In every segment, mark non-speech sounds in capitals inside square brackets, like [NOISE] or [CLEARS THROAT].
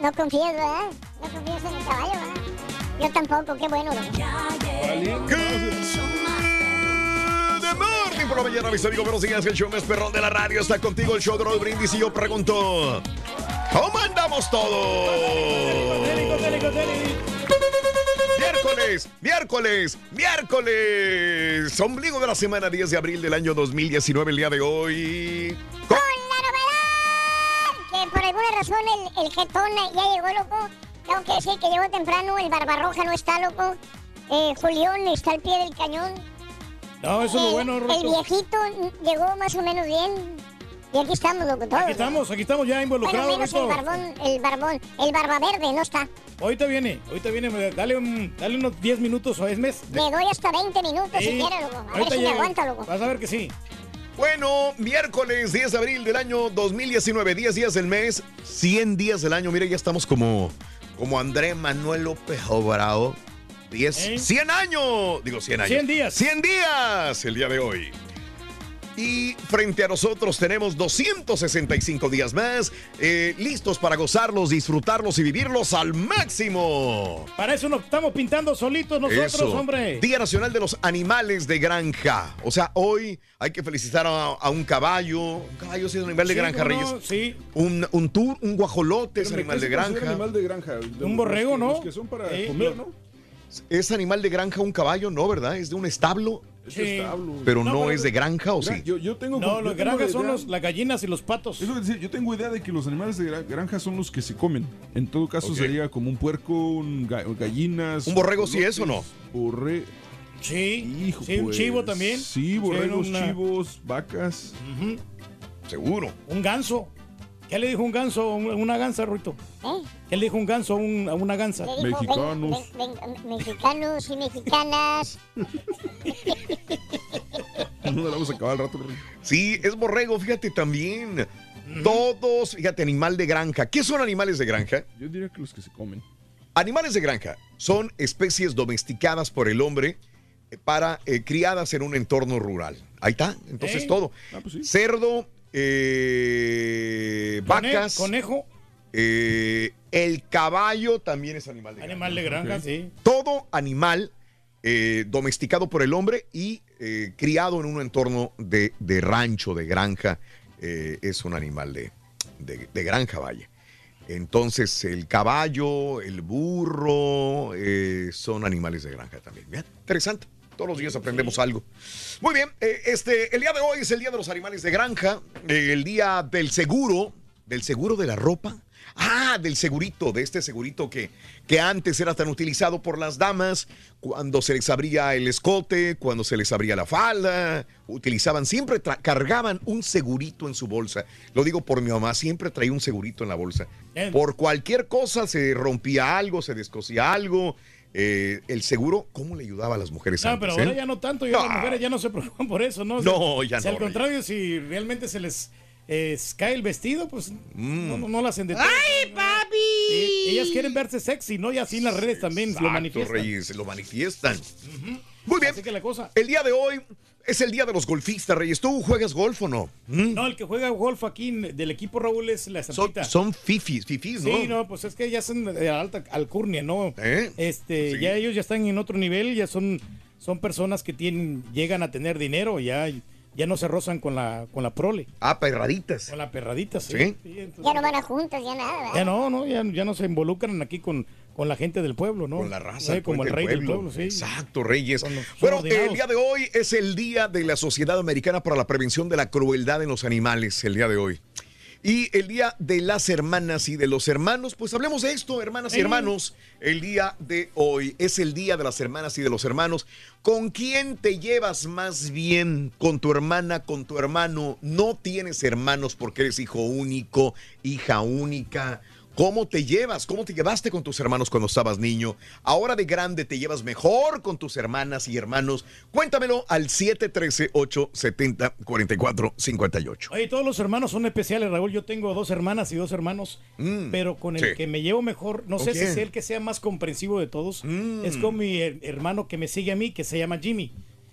No confías, ¿verdad? No confías en el caballo, ¿verdad? Yo tampoco, qué bueno. De morning por la mañana, mis amigos. Buenos días, el show más perrón de la radio. Está contigo el show de Raúl Brindis y yo pregunto... ¿Cómo andamos todos? Miércoles, miércoles, miércoles. Ombligo de la semana 10 de abril del año 2019, el día de hoy. Con alguna razón el, el jetón ya llegó, loco. Tengo que decir que llegó temprano, el Barbarroja no está, loco. Eh, Julián está al pie del cañón. No, eso es lo bueno, El Roto. viejito llegó más o menos bien. Y aquí estamos, loco, todos. Aquí estamos, aquí estamos ya Bueno, involucrados, menos el barbón, el barbón, el barba verde no está. Ahorita viene, ahorita viene, dale, un- dale unos 10 minutos o es mes. Le doy hasta 20 minutos si Sí. quiere, loco. A ver Ahorita si me aguanta, loco. Vas a ver que sí. Bueno, miércoles 10 de abril del año 2019, 10 días del mes, 100 días del año. Mira, ya estamos como, como André Manuel López Obrador. 10, ¿Eh? 100 años. Digo 100 años. 100 días. 100 días el día de hoy. Y frente a nosotros tenemos 265 días más, eh, listos para gozarlos, disfrutarlos y vivirlos al máximo. Para eso nos estamos pintando solitos nosotros, Eso. hombre. Día Nacional de los Animales de Granja. O sea, hoy hay que felicitar a, a un caballo. Un caballo sí es un animal de Sí, granja, ¿cómo Reyes. no? Sí. Un, un tur, un guajolote es animal ¿qué de granja. animal de granja? De Un los borrego, que- ¿no? Los que son para comer, ¿no? ¿Es animal de granja un caballo? No, ¿verdad? Es de un establo, Es Sí. establo. pero no, No, pero- es de granja, ¿o sí? Yo, yo tengo No, tengo granjas son los, las gallinas y los patos. Es lo que decía, yo tengo idea de que los animales de gra- granja son los que se comen. En todo caso sería como un puerco, un ga- gallinas. ¿Un borrego sí es o no? Borre... Sí, Hijo, sí, un pues, chivo también. Sí, borregos, una- chivos, vacas. Seguro. Un ganso. ¿Qué le dijo un ganso a un- a una gansa, Ruito? ¿Eh? ¿Qué le dijo un ganso a, un- a una gansa? Ven- Mexicanos. ven- ven- mexicanos y mexicanas. [LAUGHS] No la vamos a acabar al rato. Rey. Sí, es borrego, fíjate también. Todos, fíjate, animal de granja. ¿Qué son animales de granja? Yo diría que los que se comen. Animales de granja son especies domesticadas por el hombre eh, para eh, criadas en un entorno rural. Ahí está, entonces todo. Ah, pues sí. Cerdo, eh, vacas, Conejo, eh, el caballo también es animal de granja. animal de granja, sí. Todo animal eh, domesticado por el hombre y eh, criado en un entorno de, de rancho, de granja, es un animal de, de- de granja, vaya. Entonces, el caballo, el burro, son animales de granja también. Bien, interesante. Todos los días aprendemos algo. Muy bien, eh, este, el día de hoy es el día de los animales de granja, eh, el día del seguro, del seguro de la ropa. Ah, del segurito, de este segurito que, que antes era tan utilizado por las damas, cuando se les abría el escote, cuando se les abría la falda, utilizaban, siempre cargaban un segurito en su bolsa. Lo digo por mi mamá, siempre traía un segurito en la bolsa. Por cualquier cosa se rompía algo, se descosía algo. Eh, el seguro, ¿cómo le ayudaba a las mujeres No, antes, pero ahora eh? ya no tanto, ya las Ah. mujeres ya no se preocupan por eso, ¿no? No, ya si al no, contrario, si realmente se les eh, cae el vestido, pues Mm. no, no, no la hacen de todo. ¡Ay, papi! ellas quieren verse sexy, ¿no? Y así en las redes también lo manifiestan. Reyes, lo manifiestan. Muy bien. Así que la cosa. El día de hoy es el día de los golfistas, Reyes. ¿Tú juegas golf o no? ¿Mm? No, el que juega golf aquí del equipo Raúl es la Son, estampita. son fifis, fifis, ¿no? Sí, no, pues es que ya son de alta alcurnia, ¿no? ¿Eh? Este, Sí. ya ellos ya están en otro nivel, ya son, son personas que tienen, llegan a tener dinero, ya, ya no se rozan con la, con la prole, Ah, perraditas. con la perradita, sí. ¿Sí? Sí, entonces- Ya no van a juntas, ya nada, ¿verdad? ya no, no, ya, ya no se involucran aquí con, con la gente del pueblo, ¿no? Con la raza. Sí, como el rey del pueblo, sí. Exacto, Reyes. Bueno, el día de hoy es el día de la Sociedad Americana para la Prevención de la Crueldad en los Animales, el día de hoy. Y el día de las hermanas y de los hermanos, pues hablemos de esto, hermanas y hermanos. El día de hoy es el día de las hermanas y de los hermanos. ¿Con quién te llevas más bien? ¿Con tu hermana, con tu hermano? ¿No tienes hermanos porque eres hijo único, hija única? ¿Cómo te llevas? ¿Cómo te llevaste con tus hermanos cuando estabas niño? Ahora de grande te llevas mejor con tus hermanas y hermanos. Cuéntamelo al 713-870-4458. Oye, todos los hermanos son especiales, Raúl. Yo tengo dos hermanas y dos hermanos, Mm, pero con el sí. que me llevo mejor, no ¿Con sé si es el que sea más comprensivo de todos, Mm. es con mi her- hermano que me sigue a mí, que se llama Jimmy.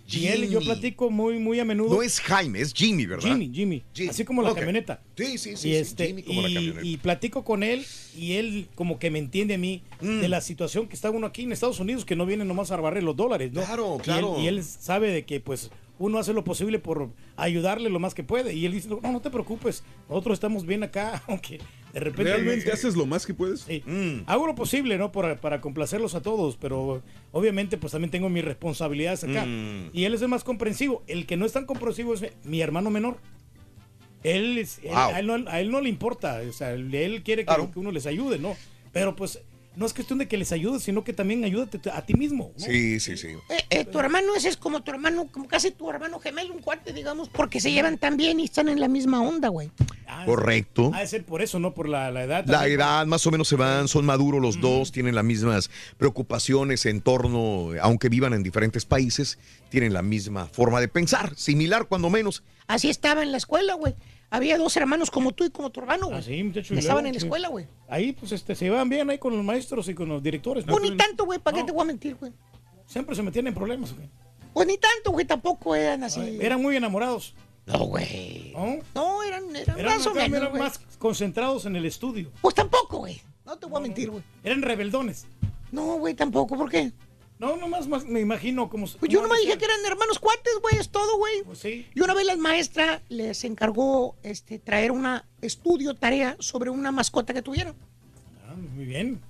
Y él yo Jimmy. platico muy, muy a menudo. No es Jaime, es Jimmy, ¿verdad? Jimmy, Jimmy, Jimmy. así como la camioneta. Sí, sí, sí. y, sí, este, Jimmy como la camioneta. y platico con él y él como que me entiende a mí Mm. de la situación que está uno aquí en Estados Unidos que no viene nomás a barrer los dólares, ¿no? Claro, Y él- claro. Y él, sabe de que pues uno hace lo posible por ayudarle lo más que puede y él dice, no, no te preocupes, nosotros estamos bien acá, [LAUGHS] aunque de repente... ¿Realmente haces lo más que puedes? Sí. Mm. Hago lo posible, ¿no? Para, para complacerlos a todos, pero obviamente pues también tengo mis responsabilidades acá. Mm. Y él es el más comprensivo. El que no es tan comprensivo es mi hermano menor. Él, es- él- a, él no, a él no le importa, o sea, él él quiere que, Claro. que uno les ayude, ¿no? Pero pues no es cuestión de que les ayude, sino que también ayúdate a ti mismo. ¿no? Sí, sí, sí. Eh, eh, tu hermano ese es como tu hermano, como casi tu hermano gemelo, un cuate, digamos, porque se llevan tan bien y están en la misma onda, güey. Ah, Correcto. Ha de ser por eso, no por la, la edad. La también. edad más o menos se van, son maduros los dos, tienen las mismas preocupaciones en torno, aunque vivan en diferentes países, tienen la misma forma de pensar, similar cuando menos. Así estaba en la escuela, güey. Había dos hermanos como tú y como tu hermano, güey. Ah, muchacho, Estaban en la escuela, güey. Ahí pues este, se llevan bien ahí con los maestros y con los directores. Pues ni tanto, güey, ¿para qué te voy a mentir, güey? Siempre se metían en problemas. güey. Pues ni tanto, güey, tampoco eran así. Eran muy enamorados. No, güey. ¿no? No, eran, eran, Eran, más o menos, eran güey. más concentrados en el estudio. Pues tampoco, güey. No te voy a mentir, güey. Eran rebeldones. No, güey, tampoco, ¿por qué? No, nomás más me imagino como... Pues yo nomás dije que eran hermanos cuates, güey, es todo, güey. Pues sí. Y una vez la maestra les encargó este, traer una estudio, tarea sobre una mascota que tuvieron. Ah, muy bien.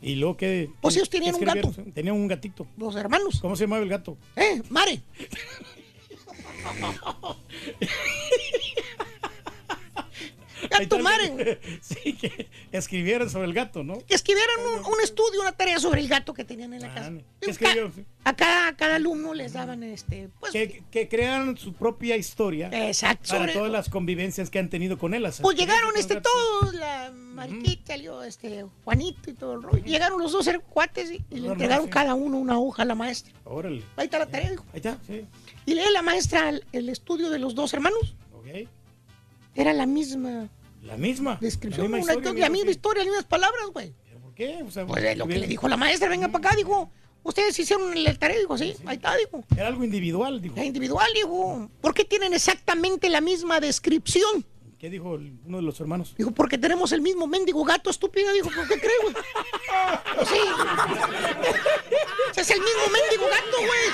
Y luego que... Pues ellos tenían un gato. Tenían un gatito. Los hermanos. ¿Cómo se llamaba el gato? Eh, Mare. [LAUGHS] Gato. [LAUGHS] Sí, que escribieran sobre el gato, ¿no? Que escribieran un, un estudio, una tarea sobre el gato que tenían en la casa. Ah, ¿Qué Ca- escribieron? A cada, a cada alumno les daban este, pues, Que, que crearan su propia historia exacto. para sobre- todas las convivencias que han tenido con él. las Pues llegaron este gato. todos, la Mariquita, yo, este, Juanito y todo el rollo. Llegaron los dos ser cuates y, y le entregaron sí. cada uno una hoja a la maestra. Órale. Ahí está la tarea, dijo. Ahí está, sí. Y lee la maestra el, el estudio de los dos hermanos. Ok. Era la misma La misma. descripción, La misma la misma historia. historia, las mismas palabras, güey. ¿Pero ¿Por qué? O sea, Pues es lo que le dijo la maestra, venga para acá, dijo. Ustedes hicieron la tarea, dijo, sí, ahí está, dijo. Era algo individual, dijo. La individual, dijo. ¿Por qué tienen exactamente la misma descripción? ¿Qué dijo el- uno de los hermanos? Dijo, porque tenemos el mismo mendigo gato estúpido. Dijo, ¿por qué creo? Pues sí. [LAUGHS] es el mismo mendigo gato, güey.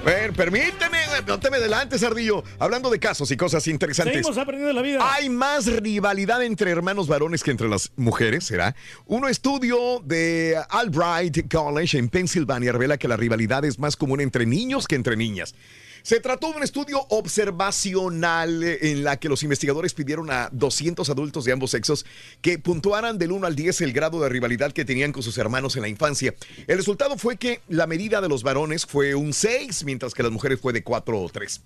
A ver, permíteme, no te me adelantes, Ardillo. Hablando de casos y cosas interesantes. Seguimos aprendiendo la vida. Hay más rivalidad entre hermanos varones que entre las mujeres, ¿será? Un estudio de Albright College en Pensilvania revela que la rivalidad es más común entre niños que entre niñas. Se trató de un estudio observacional eh, en la que los investigadores pidieron a 200 adultos de ambos sexos que puntuaran del 1 al 10 el grado de rivalidad que tenían con sus hermanos en la infancia. El resultado fue que la medida de los varones fue un 6, mientras que las mujeres fue de 4 o 3.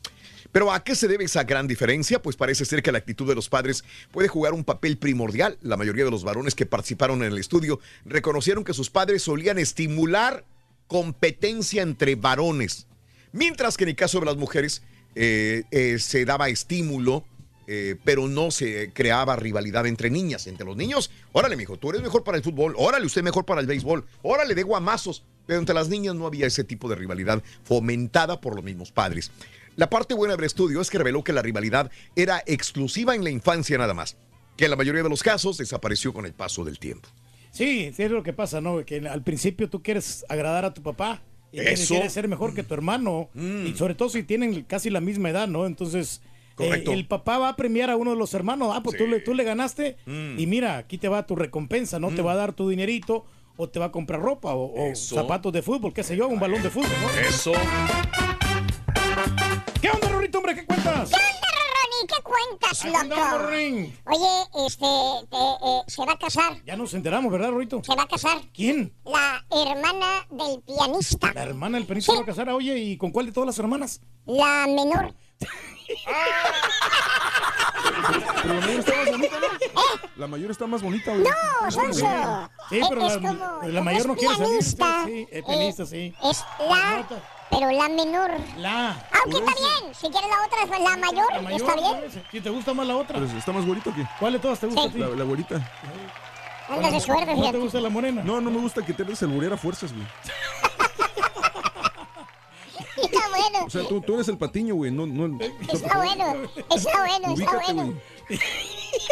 Pero ¿a qué se debe esa gran diferencia? Pues parece ser que la actitud de los padres puede jugar un papel primordial. La mayoría de los varones que participaron en el estudio reconocieron que sus padres solían estimular competencia entre varones, mientras que en el caso de las mujeres eh, eh, se daba estímulo eh, pero no se creaba rivalidad entre niñas, entre los niños. Órale, mijo, tú eres mejor para el fútbol, órale, usted mejor para el béisbol, órale, de guamazos. Pero entre las niñas no había ese tipo de rivalidad fomentada por los mismos padres. La parte buena del estudio es que reveló que la rivalidad era exclusiva en la infancia nada más, que en la mayoría de los casos desapareció con el paso del tiempo. Sí, sí es lo que pasa, ¿no? Que al principio tú quieres agradar a tu papá y Eso. quieres ser mejor que tu hermano y sobre todo si tienen casi la misma edad, ¿no? Entonces eh, Correcto. el papá va a premiar a uno de los hermanos, ah, pues tú, le, tú le ganaste Mm. y mira, aquí te va tu recompensa, ¿no? Te va a dar tu dinerito o te va a comprar ropa o, o zapatos de fútbol, qué sé yo, un balón de fútbol, ¿no? Eso. ¿Qué onda, Rorrito, hombre? ¿Qué cuentas? ¿Qué onda, Ronnie? ¿Qué cuentas, loco? Oye, este, te, eh, se va a casar. Ya nos enteramos, ¿verdad, Rorrito? Se va a casar ¿Quién? la hermana del pianista. La hermana del pianista se va a casar, oye, ¿y con cuál de todas las hermanas? La menor. Pero la mayor está más bonita, ¿no? La mayor está más bonita, güey. No, Sonso. Sí, pero es la- como, la mayor no quiere salir, pianista, sí, es pianista, sí. Es la, pero la menor. La. Aunque está bien. Si quieres la otra, la mayor, La mayor, está bien. Si te gusta más la otra. Pero está más bonita que ¿Cuál de todas te gusta la, la güerita. Andas de suerte, ¿No te gusta la morena? No, no me gusta que te des el burera a fuerzas, güey. [LAUGHS] Está bueno. O sea, tú, tú eres el patiño, güey. No, no, Está bueno. Está bueno, está Ubícate, bueno. güey.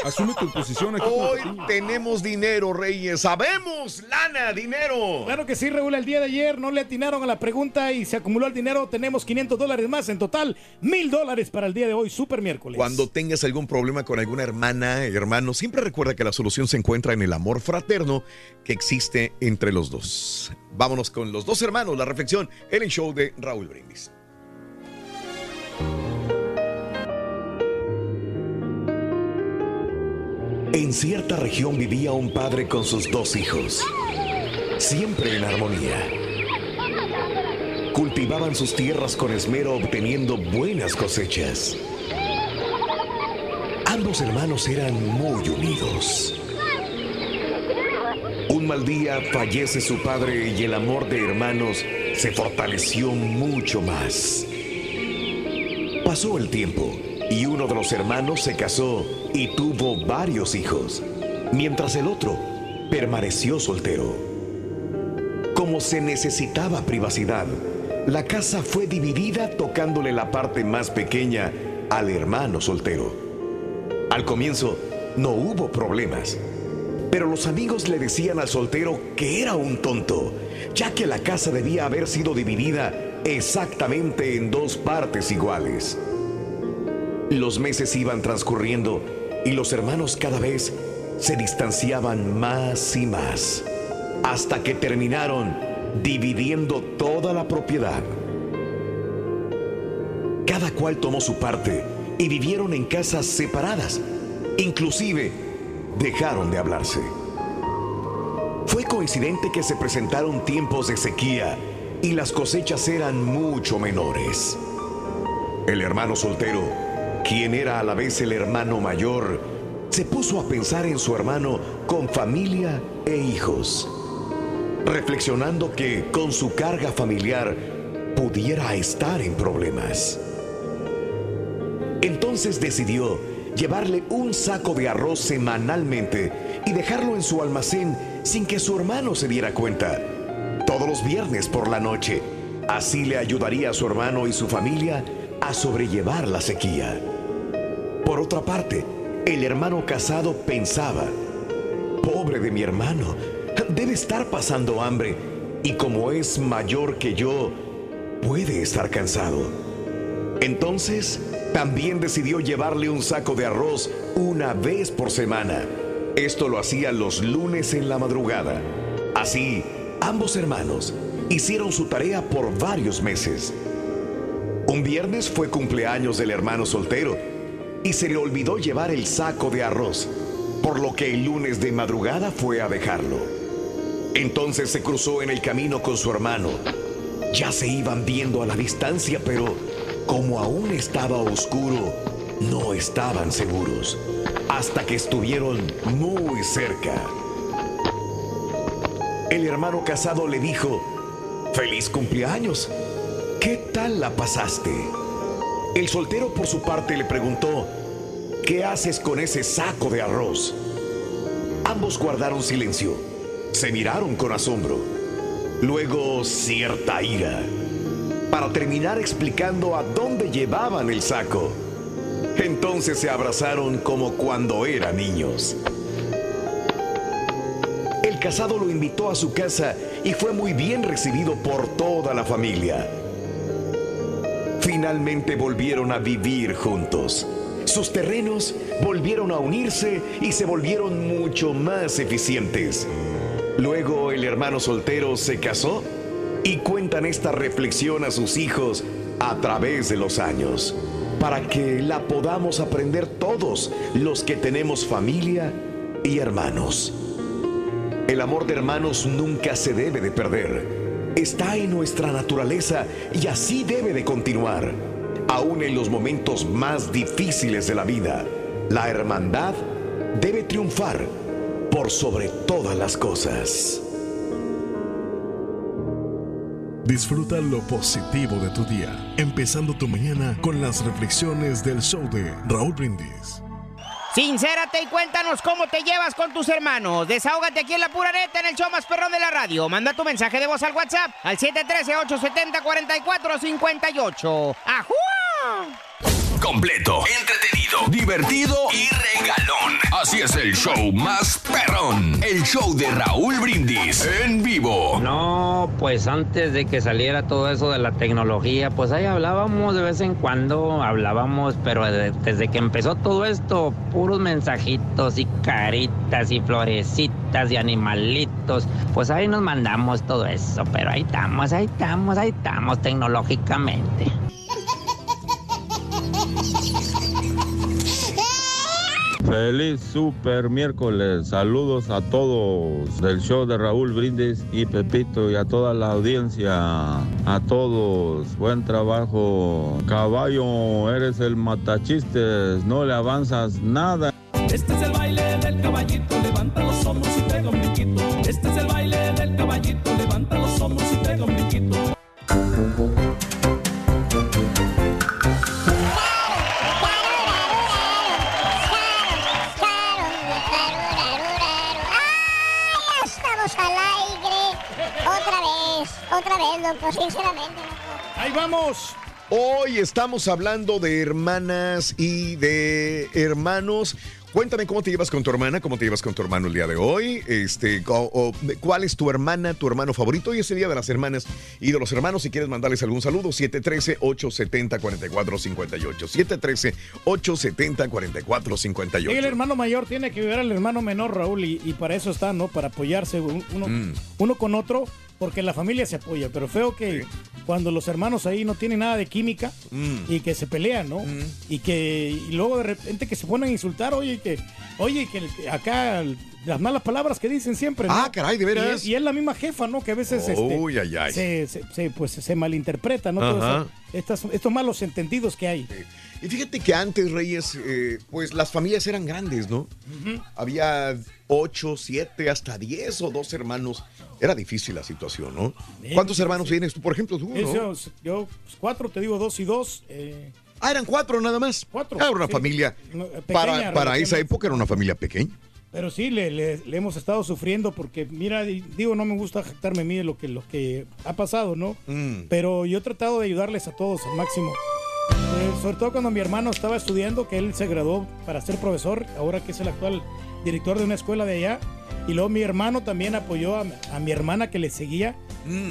Asume tu posición aquí. Hoy tenemos dinero, Reyes. Sabemos, lana, dinero. Claro que sí, Raúl. El día de ayer no le atinaron a la pregunta y se acumuló el dinero. Tenemos 500 dólares más. En total, 1000 dólares para el día de hoy, super miércoles. Cuando tengas algún problema con alguna hermana, hermano, siempre recuerda que la solución se encuentra en el amor fraterno que existe entre los dos. Vámonos con los dos hermanos, la reflexión en el show de Raúl Brindis. En cierta región vivía un padre con sus dos hijos, siempre en armonía. Cultivaban sus tierras con esmero obteniendo buenas cosechas. Ambos hermanos eran muy unidos. Un mal día fallece su padre y el amor de hermanos se fortaleció mucho más. Pasó el tiempo y uno de los hermanos se casó y tuvo varios hijos, mientras el otro permaneció soltero. Como se necesitaba privacidad, la casa fue dividida tocándole la parte más pequeña al hermano soltero. Al comienzo no hubo problemas, pero los amigos le decían al soltero que era un tonto, ya que la casa debía haber sido dividida exactamente en dos partes iguales. Los meses iban transcurriendo y los hermanos cada vez se distanciaban más y más, hasta que terminaron dividiendo toda la propiedad. Cada cual tomó su parte y vivieron en casas separadas. Inclusive dejaron de hablarse. Fue coincidente que se presentaron tiempos de sequía y las cosechas eran mucho menores. El hermano soltero, quien era a la vez el hermano mayor, se puso a pensar en su hermano con familia e hijos, reflexionando que con su carga familiar pudiera estar en problemas. Entonces decidió llevarle un saco de arroz semanalmente y dejarlo en su almacén sin que su hermano se diera cuenta. Todos los viernes por la noche. Así le ayudaría a su hermano y su familia a sobrellevar la sequía. Por otra parte, el hermano casado pensaba, pobre de mi hermano, debe estar pasando hambre y como es mayor que yo, puede estar cansado. Entonces, también decidió llevarle un saco de arroz una vez por semana. Esto lo hacía los lunes en la madrugada. Así, ambos hermanos hicieron su tarea por varios meses. Un viernes fue cumpleaños del hermano soltero y se le olvidó llevar el saco de arroz, por lo que el lunes de madrugada fue a dejarlo. Entonces se cruzó en el camino con su hermano. Ya se iban viendo a la distancia, pero como aún estaba oscuro, no estaban seguros, hasta que estuvieron muy cerca. El hermano casado le dijo, feliz cumpleaños, ¿qué tal la pasaste? El soltero por su parte le preguntó, ¿qué haces con ese saco de arroz? Ambos guardaron silencio. Se miraron con asombro. Luego cierta ira. Para terminar explicando a dónde llevaban el saco. Entonces se abrazaron como cuando eran niños. El casado lo invitó a su casa y fue muy bien recibido por toda la familia. Finalmente volvieron a vivir juntos. Sus terrenos volvieron a unirse y se volvieron mucho más eficientes. Luego el hermano soltero se casó y cuentan esta reflexión a sus hijos a través de los años, para que la podamos aprender todos los que tenemos familia y hermanos. El amor de hermanos nunca se debe de perder. Está en nuestra naturaleza y así debe de continuar. Aún en los momentos más difíciles de la vida, la hermandad debe triunfar por sobre todas las cosas. Disfruta lo positivo de tu día, empezando tu mañana con las reflexiones del show de Raúl Brindis. Sincérate y cuéntanos cómo te llevas con tus hermanos. Desahógate aquí en la pura neta en el show más perrón de la radio. Manda tu mensaje de voz al WhatsApp al 713-870-4458. ¡Ajú! Completo, entretenido, divertido y regalón. Así es el show más perrón. El show de Raúl Brindis en vivo. No, pues antes de que saliera todo eso de la tecnología, pues ahí hablábamos de vez en cuando, hablábamos, pero de- desde que empezó todo esto, puros mensajitos y caritas y florecitas y animalitos, pues ahí nos mandamos todo eso, pero ahí estamos, ahí estamos, ahí estamos tecnológicamente. Feliz super miércoles. Saludos a todos del show de Raúl Brindis y Pepito y a toda la audiencia. A todos. Buen trabajo. Caballo, eres el matachistes. No le avanzas nada. Este es el baile del caballito, levanta los hombros y pega un brinquito. Este es el baile del caballito, levanta los hombros y pega un brinquito. Otra vez, loco, sinceramente, loco. Ahí vamos. Hoy estamos hablando de hermanas y de hermanos. Cuéntame cómo te llevas con tu hermana, cómo te llevas con tu hermano el día de hoy. Este, o- o, ¿Cuál es tu hermana, tu hermano favorito? Hoy es el día de las hermanas y de los hermanos. Si quieres mandarles algún saludo, 713-870-4458. 713-870-4458. Y el hermano mayor tiene que ayudar al hermano menor, Raúl, y, y para eso está, ¿no? Para apoyarse uno, Mm. uno con otro, porque la familia se apoya. Pero feo que cuando los hermanos ahí no tienen nada de química Mm. y que se pelean, ¿no? Y que y luego de repente que se ponen a insultar, oye, que, oye, que el- acá el- las malas palabras que dicen siempre. ¿no? Ah, caray, ¿de veras? Y, es- y es la misma jefa, ¿no? Que a veces este, Uy, ay, ay. Se, se- se, pues, se malinterpreta, ¿no? Estas- estos malos entendidos que hay. Y fíjate que antes, Reyes, eh, pues las familias eran grandes, ¿no? Había ocho, siete, hasta diez o dos hermanos. Era difícil la situación, ¿no? Bien ¿Cuántos difícil. hermanos tienes tú, por ejemplo, tú, no? Yo, pues, cuatro, te digo dos y dos. eh, Ah, eran cuatro nada más. Cuatro. Era una sí. familia. Eh, para pequeña, para esa relativamente. época era una familia pequeña. Pero sí, le, le- le hemos estado sufriendo porque, mira, di- digo, no me gusta jactarme a mí de lo que, lo que ha pasado, ¿no? Mm. Pero yo he tratado de ayudarles a todos al máximo. Eh, sobre todo cuando mi hermano estaba estudiando, que él se graduó para ser profesor, ahora que es el actual director de una escuela de allá. Y luego mi hermano también apoyó a, a mi hermana que le seguía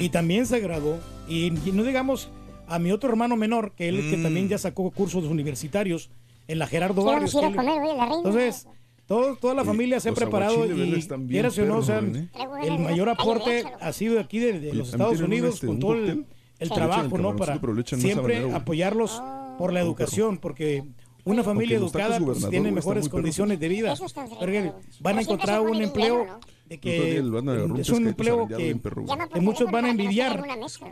y también se graduó. Y, y no digamos a mi otro hermano menor, que él que Mm. también ya sacó cursos universitarios en la Gerardo Barrios. él- comer, la. Entonces, todo- toda la familia se ha preparado y Están bien quieras o no, o sea, perros, ¿eh? el mayor aporte ha sido aquí de, de Oye, los ¿también Estados Unidos este, con todo el, trabajo, ¿no? Para siempre apoyarlos por la educación, porque una familia educada pues, tiene mejores muy condiciones de vida. Porque van a siempre encontrar un empleo de que es un empleo zarandeado que, muchos van a envidiar.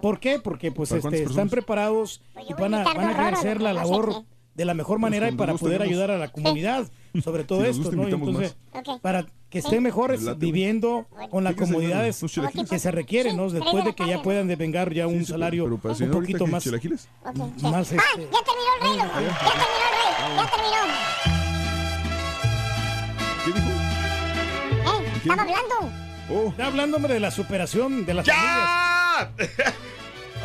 ¿Por qué? Porque pues ¿Para este, están preparados y van a, van a ejercer la labor de la mejor manera y para poder tenemos. ayudar a la comunidad, sobre todo Si esto, gusta, ¿no? Entonces, para que estén mejores viviendo con las Fíjese, comodidades que se requieren, ¿no? Después de que ya puedan devengar ya un Sí, sí, salario pero un poquito más, chilaquiles. Ok, sí. más Ah, este, ya terminó el rey. Ya terminó el rey. Ya terminó. ¿Qué dijo? ¿Eh? Estaba hablando. Oh. Está hablando, hombre, de la superación de las ¡Ya!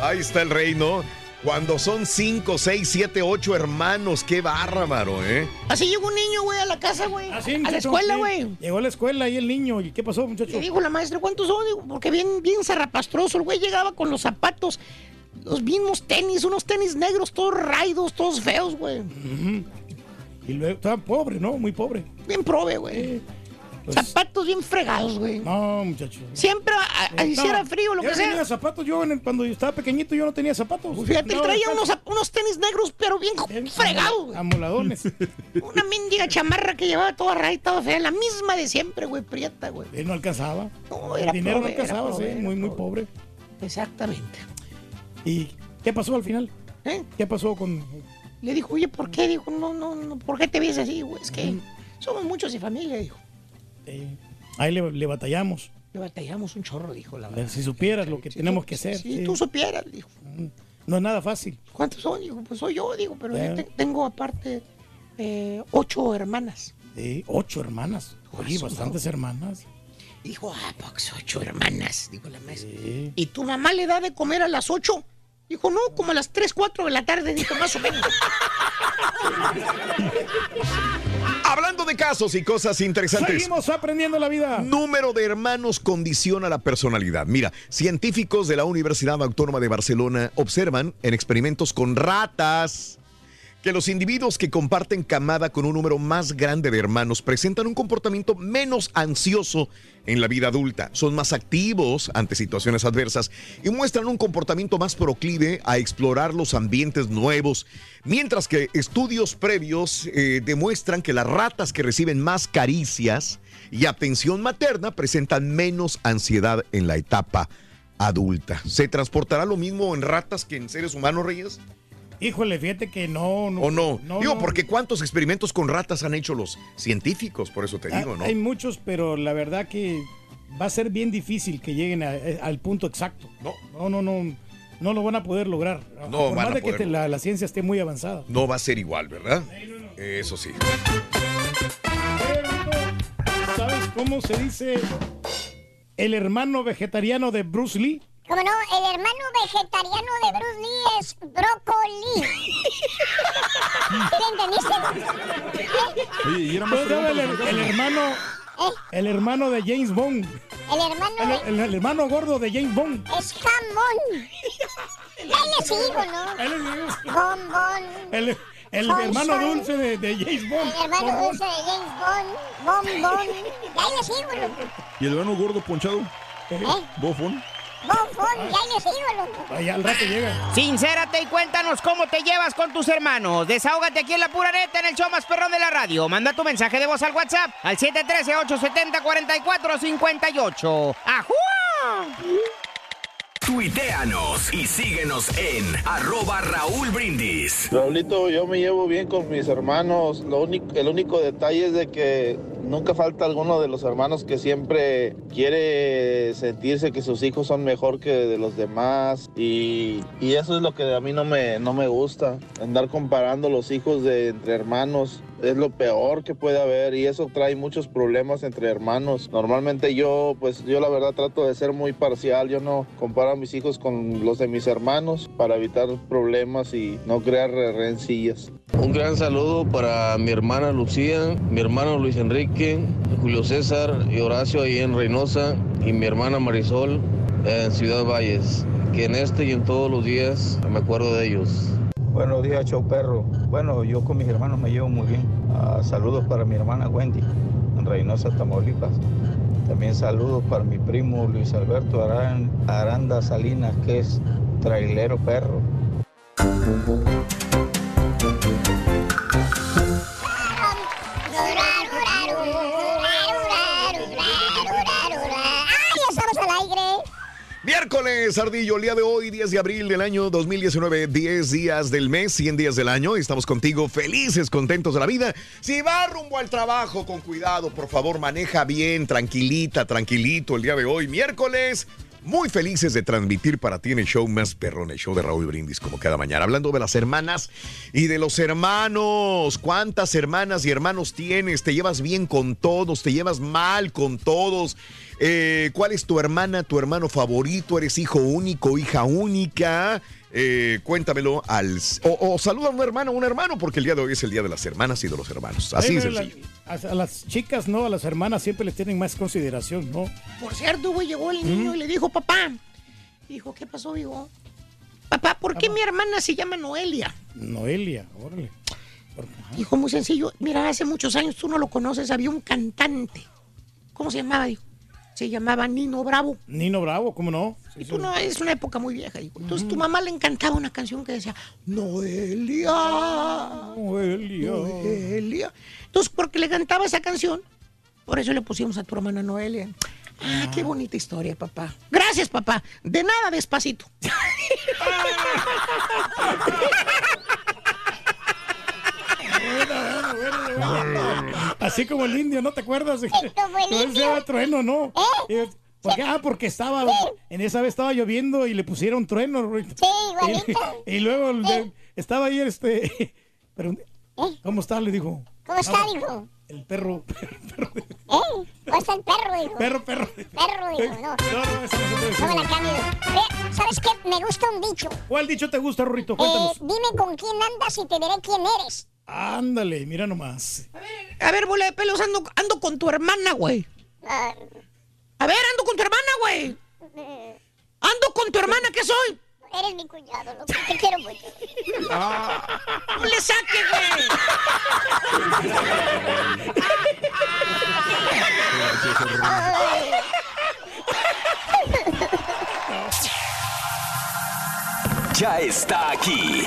[LAUGHS] Ahí está el reino. Cuando son 5, 6, 7, 8 hermanos, qué bárbaro, ¿eh? Así llegó un niño, güey, a la casa, güey. Así, a la escuela, sí. güey. Llegó a la escuela y el niño. ¿Y qué pasó, muchacho? Le dijo la maestra, ¿cuántos son? Digo, porque bien, bien zarrapastroso. El güey llegaba con los zapatos, los mismos tenis, unos tenis negros, todos raidos, todos feos, güey. Y luego, estaba pobre, ¿no? Muy pobre. Bien prove, güey. Pues- Zapatos bien fregados, güey. No, muchacho. Siempre, a- a- hiciera frío, lo que no tenía sea. zapatos. Yo, en el- cuando yo estaba pequeñito, yo no tenía zapatos. Fíjate, él No, traía unos, unos tenis negros, pero bien fregados, güey. Amoladones. [LAUGHS] Una mendiga chamarra que llevaba toda rayada, estaba fea, la misma de siempre, güey, prieta, güey. Él no alcanzaba. No, el era dinero pobre, no alcanzaba, pobre, sí. Muy, muy pobre. Exactamente. ¿Y qué pasó al final? ¿Eh? ¿Qué pasó con...? Le dijo, oye, ¿por qué? Dijo, no, no, no, ¿por qué te ves así, güey? Es que somos muchos y familia, dijo. Eh, ahí le, le batallamos. Le batallamos un chorro, dijo la verdad. Si supieras lo que tenemos que hacer. Si tú supieras, dijo. No es nada fácil. ¿Cuántos son? Dijo, pues soy yo, digo, pero Eh. yo te- tengo aparte eh, ocho hermanas. Sí, ocho hermanas. Oye, bastantes hermanas. Dijo, ah, pues ocho hermanas, dijo la maestra. ¿Y tu mamá le da de comer a las ocho? Dijo, no, como a las tres, cuatro de la tarde, dijo, más o menos. [LAUGHS] Hablando de casos y cosas interesantes. Seguimos aprendiendo la vida. Número de hermanos condiciona la personalidad. Mira, científicos de la Universidad Autónoma de Barcelona observan en experimentos con ratas que los individuos que comparten camada con un número más grande de hermanos presentan un comportamiento menos ansioso en la vida adulta, son más activos ante situaciones adversas y muestran un comportamiento más proclive a explorar los ambientes nuevos, mientras que estudios previos eh, demuestran que las ratas que reciben más caricias y atención materna presentan menos ansiedad en la etapa adulta. ¿Se transportará lo mismo en ratas que en seres humanos, Reyes? Híjole, fíjate que no. no ¿O no? Digo, no. porque ¿cuántos experimentos con ratas han hecho los científicos? Por eso te Ah, digo, ¿no? Hay muchos, pero la verdad que va a ser bien difícil que lleguen a- eh, al punto exacto. No. No, no, no. No lo van a poder lograr. No Por van más a de que te- la, la ciencia esté muy avanzada. No va a ser igual, ¿verdad? Eso sí. ¿Sabes cómo se dice el hermano vegetariano de Bruce Lee? Como no, el hermano vegetariano de Bruce Lee es brócoli. [LAUGHS] ¿Sí entendiste? Oye, y era más ¿Cómo se llama el, el hermano, el hermano de James Bond? El hermano El, el- el hermano gordo de James Bond. es jamón. Ahí le sigo, ¿no? Bombón. El, el Son, hermano son. dulce de, de James Bond. El hermano Bombón. dulce de James Bond. Bombón. Y ahí le sigo, loco. ¿Y el hermano gordo ponchado? ¿Eh? Bofón. Bombón. Y ahí le sigo, loco. Ahí al rato llega. Sincérate y cuéntanos cómo te llevas con tus hermanos. Desahógate aquí en la pura neta en el show más perrón de la radio. Manda tu mensaje de voz al WhatsApp al 713-870-4458. ¡Ajú! Tuiteanos y síguenos en arroba Raúl Brindis. Raulito, yo me llevo bien con mis hermanos. Lo único, el único detalle es de que nunca falta alguno de los hermanos que siempre quiere sentirse que sus hijos son mejor que de los demás. Y, y eso es lo que a mí no me, no me gusta. Andar comparando los hijos de entre hermanos es lo peor que puede haber y eso trae muchos problemas entre hermanos. Normalmente yo, pues yo la verdad trato de ser muy parcial. Yo no comparo a mis hijos con los de mis hermanos para evitar problemas y no crear re- rencillas. Un gran saludo para mi hermana Lucía, mi hermano Luis Enrique, Julio César y Horacio ahí en Reynosa y mi hermana Marisol en Ciudad Valles. Que en este y en todos los días me acuerdo de ellos. Buenos días, show perro. Bueno, yo con mis hermanos me llevo muy bien. Ah, saludos para mi hermana Wendy, en Reynosa, Tamaulipas. También saludos para mi primo Luis Alberto Aran- Aranda Salinas, que es trailero perro. Miércoles, Ardillo, el día de hoy, 10 de abril del año 2019, 10 días del mes, 100 días del año. Estamos contigo, felices, contentos de la vida. Si va rumbo al trabajo, con cuidado, por favor, maneja bien, tranquilita, tranquilito el día de hoy, miércoles Muy felices de transmitir para ti en el show más perrón, el show de Raúl Brindis, como cada mañana. Hablando de las hermanas y de los hermanos. ¿Cuántas hermanas y hermanos tienes? ¿Te llevas bien con todos? ¿Te llevas mal con todos? Eh, ¿Cuál es tu hermana, tu hermano favorito? ¿Eres hijo único, hija única? Eh, cuéntamelo al. O, o saluda a un hermano o un hermano, porque el día de hoy es el día de las hermanas y de los hermanos. Así es la- sencillo. a, a las chicas, ¿no? A las hermanas siempre les tienen más consideración, ¿no? Por cierto, güey, llegó el niño y le dijo, papá. Dijo, ¿qué pasó, hijo? Papá, ¿por qué mi hermana se llama Noelia? Noelia, órale. Dijo, muy sencillo. Mira, hace muchos años tú no lo conoces, había un cantante. ¿Cómo se llamaba? Dijo. Se llamaba Nino Bravo. Nino Bravo, ¿cómo no? Y tú no, es una época muy vieja. Entonces tu mamá le encantaba una canción que decía, Noelia. Noelia. Noelia. Entonces, porque le cantaba esa canción, por eso le pusimos a tu hermana Noelia. Ah, qué bonita historia, papá. Gracias, papá. De nada, despacito. [LAUGHS] [LAUGHS] Así como el indio, ¿no te acuerdas? ese [LAUGHS] era trueno, ¿no? Eh, ¿por qué? Ah, porque estaba, en esa vez estaba lloviendo y le pusieron trueno. Sí, igualito. [LAUGHS] Y, y luego estaba ahí, este, pero, ¿cómo está? Le dijo. ¿Cómo está, Ah, dijo? El perro, ¿Eh? ¿Cómo está el perro, dijo? perro, perro. Perro, dijo, no. No, no, eso no se puede la cambio. ¿Sabes qué? Me gusta un dicho. ¿Cuál dicho te gusta, Rurito? Eh, Cuéntanos. dime con quién andas y te diré quién eres. Ándale, mira nomás. A ver, bola de pelos, ando, ando con tu hermana, güey. A ver, ando con tu hermana, güey. Ando con tu hermana, ¿qué soy? eres mi cuñado, loco. Te quiero mucho. No le saque, güey. Ya está aquí.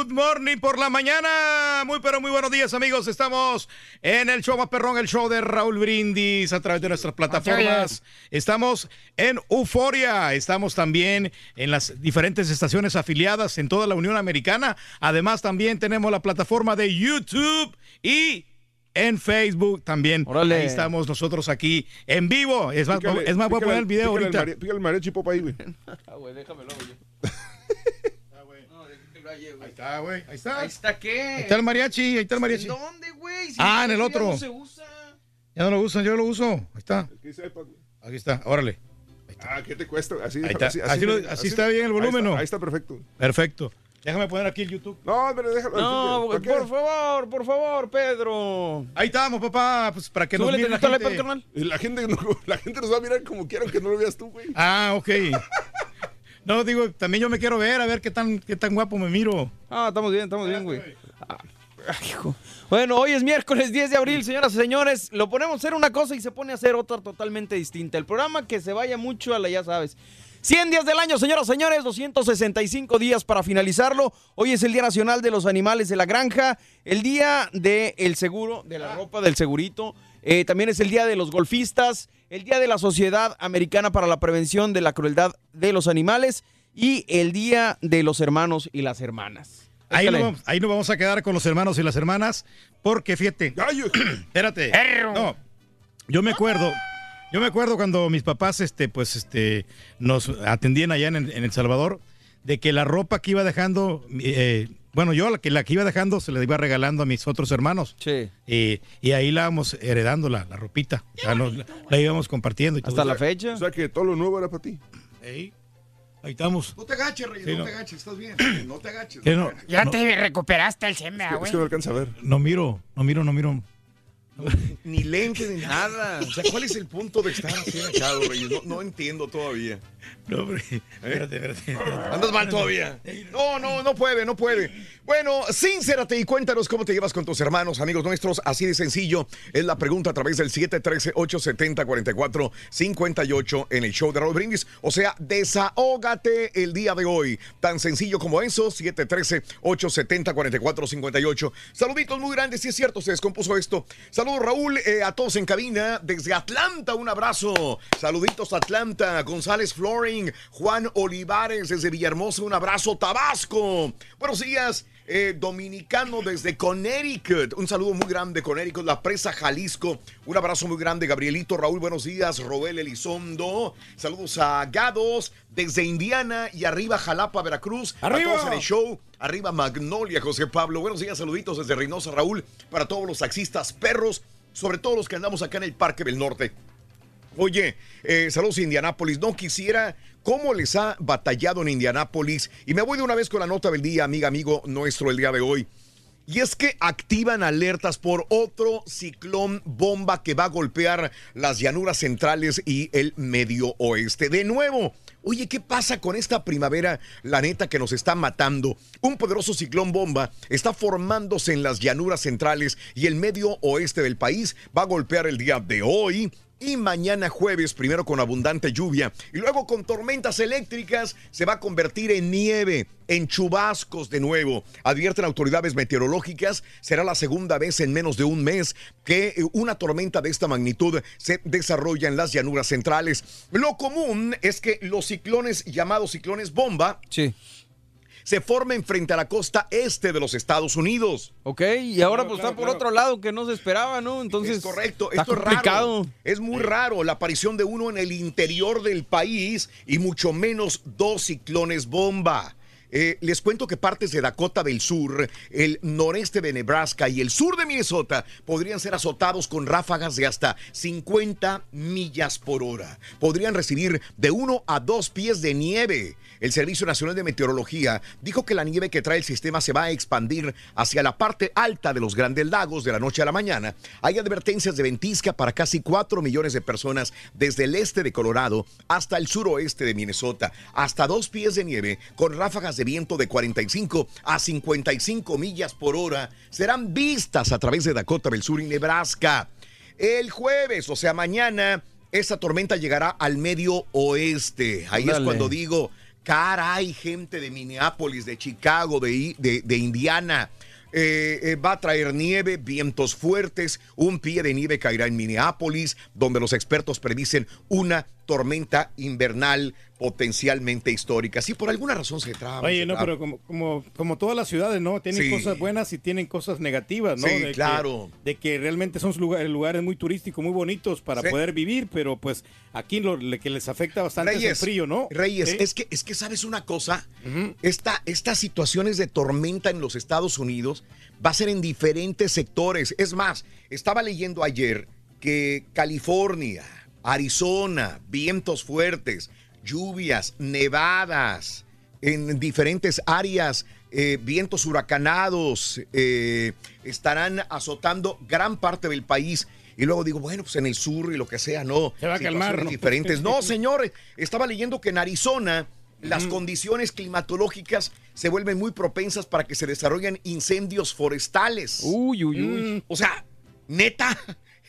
Good morning por la mañana. Muy, pero muy buenos días, amigos. Estamos en el show más perrón, el show de Raúl Brindis a través de nuestras plataformas. Estamos en Euforia. Estamos también en las diferentes estaciones afiliadas en toda la Unión Americana. Además, también tenemos la plataforma de YouTube y en Facebook también. Ahí estamos nosotros aquí en vivo. Es más, Pícale, es más voy a poner el video pícale ahorita. Pícale el mariachi popa ahí, güey. [LAUGHS] Ah, güey, déjamelo, güey. Está, güey. Ahí está. Ahí está, ¿qué? Ahí está el mariachi. Ahí está el mariachi. ¿En dónde, güey? Si Ah, en el ya otro. no se usa. Ya no lo usan, yo lo uso. Ahí está. Que sepa, güey. Aquí está, órale. Ah, ¿qué te cuesta? Así, Ahí está. Así lo- así está bien el volumen, ahí está, ¿no? Ahí está perfecto. Perfecto. Déjame poner aquí el YouTube. No, pero déjalo. No, por favor, por favor, Pedro. Ahí estamos, papá, pues para que nos mire la gente. iPad, carnal. Y La gente, no- [LAUGHS] la gente nos va a mirar como quieran que no lo veas tú, güey. Ah, ok. No, digo, también yo me quiero ver, a ver qué tan, qué tan guapo me miro. Ah, estamos bien, estamos bien, güey. Ah, hijo. Bueno, hoy es miércoles 10 de abril, señoras y señores. Lo ponemos a hacer una cosa y se pone a hacer otra totalmente distinta. El programa que se vaya mucho a la, ya sabes. 100 días del año, señoras y señores, 265 días para finalizarlo. Hoy es el Día Nacional de los Animales de la Granja, el Día del Seguro, de la ropa, del segurito. Eh, también es el Día de los Golfistas, el Día de la Sociedad Americana para la Prevención de la Crueldad de los Animales y el Día de los Hermanos y las Hermanas. Ahí nos, vamos, ahí nos vamos a quedar con los hermanos y las hermanas, porque fíjate. [CLEARS THROAT] Espérate. No, yo me acuerdo. Yo me acuerdo cuando mis papás, este, pues, este, nos atendían allá en, en El Salvador, de que la ropa que iba dejando, eh, bueno, yo la que la que iba dejando se la iba regalando a mis otros hermanos. Sí. Y, y ahí la íbamos heredando la, la ropita. O sea, nos- la, la íbamos compartiendo. Y todo. Hasta la fecha. O sea que todo lo nuevo era para ti. Ey, ahí estamos. No te agaches, Reyes, Sí, no, no. te agaches, estás bien. [CLEARS THROAT] No te agaches. Que no- Ya no- te recuperaste el Es güey. que no alcanza a ver. No miro, no miro, no miro. Ni lente ni nada. O sea, ¿cuál es el punto de estar así agachado, Reyes? No, no entiendo todavía. No, hombre. Espérate, espérate. Andas mal todavía. No, no, no puede, no puede. Bueno, sincérate y cuéntanos cómo te llevas con tus hermanos, amigos nuestros. Así de sencillo es la pregunta a través del 713-870-4458 en el show de Raúl Brindis. O sea, desahógate el día de hoy. Tan sencillo como eso, 713-870-4458. Saluditos muy grandes, si es cierto, se descompuso esto. Saludos, Raúl, eh, a todos en cabina. Desde Atlanta, un abrazo. Saluditos, Atlanta. González Flooring, Juan Olivares, desde Villahermosa, un abrazo. Tabasco. Buenos días. Eh, dominicano desde Connecticut. Un saludo muy grande, Connecticut, la presa Jalisco. Un abrazo muy grande, Gabrielito, Raúl, buenos días. Robel Elizondo. Saludos a Gados desde Indiana y arriba Jalapa, Veracruz. ¡Arriba! A todos en el show. Arriba Magnolia, José Pablo. Buenos días, saluditos desde Reynosa, Raúl. Para todos los taxistas, perros, sobre todo los que andamos acá en el Parque del Norte. Oye, eh, saludos Indianápolis. No quisiera cómo les ha batallado en Indianápolis. Y me voy de una vez con la nota del día, amiga, amigo nuestro el día de hoy. Y es que activan alertas por otro ciclón bomba que va a golpear las llanuras centrales y el medio oeste. De nuevo, oye, ¿qué pasa con esta primavera? La neta que nos está matando. Un poderoso ciclón bomba está formándose en las llanuras centrales y el medio oeste del país. Va a golpear el día de hoy y mañana jueves, primero con abundante lluvia y luego con tormentas eléctricas, se va a convertir en nieve, en chubascos de nuevo. Advierten autoridades meteorológicas, será la segunda vez en menos de un mes que eh, una tormenta de esta magnitud se desarrolla en las llanuras centrales. Lo común es que los ciclones llamados ciclones bomba se formen frente a la costa este de los Estados Unidos. Ok, y ahora pues está por otro lado que no se esperaba, ¿no? Entonces. Es correcto, está esto complicado. es raro. Es muy raro la aparición de uno en el interior del país y mucho menos dos ciclones bomba. Eh, les cuento que partes de Dakota del Sur, el noreste de Nebraska y el sur de Minnesota podrían ser azotados con ráfagas de hasta 50 millas por hora. Podrían recibir de uno a dos pies de nieve. El Servicio Nacional de Meteorología dijo que la nieve que trae el sistema se va a expandir hacia la parte alta de los grandes lagos de la noche a la mañana. Hay advertencias de ventisca para casi 4 millones de personas desde el este de Colorado hasta el suroeste de Minnesota. Hasta dos pies de nieve con ráfagas de viento de 45 a 55 millas por hora serán vistas a través de Dakota del Sur y Nebraska. El jueves, o sea, mañana, esta tormenta llegará al medio oeste. Ahí es cuando digo, caray, gente de Minneapolis, de Chicago, de, de Indiana. Eh, eh, va a traer nieve, vientos fuertes, un pie de nieve caerá en Minneapolis, donde los expertos predicen una tormenta invernal potencialmente histórica. Si por alguna razón se traba. Oye, se no, pero como, como, como todas las ciudades, ¿no? Tienen Sí. cosas buenas y tienen cosas negativas, ¿no? Sí, claro. de que realmente son lugares, lugares muy turísticos, muy bonitos para Sí. poder vivir, pero pues aquí lo que les afecta bastante es el frío, ¿no? Reyes, Sí. es que es que sabes una cosa, Esta- estas situaciones de tormenta en los Estados Unidos va a ser en diferentes sectores. Es más, estaba leyendo ayer que California, Arizona, vientos fuertes, lluvias, nevadas en diferentes áreas, eh, vientos huracanados eh, estarán azotando gran parte del país. Y luego digo, bueno, pues en el sur y lo que sea, no. Se va a calmar, ¿no? diferentes. No, [LAUGHS] señores, estaba leyendo que en Arizona las condiciones climatológicas se vuelven muy propensas para que se desarrollen incendios forestales. Uy, uy, uy. Mm, o sea, neta.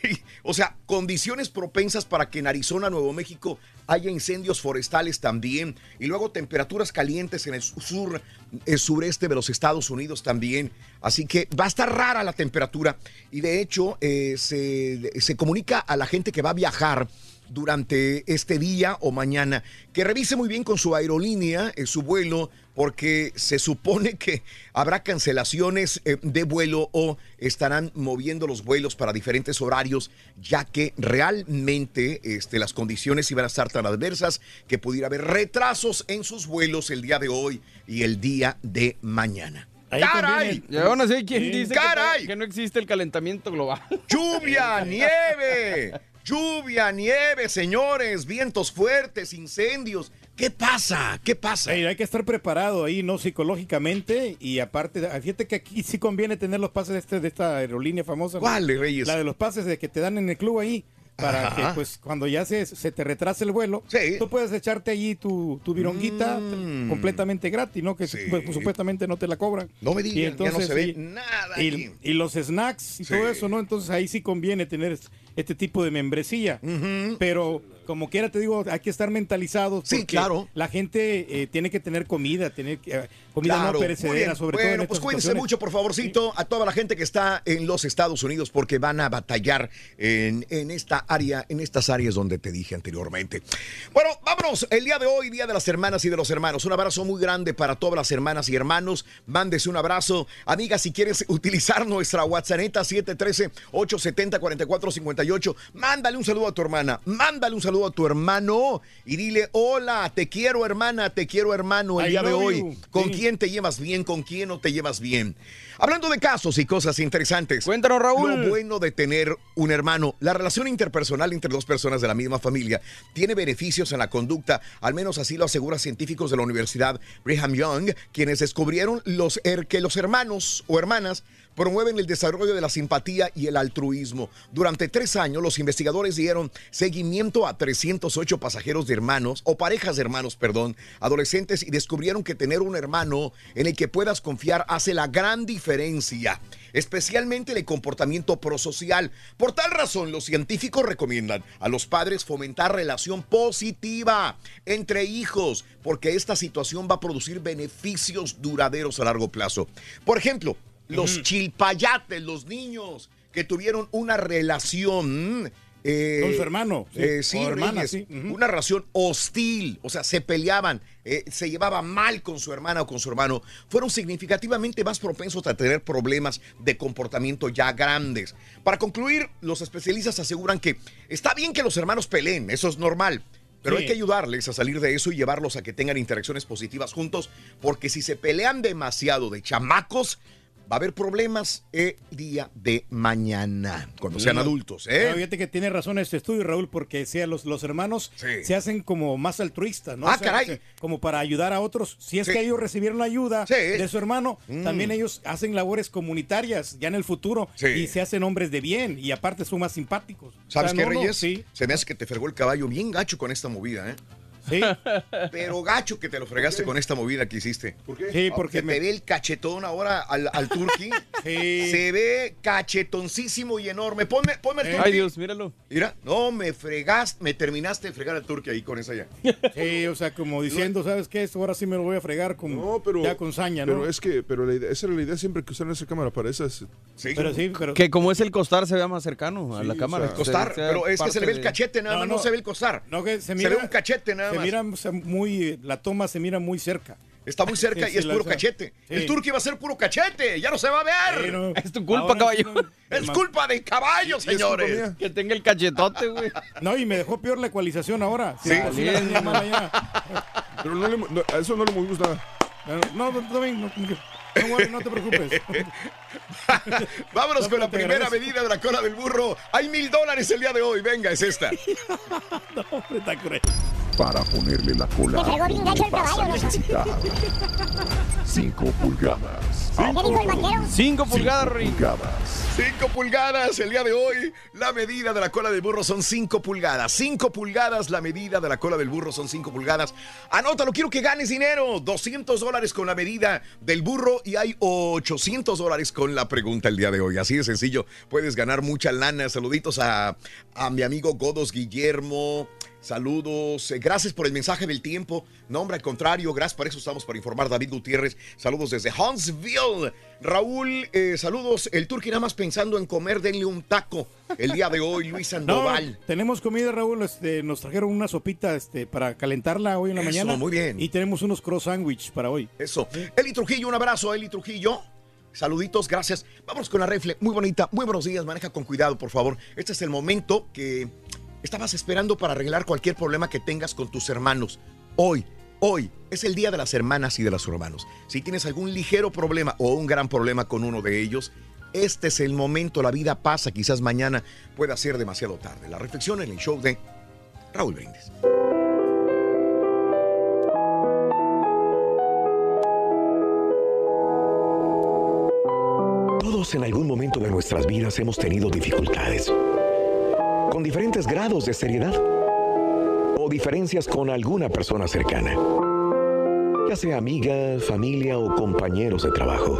[LAUGHS] O sea, condiciones propensas para que en Arizona, Nuevo México, haya incendios forestales también. Y luego temperaturas calientes en el sur, el sureste de los Estados Unidos también. Así que va a estar rara la temperatura. Y de hecho, eh, se, se comunica a la gente que va a viajar durante este día o mañana que revise muy bien con su aerolínea eh, su vuelo porque se supone [LAUGHS] que habrá cancelaciones eh, de vuelo o estarán moviendo los vuelos para diferentes horarios ya que realmente este, las condiciones iban a estar tan adversas que pudiera haber retrasos en sus vuelos el día de hoy y el día de mañana. ¡Caray! Y aún así hay quien Sí. dice que, ¡Caray! que no existe el calentamiento global. ¡Lluvia, nieve! [LAUGHS] ¡Lluvia, nieve, señores! Vientos fuertes, incendios. ¿Qué pasa? ¿Qué pasa? Ey, hay que estar preparado ahí, ¿no? Psicológicamente y aparte, ah, fíjate que aquí sí conviene tener los pases de, este, de esta aerolínea famosa. ¿no? ¿Cuál, Reyes? La de los pases de que te dan en el club ahí. Para Ajá. que, pues, cuando ya se, se te retrase el vuelo, tú puedes echarte allí tu, tu vironguita Mm. completamente gratis, ¿no? Que pues, supuestamente no te la cobran. No me Y digan, ya no se ve nada y, los snacks y Sí. todo eso, ¿no? Entonces ahí sí conviene tener este tipo de membresía. Pero como quiera te digo, hay que estar mentalizados. Sí, claro. La gente eh, tiene que tener comida, tener que- eh, comida Claro, no perecedera, sobre todo. Bueno, en pues cuídense mucho, por favorcito, a toda la gente que está en los Estados Unidos porque van a batallar en, en esta área, en estas áreas donde te dije anteriormente. Bueno, vámonos. El día de hoy, Día de las Hermanas y de los Hermanos. Un abrazo muy grande para todas las hermanas y hermanos. Mándese un abrazo. Amiga, si quieres [LAUGHS] utilizar nuestra WhatsApp 713-870-4458, mándale un saludo a tu hermana. Mándale un saludo a tu hermano y dile, hola, te quiero hermana, te quiero hermano el I día de hoy. you. ¿Con Sí. quién te llevas bien? ¿Con quién no te llevas bien? Hablando de casos y cosas interesantes. Cuéntanos, Raúl. Lo bueno de tener un hermano. La relación interpersonal entre dos personas de la misma familia tiene beneficios en la conducta. Al menos así lo aseguran científicos de la Universidad Brigham Young, quienes descubrieron los, que los hermanos o hermanas promueven el desarrollo de la simpatía y el altruismo. Durante tres años, los investigadores dieron seguimiento a 308 pasajeros de hermanos, o parejas de hermanos, perdón, adolescentes, y descubrieron que tener un hermano en el que puedas confiar hace la gran diferencia, especialmente en el comportamiento prosocial. Por tal razón, los científicos recomiendan a los padres fomentar relación positiva entre hijos, porque esta situación va a producir beneficios duraderos a largo plazo. Por ejemplo, los chilpayates, los niños que tuvieron una relación. eh, Con su hermano, sí, eh, sí, hermana, una relación hostil, o sea, se peleaban, eh, se llevaba mal con su hermana o con su hermano, fueron significativamente más propensos a tener problemas de comportamiento ya grandes. Para concluir, los especialistas aseguran que está bien que los hermanos peleen, eso es normal. Pero Sí. hay que ayudarles a salir de eso y llevarlos a que tengan interacciones positivas juntos, porque si se pelean demasiado de chamacos, va a haber problemas el día de mañana, cuando sean adultos. ¿eh? fíjate que tiene razón este estudio, Raúl, porque sea, los, los hermanos Sí. se hacen como más altruistas, ¿no? Ah, O sea, caray. Como para ayudar a otros. Si es Sí. que ellos recibieron ayuda de su hermano, Mm. también ellos hacen labores comunitarias ya en el futuro y se hacen hombres de bien y aparte son más simpáticos. ¿Sabes O qué, sea, no, no, Reyes? sí. Se me hace que te fregó el caballo bien gacho con esta movida, ¿eh? Sí. [LAUGHS] Pero gacho que te lo fregaste con esta movida que hiciste. ¿Por qué? Sí, porque Se me- te ve el cachetón ahora al, al turqui. [LAUGHS] Sí. Se ve cachetoncísimo y enorme. Ponme, ponme el Eh. turqui. Ay, Dios, míralo. Mira, no, me fregaste, me terminaste de fregar al turqui ahí con esa ya. [LAUGHS] Sí, o sea, como diciendo, ¿sabes qué? Esto ahora sí me lo voy a fregar con, No, pero. ya con saña, ¿no? Pero es que, pero la idea, esa era la idea siempre que usaron esa cámara para esas. Sí. Pero sí, pero... Que como es el costar, se vea más cercano a la o cámara. sea, Costar, pero es que se le ve el cachete nada No, más, no, no. se ve el costar. No, que se Se mira... ve un cachete nada se más. mira o sea, muy... La toma se mira muy cerca. Está muy cerca [LAUGHS] Sí, y sí, es puro cachete. sí. El turqui va a ser puro cachete, ya no se va a ver. Sí, no. Es tu culpa, Ahora caballo. no- Es culpa del caballo, Y señores. Que tenga el cachetote, güey. [LAUGHS] No, y me dejó peor la ecualización ahora. Sí. Pero no le, no, a eso no le movimos nada. No, no, no, no, no, güey, no te preocupes. [LAUGHS] Vámonos No, con la primera medida de la cola del burro. Hay mil dólares el día de hoy. Venga, es esta. No, hombre, está cruel. Para ponerle la Me cola, fregó bien gacho el vas a caballo, ¿no? necesitar 5 pulgadas. [LAUGHS] ¿Qué dijo el vaquero? Cinco pulgadas. Pulgadas. 5 pulgadas el día de hoy. La medida de la cola del burro son 5 pulgadas. 5 pulgadas, la medida de la cola del burro son 5 pulgadas. Anótalo, quiero que ganes dinero. 200 dólares con la medida del burro y hay 800 dólares con la pregunta el día de hoy. Así de sencillo, puedes ganar mucha lana. Saluditos a, a mi amigo Godos Guillermo. Saludos, eh, gracias por el mensaje del tiempo. No, hombre, al contrario, gracias por eso estamos para informar. David Gutiérrez, saludos desde Huntsville. Raúl, eh, saludos. El turqui nada más pensando en comer, denle un taco el día de hoy, Luis [LAUGHS] No, Sandoval. tenemos comida, Raúl. Este, nos trajeron una sopita este, para calentarla hoy en la Eso, mañana. muy bien. Y tenemos unos cross sandwich para hoy. Eso. Eli Trujillo, un abrazo, Eli Trujillo. Saluditos, gracias. Vamos con la refle. Muy bonita, muy buenos días. Maneja con cuidado, por favor. Este es el momento que estabas esperando para arreglar cualquier problema que tengas con tus hermanos. Hoy, hoy es el día de las hermanas y de los hermanos. Si tienes algún ligero problema o un gran problema con uno de ellos, este es el momento. La vida pasa. Quizás mañana pueda ser demasiado tarde. La reflexión en el show de Raúl Brindis. Todos en algún momento de nuestras vidas hemos tenido dificultades, con diferentes grados de seriedad o diferencias con alguna persona cercana, ya sea amiga, familia o compañeros de trabajo.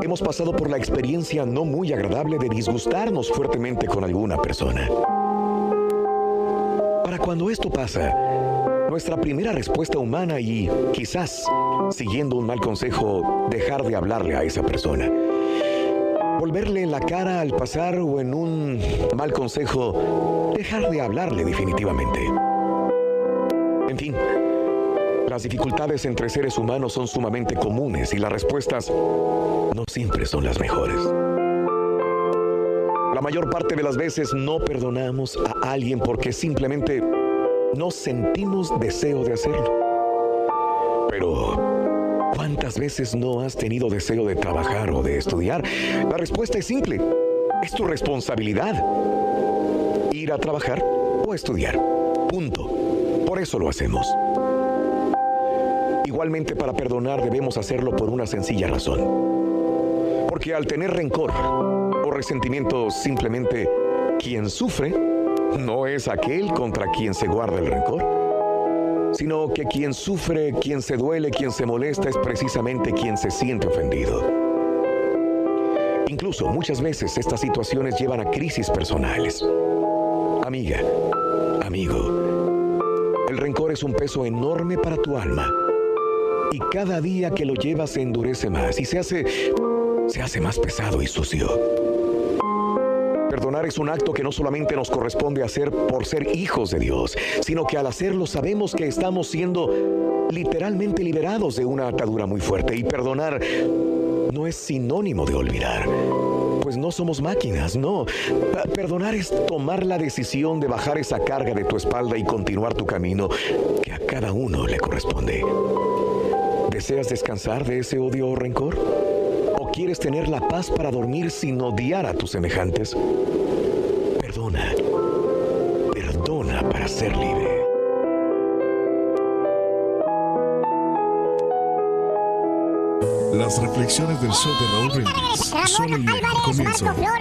Hemos pasado por la experiencia no muy agradable de disgustarnos fuertemente con alguna persona. cuando esto pasa, nuestra primera respuesta humana y quizás, siguiendo un mal consejo, dejar de hablarle a esa persona. Volverle la cara al pasar o en un mal consejo, dejar de hablarle definitivamente. En fin, las dificultades entre seres humanos son sumamente comunes y las respuestas no siempre son las mejores. La mayor parte de las veces no perdonamos a alguien porque simplemente no sentimos deseo de hacerlo. Pero, ¿cuántas veces no has tenido deseo de trabajar o de estudiar? La respuesta es simple. Es tu responsabilidad. Ir a trabajar o estudiar. Punto. Por eso lo hacemos. Igualmente para perdonar debemos hacerlo por una sencilla razón. Porque al tener rencor o resentimiento simplemente quien sufre no es aquel contra quien se guarda el rencor, sino que quien sufre, quien se duele, quien se molesta es precisamente quien se siente ofendido. Incluso muchas veces estas situaciones llevan a crisis personales. Amiga, amigo, el rencor es un peso enorme para tu alma y cada día que lo llevas se endurece más y se hace se hace más pesado y sucio. Perdonar es un acto que no solamente nos corresponde hacer por ser hijos de Dios, sino que al hacerlo sabemos que estamos siendo literalmente liberados de una atadura muy fuerte. Y perdonar no es sinónimo de olvidar, pues no somos máquinas, no. Perdonar es tomar la decisión de bajar esa carga de tu espalda y continuar tu camino que a cada uno le corresponde. ¿Deseas descansar de ese odio o rencor? ¿O quieres tener la paz para dormir sin odiar a tus semejantes? Perdona. Perdona para ser libre. Las reflexiones del show de Raúl Brindis. son el mejor comienzo para un día.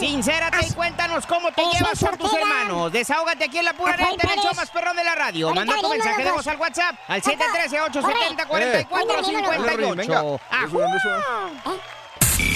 Sincérate y cuéntanos cómo te llevas con tus hermanos. Desahógate aquí en la pura neta en el show más perrón de la radio. Manda tu mensaje de voz al WhatsApp al 713-870-4458. Y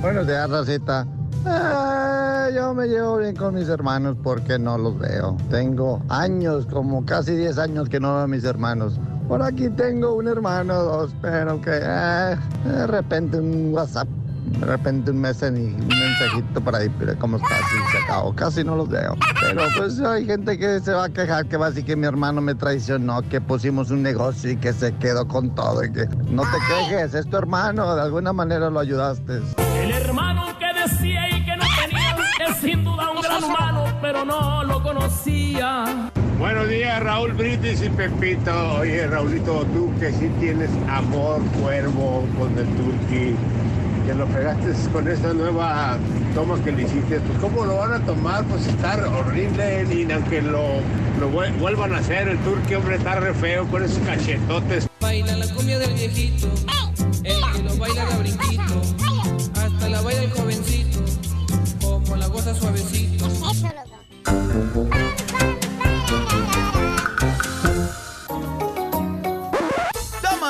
Buenos días, Rosita. Eh, yo me llevo bien con mis hermanos porque no los veo. Tengo años, como casi 10 años que no veo a mis hermanos. Por aquí tengo un hermano, dos, pero que eh, de repente un WhatsApp, de repente un mes y un mensajito por ahí, pero ¿cómo estás? Y se acabó. Casi no los veo. Pero pues hay gente que se va a quejar, que va a decir que mi hermano me traicionó, que pusimos un negocio y que se quedó con todo. Y que no te quejes, es tu hermano, de alguna manera lo ayudaste. El hermano que decía y que no tenía es sin duda un gran humano, pero no lo conocía. Buenos días, Raúl Britis y Pepito. Oye, Raulito, tú que sí tienes amor cuervo con el turqui, que lo pegaste [LAUGHS] con esta nueva toma que le hiciste, pues ¿cómo lo van a tomar? Pues está horrible, y aunque lo, lo vuel- vuelvan a hacer, el turqui, hombre, está re feo con esos cachetotes. Baila la cumbia del viejito, el que lo baila de brinquito, hasta la baila el jovencito, como la goza suavecito.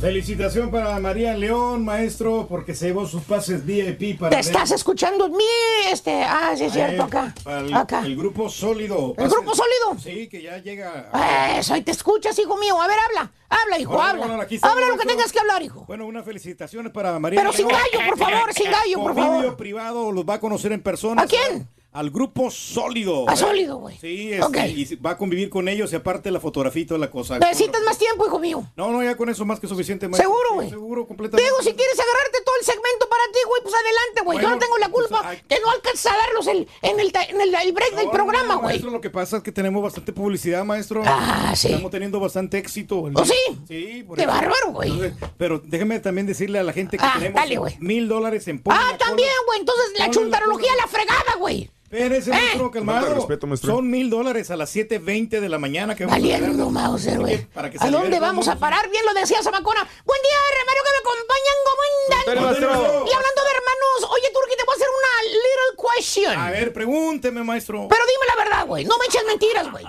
Felicitación para María León, maestro, porque se llevó sus pases VIP para... ¿Te estás escuchando mi este? Ah, sí es cierto, acá. el, Acá. el grupo sólido. ¿El grupo sólido? Sí, que ya llega... Eso, ahí te escuchas, hijo mío. A ver, habla. Habla, hijo, Hola, habla. hola, habla lo que tengas que hablar, hijo. Bueno, unas felicitaciones para María Pero sin gallo, por favor, [LAUGHS] sin gallo, por favor. vídeo privado los va a conocer en persona. ¿A quién? Al grupo sólido. A Sólido, güey. Sí, este, Ok. y va a convivir con ellos y aparte la fotografía y toda la cosa. Necesitas más tiempo, hijo mío. No, no, ya con eso más que suficiente. maestro. Seguro, güey. Seguro, completamente. Diego, si quieres agarrarte todo el segmento para ti, güey, pues adelante, güey. Yo no tengo la culpa que no alcanzas a darlos el- en, el, ta- en el, el break del programa, güey. Maestro, lo que pasa es que tenemos bastante publicidad, maestro. Ah, sí. Estamos teniendo bastante éxito. ¿Oh, sí? Sí, por Qué eso. bárbaro, güey. Pero déjeme también decirle a la gente que Ah, tenemos mil dólares en Ah, también, güey. Entonces la chuntarología la fregada, güey. Espérese, maestro, calmado. Falta de respeto, maestro. Son mil dólares a las 7.20 de la mañana que vamos a Valiendo, ganar. Mauser, güey. Para que se ¿A dónde vamos a parar? Bien lo decía Zamacona. Buen día, hermano, que me acompañan. ¿Cómo andan? Y hablando de hermanos, oye, Turki, te voy a hacer una little question. A ver, pregúnteme, maestro. Pero dime la verdad, güey. No me eches mentiras, güey.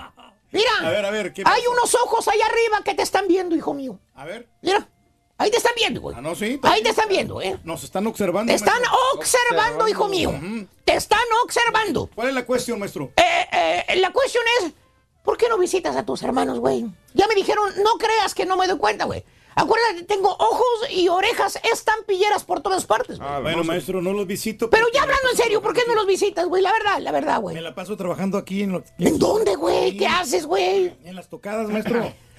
Mira. A ver, a ver, ¿qué Hay unos ojos ahí arriba que te están viendo, hijo mío. A ver. Mira. Ahí te están viendo, güey. Ah, no, sí. Ahí te están viendo, ¿eh? Nos están observando. Te están observando, hijo mío. Te están observando. ¿Cuál es la cuestión, maestro? Eh, eh, la cuestión es, ¿por qué no visitas a tus hermanos, güey? Ya me dijeron, no creas que no me doy cuenta, güey. Acuérdate, tengo ojos y orejas estampilleras por todas partes, güey. Ah, bueno, maestro, no los visito. Pero ya me la hablando en serio, ¿por qué no los visitas, güey? La verdad, la verdad, Me güey. la paso trabajando aquí en lo- ¿En dónde, güey? ¿Qué haces, güey? En las tocadas, maestro. [LAUGHS]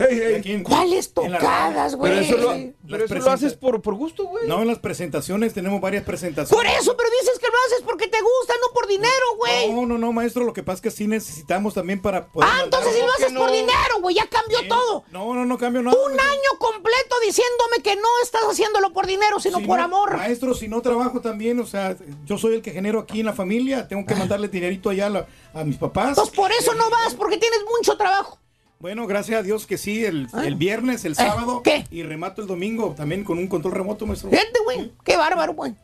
¿Cuáles tocadas, güey? Pero eso lo, Las pero eso lo presenta- haces por, por gusto, güey. No, en las presentaciones tenemos varias presentaciones. Por eso, pero dices que lo haces porque te gusta, no por dinero, güey. No, no, no, maestro, lo que pasa es que sí necesitamos también para poder Ah, entonces si lo haces por dinero, güey, ya cambió todo. No, no, no cambio nada. Un año completo diciéndome que no estás haciéndolo por dinero, sino Si por no- amor. Maestro, si no trabajo también, o sea, yo soy el que genero aquí en la familia, tengo que mandarle dinerito allá a, la- a mis papás. Pues por eso no vas, porque tienes mucho trabajo. Bueno, gracias a Dios que sí, el, Ah. el viernes, el Eh, sábado. ¿qué? Y remato el domingo también con un control remoto, maestro. Fíjate, güey, qué bárbaro, güey.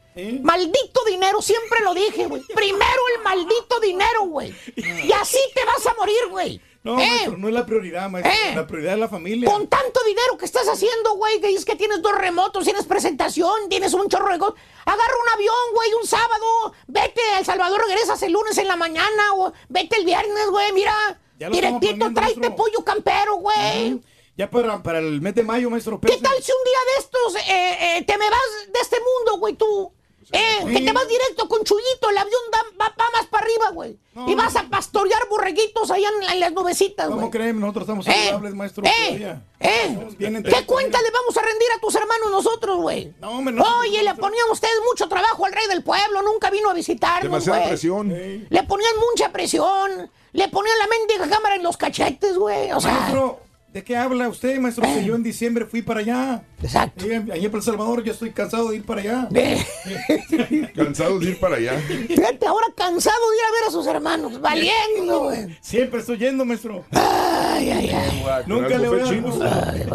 Maldito dinero, siempre lo dije, güey. Primero el maldito dinero, güey. Y así te vas a morir, güey. No, ¿Eh? maestro, no es la prioridad, maestro. Eh. La prioridad es la familia. Con tanto dinero que estás haciendo, güey, que dices que tienes dos remotos, tienes presentación, tienes un chorro de cosas. Agarra un avión, güey, un sábado. Vete a El Salvador, regresas el lunes en la mañana, o vete el viernes, güey, mira. Directito, tráete pollo campero, güey. Ya para, para el mes de mayo, maestro. ¿Qué tal si un día de estos eh, eh, te me vas de este mundo, güey, tú? Eh, que te vas directo con Chuyito, el avión da- va, va más para arriba, güey. y vas a pastorear borreguitos allá en, en las nubecitas, güey. ¿Cómo creen? Nosotros estamos Eh, saludables, maestro. eh. ¿Eh? ¿Qué cuenta le vamos a rendir a tus hermanos nosotros, güey? No, hombre, no. Oye, le ponían ustedes mucho trabajo al rey del pueblo, nunca vino a visitarnos, Demasiada güey. presión. Le ponían mucha presión, le ponían la mendiga cámara en los cachetes, güey. O sea, Maestro, ¿de qué habla usted, maestro? Que yo en diciembre fui para allá. Exacto. allá para El Salvador, yo estoy cansado de ir para allá. [LAUGHS] Cansado de ir para allá. fíjate, ahora cansado de ir a ver a sus hermanos, valiendo, güey. Siempre estoy yendo, maestro. Ay, ay, ay. Nunca le voy a Ay.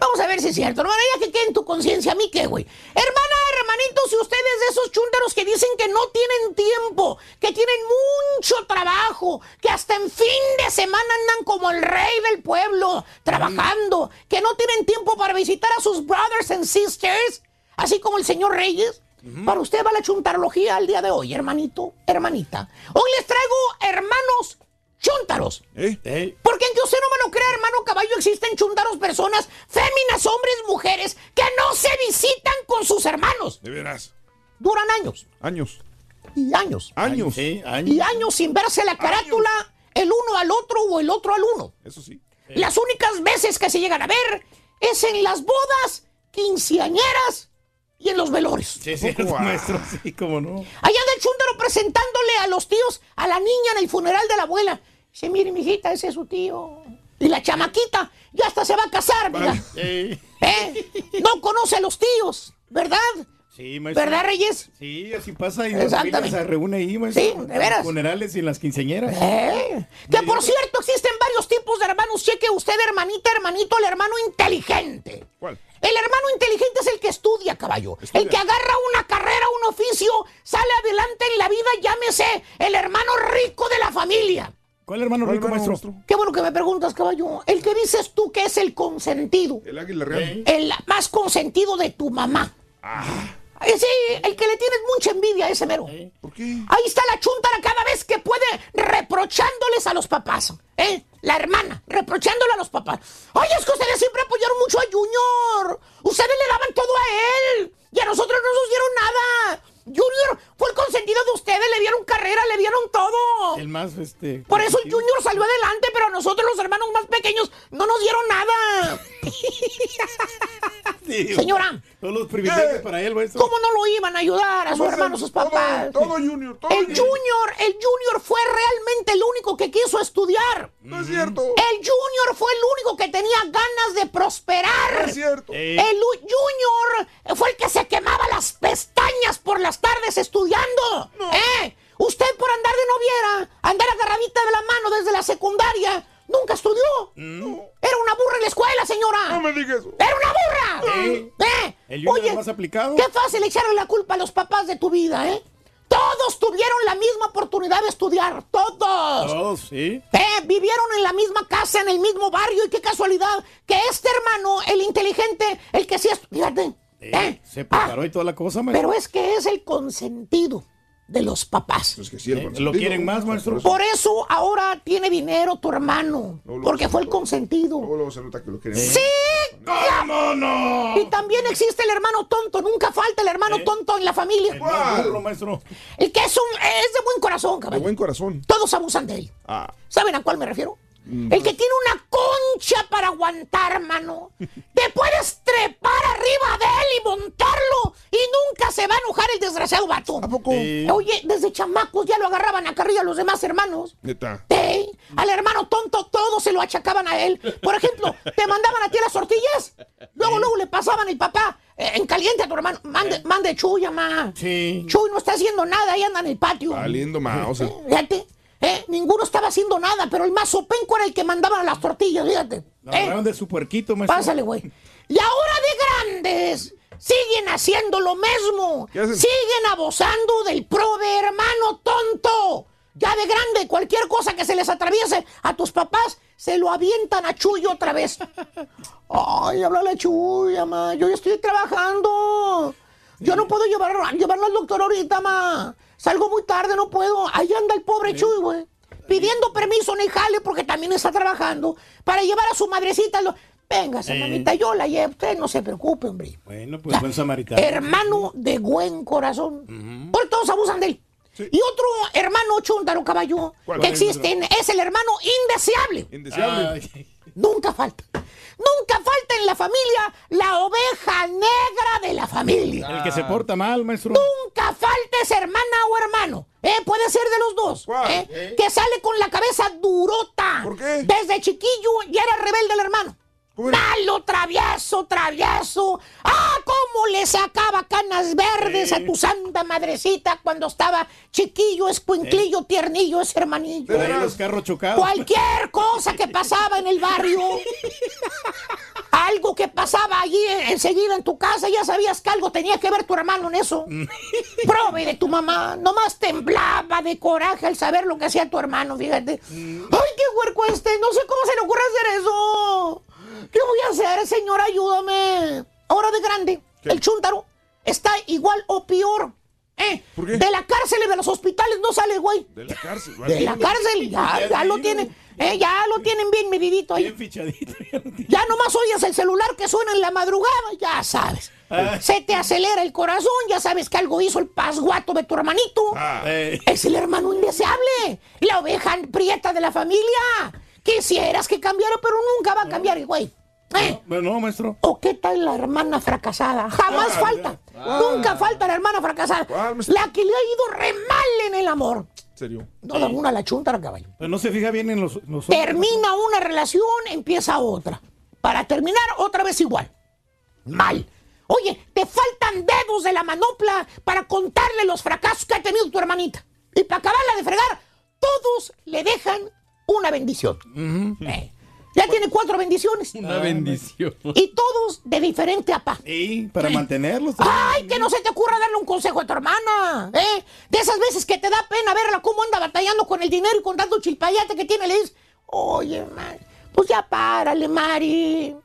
Vamos a ver si es cierto. No, ya que quede en tu conciencia, ¿a mí qué, güey? Hermana, hermanito, si ustedes de esos chúntaros que dicen que no tienen tiempo, que tienen mucho trabajo, que hasta en fin de semana andan como el rey del pueblo, trabajando, que no tienen tiempo para visitar a sus brothers and sisters, así como el señor Reyes, para usted va la chuntarología al día de hoy, hermanito, hermanita. Hoy les traigo hermanos chúntaros. Porque aunque usted no me lo crea, hermano caballo, existen chuntaros personas, féminas, hombres, mujeres, que no se visitan con sus hermanos. De veras. Duran años Años. y años. Años. Sí, Y años sin verse la carátula, el uno al otro o el otro al uno. Eso sí. Las únicas veces que se llegan a ver es en las bodas, quinceañeras y en los velorios. Sí, es cierto, maestro. Sí, cómo no. Allá anda el chúndaro presentándole a los tíos a la niña en el funeral de la abuela. Dice, mire, mijita, ese es su tío. Y la chamaquita ya hasta se va a casar, mira. ¿Eh? No conoce a los tíos, ¿verdad? Sí, maestro. ¿Verdad, Reyes? Sí, así pasa y Exactamente. se reúne ahí, maestro. Sí, de veras. En los funerales y en las quinceañeras. ¿Eh? Que por cierto existen varios tipos de hermanos. Cheque usted, hermanita, hermanito, el hermano inteligente. ¿Cuál? El hermano inteligente es el que estudia, caballo. El que agarra una carrera, un oficio, sale adelante en la vida, llámese el hermano rico de la familia. ¿Cuál hermano rico, maestro? Qué bueno que me preguntas, caballo. El que dices tú que es el consentido. El águila real. El más consentido de tu mamá. Ese, el que le tienes mucha envidia a ese mero. ¿Por qué? Ahí está la chuntara cada vez que puede reprochándoles a los papás. ¿eh? La hermana, reprochándole a los papás. Oye, es que ustedes siempre apoyaron mucho a Junior. Ustedes le daban todo a él. Y a nosotros no nos dieron nada. Junior fue el consentido de ustedes. Le dieron carrera, le dieron todo. El más, este... Por eso el Junior salió adelante, pero a nosotros los hermanos más pequeños no nos dieron nada. [LAUGHS] Señora. Todos los privilegios para él, maestro. ¿Cómo no lo iban a ayudar a sus hermanos, sus papás? Todo, Junior, todo El Junior. Junior, el Junior fue realmente el único que quiso estudiar. No es cierto. El Junior fue el único que tenía ganas de prosperar. No es cierto. El Junior fue el que se quemaba las pestañas por las tardes estudiando. ¿Eh? Usted por andar de noviera, andar agarradita de la mano desde la secundaria, nunca estudió. No. Era una burra en la escuela, señora. No me digas ¡Era una burra! ¿Eh? ¿Eh? Oye, qué fácil echarle la culpa a los papás de tu vida, ¿eh? Todos tuvieron la misma oportunidad de estudiar, todos. Todos, sí. Eh, vivieron en la misma casa, en el mismo barrio, y qué casualidad que este hermano, el inteligente, el que sí es... Fíjate, eh, Se preparó y toda la cosa, maestro. pero es que es el consentido de los papás. Es que sí, el Eh, lo quieren más, maestro. Por eso ahora tiene dinero tu hermano, porque fue el consentido. Luego, luego se nota que lo quieren. ¡Sí! ¿Cómo no? Y también existe el hermano tonto, nunca falta el hermano tonto en la familia. El más burro, maestro. El que es, un, es de buen corazón, De cabrón. buen corazón. Todos abusan de él. Ah. ¿Saben a cuál me refiero? Mm. El que tiene una concha para aguantar, mano. [LAUGHS] Te puedes trepar arriba de él y montarlo y nunca se va a enojar el desgraciado vato. ¿A poco? Oye, desde chamacos ya lo agarraban a carrilla los demás hermanos. Neta. Sí, al hermano tonto todo se lo achacaban a él. Por ejemplo, te mandaban a ti las tortillas, luego luego le pasaban el papá eh, en caliente a tu hermano. Mande, mande Chuy, mamá. Sí. Chuy no está haciendo nada, ahí anda en el patio. Valiendo mouse. Fíjate, eh, ninguno estaba haciendo nada, pero el más sopenco era el que mandaba las tortillas, fíjate. Eh, de su puerquito, maestro. pásale, güey. Y ahora de grandes, siguen haciendo lo mismo. Siguen abusando del prove hermano tonto. Ya de grande, cualquier cosa que se les atraviese a tus papás, se lo avientan a Chuy otra vez. Ay, háblale a Chuy, mamá. Yo ya estoy trabajando. Yo no puedo llevar, llevarlo al doctor ahorita, ma. Salgo muy tarde, no puedo. Ahí anda el pobre Chuy, güey. Pidiendo permiso en el jale porque también está trabajando para llevar a su madrecita. Lo... Véngase, Eh. mamita, yo la llevo. Usted no se preocupe, hombre. Bueno, pues buen samaritano. Hermano de buen corazón. Por todos abusan de él. Y otro hermano chúntaro caballo que existe es el hermano indeseable. Indeseable. Nunca falta. Nunca falta en la familia la oveja negra de la familia. el que se porta mal, maestro. Nunca falta esa hermana o hermano. Eh, puede ser de los dos. ¿Cuál? eh, Que sale con la cabeza durota. ¿Por qué? Desde chiquillo ya era rebelde el hermano. ¿Cómo era? Malo, travieso, travieso. ¡Ah, cómo le sacaba canas verdes a tu santa madrecita cuando estaba chiquillo, escuinclillo, tiernillo, ese hermanillo! Por ahí los carros chocados. Cualquier cosa que pasaba en el barrio, [LAUGHS] algo que pasaba allí enseguida en tu casa, ya sabías que algo tenía que ver tu hermano en eso. Prove de tu mamá, nomás temblaba de coraje al saber lo que hacía tu hermano, fíjate. ¡Ay, qué huerco este! No sé cómo se le ocurre hacer eso. ¿Qué voy a hacer, señor? Ayúdame. Ahora de grande, el chúntaro está igual o peor. ¿Eh? ¿Por qué? De la cárcel y de los hospitales no sale, güey. De la cárcel. De la cárcel, ya, ya lo tienen, eh, ya lo tienen bien medidito ahí. Bien fichadito. ya tiene. Ya nomás oyes el celular que suena en la madrugada, ya sabes. Se te acelera el corazón, ya sabes que algo hizo el pasguato de tu hermanito. Ah. Eh, Es el hermano indeseable, la oveja prieta de la familia. Quisieras que cambiara, pero nunca va a cambiar güey. ¿Eh? no, maestro. ¿O qué tal la hermana fracasada? Jamás falta. Nunca falta la hermana fracasada. La que le ha ido re mal en el amor. ¿En serio? No da una la chunta, caballo. Pero no se fija bien en los... los Termina una relación, empieza otra. Para terminar, otra vez igual. Mal. Oye, te faltan dedos de la manopla para contarle los fracasos que ha tenido tu hermanita. Y para acabarla de fregar, todos le dejan una bendición. Eh, ya tiene cuatro bendiciones. Una bendición. Y todos de diferente apá. Sí, para mantenerlos. ¡Ay, que no se te ocurra darle un consejo a tu hermana! ¿eh? De esas veces que te da pena verla cómo anda batallando con el dinero y con tanto chilpayate que tiene, le dices, oye, man, pues ya párale, Mari.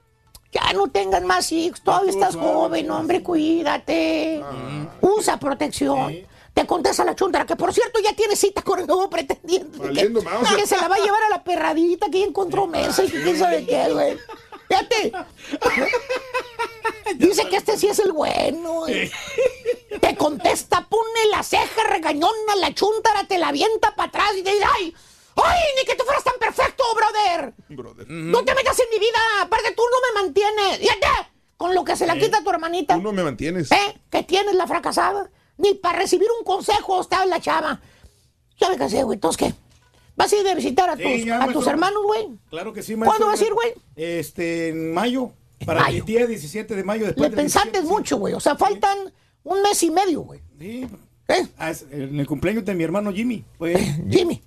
Ya no tengas más hijos, todavía estás joven, hombre, cuídate. Usa protección. Te contesta la chuntara, que por cierto ya tiene cita con el nuevo pretendiente. Valiendo Que, que se la va a llevar a la perradita que ya encontró mesa y que quién sabe qué, güey. Fíjate. [LAUGHS] Dice que este sí es el bueno. güey. Te contesta, pone la ceja regañona, la chuntara te la avienta para atrás y te dice, ¡ay! ¡Ay! Ni que tú fueras tan perfecto, brother. Brother. No te metas en mi vida. Aparte, tú no me mantienes. Fíjate, con lo que se la quita a tu hermanita. Tú no me mantienes. ¿Eh? Que tienes la fracasada. Ni para recibir un consejo está la chava. Ya me casé, güey. Entonces, ¿qué? ¿Vas a ir de visitar a tus, ya, a tus hermanos, güey? Claro que sí, maestro. ¿Cuándo vas a ir, güey? Este, en mayo. Para mayo. el día 17 de mayo. Le Después del pensaste 17, sí. mucho, güey. O sea, faltan un mes y medio, güey. Sí. ¿Eh? En el cumpleaños de mi hermano Jimmy. Pues, [LAUGHS] Jimmy.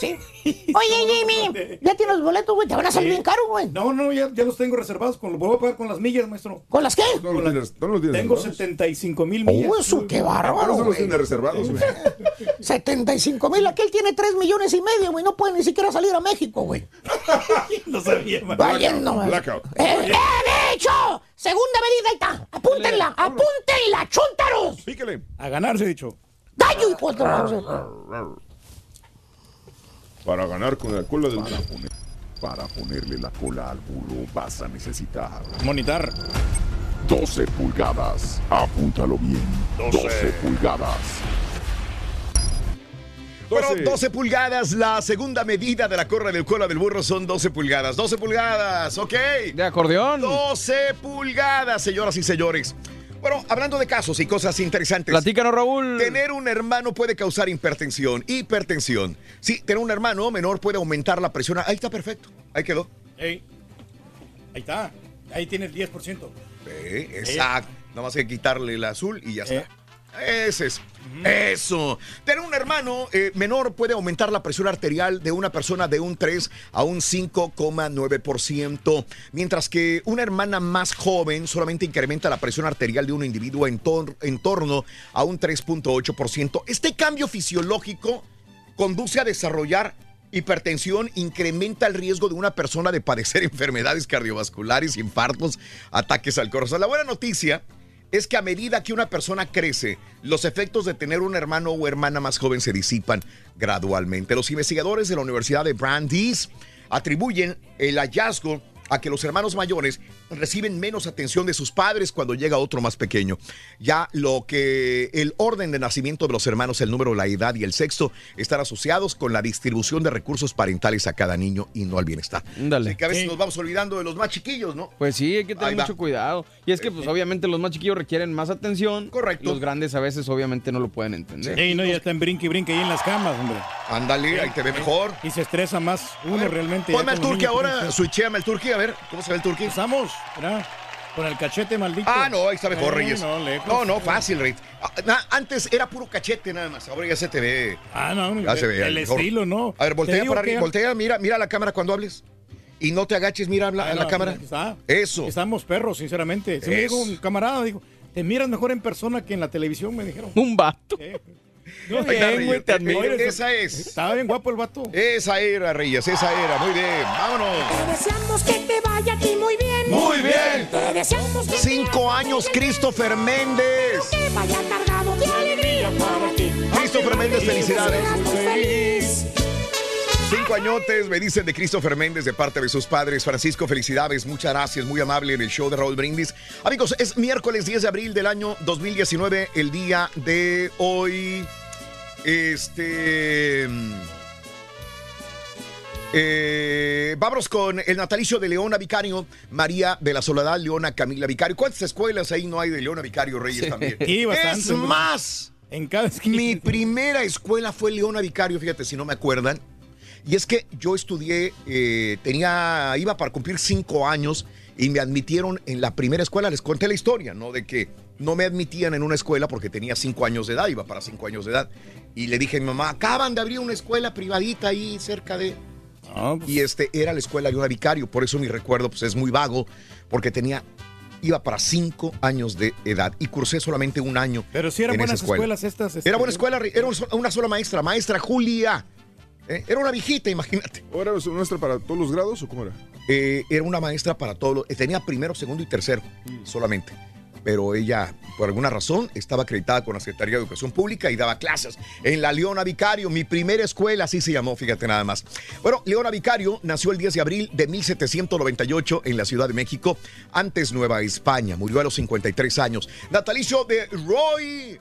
Sí. Oye, Jimmy, ya tienes los boletos, güey. Te van a salir Sí. bien caros, güey. No, no, ya, ya los tengo reservados. Con, los voy a pagar con las millas, maestro. ¿Con las qué? No los tienes, no los tienes Tengo reservados. 75 mil millas. Oh, eso, qué bárbaro, Por eso los tiene reservados, güey. [LAUGHS] 75 mil. Aquel tiene 3 millones y medio, güey. No puede ni siquiera salir a México, güey. [LAUGHS] no sabía, man. Valiendo, man. Blackout. ¡Eh, eh, bicho! Segunda medida, ahí está. Apúntenla, apúntenla, chúntaros. Píquele. A ganarse, dicho. Gallo, hijo de Para ganar con la cola del para, poner- para ponerle la cola al burro vas a necesitar Monitar. 12 pulgadas. Apúntalo bien. 12 pulgadas. Bueno, 12. 12 pulgadas, la segunda medida de la corra del cola del burro son 12 pulgadas. 12 pulgadas, ok. De acordeón. 12 pulgadas, señoras y señores. Bueno, hablando de casos y cosas interesantes. Platícanos, Raúl. Tener un hermano puede causar hipertensión. Hipertensión. Sí, tener un hermano menor puede aumentar la presión. Ahí está perfecto. Ahí quedó. Ahí está. Ahí tiene el 10%. Eh, exacto. Nada más hay que quitarle el azul y ya está. Ese es. Eso. Tener un hermano eh, menor puede aumentar la presión arterial de una persona de un 3 a un 5,9%, mientras que una hermana más joven solamente incrementa la presión arterial de un individuo en, en torno a un 3.8%. Este cambio fisiológico conduce a desarrollar hipertensión, incrementa el riesgo de una persona de padecer [LAUGHS] enfermedades cardiovasculares, infartos, ataques al corazón. La buena noticia es que a medida que una persona crece, los efectos de tener un hermano o hermana más joven se disipan gradualmente. Los investigadores de la Universidad de Brandeis atribuyen el hallazgo a que los hermanos mayores reciben menos atención de sus padres cuando llega otro más pequeño. Ya lo que el orden de nacimiento de los hermanos, el número, la edad y el sexo están asociados con la distribución de recursos parentales a cada niño y no al bienestar. Ándale. Así que a veces Sí. nos vamos olvidando de los más chiquillos, ¿no? Pues sí, hay que tener mucho cuidado. Y es que, pues, obviamente, los más chiquillos requieren más atención. Correcto. Los grandes a veces, obviamente, no lo pueden entender. Ey, no, ya está en brinque y brinque ahí en las camas, hombre. Ándale, ahí te ve mejor. Y se estresa más uno realmente. Ponme los turqui ahora, switchéame al turqui, a ver, ¿cómo se ve el turqui? Estamos, mira, con el cachete maldito. Ah, no, ahí está mejor, Eh, Reyes. No, lejos. No, no, fácil, Reyes. Ah, antes era puro cachete nada más, ahora ya se te ve. Ah, no, Ya se ve. el mejor. estilo, ¿no? A ver, Te voltea para que- arriba, voltea, mira, mira la cámara cuando hables. Y no te agaches, mira la- Ah, a la no, cámara. aquí está. Eso. Estamos perros, sinceramente. Se me dijo un camarada, dijo, te miras mejor en persona que en la televisión, me dijeron. Un vato. No, bien, güey, te admiro. Esa es. Estaba bien guapo el vato. Esa era, Reyes, esa era. Muy bien, vámonos. Te deseamos que te vaya a ti muy bien. Muy bien. Te deseamos que Cinco años, Christopher Méndez. te vaya cargado de alegría para ti. Christopher Méndez, felicidades. Seas muy feliz. Cinco añotes, me dicen de Christopher Méndez de parte de sus padres. Francisco, felicidades, muchas gracias, muy amable en el show de Raúl Brindis. Amigos, es miércoles 10 de abril del año 2019, el día de hoy. Este. Eh, vámonos con el natalicio de Leona Vicario, María de la Soledad, Leona Camila Vicario. ¿Cuántas escuelas ahí no hay de Leona Vicario Reyes Sí. también? Sí, es más, En cada esquina. mi primera escuela fue Leona Vicario, fíjate si no me acuerdan. Y es que yo estudié, eh, tenía, iba para cumplir cinco años y me admitieron en la primera escuela. Les conté la historia, ¿no? De que no me admitían en una escuela porque tenía cinco años de edad, iba para cinco años de edad. Y le dije a mi mamá, acaban de abrir una escuela privadita ahí cerca de... Y este era la escuela Leona Vicario, por eso mi recuerdo pues, es muy vago, porque tenía, iba para cinco años de edad y cursé solamente un año. Pero sí eran en esa buenas escuela. escuelas estas. este, Era buena escuela, era una sola maestra, maestra Julia. Eh, Era una viejita, imagínate. ¿O era una maestra para todos los grados o cómo era? Eh, era una maestra para todos. los- eh, Tenía primero, segundo y tercero solamente. Pero ella, por alguna razón, estaba acreditada con la Secretaría de Educación Pública y daba clases en la Leona Vicario, mi primera escuela, así se llamó, fíjate nada más. Bueno, Leona Vicario nació el 10 de abril de 1798 en la Ciudad de México, antes Nueva España. Murió a los 53 años. Natalicio de Roy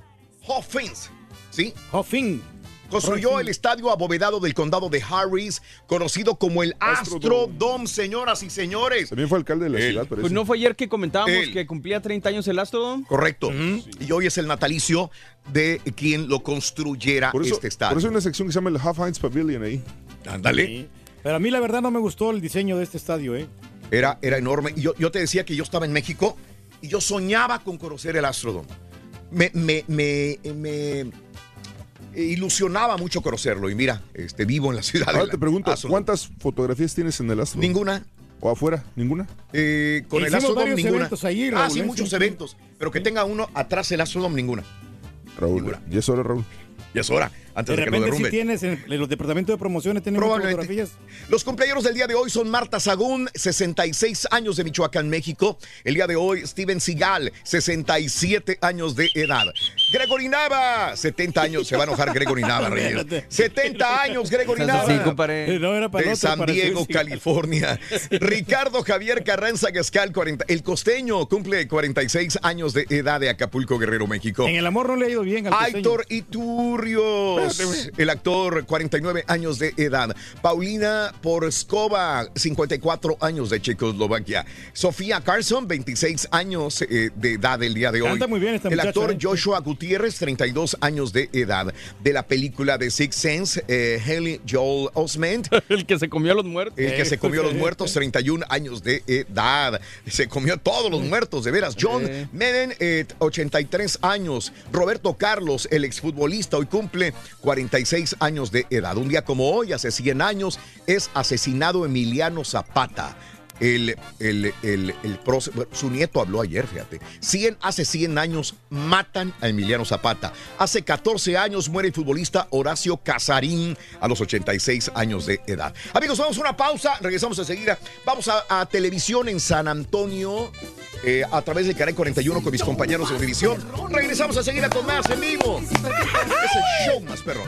Hoffins, ¿sí? Hoffin. Construyó el estadio abovedado del condado de Harris, conocido como el Astrodome, señoras y señores. También fue alcalde de la ciudad, Pues no fue ayer que comentábamos Él. que cumplía 30 años el Astrodome. Correcto. Y hoy es el natalicio de quien lo construyera Por eso, este estadio. por eso hay una sección que se llama el Half Heinz Pavilion ahí. Ándale. Sí. Pero a mí la verdad no me gustó el diseño de este estadio, ¿eh? Era, era enorme. Y yo, yo te decía que yo estaba en México y yo soñaba con conocer el Astrodome. Me, me, me, me, ilusionaba mucho conocerlo. Y mira, este, vivo en la ciudad. Ahora de te pregunto. ¿cuántas fotografías tienes en el Astro? Ninguna. ¿O afuera? ¿Ninguna? Eh, con el Astrodome ninguna. eventos ahí, ah, sí, ¿eh? muchos Sí. eventos. Pero que tenga uno atrás el Astrodome, ninguna. Raúl, ya es hora, Raúl. Ya es hora, antes De de, que lo repente, si tienes en, los departamentos de promociones, tienen fotografías. Los cumpleaños del día de hoy son Marta Sagún, 66 años de Michoacán, México. El día de hoy, Steven Seagal, 67 años de edad. Gregory Nava, 70 años. Se va a enojar Gregory Nava, [LAUGHS] Reyes. 70 años, Gregory Nava. Sí, compadre. No, era para de San Diego. California. [LAUGHS] Ricardo Javier Carranza Gascal, 40. El costeño cumple 46 años de edad de Acapulco, Guerrero, México. En el amor no le ha ido bien al costeño. Aitor El actor, 49 años de edad. Paulina Porskova, 54 años de Checoslovaquia. Sofía Carson, 26 años eh, de edad el día de hoy. Canta muy bien esta el muchacha, actor ¿eh? Joshua Gutiérrez, 32 años de edad. De la película de Six Sense, eh, Haley Joel Osment. [LAUGHS] El que se comió a los muertos. El que se comió a los muertos, 31 años de edad. Se comió a todos los muertos, de veras. John Sí. Madden, eh, 83 años. Roberto Carlos, el exfutbolista, hoy cumple 46 años de edad. Un día como hoy, hace 100 años, es asesinado Emiliano Zapata. El, el, el, el su nieto habló ayer, fíjate. 100, hace 100 años matan a Emiliano Zapata. Hace 14 años muere el futbolista Horacio Casarín a los 86 años de edad. Amigos, vamos a una pausa. Regresamos enseguida. Vamos a, televisión en San Antonio eh, a través del canal 41 con mis compañeros de televisión. Regresamos enseguida con más en vivo. [LAUGHS] Es el show más perrón.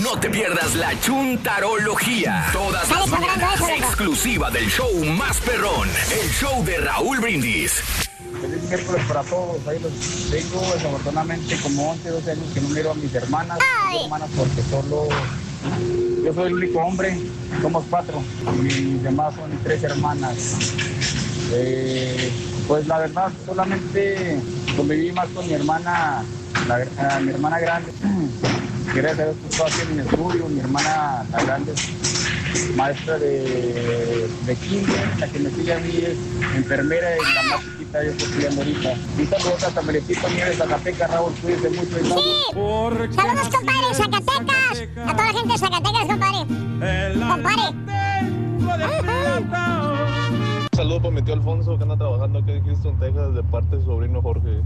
No te pierdas la chuntarología. Todas las mañanas, exclusiva del show más perrón, el show de Raúl Brindis. Feliz miércoles para todos. Ahí los tengo, desafortunadamente, como 11, 12 años que no miro a mis hermanas. Mis hermanas porque solo yo soy el único hombre. Somos cuatro. Y mis demás son tres hermanas. Eh, pues la verdad, solamente conviví más con mi hermana, la- mi hermana grande. [CLEARS THROAT] Gracias a Dios, todo haciendo un estudio. Mi hermana, la grande, es maestra de, de kinder. La que me sigue a mí es enfermera y la más chiquita yo estoy estudiando ahorita. Un saludo hasta Melecito Nieves, Zacatecas, Raúl, cuídense mucho. y Sí. Saludos, compadre, Zacatecas. A toda la gente de Zacatecas, compadre. Compadre. Saludos para mi tío Alfonso que anda trabajando aquí en Houston, Texas, de parte de su sobrino Jorge.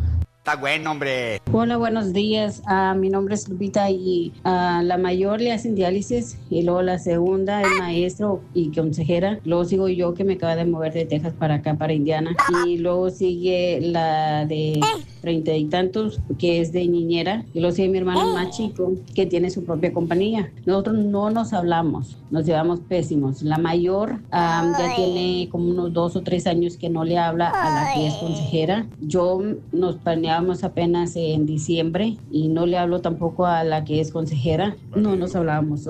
Está bueno, hombre. Hola, buenos días. Ah, mi nombre es Lupita y ah, la mayor le hacen diálisis y luego la segunda es maestro y consejera. Luego sigo yo que me acaba de mover de Texas para acá, para Indiana. Y luego sigue la de treinta y tantos que es de niñera. Y luego sigue mi hermano más chico que tiene su propia compañía. Nosotros no nos hablamos, nos llevamos pésimos. La mayor ah, ya tiene como unos dos o tres años que no le habla a la que es consejera. Yo nos planeábamos apenas en diciembre y no le hablo tampoco a la que es consejera. No nos hablábamos.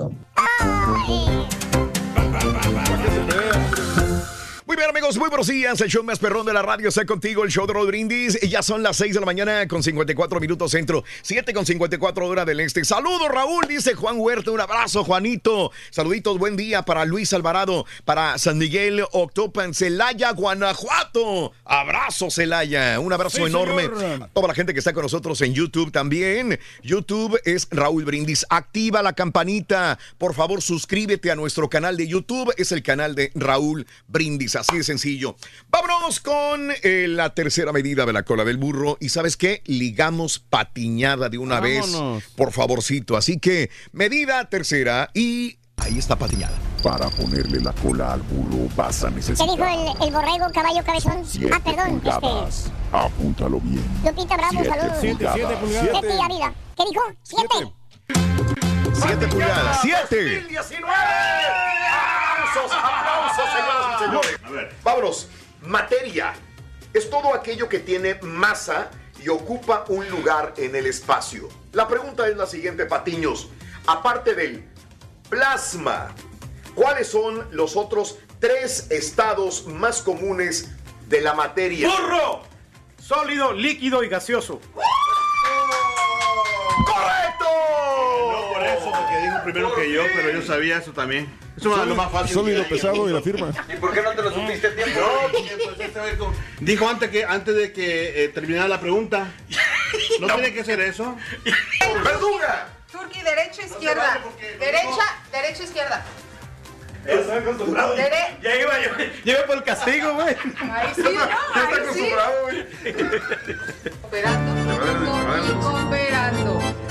Bien, amigos, muy buenos días. El show más perrón de la radio está contigo, el show de Rod Brindis. Ya son las 6 de la mañana con 54 minutos centro, 7 con 54 hora del este. Saludos, Raúl, dice Juan Huerta. Un abrazo, Juanito. Saluditos, buen día para Luis Alvarado, para San Miguel Octopan, Celaya, Guanajuato. Abrazo, Celaya. Un abrazo Sí, enorme señor. a toda la gente que está con nosotros en YouTube también. YouTube es Raúl Brindis. Activa la campanita. Por favor, suscríbete a nuestro canal de YouTube. Es el canal de Raúl Brindis. Así de sencillo. Vámonos con eh, la tercera medida de la cola del burro. Y sabes qué? Ligamos patiñada de una Vámonos. vez. Por favorcito. Así que medida tercera y ahí está patiñada. Para ponerle la cola al burro vas a ¿Qué necesitar dijo el, el borrego, caballo, cabezón? siete Ah, perdón, este. pulgadas. Apúntalo bien. Lupita Bravo, Siete saludos. Siete, siete pulgadas. Siete y vida. ¿Qué dijo? Siete. 7 pulgadas. 7. 2019. Aplausos, aplausos, señoras y señores. A ver, vámonos. Materia es todo aquello que tiene masa y ocupa un lugar en el espacio. La pregunta es la siguiente, Patiños. Aparte del plasma, ¿cuáles son los otros tres estados más comunes de la materia. ¡Burro! Sólido, líquido y gaseoso. ¡Correcto! No por eso, porque dijo primero que yo, pero yo sabía eso también. Eso es lo más fácil. Sólido, pesado y la firma. ¿Y por qué no te lo supiste a tiempo? No, porque, pues, con- Dijo antes que antes de que eh, terminara la pregunta. [LAUGHS] No, tiene que ser eso. ¡Verduga! Turqui, derecha, izquierda. Derecha, derecha, izquierda. Ya estoy acostumbrado. Dere- Ya iba, yo, ya iba por el castigo, güey. Ahí sí, ¿no? Está Ahí sí. acostumbrado, güey. Cooperando, cooperando.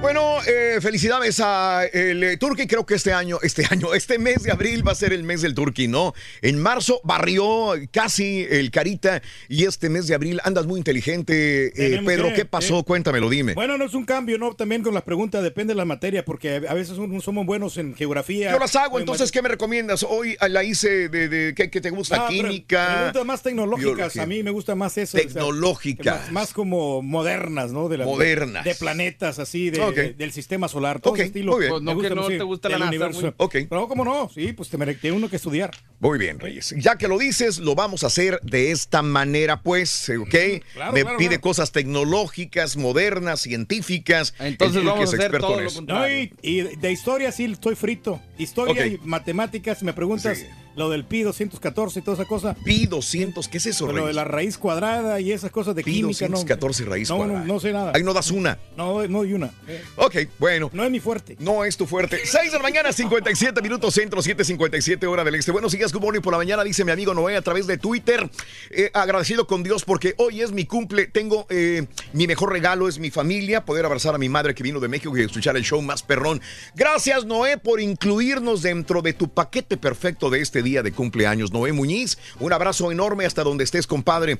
Bueno, eh, felicidades a el eh, Turkey. Creo que este año, este año, [LAUGHS] este mes de abril va a ser el mes del Turkey, ¿no? En marzo barrió casi el Carita y este mes de abril andas muy inteligente. Eh, Pedro, que, ¿qué pasó? Cuéntamelo, dime. Bueno, no es un cambio, ¿no? También con las preguntas depende de la materia, porque a veces no somos buenos en geografía. Yo las hago, entonces, ¿qué me recomiendas? Hoy la hice de, de ¿qué, qué te gusta? Ah, Química. Preguntas más tecnológicas. biología. A mí me gusta más eso. o sea, Tecnológicas. más, más como modernas, ¿no? De la- Modernas. De planetas, así, de, De- del sistema solar. Todo ese estilo. muy bien. Pues no, que no sí, te gusta la NASA, universo. No, ¿cómo no? Sí, pues te mere- tiene uno que estudiar. Muy bien, Reyes. Ya que lo dices, lo vamos a hacer de esta manera, pues, eh, ¿ok? Claro, Me claro, pide claro. cosas tecnológicas, modernas, científicas. Entonces vamos es a hacer todo en lo eso. contrario. No, y, y de historia sí estoy frito. Historia y matemáticas, me preguntas Sí. lo del pi 214 y toda esa cosa. Pi 200, ¿qué es eso, Lo de Reyes? la raíz cuadrada y esas cosas de Pi química, ¿no? 214 raíz No, no, cuadrada. no sé nada. Ahí no das una. No, no hay una. Ok, bueno. No es mi fuerte. No es tu fuerte. [LAUGHS] 6 de la mañana, 57 minutos centro, 7.57 hora del este. Buenos días, good morning por la mañana, dice mi amigo Noé a través de Twitter. Eh, agradecido con Dios porque hoy es mi cumple. Tengo eh, mi mejor regalo, es mi familia, poder abrazar a mi madre que vino de México y escuchar el show más perrón. Gracias, Noé, por incluirnos dentro de tu paquete perfecto de este día de cumpleaños. Noé Muñiz, un abrazo enorme hasta donde estés, compadre.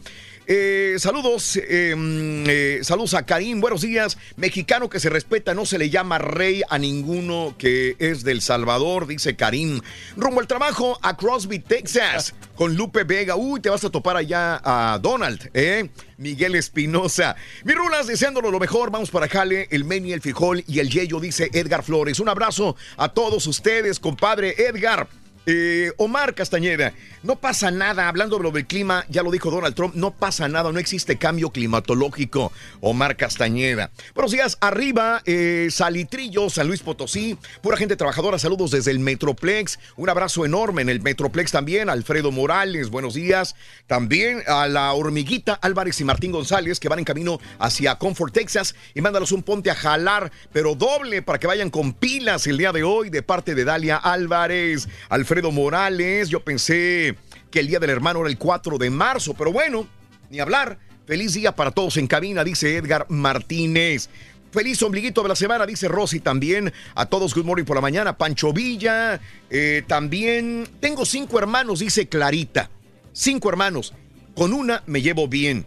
Eh, saludos, mm, eh, saludos a Karim, buenos días. Mexicano que se respeta, no se le llama rey a ninguno que es del Salvador, dice Karim. Rumbo al trabajo a Crosby, Texas, con Lupe Vega. Uy, te vas a topar allá a Donald, ¿eh? Miguel Espinosa. Mis rulas, deseándolo lo mejor. Vamos para Jale, el Meni, el Frijol y el Yeyo, dice Edgar Flores. Un abrazo a todos ustedes, compadre Edgar. Eh, Omar Castañeda, no pasa nada, hablando del clima, ya lo dijo Donald Trump, no pasa nada, no existe cambio climatológico. Omar Castañeda. Buenos días, arriba, eh, Salitrillo, San Luis Potosí, pura gente trabajadora, saludos desde el Metroplex, un abrazo enorme en el Metroplex también, Alfredo Morales, buenos días. También a la hormiguita Álvarez y Martín González que van en camino hacia Comfort, Texas, y mándalos un ponte a jalar, pero doble para que vayan con pilas el día de hoy de parte de Dalia Álvarez. Alfredo Morales, yo pensé que el día del hermano era el 4 de marzo, pero bueno, ni hablar. Feliz día para todos en cabina, dice Edgar Martínez. Feliz ombliguito de la semana, dice Rosy también. A todos, good morning por la mañana. Pancho Villa, eh, también. Tengo cinco hermanos, dice Clarita. Cinco hermanos. Con una me llevo bien.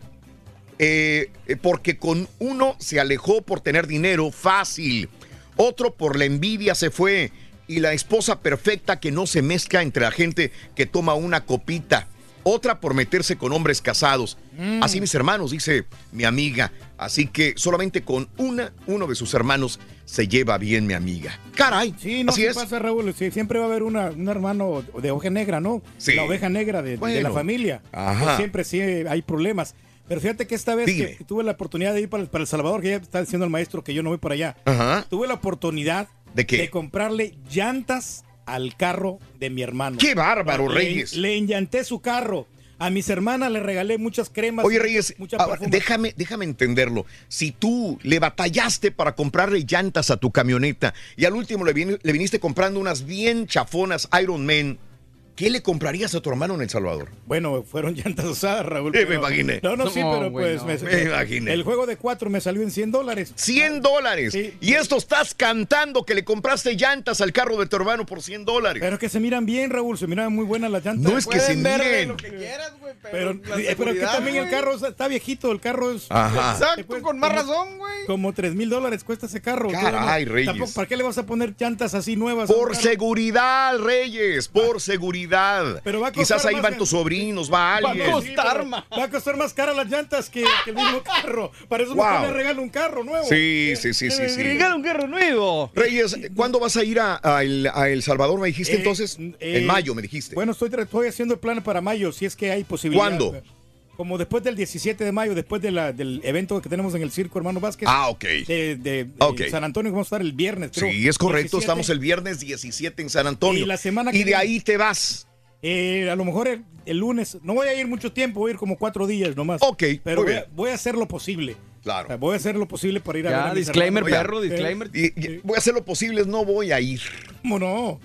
Eh, eh, porque con uno se alejó por tener dinero fácil. Otro por la envidia se fue. Y la esposa perfecta que no se mezcla entre la gente que toma una copita. Otra por meterse con hombres casados. Mm. Así mis hermanos, dice mi amiga. Así que solamente con una, uno de sus hermanos se lleva bien mi amiga. Caray, Sí, no así ¿qué es. pasa, Raúl. Sí, siempre va a haber una, un hermano de oveja negra, ¿no? Sí. La oveja negra de, la familia. Ajá. Pues siempre sí hay problemas. Pero fíjate que esta vez que tuve la oportunidad de ir para, para El Salvador, que ya está diciendo el maestro que yo no voy para allá. Ajá. Tuve la oportunidad ¿De qué? comprarle llantas al carro de mi hermano. ¡Qué bárbaro, Le- Reyes! Le enllanté su carro. A mis hermanas le regalé muchas cremas. Oye, Reyes, ahora, déjame, déjame entenderlo. Si tú le batallaste para comprarle llantas a tu camioneta y al último le, vin- le viniste comprando unas bien chafonas Iron Man, ¿qué le comprarías a tu hermano en El Salvador? Bueno, fueron [LAUGHS] llantas usadas, Raúl. Eh, me imaginé. No, no, sí, No, pero pues... no. Me imaginé. El juego de cuatro me salió en 100 dólares. 100 dólares. Y esto estás cantando que le compraste llantas al carro de tu hermano por 100 dólares. Pero que se miran bien, Raúl, se miran muy buenas las llantas. No es que se miren. lo que quieras, güey, pero, Pero, eh, pero que también el carro está- viejito, el carro es... Ajá. Exacto, con más como- razón, güey. Como 3 mil dólares cuesta ese carro. Caray, Reyes. tampoco- ¿Para qué le vas a poner llantas así nuevas? Por seguridad, Reyes, por seguridad. Seguridad. Pero va a Quizás ahí van en- tus sobrinos, va Va a alguien. costar más. Va a costar más cara las llantas que, que el mismo carro. Para eso Wow. le regalo un carro nuevo. Sí, sí, sí, sí, sí. Regala un carro nuevo. Reyes, ¿cuándo vas a ir a, a el, a El Salvador? Me dijiste Eh, entonces. eh, en mayo, me dijiste. Bueno, estoy, estoy haciendo el plan para mayo, si es que hay posibilidad. ¿Cuándo? Como después del 17 de mayo, después de la- del evento que tenemos en el circo, hermano Vázquez. Ah, ok. De, de- de Ok. San Antonio, vamos a estar el viernes, creo. sí, es correcto. 17. Estamos el viernes 17 en San Antonio. Y la semana Y de viene- ahí te vas. Eh, a lo mejor el, el lunes, no voy a ir mucho tiempo, voy a ir como cuatro días nomás. Ok, pero muy voy a, bien. voy a hacer lo posible. Claro. O sea, voy a hacer lo posible para ir a ver a disclaimer, hermanos. perro, Eh, disclaimer. Y- y voy a hacer lo posible, no voy a ir. ¿Cómo no?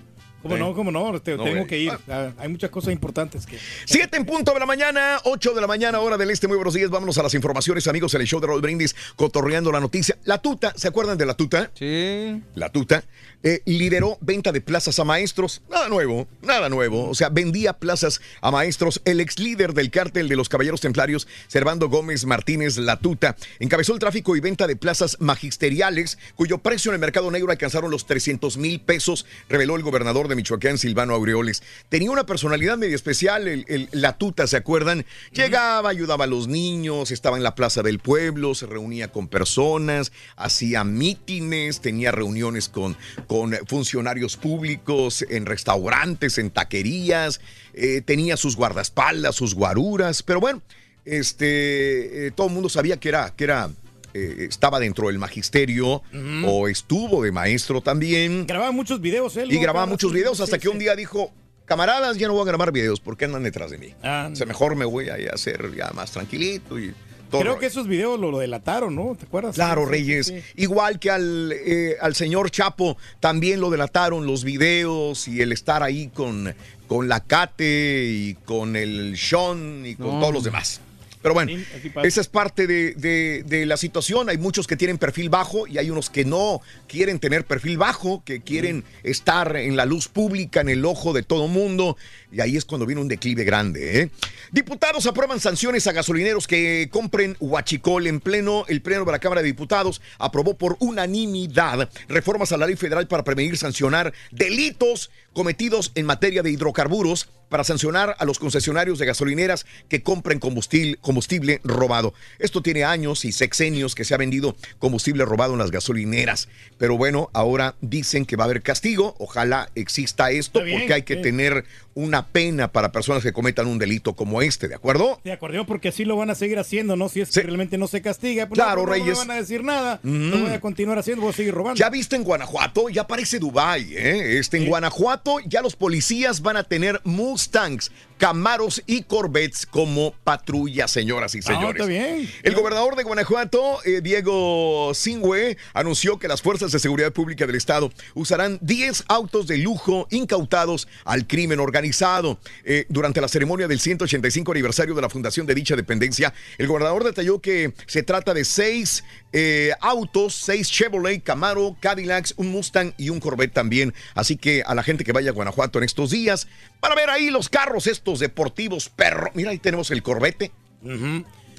¿Cómo no? ¿Cómo no? Te- No, tengo que ir. Ah, hay muchas cosas importantes que. 7 en punto de la mañana, 8 de la mañana, hora del este. Muy buenos días. Vámonos a las informaciones, amigos, en el show de Roll Brindis, cotorreando la noticia. La tuta, ¿se acuerdan de la tuta? Sí. La tuta eh, lideró venta de plazas a maestros. Nada nuevo, nada nuevo. O sea, vendía plazas a maestros. El ex líder del cártel de los Caballeros Templarios, Servando Gómez Martínez La Tuta, encabezó el tráfico y venta de plazas magisteriales, cuyo precio en el mercado negro alcanzaron los 300 mil pesos, reveló el gobernador de Michoacán, Silvano Aureoles. Tenía una personalidad medio especial, el, el- La Tuta, ¿se acuerdan? Llegaba, ayudaba a los niños, estaba en la plaza del pueblo, se reunía con personas, hacía mítines, tenía reuniones con, con funcionarios públicos, en restaurantes, en taquerías, eh, tenía sus guardaespaldas, sus guaruras, pero bueno, este, eh, todo el mundo sabía que era, que era, eh, estaba dentro del magisterio o estuvo de maestro también. Grababa muchos videos él. Y grababa muchos videos hasta Sí, que un día dijo, camaradas, ya no voy a grabar videos porque andan detrás de mí. Ah, o sea, mejor me voy a hacer ya más tranquilito y todo. Creo que esos videos lo, lo delataron, ¿no? ¿Te acuerdas? Claro, Sí, Reyes. sí. Igual que al, eh, al señor Chapo, también lo delataron los videos y el estar ahí con, con la Cate y con el Sean y con No. todos los demás. Pero bueno, Sí, esa es parte de, de- de la situación. Hay muchos que tienen perfil bajo y hay unos que no quieren tener perfil bajo, que quieren estar en la luz pública, en el ojo de todo mundo. Y ahí es cuando viene un declive grande. ¿eh? Diputados aprueban sanciones a gasolineros que compren huachicol en pleno. El pleno de la Cámara de Diputados aprobó por unanimidad reformas a la ley federal para prevenir sancionar delitos cometidos en materia de hidrocarburos para sancionar a los concesionarios de gasolineras que compren combustible, combustible robado. Esto tiene años y sexenios que se ha vendido combustible robado en las gasolineras. Pero bueno, ahora dicen que va a haber castigo. Ojalá exista esto bien, porque hay que tener una pena para personas que cometan un delito como este, ¿de acuerdo? De acuerdo, porque así lo van a seguir haciendo, ¿no? Si es que realmente no se castiga, pues Claro, no, no, no Reyes. me van a decir nada. Mm. Lo voy a continuar haciendo, voy a seguir robando. Ya viste en Guanajuato, ya parece Dubai, ¿eh? Este, en Guanajuato ya los policías van a tener Mustangs, Camaros y Corvettes como patrulla, señoras y Ah, señores. está bien. El gobernador de Guanajuato, eh, Diego Singüe, anunció que las fuerzas de seguridad pública del estado usarán 10 autos de lujo incautados al crimen organizado. Eh, durante la ceremonia del 185 aniversario de la fundación de dicha dependencia, el gobernador detalló que se trata de seis eh, autos, seis Chevrolet, Camaro, Cadillacs, un Mustang y un Corvette también. Así que a la gente que vaya a Guanajuato en estos días, para ver ahí los carros estos deportivos, perro. Mira, ahí tenemos el Corvette.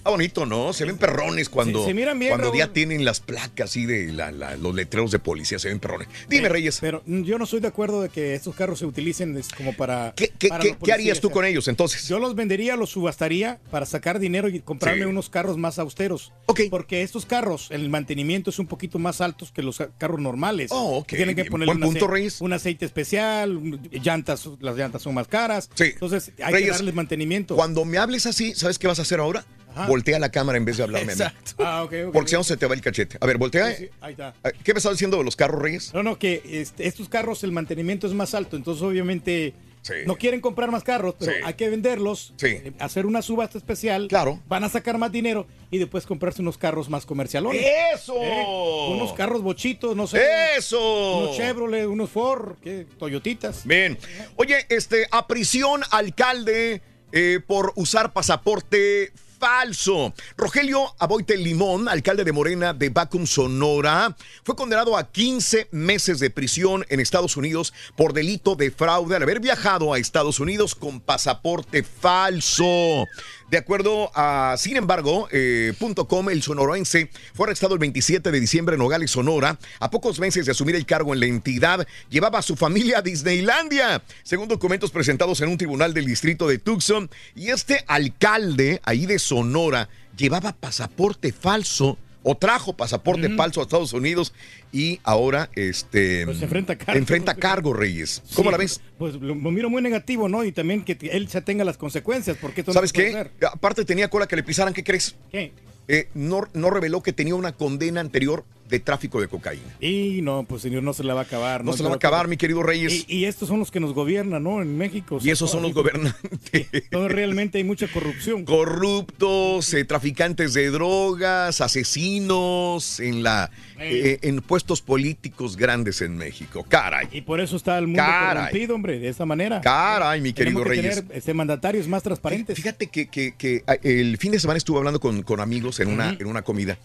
Está bonito, ¿no? Se ven perrones cuando, Se- se miran bien, cuando Raúl. ya tienen las placas y de la- la- los letreros de policía, se ven perrones. Dime, Eh, Reyes. Pero yo no estoy de acuerdo de que estos carros se utilicen como para. ¿Qué, qué- para qué- harías tú o sea, con ellos entonces? Yo los vendería, los subastaría para sacar dinero y comprarme Sí. unos carros más austeros. Porque estos carros, el mantenimiento es un poquito más altos que los ca- carros normales. Oh, ok, Tienen que ponerle un, punto, ace- Reyes. un aceite especial, llantas, las llantas son más caras. Sí. Entonces hay Reyes, que darles mantenimiento. Cuando me hables así, ¿sabes qué vas a hacer ahora? Ajá. Voltea la cámara en vez de hablarme a mí. Ah, ok, ok. Porque si no se te va el cachete. A ver, voltea. Sí, sí, ahí está. ¿Qué me estás diciendo de los carros, Reyes? No, no, que este, estos carros el mantenimiento es más alto, entonces obviamente Sí. no quieren comprar más carros, pero Sí. hay que venderlos, Sí. eh, hacer una subasta especial, Claro. van a sacar más dinero y después comprarse unos carros más comercialones. ¡Eso! Unos carros bochitos, no sé. ¡Eso! Unos Chevrolet, unos Ford, ¿qué? Toyotitas. Bien. Oye, este, a prisión alcalde eh, por usar pasaporte falso. Rogelio Aboite Limón, alcalde de Morena de Bacum, Sonora, fue condenado a 15 meses de prisión en Estados Unidos por delito de fraude al haber viajado a Estados Unidos con pasaporte falso. De acuerdo a, sin embargo, eh, .com, el sonorense fue arrestado el 27 de diciembre en Nogales, Sonora. A pocos meses de asumir el cargo en la entidad, llevaba a su familia a Disneylandia, según documentos presentados en un tribunal del distrito de Tucson. Y este alcalde ahí de Sonora llevaba pasaporte falso o trajo pasaporte falso a Estados Unidos y ahora este Pues se enfrenta a cargo. enfrenta cargo, Reyes. ¿Cómo Sí, la ves? Pues lo, lo miro muy negativo, ¿no? Y también que él se tenga las consecuencias, porque esto no ¿Sabes puede qué? Aparte tenía cola que le pisaran, ¿qué crees? ¿Qué? Eh, no, no reveló que tenía una condena anterior de tráfico de cocaína. Y no, pues señor, no se la va a acabar. No se la va a acabar, mi querido Reyes. Y, y estos son los que nos gobiernan, ¿no? En México. Y esos son los gobernantes. [LAUGHS] Donde realmente hay mucha corrupción. Corruptos, eh, traficantes de drogas, asesinos en la eh, en puestos políticos grandes en México. Caray. Y por eso está el mundo corrompido, hombre, de esa manera. Caray, mi querido Tenemos que Reyes. tener este, mandatarios más transparentes. Fíjate que, que- que, ah, el fin de semana estuve hablando con, con amigos en una, en una comida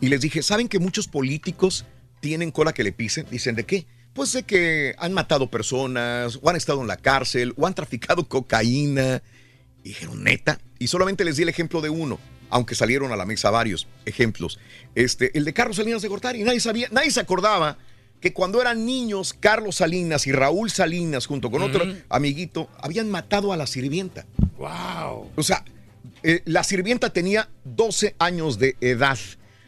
y les dije, ¿saben que muchos políticos tienen cola que le pisen? Dicen, ¿de qué? Pues de que han matado personas, o han estado en la cárcel, o han traficado cocaína. Y dijeron, neta. Y solamente les di el ejemplo de uno, aunque salieron a la mesa varios ejemplos. Este, el de Carlos Salinas de Gortari. Nadie sabía, nadie se acordaba que cuando eran niños, Carlos Salinas y Raúl Salinas, junto con otro amiguito, habían matado a la sirvienta. ¡Wow! O sea, eh, la sirvienta tenía 12 años de edad.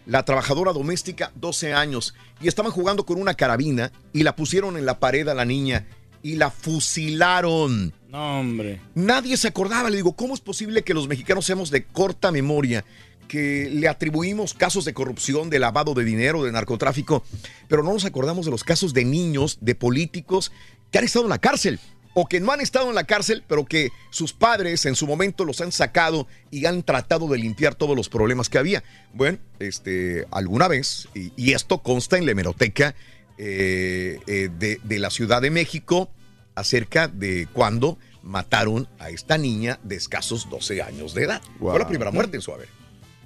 La trabajadora doméstica, 12 años. Y estaban jugando con una carabina y la pusieron en la pared a la niña y la fusilaron. No, hombre. Nadie se acordaba. Le digo, ¿cómo es posible que los mexicanos seamos de corta memoria? Que le atribuimos casos de corrupción, de lavado de dinero, de narcotráfico, pero no nos acordamos de los casos de niños, de políticos que han estado en la cárcel o que no han estado en la cárcel, pero que sus padres en su momento los han sacado y han tratado de limpiar todos los problemas que había. Bueno, este, alguna vez, y, esto consta en la hemeroteca eh, eh, de la Ciudad de México, acerca de cuando mataron a esta niña de escasos 12 años de edad. Fue la primera muerte en su haber.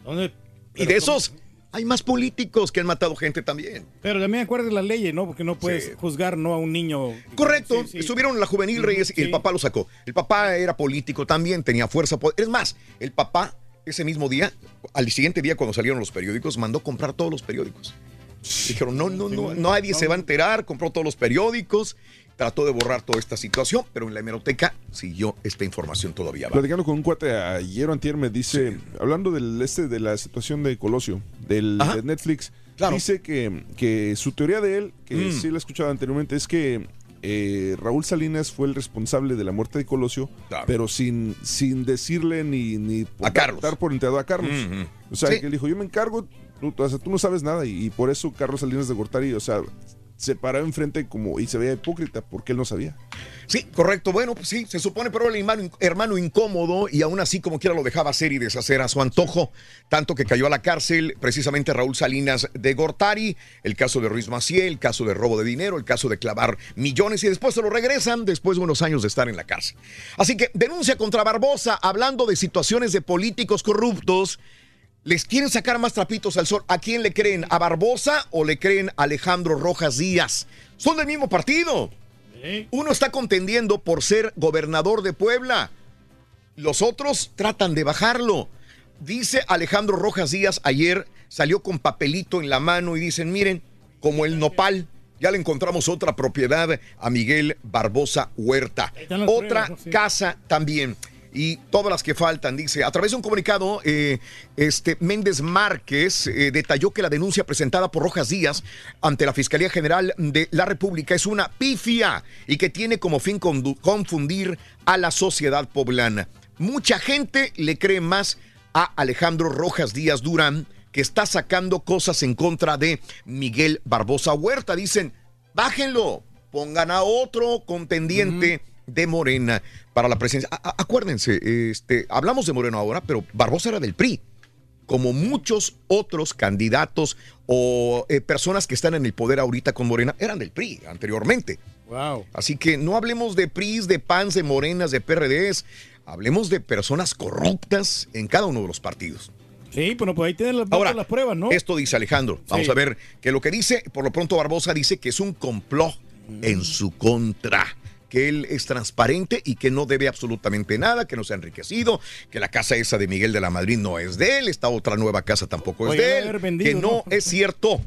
¿Dónde? Y de esos, hay más políticos que han matado gente también. Pero también acuerdes las leyes, ¿no? Porque no puedes juzgar no a un niño. Correcto, estuvieron en la juvenil Reyes y el papá lo sacó. El papá era político también, tenía fuerza. Es más, el papá ese mismo día, al siguiente día cuando salieron los periódicos, mandó comprar todos los periódicos. Dijeron, no, no, no, nadie se va a enterar, compró todos los periódicos, trató de borrar toda esta situación, pero en la hemeroteca siguió esta información todavía. Platicando con un cuate ayer o antier me dice, hablando del este de la situación de Colosio, del de Netflix, Claro. dice que, que su teoría de él, que Mm. sí la he escuchado anteriormente, es que eh, Raúl Salinas fue el responsable de la muerte de Colosio, Claro. pero sin, sin decirle ni, ni por- A Carlos. por enterado a Carlos. Ujú. O sea, Sí. que él dijo, yo me encargo, tú, o sea, tú no sabes nada, y, y por eso Carlos Salinas de Gortari, o sea, se paró enfrente como y se veía hipócrita porque él no sabía. Sí, correcto. Bueno, pues sí, se supone, pero el hermano, hermano incómodo y aún así como quiera lo dejaba hacer y deshacer a su antojo, tanto que cayó a la cárcel precisamente Raúl Salinas de Gortari, el caso de Ruiz Maciel, el caso de robo de dinero, el caso de clavar millones y después se lo regresan después de unos años de estar en la cárcel. Así que denuncia contra Barbosa, hablando de situaciones de políticos corruptos. Les quieren sacar más trapitos al sol. ¿A quién le creen? ¿A Barbosa o le creen a Alejandro Rojas Díaz? Son del mismo partido. Uno está contendiendo por ser gobernador de Puebla. Los otros tratan de bajarlo. Dice Alejandro Rojas Díaz ayer, salió con papelito en la mano y dicen, miren, como el nopal, ya le encontramos otra propiedad a Miguel Barbosa Huerta. Otra pruebas, ¿no? Sí. casa también. Y todas las que faltan, dice, a través de un comunicado, eh, este Méndez Márquez eh, detalló que la denuncia presentada por Rojas Díaz ante la Fiscalía General de la República es una pifia y que tiene como fin confundir a la sociedad poblana. Mucha gente le cree más a Alejandro Rojas Díaz Durán, que está sacando cosas en contra de Miguel Barbosa Huerta. Dicen, bájenlo, pongan a otro contendiente de Morena para la presidencia. A- acuérdense, este, hablamos de Moreno ahora, pero Barbosa era del PRI. Como muchos otros candidatos o eh, personas que están en el poder ahorita con Morena, eran del PRI anteriormente. Wow. Así que no hablemos de PRIs, de PANs, de Morenas, de PRDs. Hablemos de personas corruptas en cada uno de los partidos. Sí, bueno, pues ahí tienen las, Ahora, las pruebas, ¿no? Esto dice Alejandro. Vamos Sí. a ver que lo que dice, por lo pronto Barbosa dice que es un complot en su contra. Que él es transparente y que no debe absolutamente nada, que no se ha enriquecido, que la casa esa de Miguel de la Madrid no es de él, esta otra nueva casa tampoco es Oye, de él, vendido, que no, ¿no? es cierto.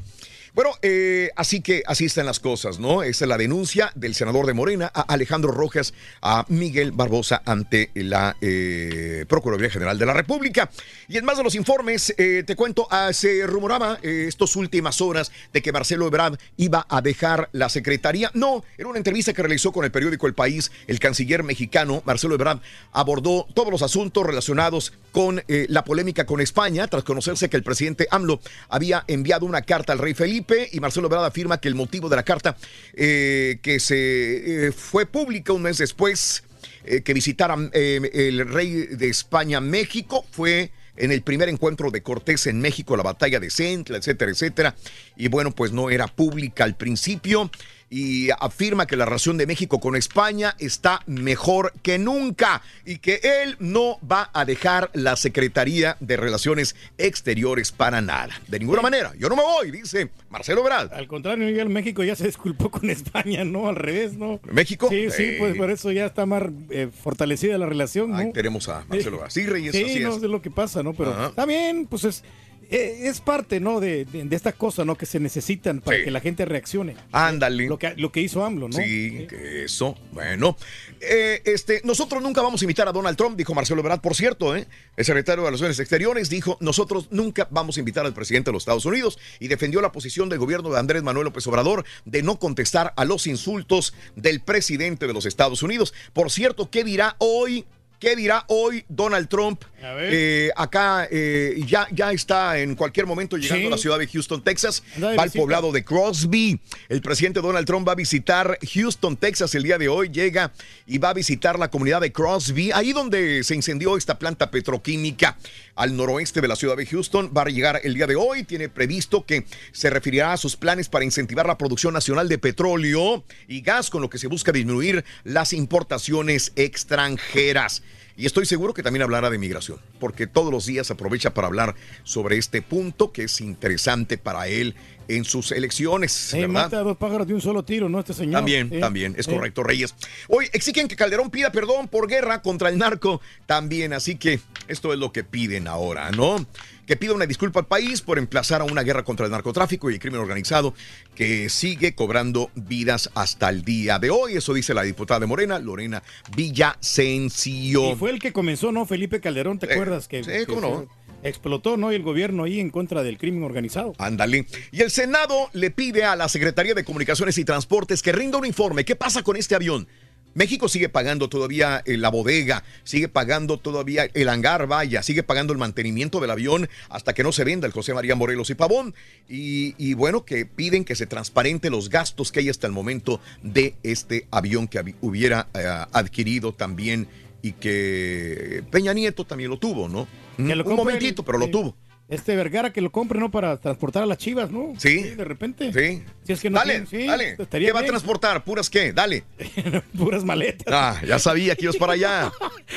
Bueno, eh, así que así están las cosas, ¿no? Esa es la denuncia del senador de Morena a Alejandro Rojas a Miguel Barbosa ante la eh, Procuraduría General de la República. Y en más de los informes, eh, te cuento, ah, se rumoraba eh, estas últimas horas de que Marcelo Ebrard iba a dejar la secretaría. No, en una entrevista que realizó con el periódico El País, el canciller mexicano Marcelo Ebrard abordó todos los asuntos relacionados con la polémica con España, tras conocerse que el presidente AMLO había enviado una carta al rey Felipe y Marcelo Ebrard afirma que el motivo de la carta eh, que se eh, fue pública un mes después eh, que visitara eh, el rey de España México fue en el primer encuentro de Cortés en México, la batalla de Centla, etcétera, etcétera. Y bueno, pues no era pública al principio y afirma que la relación de México con España está mejor que nunca y que él no va a dejar la Secretaría de Relaciones Exteriores para nada. De ninguna manera. Yo no me voy, dice Marcelo Ebrard. Al contrario, Miguel, México ya se disculpó con España, ¿no? Al revés, ¿no? ¿México? Sí, sí, Eh. pues por eso ya está más eh, fortalecida la relación, ¿no? Ahí tenemos a Marcelo Ebrard. Sí, Reyes, Sí, así no es. es lo que pasa, ¿no? Pero Ajá. está bien, pues es, es parte, ¿no? De, de, de estas cosas, ¿no? Que se necesitan para Sí. que la gente reaccione. Ándale. Lo que, lo que hizo AMLO, ¿no? Sí, que eso. Bueno, eh, este, nosotros nunca vamos a invitar a Donald Trump, dijo Marcelo Ebrard, por cierto, ¿eh? el secretario de Relaciones Exteriores dijo, nosotros nunca vamos a invitar al presidente de los Estados Unidos y defendió la posición del gobierno de Andrés Manuel López Obrador de no contestar a los insultos del presidente de los Estados Unidos. Por cierto, ¿qué dirá hoy? ¿Qué dirá hoy Donald Trump? Eh, acá eh, ya, ya está en cualquier momento llegando Sí. a la ciudad de Houston, Texas. Va al visita. poblado de Crosby. El presidente Donald Trump va a visitar Houston, Texas el día de hoy. Llega y va a visitar la comunidad de Crosby, ahí donde se incendió esta planta petroquímica al noroeste de la ciudad de Houston. Va a llegar el día de hoy. Tiene previsto que se referirá a sus planes para incentivar la producción nacional de petróleo y gas, con lo que se busca disminuir las importaciones extranjeras. Y estoy seguro que también hablará de migración, porque todos los días aprovecha para hablar sobre este punto que es interesante para él en sus elecciones. Eh, mata a dos pájaros de un solo tiro, ¿no? Este señor. También, Eh, también, es eh. correcto, Reyes. Hoy exigen que Calderón pida perdón por guerra contra el narco también, así que esto es lo que piden ahora, ¿no? Que pida una disculpa al país por emplazar a una guerra contra el narcotráfico y el crimen organizado que sigue cobrando vidas hasta el día de hoy. Eso dice la diputada de Morena, Lorena Villasencio. Y fue el que comenzó, ¿no? Felipe Calderón, ¿te Eh, acuerdas? Que, sí, que cómo no. se Explotó, ¿no? Y el gobierno ahí en contra del crimen organizado. Ándale. Y el Senado le pide a la Secretaría de Comunicaciones y Transportes que rinda un informe. ¿Qué pasa con este avión? México sigue pagando todavía eh, la bodega, sigue pagando todavía el hangar, vaya, sigue pagando el mantenimiento del avión hasta que no se venda el José María Morelos y Pavón. Y, y bueno, que piden que se transparente los gastos que hay hasta el momento de este avión que hubiera eh, adquirido también y que Peña Nieto también lo tuvo, ¿no? Que lo un momentito, el- pero lo tuvo. Este Vergara que lo compre, ¿no? Para transportar a las chivas, ¿no? Sí. de repente. Sí. Si es que no dale, tienen- sí, dale. estaría ¿Qué va a transportar? ¿Puras qué? Dale. [LAUGHS] Puras maletas. Ah, ya sabía que ibas para allá.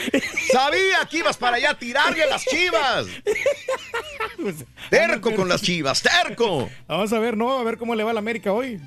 [LAUGHS] sabía que ibas para allá a tirarle a las chivas. Terco con las chivas, terco. [LAUGHS] Vamos a ver, ¿no? A ver cómo le va a la América hoy.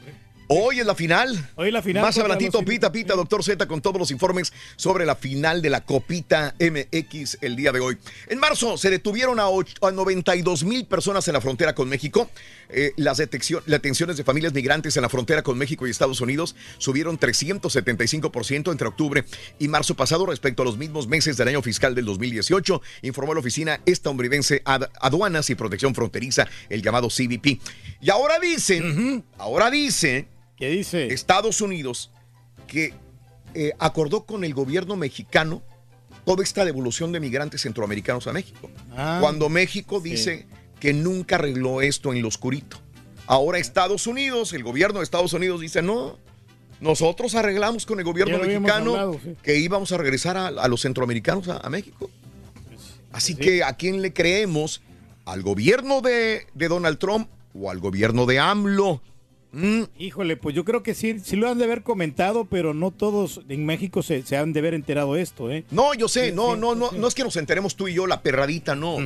Hoy es la final. Hoy la final Más adelantito, pita, pita, doctor Z, con todos los informes sobre la final de la Copita MX el día de hoy. En marzo se detuvieron a, a 92 mil personas en la frontera con México. Eh, las, detección- las detenciones de familias migrantes en la frontera con México y Estados Unidos subieron 375% entre octubre y marzo pasado respecto a los mismos meses del año fiscal del 2018, informó la Oficina Estadounidense Ad- Aduanas y Protección Fronteriza, el llamado CBP. Y ahora dicen, ahora dice ¿Qué dice? Estados Unidos que eh, acordó con el gobierno mexicano toda esta devolución de migrantes centroamericanos a México. Ah, Cuando México dice que nunca arregló esto en lo oscurito. Ahora Estados Unidos, el gobierno de Estados Unidos dice, no, nosotros arreglamos con el gobierno mexicano hablado, sí. que íbamos a regresar a, a los centroamericanos a, a México. Así que a quién le creemos, al gobierno de, de Donald Trump o al gobierno de AMLO. Mm, Híjole, pues yo creo que sí, sí lo han de haber comentado, pero no todos en México se, se han de haber enterado esto, ¿eh? No, yo sé, Sí, no, sí, no, no, sí. no es que nos enteremos tú y yo, la perradita, no.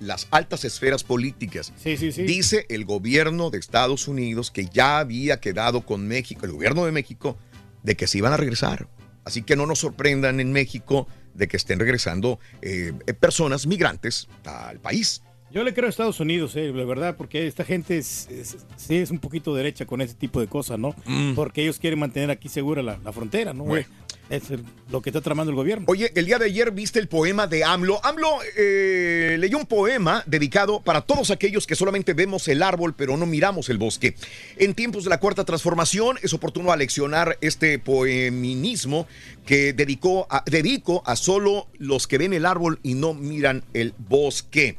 Las altas esferas políticas. Sí, sí, sí. Dice el gobierno de Estados Unidos que ya había quedado con México, el gobierno de México, de que se iban a regresar. Así que no nos sorprendan en México de que estén regresando eh, personas migrantes al país. Yo le creo a Estados Unidos, eh, la verdad, porque esta gente es, es- sí es un poquito derecha con ese tipo de cosas, ¿no? Mm. Porque ellos quieren mantener aquí segura la, la frontera, ¿no? Bueno. Es lo que está tramando el gobierno. Oye, el día de ayer viste el poema de AMLO. AMLO eh, leyó un poema dedicado para todos aquellos que solamente vemos el árbol pero no miramos el bosque. En tiempos de la cuarta transformación es oportuno aleccionar este poeminismo que dedicó a, dedico a solo los que ven el árbol y no miran el bosque.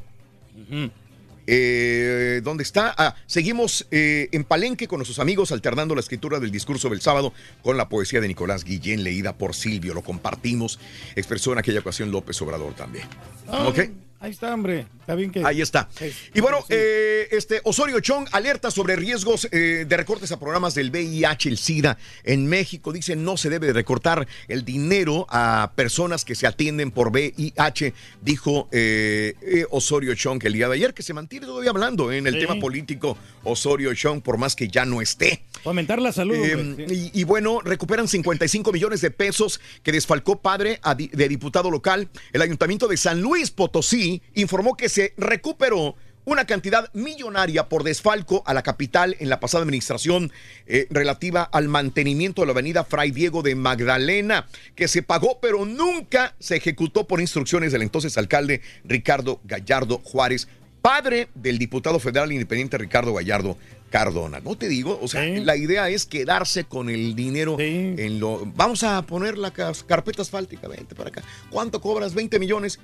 Eh, ¿Dónde está? Ah, seguimos eh, en Palenque con nuestros amigos alternando la escritura del discurso del sábado con la poesía de Nicolás Guillén leída por Silvio. Lo compartimos. Expresó en aquella ocasión López Obrador también. Ah, ¿Ok? Ahí está, hombre. Está bien que. Ahí está. Y bueno, eh, este Osorio Chong alerta sobre riesgos eh, de recortes a programas del VIH, el SIDA en México. Dice no se debe de recortar el dinero a personas que se atienden por VIH, dijo eh, eh, Osorio Chong el día de ayer, que se mantiene todavía hablando en el Sí. tema político Osorio Chong, por más que ya no esté. Fomentar la salud. Eh, hombre, sí. y, y bueno, recuperan 55 millones de pesos que desfalcó padre a de diputado local. El ayuntamiento de San Luis Potosí informó que se recuperó una cantidad millonaria por desfalco a la capital en la pasada administración eh, relativa al mantenimiento de la avenida Fray Diego de Magdalena, que se pagó pero nunca se ejecutó por instrucciones del entonces alcalde Ricardo Gallardo Juárez, padre del diputado federal independiente Ricardo Gallardo Cardona. No te digo, o sea, la idea es quedarse con el dinero en lo... Vamos a poner la carpeta asfáltica, vente para acá. ¿Cuánto cobras? 20 millones.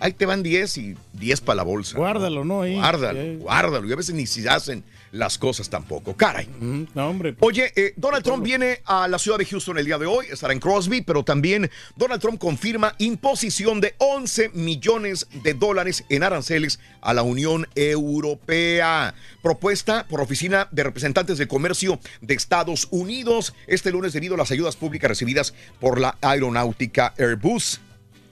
Ahí te van 10 y 10 para la bolsa. Guárdalo, ¿no? Ahí. Guárdalo, Sí. guárdalo. Y a veces ni si hacen las cosas tampoco. Caray. No, hombre. Oye, eh, Donald Trump viene a la ciudad de Houston el día de hoy, estará en Crosby, pero también Donald Trump confirma imposición de 11 millones de dólares en aranceles a la Unión Europea. Propuesta por Oficina de Representantes de Comercio de Estados Unidos este lunes debido a las ayudas públicas recibidas por la aeronáutica Airbus.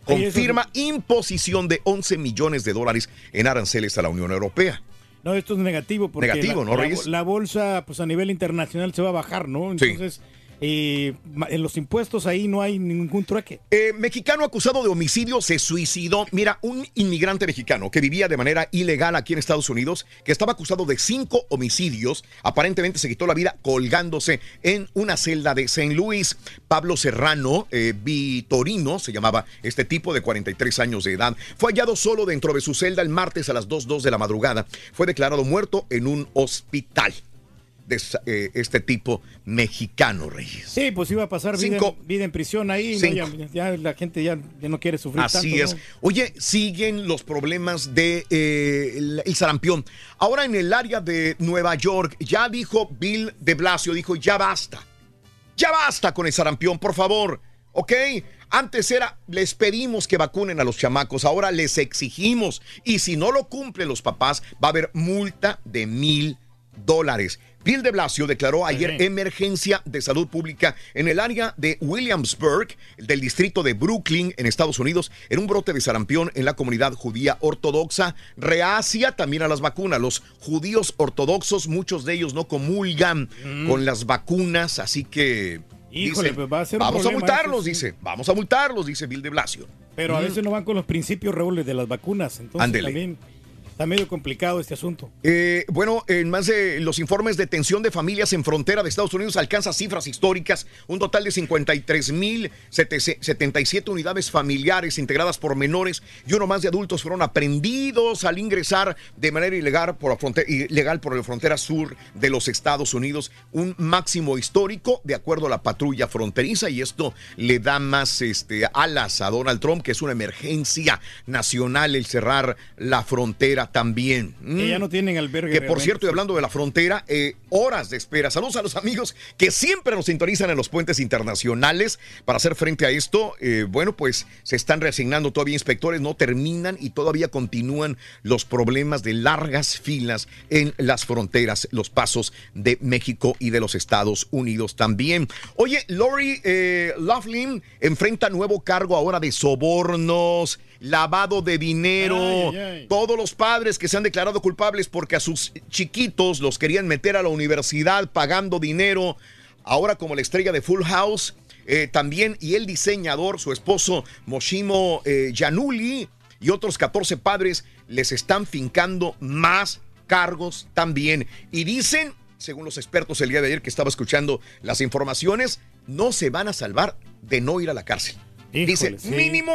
Confirma imposición de 11 millones de dólares en aranceles a la Unión Europea. No, esto es negativo porque Negativo, la, ¿no, Reyes? la bolsa, pues a nivel internacional se va a bajar, ¿no? Entonces, en los impuestos ahí no hay ningún trueque. Eh, mexicano acusado de homicidio se suicidó. Mira, un inmigrante mexicano que vivía de manera ilegal aquí en Estados Unidos, que estaba acusado de cinco homicidios, aparentemente se quitó la vida colgándose en una celda de St. Louis. Pablo Serrano eh, Vitorino, se llamaba este tipo de 43 años de edad, fue hallado solo dentro de su celda el martes a las 2.02 de la madrugada. Fue declarado muerto en un hospital de eh, este tipo mexicano, Reyes. Sí, pues iba a pasar vida, Cinco. vida en prisión ahí. ¿no? Ya, ya la gente ya, ya no quiere sufrir Así tanto, es. ¿no? Oye, siguen los problemas de eh, el, el sarampión. Ahora en el área de Nueva York, ya dijo Bill de Blasio, dijo, ya basta. Ya basta con el sarampión, por favor. ¿Ok? Antes era, les pedimos que vacunen a los chamacos, ahora les exigimos. Y si no lo cumplen los papás, va a haber multa de mil dólares. Bill de Blasio declaró ayer emergencia de salud pública en el área de Williamsburg, del distrito de Brooklyn, en Estados Unidos, en un brote de sarampión en la comunidad judía ortodoxa, reacia también a las vacunas. Los judíos ortodoxos, muchos de ellos no comulgan Mm. con las vacunas, así que... Híjole, dicen, pues va a ser un vamos a multarlos, sí. dice. Vamos a multarlos, dice Bill de Blasio. Pero a veces no van con los principios, Raúl, de las vacunas. Entonces también está medio complicado este asunto. Eh, bueno, en más de los informes de tensión de familias en frontera de Estados Unidos alcanza cifras históricas, un total de 53.077 unidades familiares integradas por menores y uno más de adultos fueron aprendidos al ingresar de manera ilegal por la frontera, ilegal por la frontera sur de los Estados Unidos, un máximo histórico de acuerdo a la patrulla fronteriza y esto le da más este, alas a Donald Trump, que es una emergencia nacional el cerrar la frontera también. Que ya Mm. no tienen albergue. Que por cierto, y hablando de la frontera, eh, horas de espera. Saludos a los amigos que siempre nos sintonizan en los puentes internacionales para hacer frente a esto. Eh, bueno, pues se están reasignando todavía inspectores, no terminan y todavía continúan los problemas de largas filas en las fronteras, los pasos de México y de los Estados Unidos también. Oye, Lori eh, Laughlin enfrenta nuevo cargo ahora de sobornos, lavado de dinero. Ay, ay, ay. Todos los padres que se han declarado culpables porque a sus chiquitos los querían meter a la universidad pagando dinero, ahora como la estrella de Full House, eh, también, y el diseñador, su esposo Moshimo eh, Yanuli, y otros 14 padres les están fincando más cargos también. Y dicen, según los expertos el día de ayer que estaba escuchando las informaciones, no se van a salvar de no ir a la cárcel. Dice, sí. mínimo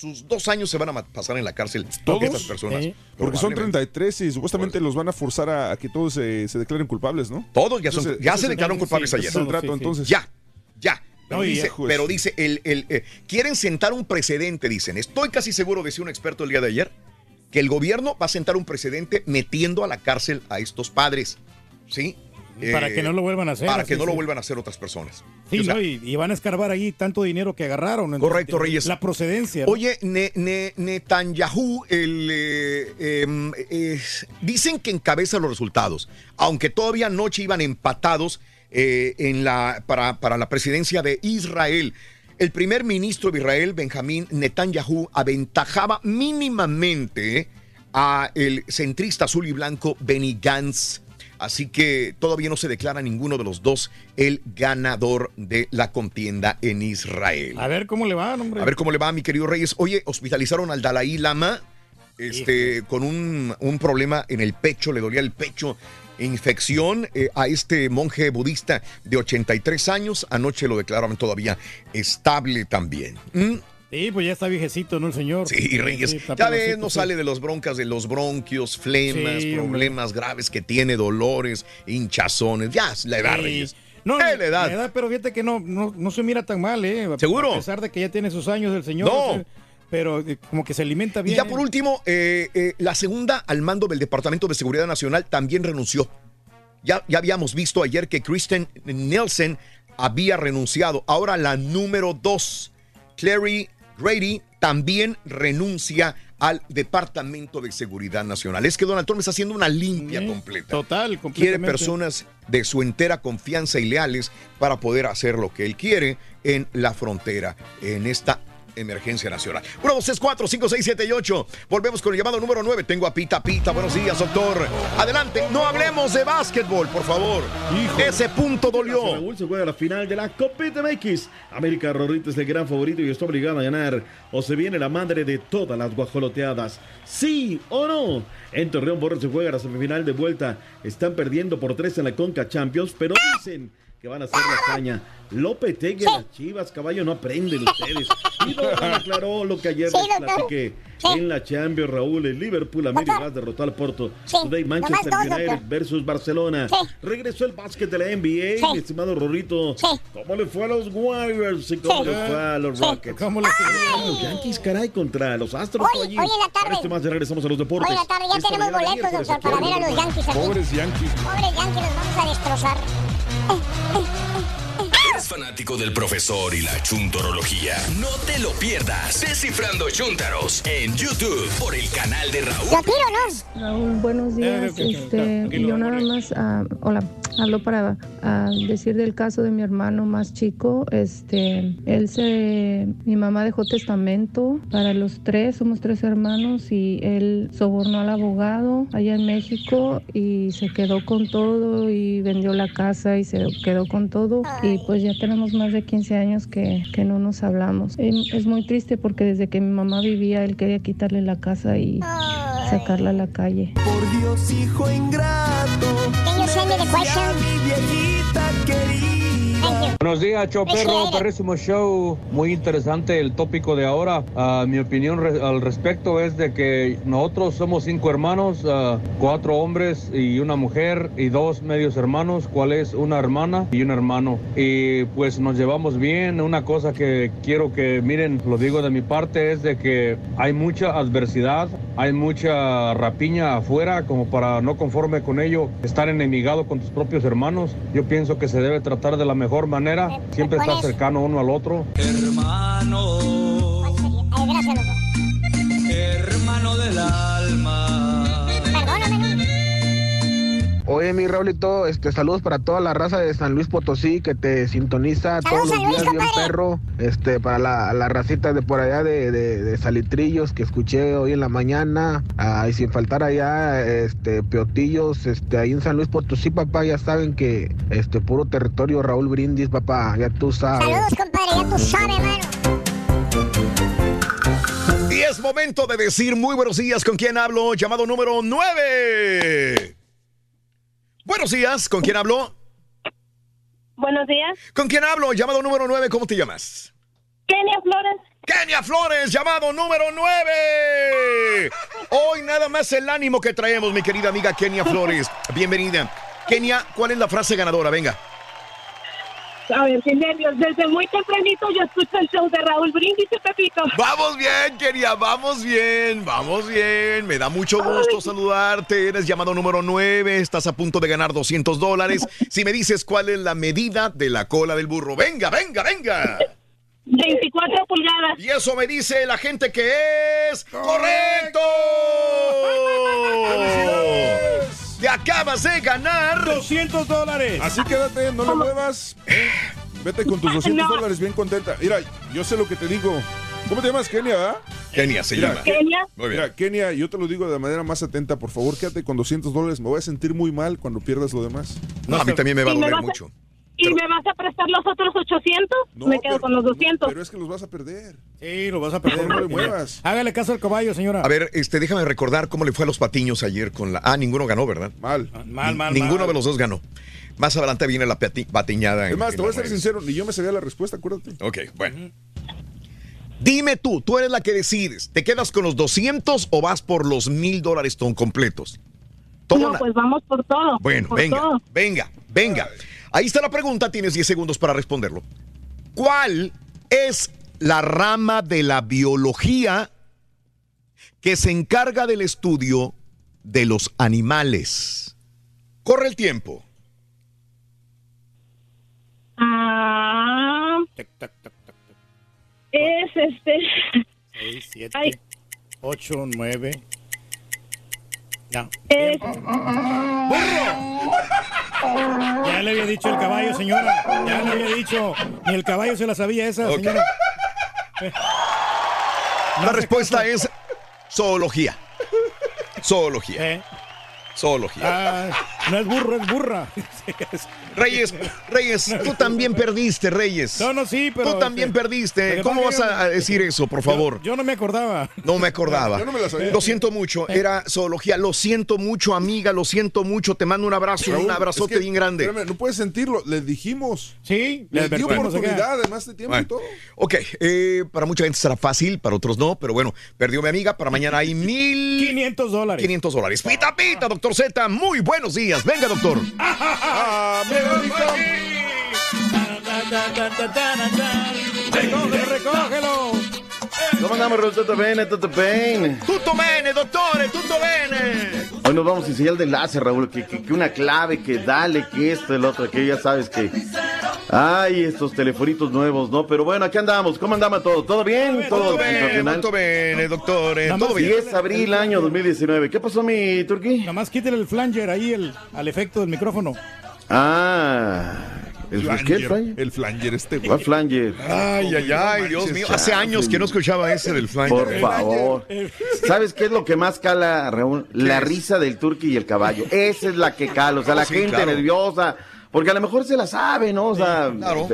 sus dos años se van a pasar en la cárcel ¿Todos? estas personas. Porque son Probablemente. 33 y supuestamente los van a forzar a, a que todos se, se declaren culpables, ¿no? Todos ya, son- Entonces, ya se declararon culpables sí, ayer. es el trato, entonces. Ya, ya. Pero No, dice el, el, eh, quieren sentar un precedente, dicen. Estoy casi seguro, decía un experto el día de ayer, que el gobierno va a sentar un precedente metiendo a la cárcel a estos padres. ¿Sí? Para Eh, que no lo vuelvan a hacer. Para que no lo vuelvan a hacer otras personas. Sí, O sea, ¿no? y, y van a escarbar ahí tanto dinero que agarraron. Correcto, que- Reyes. La procedencia. ¿no? Oye, Ne- Ne- Netanyahu, el, eh, em, eh, dicen que encabeza los resultados, aunque todavía anoche iban empatados eh, en la, para, para la presidencia de Israel. El primer ministro de Israel, Benjamín Netanyahu, aventajaba mínimamente a el centrista azul y blanco Benny Gantz. Así que todavía no se declara ninguno de los dos el ganador de la contienda en Israel. A ver cómo le va, hombre. A ver cómo le va, mi querido Reyes. Oye, hospitalizaron al Dalai Lama este, con un, un problema en el pecho, le dolía el pecho, infección eh, a este monje budista de 83 años. Anoche lo declararon todavía estable también. ¿Mm? Sí, pues ya está viejecito, ¿no? El señor. Sí, Reyes. ya ves, no sí. sale de los broncas de los bronquios, flemas, Sí, hombre. problemas graves que tiene, dolores, hinchazones. Ya la edad. Reyes. No, Eh, la edad. la edad, pero fíjate que no, no, no se mira tan mal, ¿eh? ¿Seguro? A pesar de que ya tiene sus años el señor. No. pero eh, como que se alimenta bien. Y ya ¿eh? por último, eh, la segunda al mando del Departamento de Seguridad Nacional también renunció. Ya, ya habíamos visto ayer que Kristen Nielsen había renunciado. Ahora la número dos, Clary Grady, también renuncia al Departamento de Seguridad Nacional. Es que Donald Trump está haciendo una limpia completa. Total, Quiere personas de su entera confianza y leales para poder hacer lo que él quiere en la frontera, en esta emergencia nacional. 1, 2, 3, 4, 5, 6, 7 y 8. Volvemos con el llamado número 9. Tengo a Pita Pita. Buenos días, doctor. Adelante. No hablemos de básquetbol, por favor. Ese punto dolió. Raúl se juega la final de la Copita MX. América Rorrito es el gran favorito y está obligado a ganar. O se viene la madre de todas las guajoloteadas. ¿Sí o no? En Torreón Borro se juega la semifinal de vuelta. Están perdiendo por tres en la Conca Champions, pero dicen que van a hacer la caña. Lopetegui a las chivas, caballo, no aprenden [LAUGHS] ustedes. Y aclaró lo que ayer Sí, les platiqué. En la Champions, Raúl, el Liverpool a medio gas derrotó al Porto. Today Manchester United doctor. versus Barcelona. Regresó el básquet de la NBA, mi estimado Rorrito. ¿Cómo le fue a los Warriors y cómo Sí. le fue a los Sí. Rockets? ¿Cómo le fue a los Yankees, caray, contra los Astros? Hoy- allí. hoy en la tarde. Para esto más, regresamos a los deportes. Hoy en la tarde ya Esta tenemos boletos, doctor, para ver a los. Yankees aquí. Pobres Yankees. Pobres Yankees, los vamos a destrozar. ¿Eres fanático del profesor y la chuntorología? No te lo pierdas. Descifrando Chúntaros en YouTube por el canal de Raúl. ¿Lo tiro no? Raúl, buenos días. Eh, Este, yo nada más, ah, hola, hablo para ah, decir del caso de mi hermano más chico. Este, él se, mi mamá dejó testamento para los tres, somos tres hermanos y él sobornó al abogado allá en México y se quedó con todo y vendió la casa y se quedó con todo y pues ya tenemos más de 15 años que, que no nos hablamos. Em, Es muy triste porque desde que mi mamá vivía él quería quitarle la casa y sacarla a la calle. Por Dios, hijo ingrato. You send me Buenos días, Cho Perro, Appreciate it. perrísimo show. Muy interesante el tópico de ahora. Ah, mi opinión re- al respecto es de que nosotros somos cinco hermanos, ah, cuatro hombres y una mujer y dos medios hermanos, cuál es una hermana y un hermano. Y pues nos llevamos bien. Una cosa que quiero que miren, lo digo de mi parte, es de que hay mucha adversidad, hay mucha rapiña afuera, como para no conforme con ello, estar enemigado con tus propios hermanos. Yo pienso que se debe tratar de la mejor manera, siempre estar cercano uno al otro. Hermano. Ay, gracias, loco. Hermano del alma. Oye, mi Raulito, este, saludos para toda la raza de San Luis Potosí que te sintoniza todos los días bien perro. Este, para la, la racita de por allá de, de- de Salitrillos que escuché hoy en la mañana. Ah, y sin faltar allá, este, Peotillos, este, ahí en San Luis Potosí, papá, ya saben que, este, puro territorio Raúl Brindis, papá, ya tú sabes. Saludos, compadre, ya tú sabes, mano. Y es momento de decir muy buenos días. ¿Con quién hablo? Llamado número 9. Buenos días. ¿Con quién hablo? Buenos días. ¿Con quién hablo? Llamado número 9. ¿Cómo te llamas? Kenia Flores. Kenia Flores, llamado número 9. Hoy nada más el ánimo que traemos, mi querida amiga Kenia Flores. [LAUGHS] Bienvenida. Kenia, ¿cuál es la frase ganadora? Venga. A ver, qué nervios. Desde muy tempranito yo escucho el show de Raúl Brindis y Pepito. Vamos bien, Kenia, vamos bien, vamos bien. Me da mucho gusto saludarte. Eres llamado número 9, estás a punto de ganar 200 dólares. Si me dices cuál es la medida de la cola del burro. Venga, venga, venga. 24 pulgadas. Y eso me dice la gente que es correcto. Te acabas de ganar 200 dólares. Así quédate, no le muevas. Vete con tus [LAUGHS] 200 No. dólares bien contenta. Mira, yo sé lo que te digo. ¿Cómo te llamas, Kenia, verdad? Kenia se Mira, llama. Kenia. Muy bien. Mira, Kenia, yo te lo digo de manera más atenta. Por favor, quédate con 200 dólares. Me voy a sentir muy mal cuando pierdas lo demás. No, a mí también me va a ¿Y me doler a- ¿Y me vas a prestar los otros 800? No, me quedo pero- con los 200. Pero es que los vas a perder. Sí, lo vas a perder. No le muevas. Hágale caso al caballo, señora. A ver, este, déjame recordar cómo le fue a los patiños ayer con la. Ah, ninguno ganó, ¿verdad? Mal. Mal, mal, Ninguno mal. de los dos ganó. Más adelante viene la pati- patiñada. en- Es más, en te voy a ser sincero. Ni yo me sabía la respuesta, acuérdate. Ok, bueno. Dime tú, tú eres la que decides. ¿Te quedas con los 200 o vas por los mil dólares ton completos? Toma no, pues vamos por todo. Bueno, por venga, todo. venga, venga. Ahí está la pregunta, tienes 10 segundos para responderlo. ¿Cuál es la rama de la biología que se encarga del estudio de los animales? Corre el tiempo. Ah, es este. 6, 7, Ay. 8, 9. Ya. Es, Ya le había dicho el caballo, señora. Ya le había dicho. Ni el caballo se la sabía esa, señora. La respuesta es zoología. Zoología. Eh. Zoología. Ah, no es burro, es burra. [LAUGHS] Reyes, Reyes, tú también perdiste, Reyes. No, no, sí, pero. Tú también este, perdiste. ¿Cómo vas a a decir eso, por favor? Yo, yo no me acordaba. No me acordaba. Yo no me la sabía. Lo siento mucho, era zoología. Lo siento mucho, amiga, lo siento mucho. Te mando un abrazo, Raúl, un abrazote es que, bien grande. espérame, no puedes sentirlo. Le dijimos. Sí, Le dio oportunidad, además de tiempo y todo. ok, eh, para mucha gente será fácil, para otros no, pero bueno, perdió mi amiga. Para mañana hay mil 500 dólares. 500 dólares. Pita, pita, doctor Z. Muy buenos días. Venga, doctor. Recógelo, recógelo. ¿Cómo andamos, Raúl? ¿Todo bien? ¿Todo bien? Tutto bene, dottore, tutto bene. Hoy nos vamos a enseñar de enlace, Raúl, que, que- que una clave, que dale, que esto, el otro, que ya sabes que... Ay, estos telefonitos nuevos, ¿no? Pero bueno, aquí andamos. ¿Cómo andamos todo? ¿Todo bien? ¿Todo Tutto bene, tutto bene, dottore. Nada Todo bien. 10 de abril, año 2019. ¿Qué pasó, mi turquí? Nada más quítale el flanger ahí el, al efecto del micrófono. Ah, ¿el qué? ¿El Flanger, flanger? el flanger este, güey. ¿Cuál flanger? Ay, ay, ay, Dios mío. Hace años que no escuchaba ese del flanger. Por favor. ¿Sabes qué es lo que más cala, Raúl? La risa del turqui y el caballo. Esa es la que cala. O sea, la Sí, gente claro. nerviosa. Porque a lo mejor se la sabe, ¿no? O sea, claro.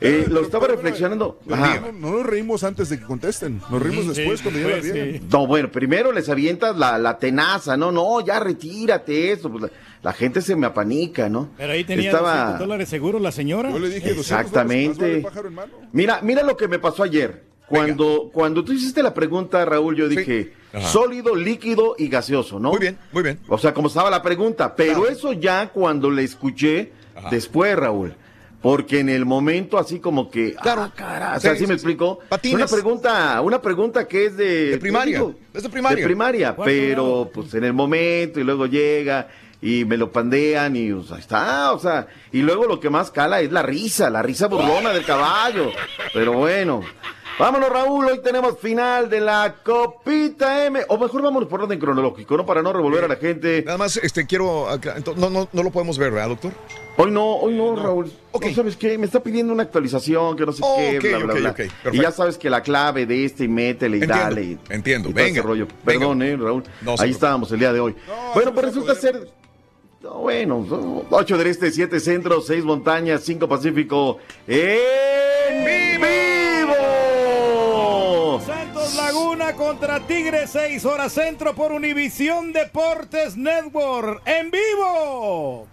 Eh, lo estaba reflexionando. No, Ajá. no, no nos reímos antes de que contesten. Nos reímos Sí, después cuando ya la pues, sí. No, bueno, primero les avientas la, la tenaza, no, no, ya retírate eso. Pues la, la gente se me apanica, ¿no? Pero ahí tenía Estaba- 200 dólares seguro la señora. Yo le dije 200 Exactamente. dólares, vale. Mira, mira lo que me pasó ayer. Cuando, cuando tú hiciste la pregunta, Raúl, yo dije Ajá. sólido, líquido y gaseoso, ¿no? Muy bien, muy bien. O sea, como estaba la pregunta, pero Claro. eso ya cuando le escuché Ajá. después, Raúl. Porque en el momento así como que, Claro. ah, cara, o sea, Sí, ¿sí sí, me sí. explico? Patines. Una pregunta, una pregunta que es de, De primaria. digo, Es de primaria. De primaria, pero pues en el momento y luego llega y me lo pandean y o sea, ahí está, o sea, y luego lo que más cala es la risa, la risa burlona del caballo. Pero bueno, Vámonos, Raúl. Hoy tenemos final de la Copita M. O mejor vámonos por orden cronológico, ¿no? Para no revolver a la gente. Nada más, este, quiero. No, no, no lo podemos ver, ¿verdad, doctor? Hoy no, hoy no, Raúl. No, ¿Sabes qué? Me está pidiendo una actualización, que no sé qué, bla, bla, ok, bla. y ya sabes que la clave de este y métele y Entiendo, dale. y- entiendo. y Venga, ese rollo. venga. Perdón, eh, Raúl. No Ahí estábamos el día de hoy. bueno, pues resulta ser. no, bueno, 8 del este, 7 centro, 6 montañas, 5 pacífico. ¡En Contra Tigres, 6 horas centro por Univisión Deportes Network. ¡En vivo!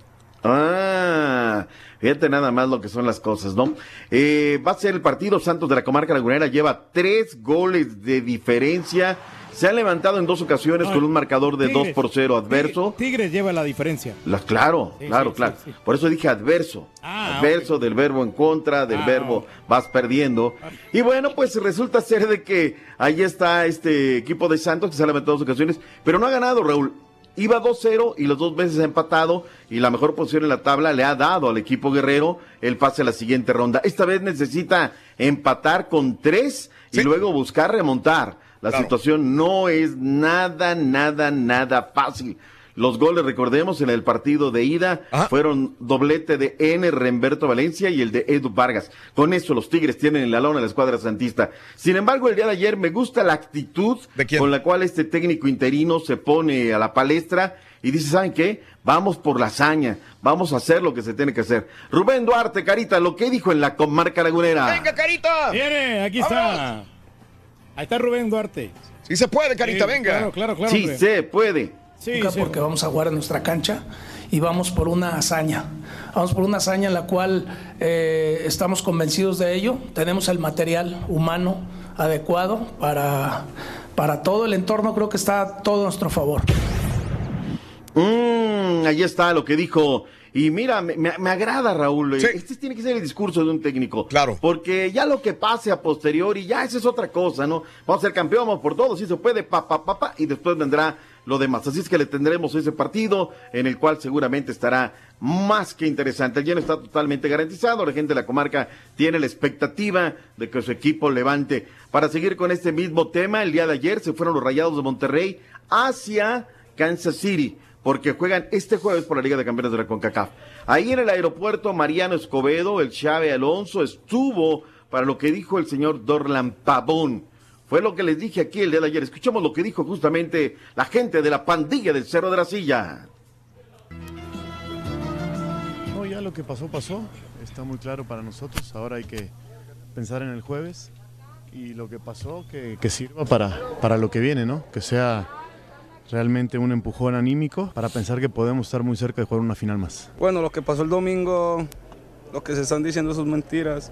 Ah, fíjate nada más lo que son las cosas, ¿no? Eh, va a ser el partido Santos de la Comarca Lagunera, lleva tres goles de diferencia. Se ha levantado en dos ocasiones Ah, con un marcador de 2 Tigres. por 0 adverso. Tigres lleva la diferencia. La- claro, Sí, claro, sí, claro. sí. Por eso dije adverso. Ah, adverso del verbo en contra, del Ah, verbo vas perdiendo. Y bueno, pues resulta ser de que ahí está este equipo de Santos que se ha levantado en dos ocasiones, pero no ha ganado, Raúl. Iba 2-0 y las dos veces ha empatado y la mejor posición en la tabla le ha dado al equipo guerrero el pase a la siguiente ronda. Esta vez necesita empatar con tres y luego buscar remontar. La Claro. situación no es nada, nada, nada fácil. Los goles, recordemos, en el partido de ida fueron doblete de N. Remberto Valencia y el de Edu Vargas. Con eso los Tigres tienen en la lona a la escuadra santista. Sin embargo, el día de ayer me gusta la actitud con la cual este técnico interino se pone a la palestra y dice, ¿saben qué? Vamos por la hazaña, vamos a hacer lo que se tiene que hacer. Rubén Duarte, Carita, lo que dijo en la comarca lagunera. ¡Venga, Carita! Viene, aquí está. Ahí está Rubén Duarte. Sí se puede, Carita, Sí, venga. Claro, claro, claro. Sí hombre. se puede. Sí, Nunca sí. porque vamos a jugar en nuestra cancha y vamos por una hazaña. Vamos por una hazaña en la cual eh, estamos convencidos de ello. Tenemos el material humano adecuado para, para todo el entorno. Creo que está todo a nuestro favor. Mm, ahí está lo que dijo. Y mira, me, me- me agrada, Raúl. eh, Este tiene que ser el discurso de un técnico. Claro. Porque ya lo que pase a posteriori, ya esa es otra cosa, ¿no? Vamos a ser campeón, vamos por todo, si se puede, pa, pa, pa, pa, y después vendrá lo demás. Así es que le tendremos ese partido en el cual seguramente estará más que interesante. El lleno está totalmente garantizado. La gente de la comarca tiene la expectativa de que su equipo levante. Para seguir con este mismo tema, el día de ayer se fueron los Rayados de Monterrey hacia Kansas City porque juegan este jueves por la Liga de Campeones de la CONCACAF. Ahí en el aeropuerto, Mariano Escobedo, el Chave Alonso, estuvo para lo que dijo el señor Dorlan Pavón. Fue lo que les dije aquí el día de ayer. Escuchamos lo que dijo justamente la gente de la pandilla del Cerro de la Silla. No, ya lo que pasó, pasó. Está muy claro para nosotros. Ahora hay que pensar en el jueves y lo que pasó que, que sirva para, para lo que viene, ¿no? Que sea realmente un empujón anímico para pensar que podemos estar muy cerca de jugar una final más. Bueno, lo que pasó el domingo, lo que se están diciendo son mentiras.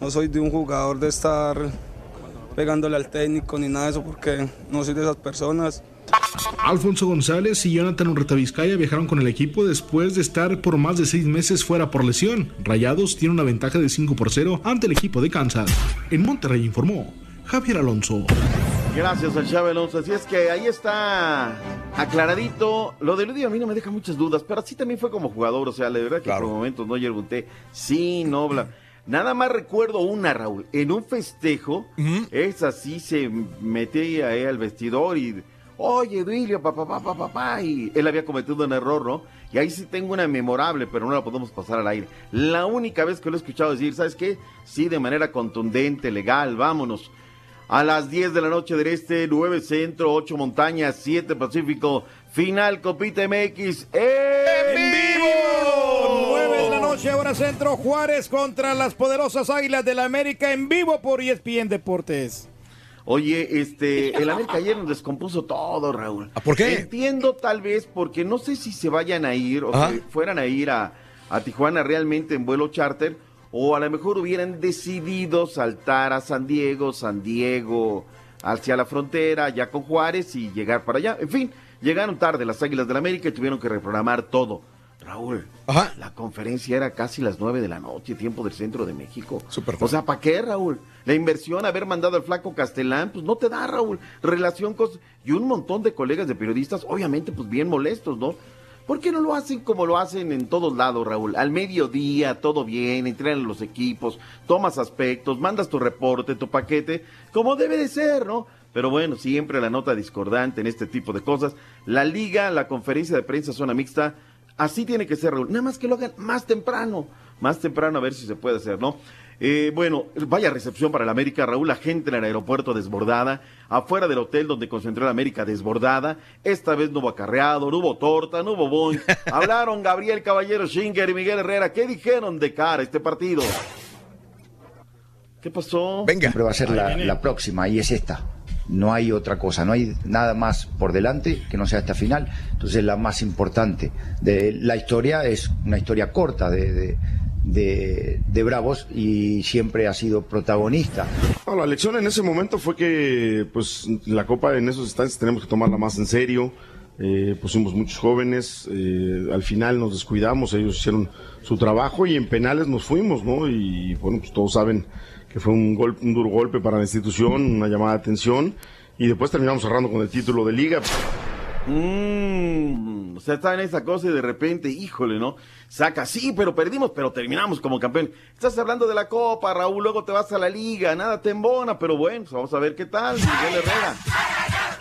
No soy de un jugador de estar pegándole al técnico ni nada de eso porque no soy de esas personas. Alfonso González y Jonathan Urreta Vizcaya viajaron con el equipo después de estar por más de seis meses fuera por lesión. Rayados tiene una ventaja de 5 por 0 ante el equipo de Kansas. En Monterrey informó Javier Alonso. Gracias al Chave Alonso. Así es que ahí está aclaradito. Lo de Ludio a mí no me deja muchas dudas, pero así también fue como jugador. O sea, la verdad que por momentos no yerbunté. Sí, no, bla. Nada más recuerdo una, Raúl. En un festejo, es así, se metía ahí al vestidor y. Oye, Duilio, papá, papá, papá. Y él había cometido un error, ¿no? Y ahí sí tengo una memorable, pero no la podemos pasar al aire. La única vez que lo he escuchado decir, ¿sabes qué? Sí, de manera contundente, legal, vámonos. A las 10 de la noche del este, 9 centro, 8 montañas, 7 pacífico. Final Copita MX en vivo. 9 de la noche, hora centro, Juárez contra las poderosas Águilas del América en vivo por ESPN Deportes. Oye, este, el América ayer nos descompuso todo, Raúl. ¿Por qué? Entiendo tal vez porque no sé si se vayan a ir o Ajá. que fueran a ir a, a Tijuana realmente en vuelo charter o a lo mejor hubieran decidido saltar a San Diego, San Diego hacia la frontera, ya con Juárez y llegar para allá. En fin, llegaron tarde las Águilas del América y tuvieron que reprogramar todo. Raúl, la conferencia era casi las 9 de la noche, tiempo del centro de México. o sea, ¿para qué, Raúl? La inversión, haber mandado al flaco Castelán, pues no te da, Raúl. Relación con... Y un montón de colegas de periodistas, obviamente, pues bien molestos, ¿no? ¿Por qué no lo hacen como lo hacen en todos lados, Raúl? Al mediodía, todo bien, entrenan los equipos, tomas aspectos, mandas tu reporte, tu paquete, como debe de ser, ¿no? Pero bueno, siempre la nota discordante en este tipo de cosas. La liga, la conferencia de prensa zona mixta, así tiene que ser, Raúl. Nada más que lo hagan más temprano, más temprano a ver si se puede hacer, ¿no? Eh, bueno, vaya recepción para el América, Raúl, la gente en el aeropuerto desbordada, afuera del hotel donde concentró el América desbordada, esta vez no hubo acarreado, no hubo torta, no hubo boing, [LAUGHS] hablaron Gabriel Caballero Schinger y Miguel Herrera, ¿qué dijeron de cara a este partido? ¿Qué pasó? Venga. Siempre va a ser la, la próxima y es esta. No hay otra cosa, no hay nada más por delante que no sea esta final. Entonces la más importante de la historia es una historia corta de, de, de- de Bravos y siempre ha sido protagonista. La lección en ese momento fue que pues la Copa en esos instantes tenemos que tomarla más en serio. Eh, pusimos muchos jóvenes, eh, al final nos descuidamos, ellos hicieron su trabajo y en penales nos fuimos, ¿no? Y bueno, pues todos saben que fue un, golpe, un duro golpe para la institución, una llamada de atención y después terminamos cerrando con el título de liga. Mm, o sea, está en esa cosa y de repente, híjole, ¿no? Saca, sí, pero perdimos, pero terminamos como campeón. Estás hablando de la Copa, Raúl, luego te vas a la Liga, nada te embona, pero bueno, pues vamos a ver qué tal, Miguel Herrera.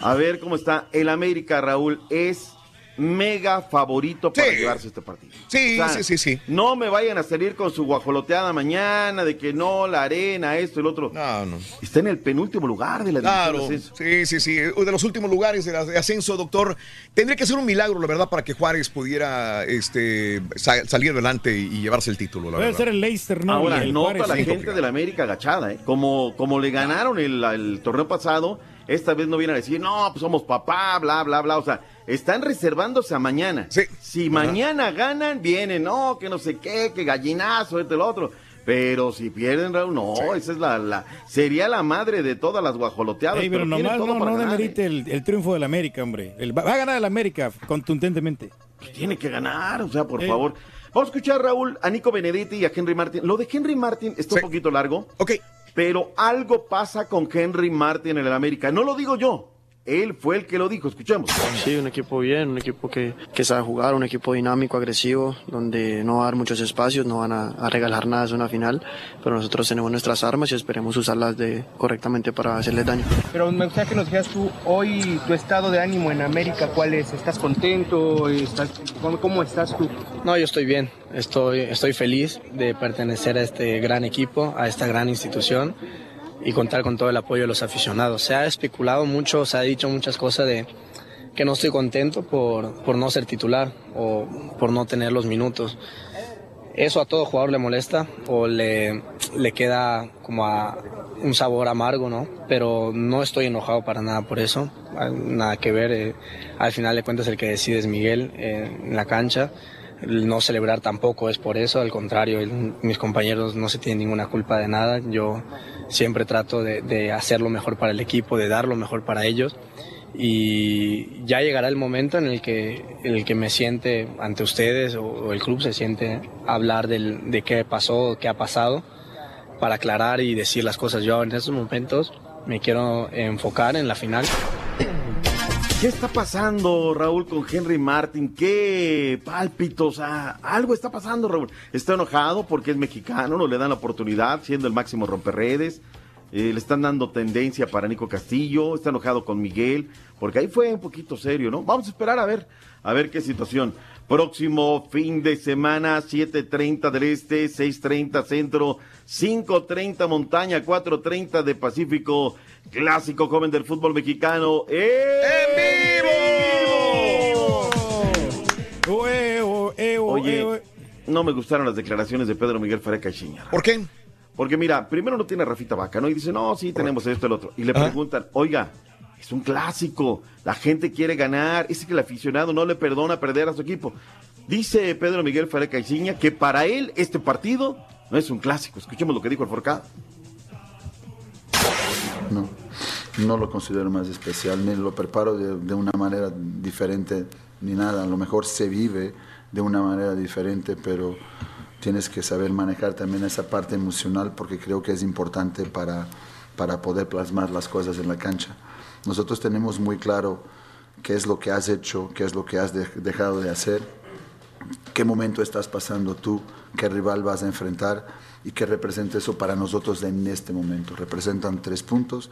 A ver cómo está el América, Raúl, es mega favorito para llevarse este partido. Sí, sí, sí, sí. No me vayan a salir con su guajoloteada mañana de que no, la arena, esto y lo otro. No, no. Está en el penúltimo lugar de la división Claro, de ascenso. sí, sí, sí. De los últimos lugares de, la- de ascenso, doctor. Tendría que ser un milagro, la verdad, para que Juárez pudiera este, sa- salir adelante y, llevarse el título, la Puede verdad. ser el Leicester, ¿no? Ahora, el nota la gente de la América agachada, ¿eh? Como, como le ganaron el, el torneo pasado, esta vez no vienen a decir, no, pues somos papá, bla, bla, bla. O sea, están reservándose a mañana. Si mañana ganan, vienen, no, que no sé qué, que gallinazo, este, lo otro. Pero si pierden, Raúl, no, esa es la, la, sería la madre de todas las guajoloteadas. Ey, pero nomás todo no, para no ganar, ¿eh? el, el triunfo del América, hombre. El- va a ganar el América contundentemente. Tiene que ganar, o sea, por favor. Vamos a escuchar, Raúl, a Nico Benedetti y a Henry Martin. Lo de Henry Martin está un poquito largo. Ok. Pero algo pasa con Henry Martin en el América. No lo digo yo. Él fue el que lo dijo. Escuchemos. Sí, un equipo bien, un equipo que, que sabe jugar, un equipo dinámico, agresivo, donde no va a dar muchos espacios, no van a, a regalar nada, es una final, pero nosotros tenemos nuestras armas y esperemos usarlas de, correctamente para hacerles daño. Pero me gustaría que nos dijeras tú hoy tu estado de ánimo en América, ¿cuál es? ¿Estás contento? ¿Estás, cómo, cómo estás tú? No, yo estoy bien, estoy, estoy feliz de pertenecer a este gran equipo, a esta gran institución y contar con todo el apoyo de los aficionados. Se ha especulado mucho, se ha dicho muchas cosas de que no estoy contento por, por no ser titular o por no tener los minutos. Eso a todo jugador le molesta o le, le queda como a un sabor amargo, ¿no? Pero no estoy enojado para nada por eso, nada que ver. eh, al final de cuentas el que decide es Miguel eh, en la cancha. No celebrar tampoco es por eso, al contrario, mis compañeros no se tienen ninguna culpa de nada. Yo siempre trato de, hacer lo mejor para el equipo, de dar lo mejor para ellos y ya llegará el momento en el que, el que me siente ante ustedes o, el club se siente hablar de qué pasó, qué ha pasado, para aclarar y decir las cosas. Yo en estos momentos me quiero enfocar en la final. ¿Qué está pasando, Raúl, con Henry Martin? ¿Qué pálpitos? Sea, algo está pasando, Raúl. Está enojado porque es mexicano, no le dan la oportunidad, siendo el máximo romperredes. Eh, le están dando tendencia para Nico Castillo. Está enojado con Miguel, porque ahí fue un poquito serio, ¿no? Vamos a esperar a ver, a ver qué situación. Próximo fin de semana, 7.30 del Este, 6.30 Centro, 5.30 Montaña, 4.30 de Pacífico. Clásico joven del fútbol mexicano. ¡En vivo! Oye, no me gustaron las declaraciones de Pedro Miguel Ferrer Caixinha. ¿Por qué? Porque mira, primero no tiene Rafita Vaca, ¿no? Y dice, no, sí, tenemos esto, el otro. Y le preguntan, oiga, es un clásico, la gente quiere ganar, es que el aficionado no le perdona perder a su equipo. Dice Pedro Miguel Ferrer Caixinha que para él este partido no es un clásico. Escuchemos lo que dijo el Forcado. No, no lo considero más especial, ni lo preparo de, de una manera diferente, ni nada. A lo mejor se vive de una manera diferente, pero tienes que saber manejar también esa parte emocional porque creo que es importante para, para poder plasmar las cosas en la cancha. Nosotros tenemos muy claro qué es lo que has hecho, qué es lo que has de- dejado de hacer qué momento estás pasando tú, qué rival vas a enfrentar y qué representa eso para nosotros en este momento. Representan tres puntos.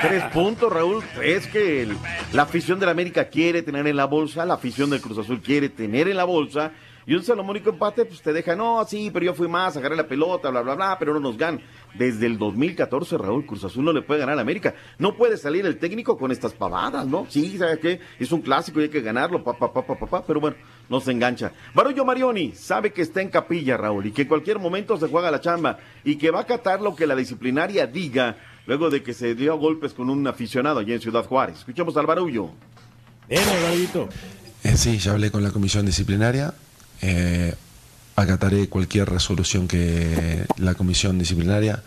Tres puntos, Raúl. Es que el- la afición de la América quiere tener en la bolsa, la afición del Cruz Azul quiere tener en la bolsa. Y un salomónico empate, pues te deja, no, sí, pero yo fui más, agarré la pelota, bla, bla, bla, pero no nos ganan. Desde el 2014, Raúl, Cruz Azul no le puede ganar a la América. No puede salir el técnico con estas pavadas, ¿no? Sí, ¿sabes qué? Es un clásico y hay que ganarlo, pa, pa, pa, pa, pa, pa, pero bueno, no se engancha. Barullo Marioni sabe que está en capilla, Raúl, y que en cualquier momento se juega la chamba y que va a acatar lo que la disciplinaria diga luego de que se dio a golpes con un aficionado allí en Ciudad Juárez. Escuchemos al Barullo. Bien, Barulito. Eh, sí, ya hablé con la comisión disciplinaria. Eh, acataré cualquier resolución que la comisión disciplinaria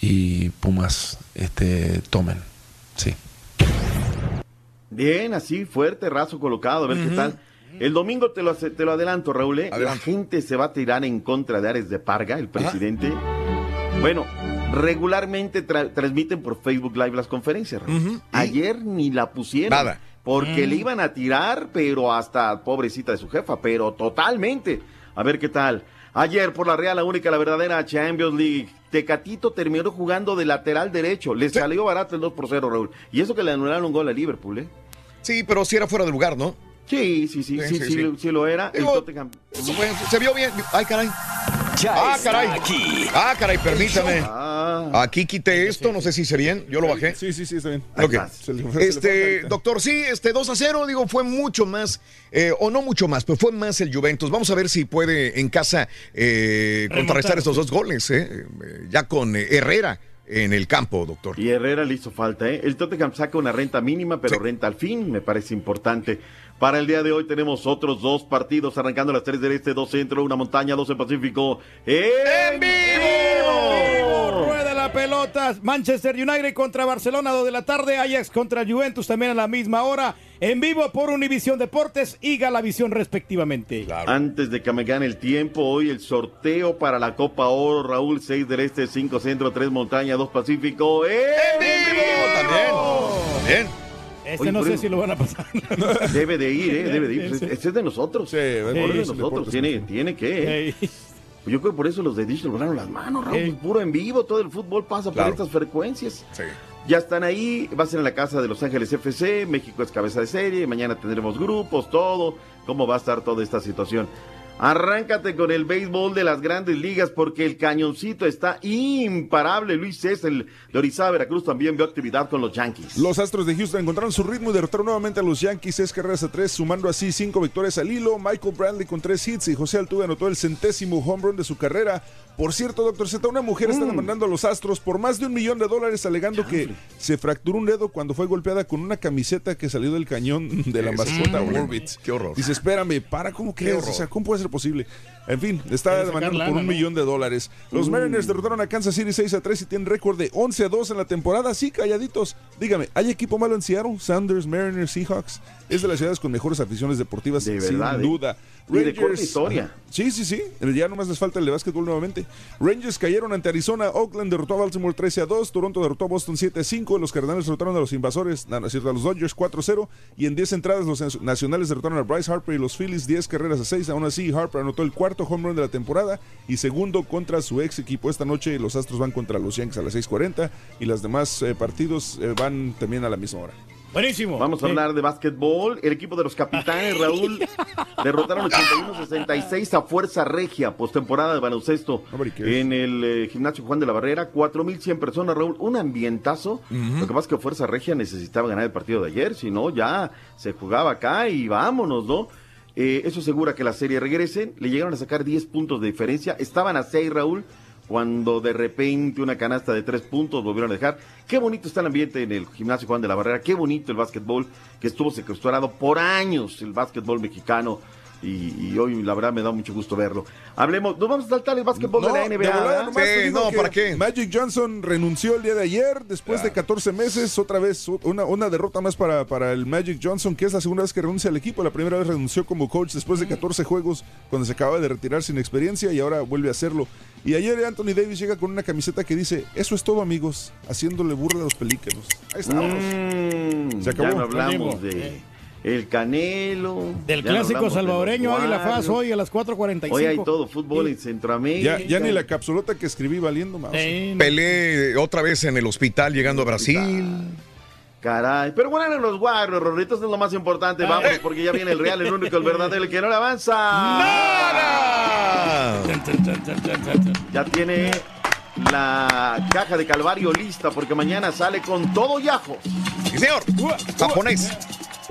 y Pumas este, tomen. Sí. Bien, así, fuerte, raso colocado, a ver qué tal. El domingo te lo, hace- te lo adelanto, Raúl. ¿eh? La gente se va a tirar en contra de Ares de Parga, el presidente. Bueno, regularmente tra- transmiten por Facebook Live las conferencias. Raúl. Ayer ni la pusieron. Nada. Porque Mm. le iban a tirar, pero hasta pobrecita de su jefa, pero totalmente. A ver qué tal. Ayer por la Real, la única, la verdadera Champions League. Tecatito terminó jugando de lateral derecho. Le salió barato el 2 por 0, Raúl. Y eso que le anularon un gol a Liverpool, ¿eh? Sí, pero si era fuera de lugar, ¿no? Sí, sí, sí, sí, sí, sí, sí lo era. El Tottenham. se vio bien. Ay, caray. Ya ah, está caray. aquí. Ah, caray, permítame. Ah. Aquí quité esto, no sé si hice bien. Yo lo bajé. Sí, sí, sí, está bien. Ok. Se le- Este, doctor, sí, este 2 a 0, digo, fue mucho más, eh, o no mucho más, pero fue más el Juventus. Vamos a ver si puede en casa eh, contrarrestar estos dos goles, eh, eh, ya con eh, Herrera en el campo, doctor. Y Herrera le hizo falta, ¿eh? El Tottenham saca una renta mínima, pero renta al fin, me parece importante. Para el día de hoy tenemos otros dos partidos, arrancando a las 3 del Este, dos Centro, una Montaña, dos en Pacífico. ¡En vivo! Rueda la pelota. Manchester United contra Barcelona, 2 de la tarde. Ajax contra Juventus también a la misma hora. En vivo por Univisión Deportes y Galavisión respectivamente. Antes de que me gane el tiempo, hoy el sorteo para la Copa Oro, Raúl, 6 del Este, 5 Centro, 3 Montaña, 2 Pacífico. ¡En vivo! Bien. Este Oye, no sé eso- si lo van a pasar. [LAUGHS] Debe de ir, ¿eh? Debe de ir. Este es de nosotros. Sí, es de nosotros. deportes. Tiene, tiene que, ¿eh? Yo creo que por eso los de Dish lograron las manos, Raúl. Puro en vivo, todo el fútbol pasa Claro. por estas frecuencias. Sí. Ya están ahí, va a ser en la casa de Los Ángeles FC, México es cabeza de serie, mañana tendremos grupos, todo, cómo va a estar toda esta situación. Arráncate con el béisbol de las grandes ligas porque el cañoncito está imparable. Luis César de Orizaba, Veracruz, también vio actividad con los Yankees. Los Astros de Houston encontraron su ritmo y derrotaron nuevamente a los Yankees seis carreras a tres, sumando así cinco victorias al hilo. Michael Bradley con tres hits y José Altuve anotó el centésimo home run de su carrera. Por cierto, doctor Z, una mujer está demandando a los Astros por más de un millón de dólares alegando que se fracturó un dedo cuando fue golpeada con una camiseta que salió del cañón [LAUGHS] de la mascota un problema. Orbit. Qué horror. Dice, espérame, para, ¿cómo crees? O sea, ¿cómo puede ser posible? En fin, está demandando por un ¿no? millón de dólares. Los Uh. Mariners derrotaron a Kansas City 6 a 3 y tienen récord de 11 a 2 en la temporada. Sí, calladitos. Dígame, ¿hay equipo malo en Seattle? Sanders, Mariners, Seahawks. Es de las ciudades con mejores aficiones deportivas, De sin verdad, ¿eh? Duda. Y de corta historia. Ajá. Sí, sí, sí. Ya nomás les falta el de básquetbol nuevamente. Rangers cayeron ante Arizona. Oakland derrotó a Baltimore 13 a 2. Toronto derrotó a Boston 7 a 5. Los Cardenales derrotaron a los invasores, no, no es cierto, a los Dodgers 4 a 0. Y en 10 entradas, los Nacionales derrotaron a Bryce Harper y los Phillies 10 carreras a 6. Aún así, Harper anotó el cuarto home run de la temporada y segundo contra su ex equipo. Esta noche los Astros van contra los Yankees a las 6:40 y los demás eh, partidos eh, van también a la misma hora. Buenísimo. Vamos a hablar de básquetbol. El equipo de los capitanes, Raúl, derrotaron 81-66 a Fuerza Regia, postemporada de baloncesto en el eh, gimnasio Juan de la Barrera. 4.100 personas, Raúl. Un ambientazo. Lo que pasa es que Fuerza Regia necesitaba ganar el partido de ayer, si no, ya se jugaba acá y vámonos, ¿no? Eh, eso asegura que la serie regrese. Le llegaron a sacar 10 puntos de diferencia. Estaban a 6, Raúl, cuando de repente una canasta de 3 puntos volvieron a dejar. Qué bonito está el ambiente en el gimnasio Juan de la Barrera. Qué bonito el básquetbol que estuvo secuestrado por años, el básquetbol mexicano. Y, y hoy, la verdad, me da mucho gusto verlo. Hablemos, nos vamos a saltar el básquetbol de la NBA. nomás te digo que Magic Johnson renunció el día de ayer, después de 14 meses, otra vez una, una derrota más para, para el Magic Johnson, que es la segunda vez que renuncia al equipo. La primera vez renunció como coach después de 14 juegos, cuando se acaba de retirar sin experiencia y ahora vuelve a hacerlo. Y ayer Anthony Davis llega con una camiseta que dice, eso es todo amigos, haciéndole burla a los pelícanos. Ahí estamos. Mm, Se acabó. Ya no hablamos de, el Canelo. Del clásico hablamos de salvadoreño, Águila Faz, hoy a las 4.45. Hoy hay todo fútbol en Centroamérica. Ya, ya ni la capsulota que escribí valiendo más. Pelé otra vez en el hospital llegando a Brasil. Caray, pero bueno, eran los Warriors, Rorrito, eso es lo más importante. Ah. Vamos, porque ya viene el Real, el único, el verdadero, el que no le avanza. Ya tiene la caja de Calvario lista, porque mañana sale con todo y ajo. Sí, señor. Japonés.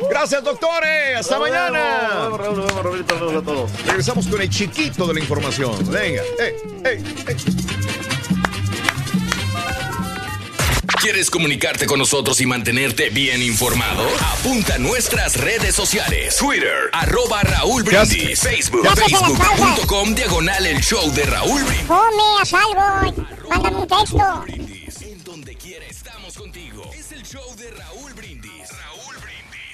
Gracias, doctores. Hasta Nos mañana. vemos, Raúl, nos vemos, Rorrito, nos vemos a todos. Regresamos con el chiquito de la información. Venga. Ey, ey, ey. ¿Quieres comunicarte con nosotros y mantenerte bien informado? Apunta a nuestras redes sociales. Twitter, arroba Raúl Brindis. Facebook, facebook.com, diagonal el show de Raúl Brindis. Come, haz algo. Mándame un texto.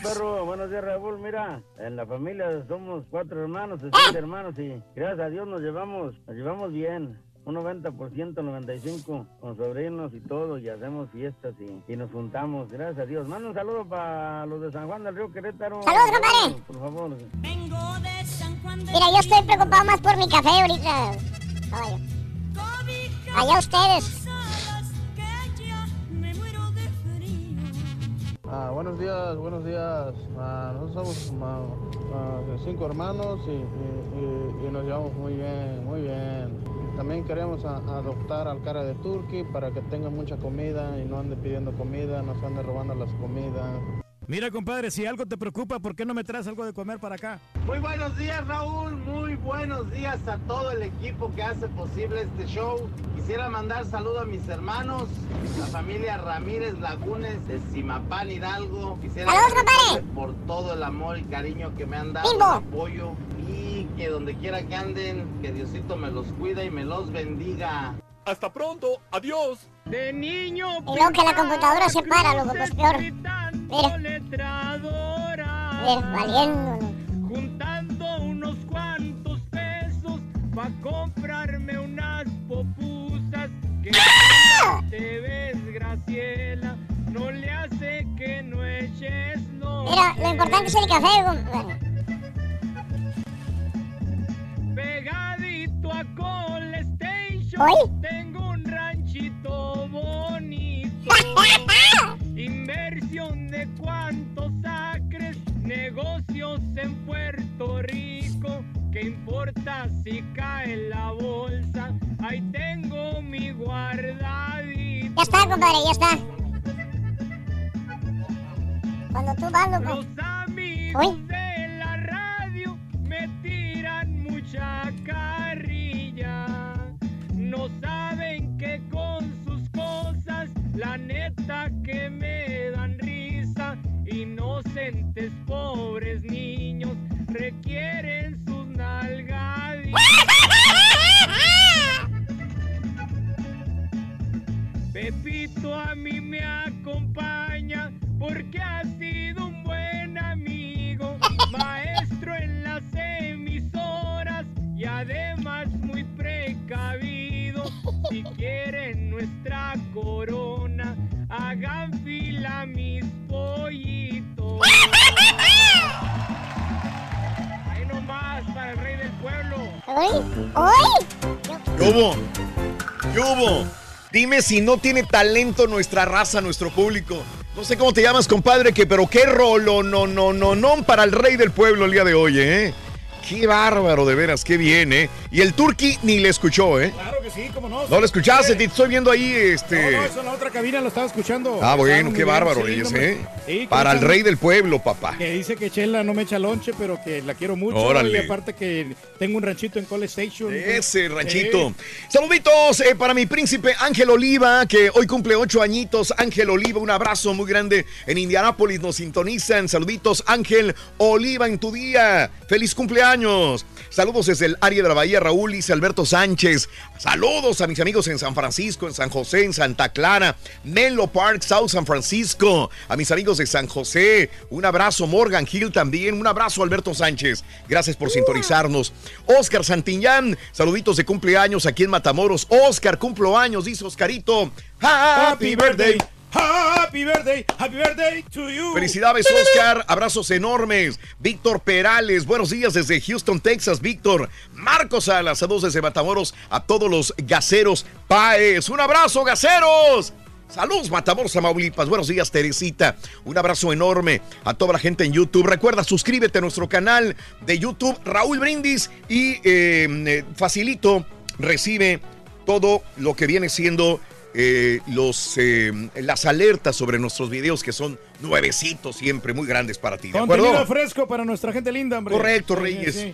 Perro, buenos días Raúl, mira, en la familia somos cuatro hermanos, Ah. seis hermanos y gracias a Dios nos llevamos, nos llevamos bien, un 90%, 95% con sobrinos y todo y hacemos fiestas y, y nos juntamos, gracias a Dios. Manda un saludo para los de San Juan del Río Querétaro. Saludos, compadre. Por favor. Mira, yo estoy preocupado más por mi café ahorita. Caballo. Allá ustedes. Ah, buenos días, buenos días. Ah, nosotros somos cinco hermanos y, nos llevamos muy bien, muy bien. También queremos adoptar al cara de Turkey para que tenga mucha comida y no ande pidiendo comida, no se ande robando las comidas. Mira, compadre, si algo te preocupa, ¿por qué no me traes algo de comer para acá? Muy buenos días Raúl, muy buenos días a todo el equipo que hace posible este show. Quisiera mandar saludo a mis hermanos, la familia Ramírez Lagunes de Simapán Hidalgo. Quisiera Saludos, por todo el amor y cariño que me han dado, el apoyo y que donde quiera que anden, que Diosito me los cuida y me los bendiga. Hasta pronto, adiós. De niño. Y que la computadora se para, loco, pues peor. Mira. Mira, valiendo. Juntando unos cuantos pesos para comprarme unas popusas que te ves, Graciela, no le hace que no eches no. Mira, lo importante es el café. compadre. Pegadito a Call ¿Hoy? tengo un ranchito bonito. Inversión de cuántos acres, negocios en Puerto Rico. ¿Qué importa si cae la bolsa? Ahí tengo mi guardadito. Ya está, compadre, ya está. Cuando tú vas, loco. Los amigos Uy. de la radio me tiran mucha carrilla. No saben que con sus cosas, la neta que me dan risa. Inocentes pobres niños requieren sus nalgaditas. Pepito a mí me acompaña porque ha sido un buen amigo, [LAUGHS] Si quieren nuestra corona, hagan fila mis pollitos. Ahí nomás para el rey del pueblo. ¡Uy! ¡Uy! ¿Qué hubo? ¿Qué hubo? Dime si no tiene talento nuestra raza, nuestro público. No sé cómo te llamas, compadre, que pero qué rolo, no, no, no, no para el rey del pueblo el día de hoy, ¿eh? Qué bárbaro, de veras, qué bien, ¿eh? Y el turqui ni le escuchó, ¿eh? Claro que sí, cómo no. No lo escuchaste, te estoy viendo ahí, este... No, no, eso en la otra cabina lo estaba escuchando. Ah, bueno, qué bárbaro, Reyes. ¿eh? Sí, Para el rey del pueblo, papá. Que dice que Chela no me echa lonche, pero que la quiero mucho. Órale. Y aparte que tengo un ranchito en Cole Station. Ese ranchito. Saluditos eh, para mi príncipe Ángel Oliva, que hoy cumple ocho añitos. Ángel Oliva, un abrazo muy grande en Indianápolis. Nos sintonizan. Saluditos, Ángel Oliva, en tu día. Feliz cumpleaños. Saludos desde el área de la Bahía, Raúl, dice Alberto Sánchez. Saludos a mis amigos en San Francisco, en San José, en Santa Clara, Menlo Park, South San Francisco. A mis amigos de San José, un abrazo, Morgan Hill también. Un abrazo, Alberto Sánchez. Gracias por sintonizarnos. Oscar Santillán, saluditos de cumpleaños aquí en Matamoros. Oscar, cumplo años, dice Oscarito. Happy birthday Happy birthday, happy birthday to you. Felicidades, Oscar. Abrazos enormes. Víctor Perales, buenos días desde Houston, Texas. Víctor. Marcos Salas, saludos desde Matamoros a todos los gaceros. Paez, un abrazo, gaceros. Saludos, Matamoros, Tamaulipas. Buenos días, Teresita. Un abrazo enorme a toda la gente en YouTube. Recuerda, suscríbete a nuestro canal de YouTube, Raúl Brindis, y eh, eh, facilito recibe todo lo que viene siendo eh, los, eh, las alertas sobre nuestros videos que son nuevecitos siempre, muy grandes para ti. ¿De Contenido acuerdo? fresco para nuestra gente linda, hombre. Correcto, Reyes. sí.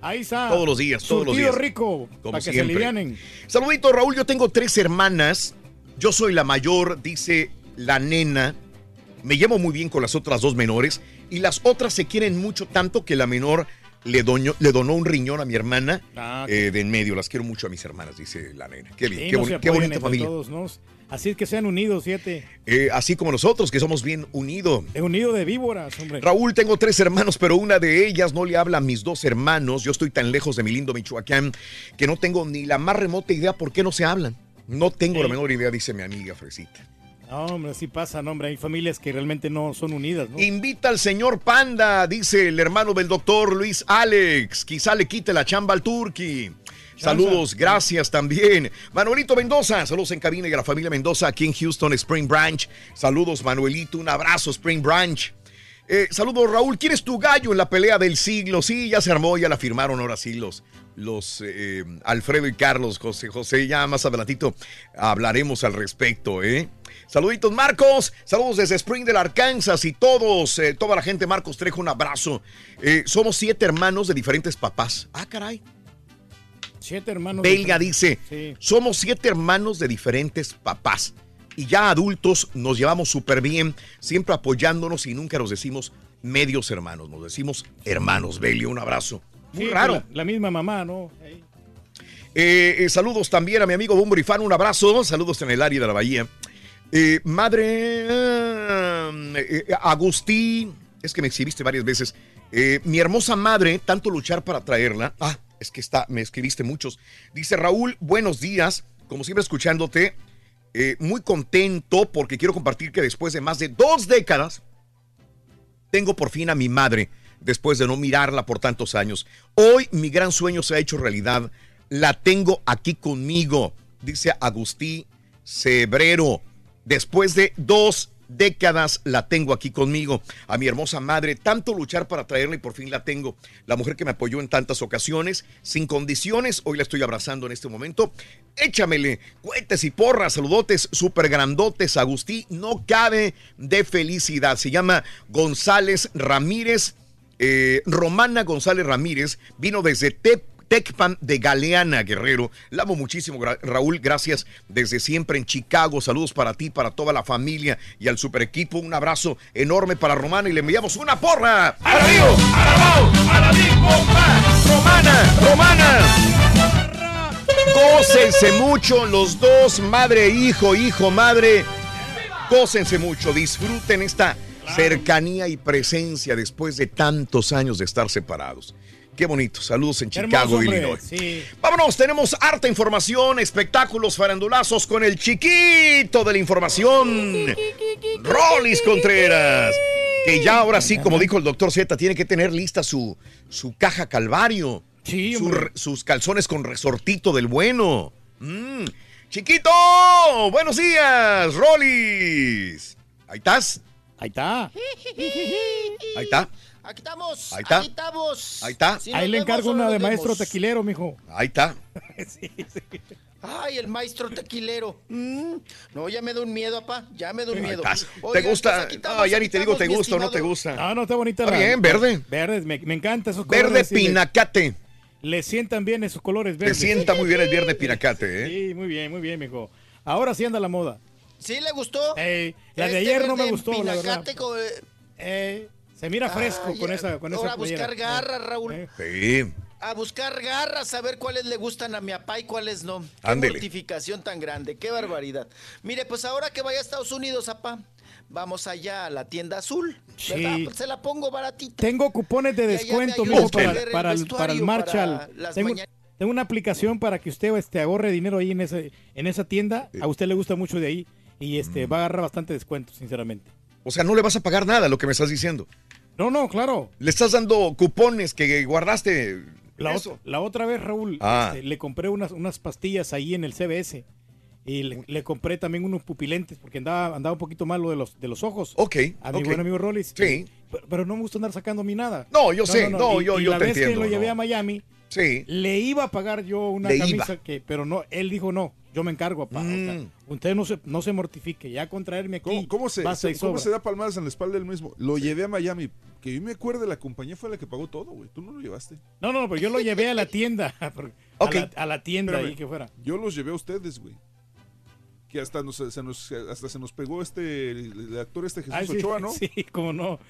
Ahí está. Todos los días, todos los días. rico, Como para que se siempre. alivianen. Saludito, Raúl. Yo tengo tres hermanas. Yo soy la mayor, dice la nena. Me llevo muy bien con las otras dos menores. Y las otras se quieren mucho tanto que la menor le, le donó un riñón a mi hermana Ah, eh, de en medio. Las quiero mucho a mis hermanas, dice la nena. Qué bien, qué, boni- bonita familia. todos, ¿no? Así es que sean unidos, siete. Eh, así como nosotros, que somos bien unidos. De unido de víboras, hombre. Raúl, tengo tres hermanos, pero una de ellas no le habla a mis dos hermanos. Yo estoy tan lejos de mi lindo Michoacán que no tengo ni la más remota idea por qué no se hablan. No tengo la menor idea, dice mi amiga Fresita. No, hombre, así pasa, no, hombre. Hay familias que realmente no son unidas, ¿no? Invita al señor Panda, dice el hermano del doctor Luis Alex. Quizá le quite la chamba al Turqui. Saludos, gracias también. Manuelito Mendoza, saludos en cabina y a la familia Mendoza aquí en Houston, Spring Branch. Saludos, Manuelito, un abrazo, Spring Branch. Eh, saludos, Raúl. ¿Quién es tu gallo en la pelea del siglo? Sí, ya se armó, ya la firmaron ahora sí los, los eh, Alfredo y Carlos, José José. Ya más adelantito hablaremos al respecto, ¿eh? Saluditos, Marcos. Saludos desde Spring del Arkansas y todos, eh, toda la gente. Marcos Trejo, un abrazo. Somos siete hermanos de diferentes papás. Ah, caray. Siete hermanos. Belga dice, Sí. somos siete hermanos de diferentes papás y ya adultos nos llevamos súper bien, siempre apoyándonos y nunca nos decimos medios hermanos, nos decimos hermanos. Belio, un abrazo. Muy Sí, raro. La, la misma mamá, ¿no? Eh, eh, saludos también a mi amigo Bumbrifan, un abrazo. Saludos en el área de la Bahía. Eh, madre Agustín, es que me exhibiste varias veces. Mi hermosa madre, tanto luchar para traerla. Ah, es que está, me escribiste muchos. Dice Raúl, buenos días. Como siempre, escuchándote. Eh, muy contento porque quiero compartir que después de más de dos décadas, tengo por fin a mi madre después de no mirarla por tantos años. Hoy mi gran sueño se ha hecho realidad. La tengo aquí conmigo, dice Agustín Cebrero. Después de dos décadas la tengo aquí conmigo. A mi hermosa madre, tanto luchar para traerla y por fin la tengo. La mujer que me apoyó en tantas ocasiones, sin condiciones, hoy la estoy abrazando en este momento. Échamele, cuetes y porras, saludotes súper grandotes, Agustín. No cabe de felicidad. Se llama González Ramírez. eh, Romana González Ramírez vino desde Tep Tecpan de Galeana, Guerrero. La amo muchísimo, Raúl. Gracias desde siempre en Chicago. Saludos para ti, para toda la familia y al super equipo. Un abrazo enorme para Romana y le enviamos una porra. ¡Alabío! ¡Alabao! ¡Alabío! ¡Romana! ¡Romana! Gócense mucho los dos, madre, hijo, hijo, madre. Gócense mucho, disfruten esta cercanía y presencia después de tantos años de estar separados. Qué bonito. Saludos en Chicago, hombre. Illinois. Sí. Vámonos, tenemos harta información, espectáculos farandulazos con el chiquito de la información, Rolis Contreras. Que ya ahora sí, como dijo el doctor Z, tiene que tener lista su, su caja calvario. Sí, Su sus calzones con resortito del bueno. Mm. Chiquito, buenos días, Rolis. Ahí estás. Ahí está. Ahí está. Aquí estamos. Ahí está. Aquí estamos. Ahí está. Si Ahí le encargo una de vemos. maestro tequilero, mijo. Ahí está. [LAUGHS] Ay, el maestro tequilero. Mm, No, ya me da un miedo, papá. Ya me da un miedo. ¿Te gusta? pues estamos, Ah, ya ni te digo, ¿te gusta o no te gusta? No, no, está bonita Está la. bien, verde. Verdes, me, me encanta esos Verde colores. sí, le- pinacate. Le sientan bien esos colores Te verdes. sienta muy bien el viernes pinacate, ¿eh? Sí, muy bien, muy bien, mijo. Ahora sí anda la moda. ¿Sí le gustó? Ey, la de Este ayer no me verde gustó, la verdad. con- Ey, se mira fresco Ay, con esa, con ahora esa a buscar garras, Raúl. Eh, Sí. A buscar garras, a ver cuáles le gustan a mi papá y cuáles no. Qué mortificación tan grande, qué barbaridad. Mire, pues ahora que vaya a Estados Unidos, papá, vamos allá a la tienda azul. Sí. ¿verdad? Pues se la pongo baratita. Tengo cupones de descuento, mijo, para, para, el, para el Marshall. para las Tengo, una aplicación para que usted este, ahorre dinero ahí en, ese, en esa tienda. A usted le gusta mucho de ahí. y este va a agarrar bastante descuento, sinceramente. O sea, no le vas a pagar nada lo que me estás diciendo. No, no, claro. Le estás dando cupones que guardaste. La, eso. la otra vez, Raúl, Ah. este, le compré unas, unas pastillas ahí en el CBS. Y le, le compré también unos pupilentes porque andaba, andaba un poquito malo de los, de los ojos. Ok. A mi buen amigo Rollis. Sí. Pero, pero no me gusta andar sacando a mí nada. No, yo sé, no, yo- y yo la te vez que lo llevé no. a Miami, Sí. le iba a pagar yo una Le camisa iba. que, pero no, él dijo no, yo me encargo, papá. O sea, Mm. usted no se, no se mortifique, ya con traerme aquí. ¿Cómo, cómo se, se- cómo se da palmadas en la espalda del mismo? Lo llevé a Miami. Que yo me acuerde, la compañía fue la que pagó todo, güey. Tú no lo llevaste. No, no, pero yo lo llevé a la tienda. [LAUGHS] a, la, a la tienda Espérame, ahí que fuera. Yo los llevé a ustedes, güey. Que hasta, nos, se nos, hasta se nos pegó este, el, el actor este Jesús Ay, sí, Ochoa, ¿no? [LAUGHS] Sí, como no.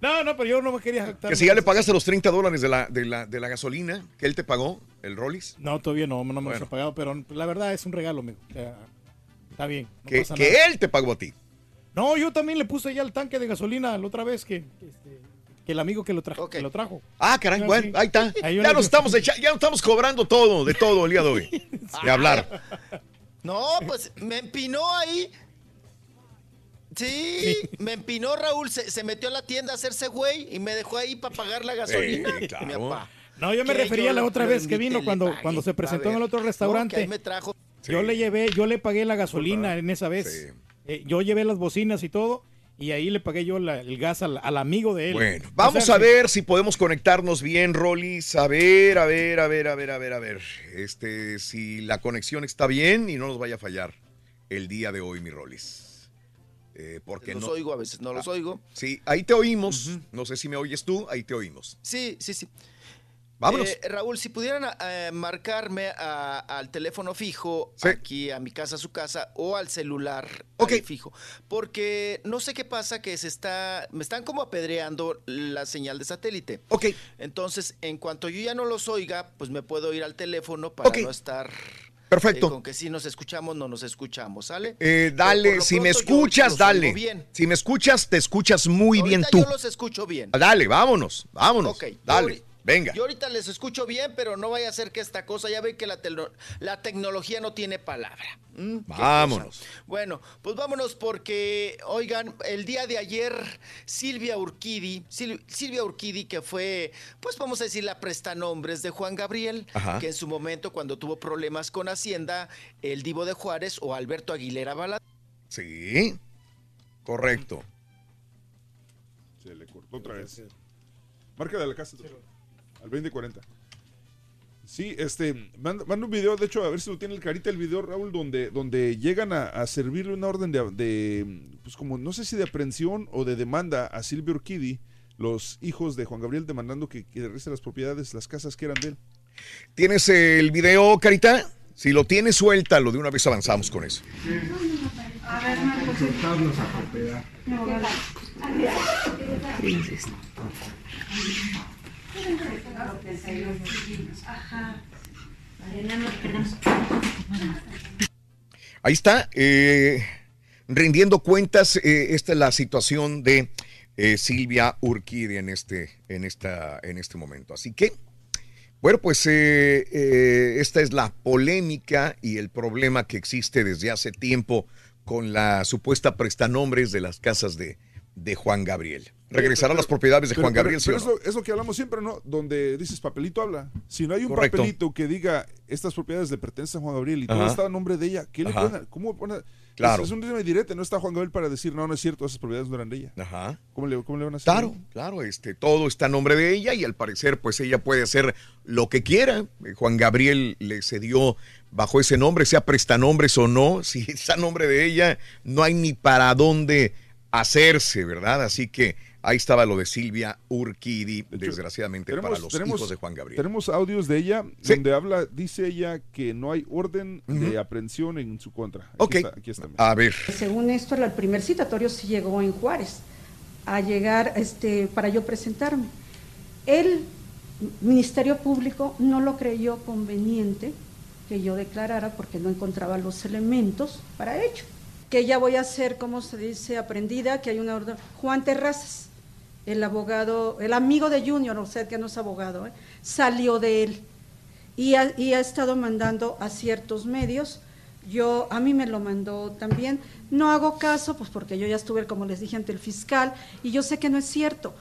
No, no, pero yo no me quería jactar. Que si ya le pagaste los 30 dólares de la, de la, de la gasolina que él te pagó, el Rollis. No, todavía no, no me Bueno. los ha pagado, pero la verdad es un regalo, amigo. O sea, está bien. no Que, pasa que nada. él te pagó a ti. No, yo también le puse ya el tanque de gasolina la otra vez que, que, este, que el amigo que lo, trajo, que lo trajo. Ah, caray, bueno, sí. ahí está. Ahí Ya nos estamos echa- ya nos estamos cobrando todo, de todo el día de hoy. [LAUGHS] De hablar. No, pues me empinó ahí. Sí, me empinó Raúl, se, se metió a la tienda a hacerse güey y me dejó ahí para pagar la gasolina. [LAUGHS] Sí, claro. Mi papá. No, yo me refería a la otra vez que vino cuando, cuando se presentó en el otro no, restaurante. ahí me trajo. Yo le llevé, yo le pagué la gasolina en esa vez. Eh, yo llevé las bocinas y todo, y ahí le pagué yo la- el gas al, al amigo de él. Bueno, O vamos sea a que- ver si podemos conectarnos bien, Rollis. A ver, a ver, a ver, a ver, a ver, a ver. Este, si la conexión está bien y no nos vaya a fallar el día de hoy, mi Rollis. Eh, porque Los no. oigo a veces, no los oigo. Sí, ahí te oímos. No sé si me oyes tú, ahí te oímos. Sí, sí, sí. Vámonos. Eh, Raúl, si pudieran eh, marcarme a- al teléfono fijo, aquí a mi casa, a su casa, o al celular fijo, porque no sé qué pasa que se está, me están como apedreando la señal de satélite. Ok. Entonces, en cuanto yo ya no los oiga, pues me puedo ir al teléfono para no estar Perfecto. eh, con que si nos escuchamos, no nos escuchamos, ¿sale? Eh, dale, si me yo escuchas, dale. bien. Si me escuchas, te escuchas muy bien tú. Yo los escucho bien. Dale, vámonos, vámonos. Ok, Dale, venga. Yo ahorita les escucho bien, pero no vaya a ser que esta cosa, ya ven que la, tecnología no tiene palabra. ¿Mm? Vámonos. cosa. Bueno, pues vámonos porque, oigan, el día de ayer Silvia Urquidi, Sil- Silvia Urquidi que fue, pues vamos a decir la prestanombres de Juan Gabriel, Ajá. que en su momento cuando tuvo problemas con Hacienda, el Divo de Juárez o Alberto Aguilera Bala. Sí, correcto. Se le cortó otra vez. Marca de la casa. Al 2040. Sí, este, manda, manda un video, de hecho, a ver si lo tiene el carita el video, Raúl, donde, donde llegan a, a servirle una orden de, de, pues como, no sé si de aprehensión o de demanda a Silvio Urquidi, los hijos de Juan Gabriel demandando que, que regrese las propiedades, las casas que eran de él. ¿Tienes el video, Carita? Si lo tienes, suéltalo. De una vez avanzamos con eso. Ahí está, eh, rindiendo cuentas, eh, esta es la situación de eh, Silvia Urquidi en este, en, esta, en este momento. Así que, bueno, pues esta es la polémica y el problema que existe desde hace tiempo con la supuesta prestanombres de las casas de, de Juan Gabriel. ¿Regresarán las propiedades de Pero- Juan Gabriel? pero es, no? lo, es lo que hablamos siempre, ¿no? Donde dices papelito habla. Si no hay un Correcto. papelito que diga estas propiedades le pertenecen a Juan Gabriel y todo está a nombre de ella, ¿qué le ponen? ¿Cómo ponen? Claro. Es, es un dime directo, no está Juan Gabriel para decir, no, no es cierto, esas propiedades no eran de ella. Ajá. ¿Cómo le, cómo le van a hacer? Claro, claro, este, todo está a nombre de ella y al parecer pues ella puede hacer lo que quiera. Eh, Juan Gabriel le cedió bajo ese nombre, sea prestanombres o no, [LAUGHS] si está a nombre de ella, no hay ni para dónde hacerse, ¿verdad? Así que ahí estaba lo de Silvia Urquidi, desgraciadamente para los hijos de Juan Gabriel. Tenemos audios de ella donde habla, dice ella que no hay orden de aprehensión en su contra. Aquí Ok. está, aquí está. A ver. Según esto, el primer citatorio sí llegó en Juárez, a llegar este, para yo presentarme. El Ministerio Público no lo creyó conveniente que yo declarara porque no encontraba los elementos para ello. Que ya voy a ser, como se dice, aprendida, que hay una orden. Juan Terrazas, el abogado, el amigo de Junior, o sea, que no es abogado, ¿eh? salió de él y ha, y ha estado mandando a ciertos medios Yo, a mí me lo mandó también. No hago caso, pues porque yo ya estuve, como les dije, ante el fiscal y yo sé que no es cierto.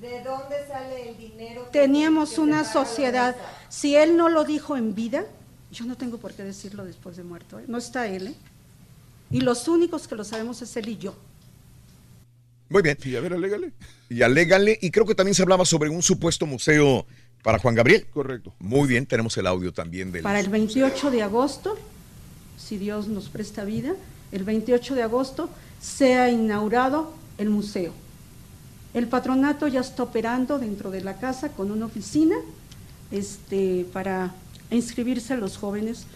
¿De dónde sale el dinero? Teníamos una sociedad. Si él no lo dijo en vida, yo no tengo por qué decirlo después de muerto. ¿eh? No está él, ¿eh? Y los únicos que lo sabemos es él y yo. Muy bien. Y a ver, alégale. Y alégale. Y creo que también se hablaba sobre un supuesto museo para Juan Gabriel. Correcto. Muy bien, tenemos el audio también del. Para el 28 de agosto, si Dios nos presta vida, el 28 de agosto se ha inaugurado el museo. El patronato ya está operando dentro de la casa con una oficina este, para inscribirse a los jóvenes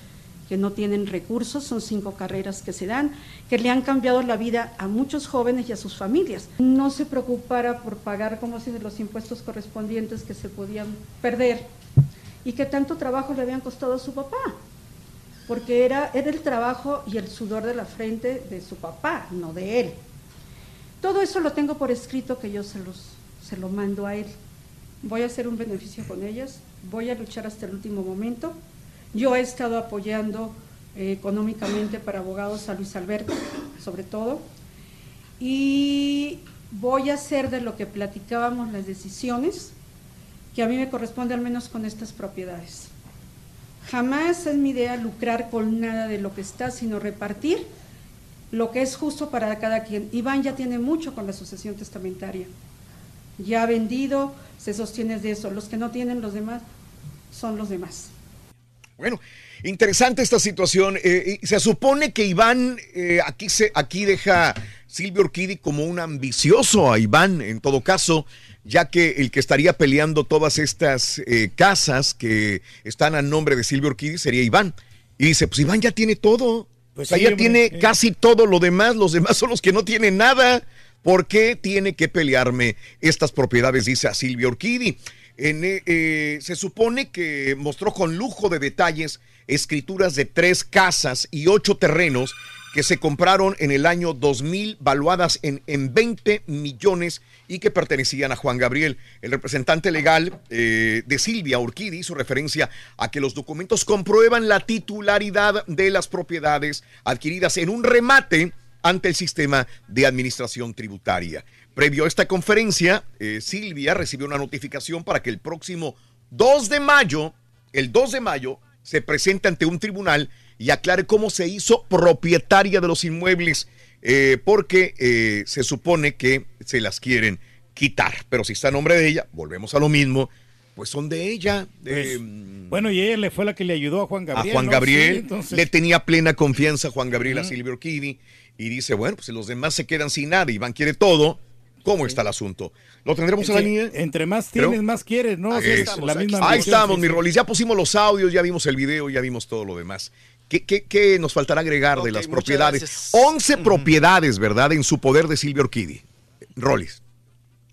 que no tienen recursos, son cinco carreras que se dan, que le han cambiado la vida a muchos jóvenes y a sus familias. No se preocupara por pagar, como si los impuestos correspondientes que se podían perder y que tanto trabajo le habían costado a su papá, porque era, era el trabajo y el sudor de la frente de su papá, no de él. Todo eso lo tengo por escrito que yo se, los, se lo mando a él. Voy a hacer un beneficio con ellas, voy a luchar hasta el último momento. Yo he estado apoyando eh, económicamente para abogados a Luis Alberto, sobre todo, y voy a hacer de lo que platicábamos las decisiones que a mí me corresponde al menos con estas propiedades. Jamás es mi idea lucrar con nada de lo que está, sino repartir lo que es justo para cada quien. Iván ya tiene mucho con la sucesión testamentaria. Ya ha vendido, se sostiene de eso. Los que no tienen los demás son los demás. Bueno, interesante esta situación. Eh, se supone que Iván eh, aquí, se, aquí deja Silvio Orquidi como un ambicioso a Iván, en todo caso, ya que el que estaría peleando todas estas eh, casas que están a nombre de Silvio Orquidi sería Iván. Y dice, pues Iván ya tiene todo. Pues o sea, sí, ya hombre, tiene eh. casi todo lo demás. Los demás son los que no tienen nada. ¿Por qué tiene que pelearme estas propiedades? Dice a Silvio Orquidi. Eh, eh, se supone que mostró con lujo de detalles escrituras de tres casas y ocho terrenos que se compraron en el año 2000, valuadas en, en 20 millones y que pertenecían a Juan Gabriel. El representante legal eh, de Silvia Urquidi hizo referencia a que los documentos comprueban la titularidad de las propiedades adquiridas en un remate ante el sistema de administración tributaria. Previo a esta conferencia, eh, Silvia recibió una notificación para que el próximo 2 de mayo, el 2 de mayo, se presente ante un tribunal y aclare cómo se hizo propietaria de los inmuebles, eh, porque eh, se supone que se las quieren quitar. Pero si está a nombre de ella, volvemos a lo mismo, pues son de ella. Pues, bueno, y ella le fue la que le ayudó a Juan Gabriel. a Juan ¿no? Gabriel, Sí, entonces- le tenía plena confianza a Juan Gabriel a. Silvio Orquidi y dice, bueno, pues si los demás se quedan sin nada, Iván quiere todo, ¿cómo está el asunto? ¿Lo tendremos a la línea? Entre más Creo- tienes, más quieres, ¿no? Ahí estamos, la aquí misma Ahí ambición, estamos, sí, mi. Rolis. Ya pusimos los audios, ya vimos el video, ya vimos todo lo demás. ¿Qué, qué- qué nos faltará agregar de las propiedades? gracias. 11 propiedades, ¿verdad? En su poder de Silvio Orquidi. Rolis.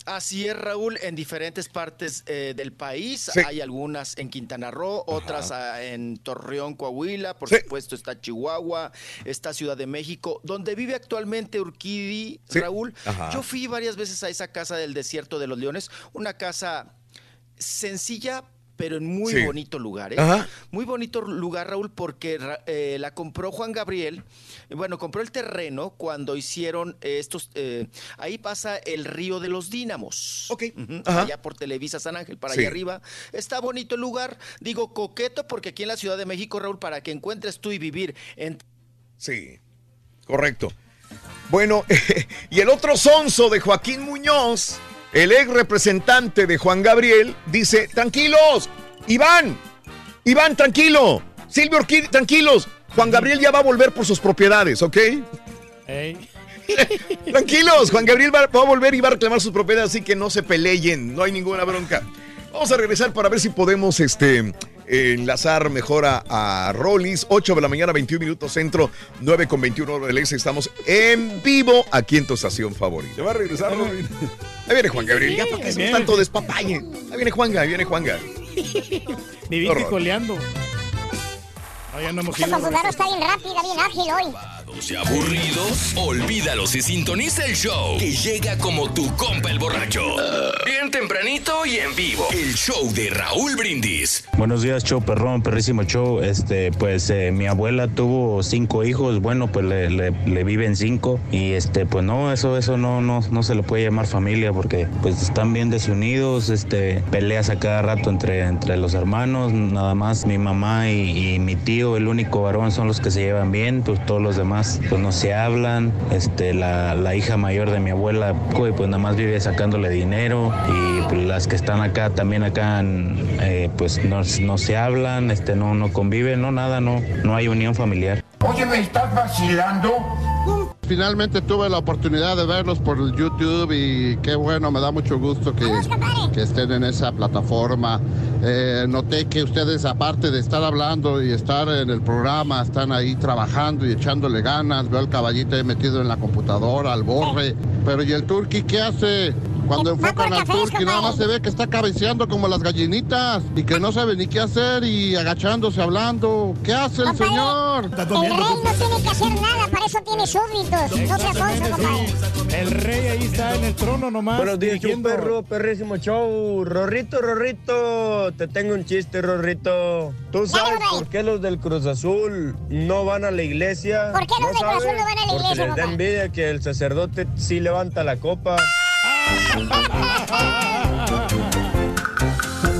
Así es, Raúl, en diferentes partes eh, del país. Sí. Hay algunas en Quintana Roo, otras ah, en Torreón, Coahuila, por Sí. supuesto está Chihuahua, está Ciudad de México, donde vive actualmente Urquidi, Sí. Raúl. Ajá. Yo fui varias veces a esa casa del desierto de los leones, una casa sencilla pero en muy Sí. bonito lugar, ¿eh? Ajá. Muy bonito lugar, Raúl, porque eh, la compró Juan Gabriel. Bueno, compró el terreno cuando hicieron eh, estos. eh, ahí pasa el río de los Dínamos. Ok. Allá por Televisa San Ángel, para Sí. allá arriba. Está bonito el lugar. Digo coqueto porque aquí en la Ciudad de México, Raúl, para que encuentres tú y vivir en Sí, correcto. Bueno, [LAUGHS] y el otro sonso de Joaquín Muñoz, el ex representante de Juan Gabriel, dice, tranquilos, Iván, Iván, tranquilo, Silvio Orquídea, tranquilos, Juan Gabriel ya va a volver por sus propiedades, ¿ok? [LAUGHS] Tranquilos, Juan Gabriel va, va a volver y va a reclamar sus propiedades, así que no se peleen, no hay ninguna bronca. Vamos a regresar para ver si podemos este, enlazar mejor a, a Rollis. 8 de la mañana, 21 minutos centro, 9 con 21 hora del este. Estamos en vivo aquí en tu estación favorita. Se va a regresar, Robin. Ahí viene Juan Gabriel, ya para que viene. tanto despapalle. Ahí viene Juanga, ahí viene Juanga. Ni vi Horror. coleando. No, ya no hemos ido. computador está bien rápido, bien ágil hoy. Y aburridos, olvídalos y sintoniza el show que llega como tu compa el borracho. Bien tempranito y en vivo. El show de Raúl Brindis. Buenos días, show perrón, perrísimo show. Este, pues eh, mi abuela tuvo cinco hijos, bueno, pues le, le- viven cinco. Y este, pues no, eso, eso no, no, no se le puede llamar familia porque pues están bien desunidos, este, peleas a cada rato entre, entre los hermanos, nada más mi mamá y, y mi tío, el único varón, son los que se llevan bien, pues todos los demás pues no se hablan. Este, la, la hija mayor de mi abuela, pues nada más vive sacándole dinero y pues, las que están acá también acá eh, pues no, no se hablan, este, no, no conviven, no nada, no, no hay unión familiar. Oye, ¿me estás vacilando? Finalmente tuve la oportunidad de verlos por YouTube y qué bueno, me da mucho gusto que, que estén en esa plataforma. Eh, noté que ustedes, aparte de estar hablando y estar en el programa, están ahí trabajando y echándole ganas. Veo al caballito ahí metido en la computadora, al borre. Pero ¿y el turqui qué hace? Cuando enfocan al turqui nada más se ve que está cabeceando como las gallinitas y que no sabe ni qué hacer y agachándose hablando. ¿Qué hace el señor? El rey no tiene que hacer nada, para eso tiene súbditos. No se Alfonso, compadre. El rey ahí está en el trono nomás. Buenos días, dirigiendo. perro, perrísimo show. Rorrito, Rorrito, te tengo un chiste, Rorrito. ¿Tú sabes por qué los del Cruz Azul no van a la iglesia? ¿Por qué los del Cruz Azul no van a la Porque iglesia, les da envidia que el sacerdote sí levanta la copa.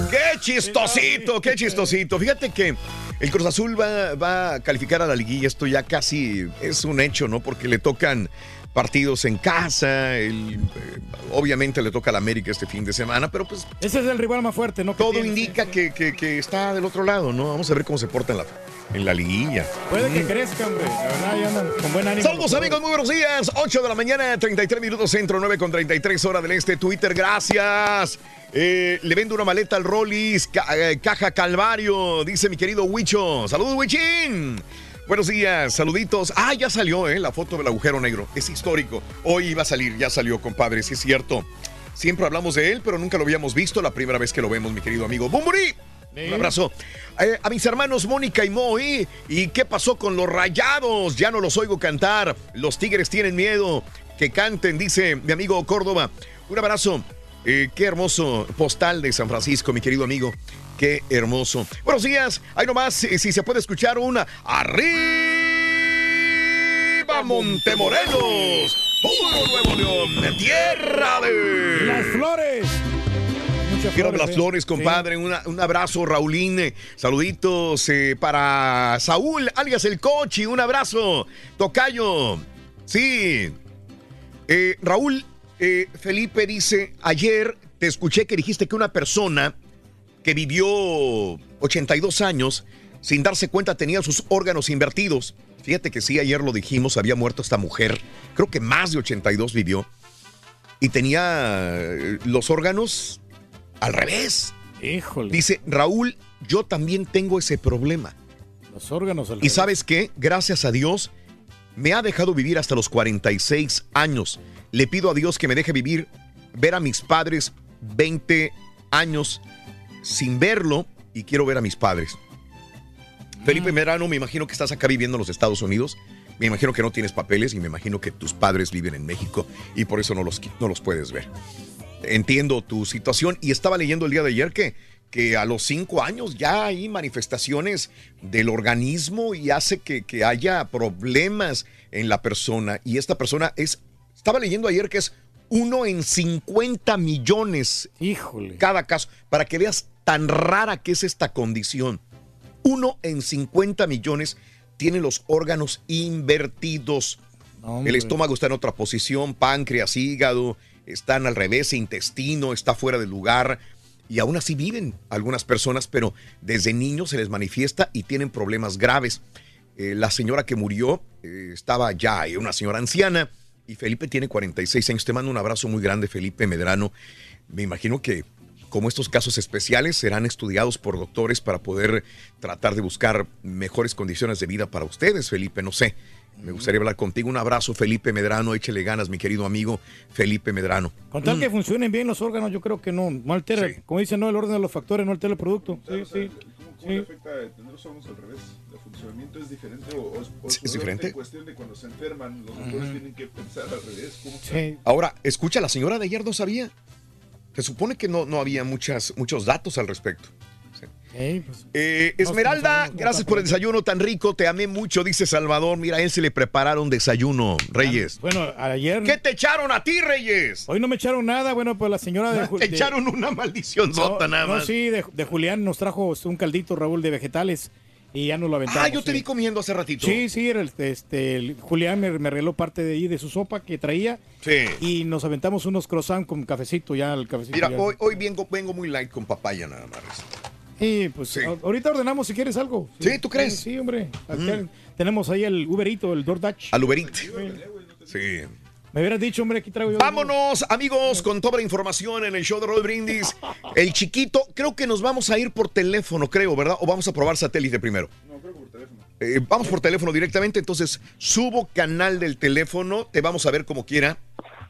¡Qué chistosito! ¡Qué chistosito! Fíjate que el Cruz Azul va, va a calificar a la liguilla. Esto ya casi es un hecho, ¿no? Porque le tocan partidos en casa. el- eh, obviamente le toca al América este fin de semana, pero pues Ese es el rival más fuerte, ¿no? Todo tiene. indica que, que- que está del otro lado, ¿no? Vamos a ver cómo se porta en la, en la liguilla. Puede que crezca, hombre. La verdad, con buen ánimo. Saludos amigos, muy buenos días. 8 de la mañana, 33 minutos centro, 9 con 33 hora del este. Twitter, gracias. Eh, le vendo una maleta al Rollis, ca- eh, caja Calvario, dice mi querido Huicho. Saludos, Huichín. Buenos días, saluditos. Ah, ya salió, ¿eh? La foto del agujero negro. Es histórico. Hoy iba a salir, ya salió, compadre, sí es cierto. Siempre hablamos de él, pero nunca lo habíamos visto. La primera vez que lo vemos, mi querido amigo. ¡Bumburi! Un abrazo. Eh, a mis hermanos Mónica y Moy. ¿Y qué pasó con los rayados? Ya no los oigo cantar. Los tigres tienen miedo. Que canten, dice mi amigo Córdoba. Un abrazo. Eh, qué hermoso postal de San Francisco, mi querido amigo. Qué hermoso. Buenos días. Ahí nomás, eh, si se puede escuchar una. ¡Arriba Montemorelos! ¡Puro Nuevo León! ¡Tierra de. Las flores. Muchas Quiero flores, las eh. flores, compadre. Una- un abrazo, Raulín. Eh, Saluditos eh, para Saúl, alias el Cochi. Un abrazo. Tocayo. Sí. Eh, Raúl, eh, Felipe dice, ayer te escuché que dijiste que una persona que vivió 82 años sin darse cuenta tenía sus órganos invertidos. Fíjate que sí, ayer lo dijimos, había muerto esta mujer. Creo que más de 82 vivió. Y tenía eh, los órganos al revés. Híjole. Dice, Raúl, yo también tengo ese problema. Los órganos al Y sabes qué, gracias a Dios, me ha dejado vivir hasta los 46 años. Le pido a Dios que me deje vivir, ver a mis padres 20 años sin verlo y quiero ver a mis padres. Felipe Merano, me imagino que estás acá viviendo en los Estados Unidos. Me imagino que no tienes papeles y me imagino que tus padres viven en México y por eso no los, no los puedes ver. Entiendo tu situación y estaba leyendo el día de ayer que, que a los cinco años ya hay manifestaciones del organismo y hace que, que haya problemas en la persona. Y esta persona es, estaba leyendo ayer que es uno en 50 millones. Híjole. Cada caso, para que veas tan rara que es esta condición. Uno en 50 millones tiene los órganos invertidos. hombre. El estómago está en otra posición, páncreas, hígado, están al revés, intestino está fuera de lugar. Y aún así viven algunas personas, pero desde niños se les manifiesta y tienen problemas graves. Eh, la señora que murió eh, estaba ya, una señora anciana, y Felipe tiene 46 años. Te mando un abrazo muy grande, Felipe Medrano. Me imagino que como estos casos especiales serán estudiados por doctores para poder tratar de buscar mejores condiciones de vida para ustedes, Felipe. No sé, me gustaría hablar contigo. Un abrazo, Felipe Medrano. Échele ganas, mi querido amigo Felipe Medrano. Con tal que funcionen bien los órganos, yo creo que no, no altera, como dicen, no el orden de los factores, no altera el producto. Sí, sí. ¿Cómo le afecta tener los órganos al revés? ¿El funcionamiento es diferente o, o es, o Sí, es diferente. en cuestión de cuando se enferman, los doctores tienen que pensar al revés? ¿Cómo Ahora, escucha, la señora de ayer no sabía. Se supone que no, no había muchas, muchos datos al respecto. Pues, Eh, no, Esmeralda, no no gracias por el desayuno tan rico. Te amé mucho, dice Salvador. Mira, a él se le prepararon desayuno, Reyes. Bueno, ayer. ¿Qué te echaron a ti, Reyes? Hoy no me echaron nada, bueno, pues la señora de. [LAUGHS] Te de- echaron una maldición sota nada no, más. sí, de, de Julián nos trajo un caldito, Raúl, de vegetales y ya nos lo aventamos. Ah, yo te sí. vi comiendo hace ratito. Sí, sí, este, el Julián me, me regaló parte de ahí de su sopa que traía. Sí. Y nos aventamos unos croissants con cafecito ya, el cafecito. Mira, ya. hoy, hoy vengo, vengo muy light con papaya nada más. Sí, pues a- ahorita ordenamos si quieres algo. Sí, ¿tú crees? Sí, hombre. Mm. Tenemos ahí el Uberito, el DoorDash. Al Uberit. Sí. Me hubieras dicho, hombre, aquí traigo yo. Vámonos, amigos, con toda la información en el show de Roll Brindis. El chiquito, creo que nos vamos a ir por teléfono, creo, ¿verdad? O vamos a probar satélite primero. No, creo que por teléfono. Eh, vamos por teléfono directamente, entonces subo canal del teléfono, te vamos a ver como quiera,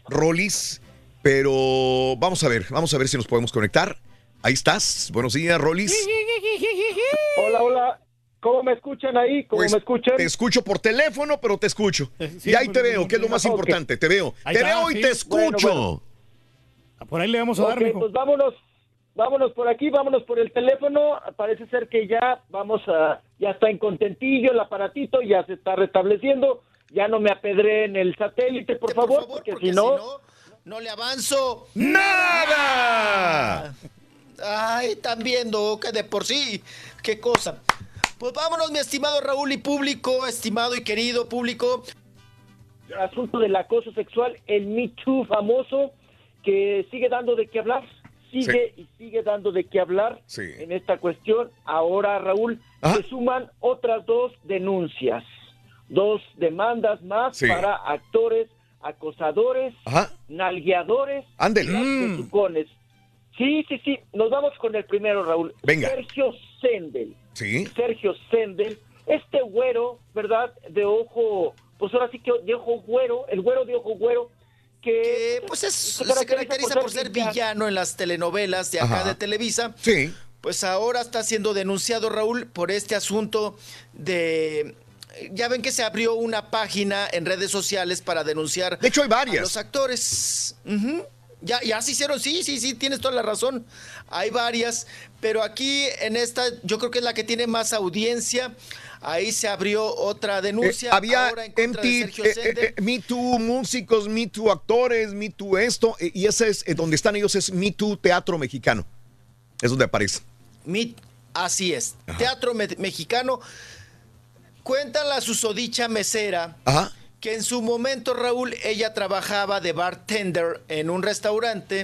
Rolis, pero vamos a ver, vamos a ver si nos podemos conectar. Ahí estás, buenos días, Rolis. Hola, hola. ¿Cómo me escuchan ahí? ¿Cómo Pues, me escuchan? Te escucho por teléfono, pero te escucho. [LAUGHS] sí, y ahí te veo, que es lo más importante, te veo. Ahí te está, veo y sí. te escucho. Bueno, Por ahí le vamos a dar, mijo. pues vámonos, vámonos por aquí, vámonos por el teléfono. Parece ser que ya vamos a, ya está en contentillo el aparatito, ya se está restableciendo. Ya no me apedré en el satélite, por favor, porque, si no, No le avanzo. ¡Nada! Ay, están viendo que de por sí, qué cosa. Pues vámonos, mi estimado Raúl y público, estimado y querido público. el asunto del acoso sexual, el Me Too famoso, que sigue dando de qué hablar, sigue y sigue dando de qué hablar Sí. en esta cuestión. Ahora, Raúl, se suman otras dos denuncias, dos demandas más Sí. para actores, acosadores, Ajá. nalgueadores, y. Sí, sí, sí. Nos vamos con el primero, Raúl. Venga. Sergio Sendel. Sí. Sergio Sendel, este güero, ¿verdad? De ojo, pues ahora sí que de ojo güero, el güero de ojo güero, que pues es, se caracteriza por ser villano en las telenovelas de acá Ajá. de Televisa. Sí. Pues ahora está siendo denunciado Raúl por este asunto de ya ven que se abrió una página en redes sociales para denunciar De hecho, hay varias. a los actores. Ya, ya se hicieron, sí, sí, sí, tienes toda la razón. Hay varias, pero aquí en esta yo creo que es la que tiene más audiencia. Ahí se abrió otra denuncia. Eh, había ahora en contra de Sergio eh, eh, eh, Me Too músicos, Me Too actores, Me Too esto, y ese es donde están ellos, es Me Too Teatro Mexicano. Es donde aparece. Mi- así es. Teatro me- mexicano. Cuenta la susodicha mesera Ajá. Que en su momento, Raúl, ella trabajaba de bartender en un restaurante.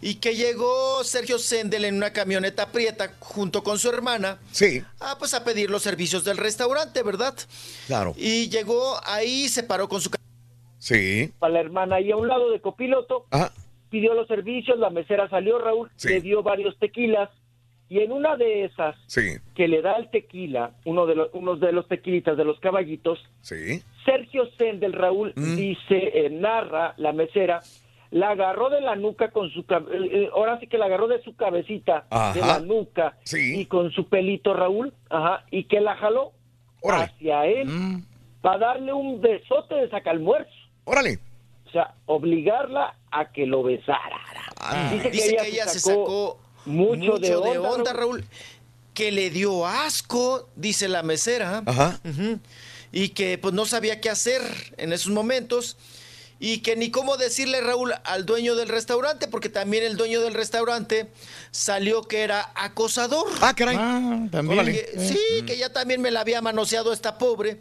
Y que llegó Sergio Sendel en una camioneta prieta junto con su hermana. Sí. Ah, pues a pedir los servicios del restaurante, ¿verdad? Claro. Y llegó ahí, se paró con su... Sí. para la hermana ahí a un lado de copiloto, Ajá. pidió los servicios, la mesera salió, Raúl, Sí. le dio varios tequilas, y en una de esas Sí. que le da el tequila, uno de los, unos de los tequilitas de los caballitos, Sí. Sergio Sendel, Raúl, Mm. dice, eh, narra la mesera, la agarró de la nuca con su, eh, eh, ahora sí que la agarró de su cabecita, Ajá. de la nuca, y con su pelito, Raúl, ajá, y que la jaló hacia él para darle un besote de sacalmuerzo. Órale. O sea, obligarla a que lo besara. Dice, que, ella se sacó mucho, de onda, Raúl. Que le dio asco, dice la mesera. Ajá. Y que pues no sabía qué hacer en esos momentos. Y que ni cómo decirle, Raúl, al dueño del restaurante, porque también el dueño del restaurante salió que era acosador. Ah, caray. también. Que- sí, que ya también me la había manoseado esta pobre.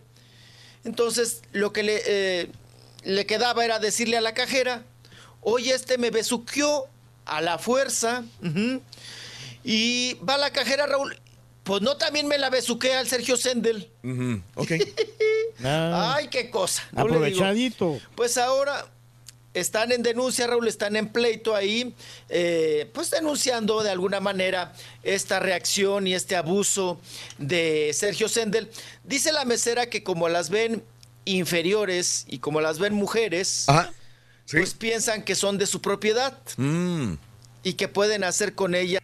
Entonces, lo que le, eh, le quedaba era decirle a la cajera, oye, este me besuqueó a la fuerza. ujú". Y va la cajera, Raúl. Pues no, también me la besuquea al Sergio Sendel. Ok. [LAUGHS] Ay, qué cosa. no. Aprovechadito. Pues ahora están en denuncia, Raúl, están en pleito ahí, eh, pues denunciando de alguna manera esta reacción y este abuso de Sergio Sendel. Dice la mesera que como las ven inferiores y como las ven mujeres, Ajá. Pues piensan que son de su propiedad Mm. y que pueden hacer con ella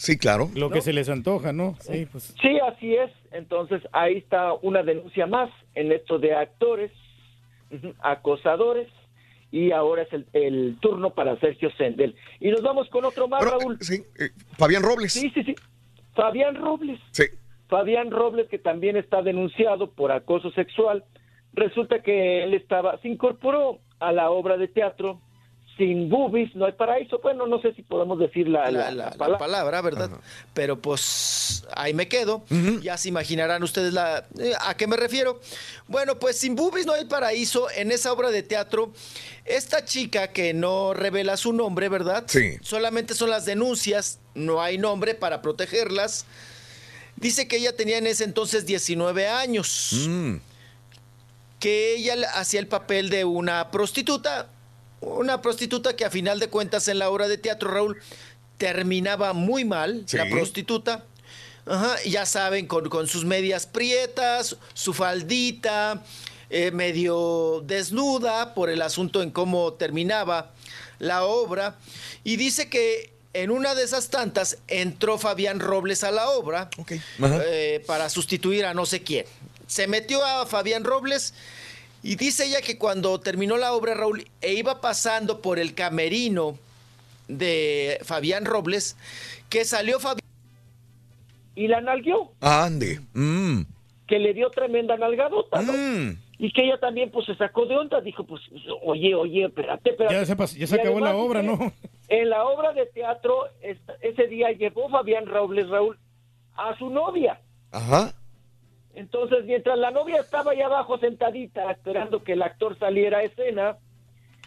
Sí, claro. Lo que se les antoja, ¿no? Sí, pues. Sí, así es. Entonces ahí está una denuncia más en esto de actores, acosadores, y ahora es el, el turno para Sergio Sendel. Y nos vamos con otro más, Raúl. Sí, eh, Fabián Robles. Sí, sí, sí. Fabián Robles. Sí. Fabián Robles, que también está denunciado por acoso sexual. Resulta que él estaba, se incorporó a la obra de teatro sin boobies, no hay paraíso. Bueno, no sé si podemos decir la, la- la, la- la la palabra, ¿verdad? Pero pues ahí me quedo. Ya se imaginarán ustedes la, eh, a qué me refiero. Bueno, pues sin boobies no hay paraíso. En esa obra de teatro, esta chica que no revela su nombre, ¿verdad? Sí. Solamente son las denuncias, no hay nombre para protegerlas. Dice que ella tenía en ese entonces 19 años. Mm. Que ella hacía el papel de una prostituta. Una prostituta que a final de cuentas en la obra de teatro, Raúl, terminaba muy mal, Sí. la prostituta. Ajá, ya saben, con, con sus medias prietas, su faldita, eh, medio desnuda por el asunto en cómo terminaba la obra. Y dice que en una de esas tantas entró Fabián Robles a la obra eh, para sustituir a no sé quién. Se metió a Fabián Robles y dice ella que cuando terminó la obra, Raúl, e iba pasando por el camerino de Fabián Robles, que salió Fabián. Y la nalgueó, Ande. Mm. que le dio tremenda nalgadota, ¿no? Y que ella también pues se sacó de onda, dijo pues, oye, oye, espérate, espérate. Ya se, pas- ya se acabó la obra, ¿no? En la obra de teatro, es- ese día llevó Fabián Robles, Raúl, a su novia. Ajá. Entonces, mientras la novia estaba ahí abajo sentadita, esperando que el actor saliera a escena,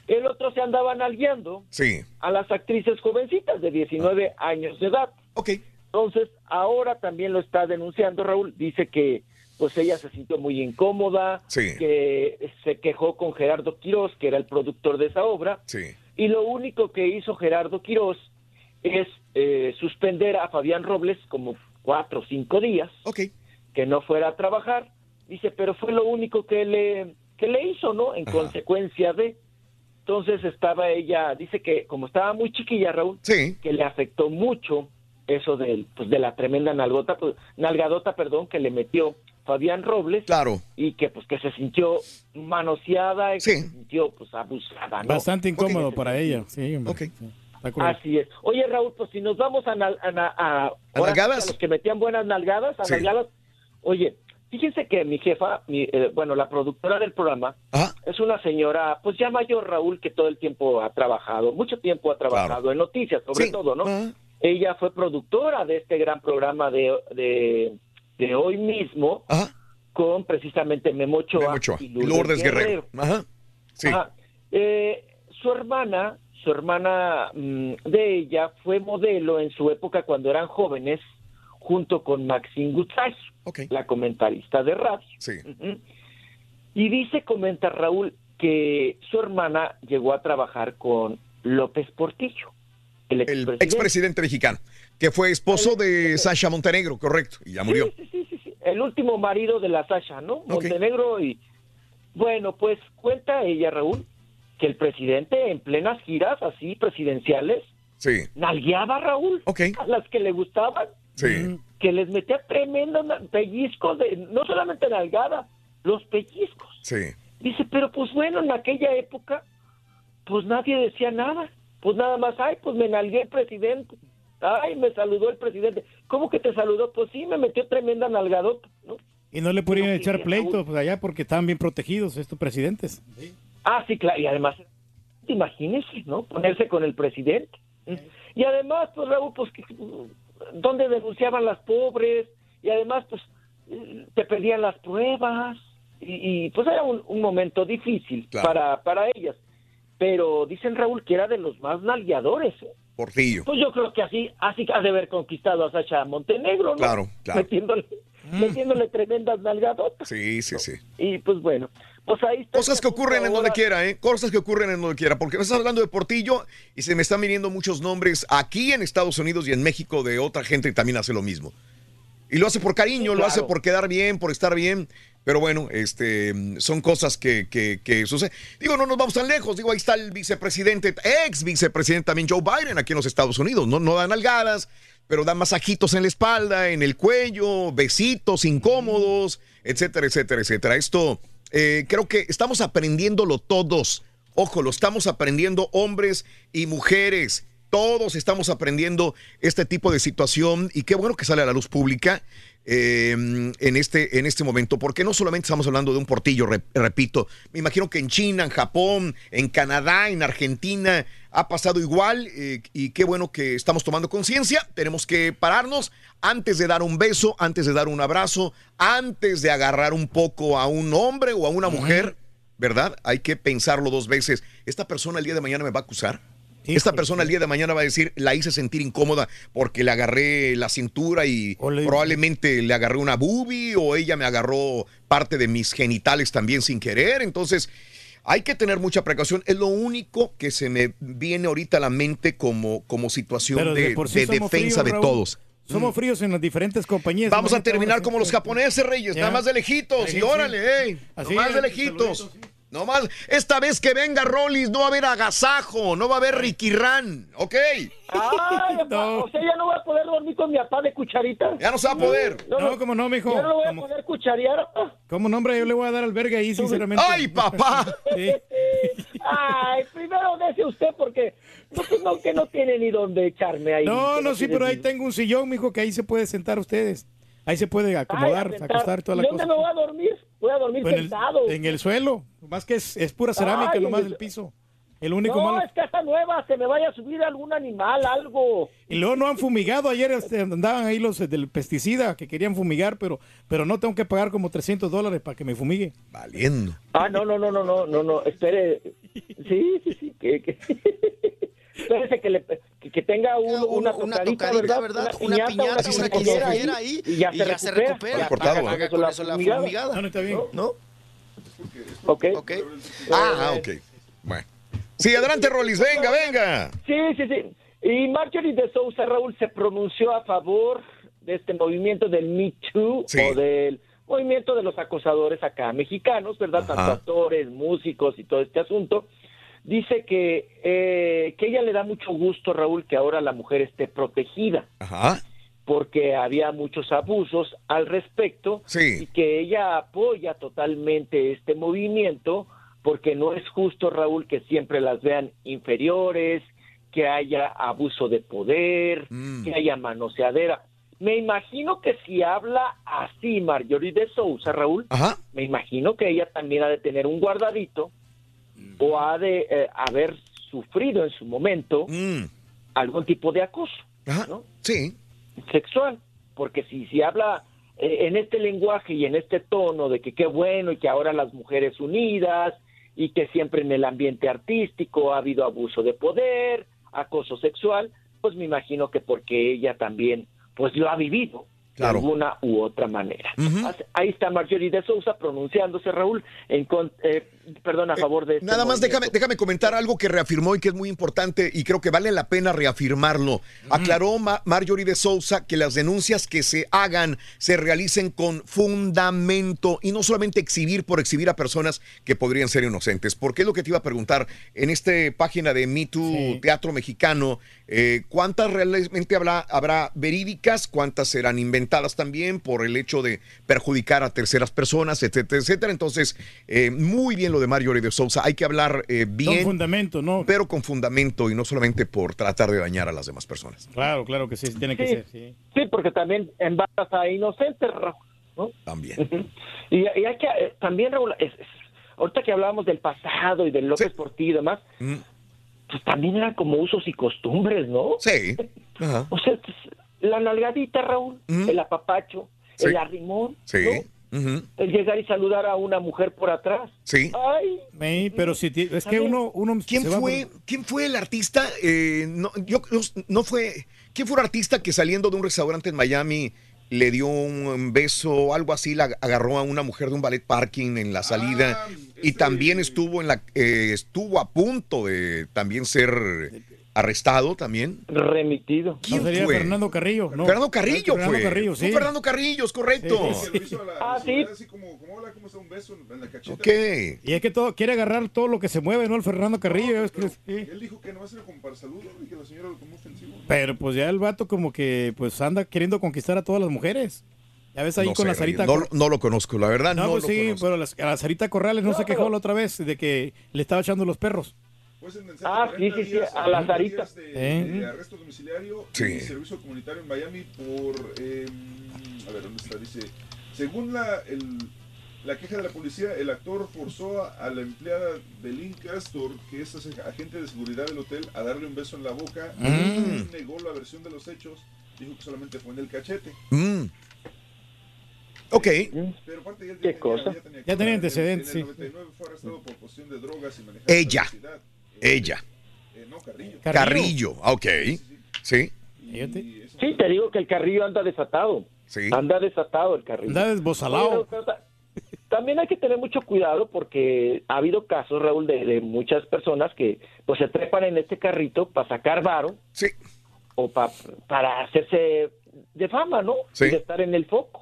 el otro se andaba nalgueando Sí. a las actrices jovencitas de 19 años de edad. Ok. Entonces, ahora también lo está denunciando Raúl. Dice que pues ella se sintió muy incómoda, Sí. que se quejó con Gerardo Quirós, que era el productor de esa obra, Sí. y lo único que hizo Gerardo Quirós es eh, suspender a Fabián Robles como cuatro o cinco días, que no fuera a trabajar. Dice, pero fue lo único que le, que le hizo, ¿no? En consecuencia de... Entonces estaba ella, dice que como estaba muy chiquilla, Raúl, que le afectó mucho eso del, pues, de la tremenda nalgota, pues, nalgadota, perdón, que le metió Fabián Robles. Claro. Y que pues que se sintió manoseada y que se sintió pues abusada, ¿no? Bastante incómodo para ella. Sí, cruel. Así es. Oye, Raúl, pues si nos vamos a, nal- a, na- a- sí nalgadas? a los que metían buenas nalgadas, a Sí. nalgadas. Oye, fíjense que mi jefa, mi, eh, bueno, la productora del programa, es una señora, pues ya mayor, Raúl, que todo el tiempo ha trabajado, mucho tiempo ha trabajado en noticias, sobre Sí. todo, ¿no? Ella fue productora de este gran programa de, de, de hoy mismo, con precisamente Memo Ochoa, Memo Ochoa y Lourdes Guerrero. Ajá. Sí. Ajá. Eh, su hermana, su hermana mm, de ella fue modelo en su época cuando eran jóvenes, junto con Maxine Gutzai, la comentarista de radio. Y dice, comenta Raúl, que su hermana llegó a trabajar con López Portillo, el El expresidente. mexicano, que fue esposo de Sasha Montenegro, correcto, y ya murió. Sí, sí, sí, sí. El último marido de la Sasha, ¿no? Montenegro y... Bueno, pues cuenta ella, Raúl, que el presidente en plenas giras así presidenciales Sí. nalgueaba a Raúl a las que le gustaban, Sí. que les metía tremendo pellizcos, de, no solamente nalgada, los pellizcos. Sí. Dice, pero pues bueno, en aquella época, pues nadie decía nada. Pues nada más, ay, pues me nalgué el presidente. Ay, me saludó el presidente. ¿Cómo que te saludó? Pues sí, me metió tremenda nalgadota, ¿no? Y no le pudieron echar pleito pues, allá porque estaban bien protegidos estos presidentes. Ah, sí, claro, y además, imagínese, ¿no? Ponerse con el presidente. Y además, pues Raúl, pues, que- ¿dónde denunciaban las pobres? Y además, pues, te pedían las pruebas. Y, y, pues era un, un momento difícil Claro. para, para ellas. Pero dicen, Raúl, que era de los más nalgueadores. ¿eh? Portillo. Pues yo creo que así, así ha de haber conquistado a Sacha Montenegro, ¿no? Claro, claro. Metiéndole, metiéndole tremendas nalgadotas. Sí, sí, sí. Y pues bueno, pues ahí está. Cosas que ocurren en donde quiera, ¿eh? Cosas que ocurren en donde quiera. Porque me estás hablando de Portillo y se me están viniendo muchos nombres aquí en Estados Unidos y en México de otra gente que también hace lo mismo. Y lo hace por cariño, Sí, lo hace por quedar bien, por estar bien. Pero bueno, este, son cosas que, que, que suceden. Digo, no nos vamos tan lejos. Digo, ahí está el vicepresidente, ex vicepresidente también Joe Biden aquí en los Estados Unidos. No, no da nalgadas, pero da masajitos en la espalda, en el cuello, besitos incómodos, etcétera, etcétera, etcétera. Esto eh, creo que estamos aprendiéndolo todos. Ojo, lo estamos aprendiendo hombres y mujeres. Todos estamos aprendiendo este tipo de situación y qué bueno que sale a la luz pública eh, en, este, en este momento, porque no solamente estamos hablando de un portillo, re- repito, me imagino que en China, en Japón, en Canadá, en Argentina ha pasado igual eh, y qué bueno que estamos tomando conciencia. Tenemos que pararnos antes de dar un beso, antes de dar un abrazo, antes de agarrar un poco a un hombre o a una mujer, ¿verdad? Hay que pensarlo dos veces. ¿Esta persona el día de mañana me va a acusar? Esta persona el día de mañana va a decir, la hice sentir incómoda porque le agarré la cintura y probablemente le agarré una boobie o ella me agarró parte de mis genitales también sin querer. Entonces, hay que tener mucha precaución. Es lo único que se me viene ahorita a la mente como, como situación Pero de, por sí de somos defensa fríos, de todos. Somos fríos en las diferentes compañías. Vamos a terminar como los japoneses, Reyes, Ya. nada más de lejitos. Y órale, ey, es, de lejitos. No más, esta vez que venga Rollis no va a haber agasajo, no va a haber Ricky Ran, ¿ok? Ay, [LAUGHS] o sea, ya no voy a poder dormir con mi papá de cucharita. Ya no se va a poder. No, como no, mijo. Ya no lo voy a Como- poder cucharear. ¿Cómo nombre? Yo le voy a dar albergue ahí, sinceramente. ¡Ay, papá! [LAUGHS] Sí. [LAUGHS] Ay, primero dése usted porque no, pues, [LAUGHS] no, que no tiene ni dónde echarme ahí. No, no, sí, pero ahí tengo un sillón, mijo, que ahí se puede sentar ustedes. Ahí se puede acomodar, acostar toda la ¿Y ¿Dónde cosa. me voy a dormir? Voy a dormir Pues en, sentado. el, en el suelo. Más que es, es pura cerámica, Ay, lo más del piso. El único no, malo. es casa nueva, se me vaya a subir algún animal, algo. Y luego no han fumigado. Ayer este, andaban ahí los eh, del pesticida que querían fumigar, pero, pero no tengo que pagar como 300 dólares para que me fumigue. Valiendo. Ah, no, no, no, no, no, no, no, espere. Sí, sí, sí, que, que... [LAUGHS] Espérese que, le, que, que tenga un- una, una tocadita, tocadita, ¿verdad? ¿verdad? Una piñata, una una quinceañera quinceañera ahí, ahí, y ya, y se, ya se recupera. recupera. Ya Cortado, paga ¿eh? con eso la fumigada. No, no está bien. ¿No? Ok. Ok. Ah, ok. Bueno. Sí, adelante, Rollis, venga, venga. Sí, sí, sí. Y Marjorie de Sousa Raúl se pronunció a favor de este movimiento del Me Too Sí. o del movimiento de los acosadores acá mexicanos, ¿verdad? Tanto actores, músicos y todo este asunto. Dice que, eh, que ella le da mucho gusto, Raúl, que ahora la mujer esté protegida. Ajá. porque había muchos abusos al respecto Sí. y que ella apoya totalmente este movimiento porque no es justo, Raúl, que siempre las vean inferiores, que haya abuso de poder, Mm. que haya manoseadera. Me imagino que si habla así Marjorie de Sousa, Raúl, Ajá. me imagino que ella también ha de tener un guardadito o ha de eh, haber sufrido en su momento Mm. algún tipo de acoso Ajá. ¿no? Sí. sexual, porque si, si habla eh, en este lenguaje y en este tono de que qué bueno y que ahora las mujeres unidas y que siempre en el ambiente artístico ha habido abuso de poder, acoso sexual, pues me imagino que porque ella también pues lo ha vivido Claro. de alguna u otra manera. Ahí está Marjorie de Sousa pronunciándose, Raúl, en eh, perdón, a favor de este Nada más déjame, déjame comentar algo que reafirmó y que es muy importante y creo que vale la pena reafirmarlo. Aclaró Ma- Marjorie de Sousa que las denuncias que se hagan se realicen con fundamento y no solamente exhibir por exhibir a personas que podrían ser inocentes. Porque es lo que te iba a preguntar en esta página de Me Too Teatro Mexicano, eh, ¿cuántas realmente habrá, habrá verídicas? ¿Cuántas serán inventadas también por el hecho de perjudicar a terceras personas, etcétera, etcétera? Entonces, eh, muy bien lo de Marjorie de Sousa. Hay que hablar eh, Con bien, fundamento, ¿no? pero con fundamento y no solamente por tratar de dañar a las demás personas. Claro, claro que sí, tiene que Sí. ser, sí. Sí, porque también embarazas a inocentes, Raúl, ¿no? También. Y, y hay que, eh, también, Raúl, es- es- ahorita que hablábamos del pasado y del López Portillo y demás, Mm. pues también eran como usos y costumbres, ¿no? Sí. [LAUGHS] Ajá. O sea, pues, la nalgadita, Raúl, el apapacho, Sí. el arrimón, Sí. ¿no? El llegar y saludar a una mujer por atrás. Sí. Ay, Sí, pero si es que uno, uno ¿Quién fue, por- ¿Quién fue el artista? Eh, no, yo, no, no fue. ¿Quién fue el artista que saliendo de un restaurante en Miami le dio un beso o algo así? La agarró a una mujer de un ballet parking en la salida y también estuvo en la eh, estuvo a punto de también ser arrestado también. Remitido. No sería fue? Fernando Carrillo, no. Fernando Carrillo Fernando fue. Carrillo, Fue sí. Fernando Carrillo, es correcto. Ah, sí. Así como, como hola, ¿cómo está? Un beso en la cacheta. Ok. Y es que todo quiere agarrar todo lo que se mueve, ¿no? El Fernando Carrillo. es que- sí. Él dijo que no va a ser como para saludo y que la señora lo tomó ofensivo. Pero pues ya el vato como que pues anda queriendo conquistar a todas las mujeres. Ya ves ahí No con sé, la Sarita. no, no lo conozco, la verdad No, no, pues lo sí, conozco. pero las- a la Sarita Corrales no, se quejó la otra vez de que le estaba echando los perros. Ah, sí, sí, sí, a la Sarita. De, ¿Eh? de arresto domiciliario Sí. y servicio comunitario en Miami por. eh, a ver, ¿dónde está? Dice. Según la, el- la queja de la policía, el actor forzó a, a la empleada de Lynn Castor, que es agente de seguridad del hotel, a darle un beso en la boca. Mm. Él negó la versión de los hechos, dijo que solamente fue en el cachete. Mm. Ok. Pero aparte ya, ¿Qué cosa? Ya tenía antecedentes, en el sí. 99 fue arrestado por posesión de drogas y manejar Ella. velocidad. Ella. Eh, no, Carrillo. Carrillo. Ok. Sí. Sí, te digo que el Carrillo anda desatado. Sí. Anda desatado el Carrillo. Anda desbozalado. También hay que tener mucho cuidado porque ha habido casos, Raúl, de, de muchas personas que pues se trepan en este carrito para sacar varo. Sí. O pa- para hacerse de fama, ¿no? Sí. Y de estar en el foco.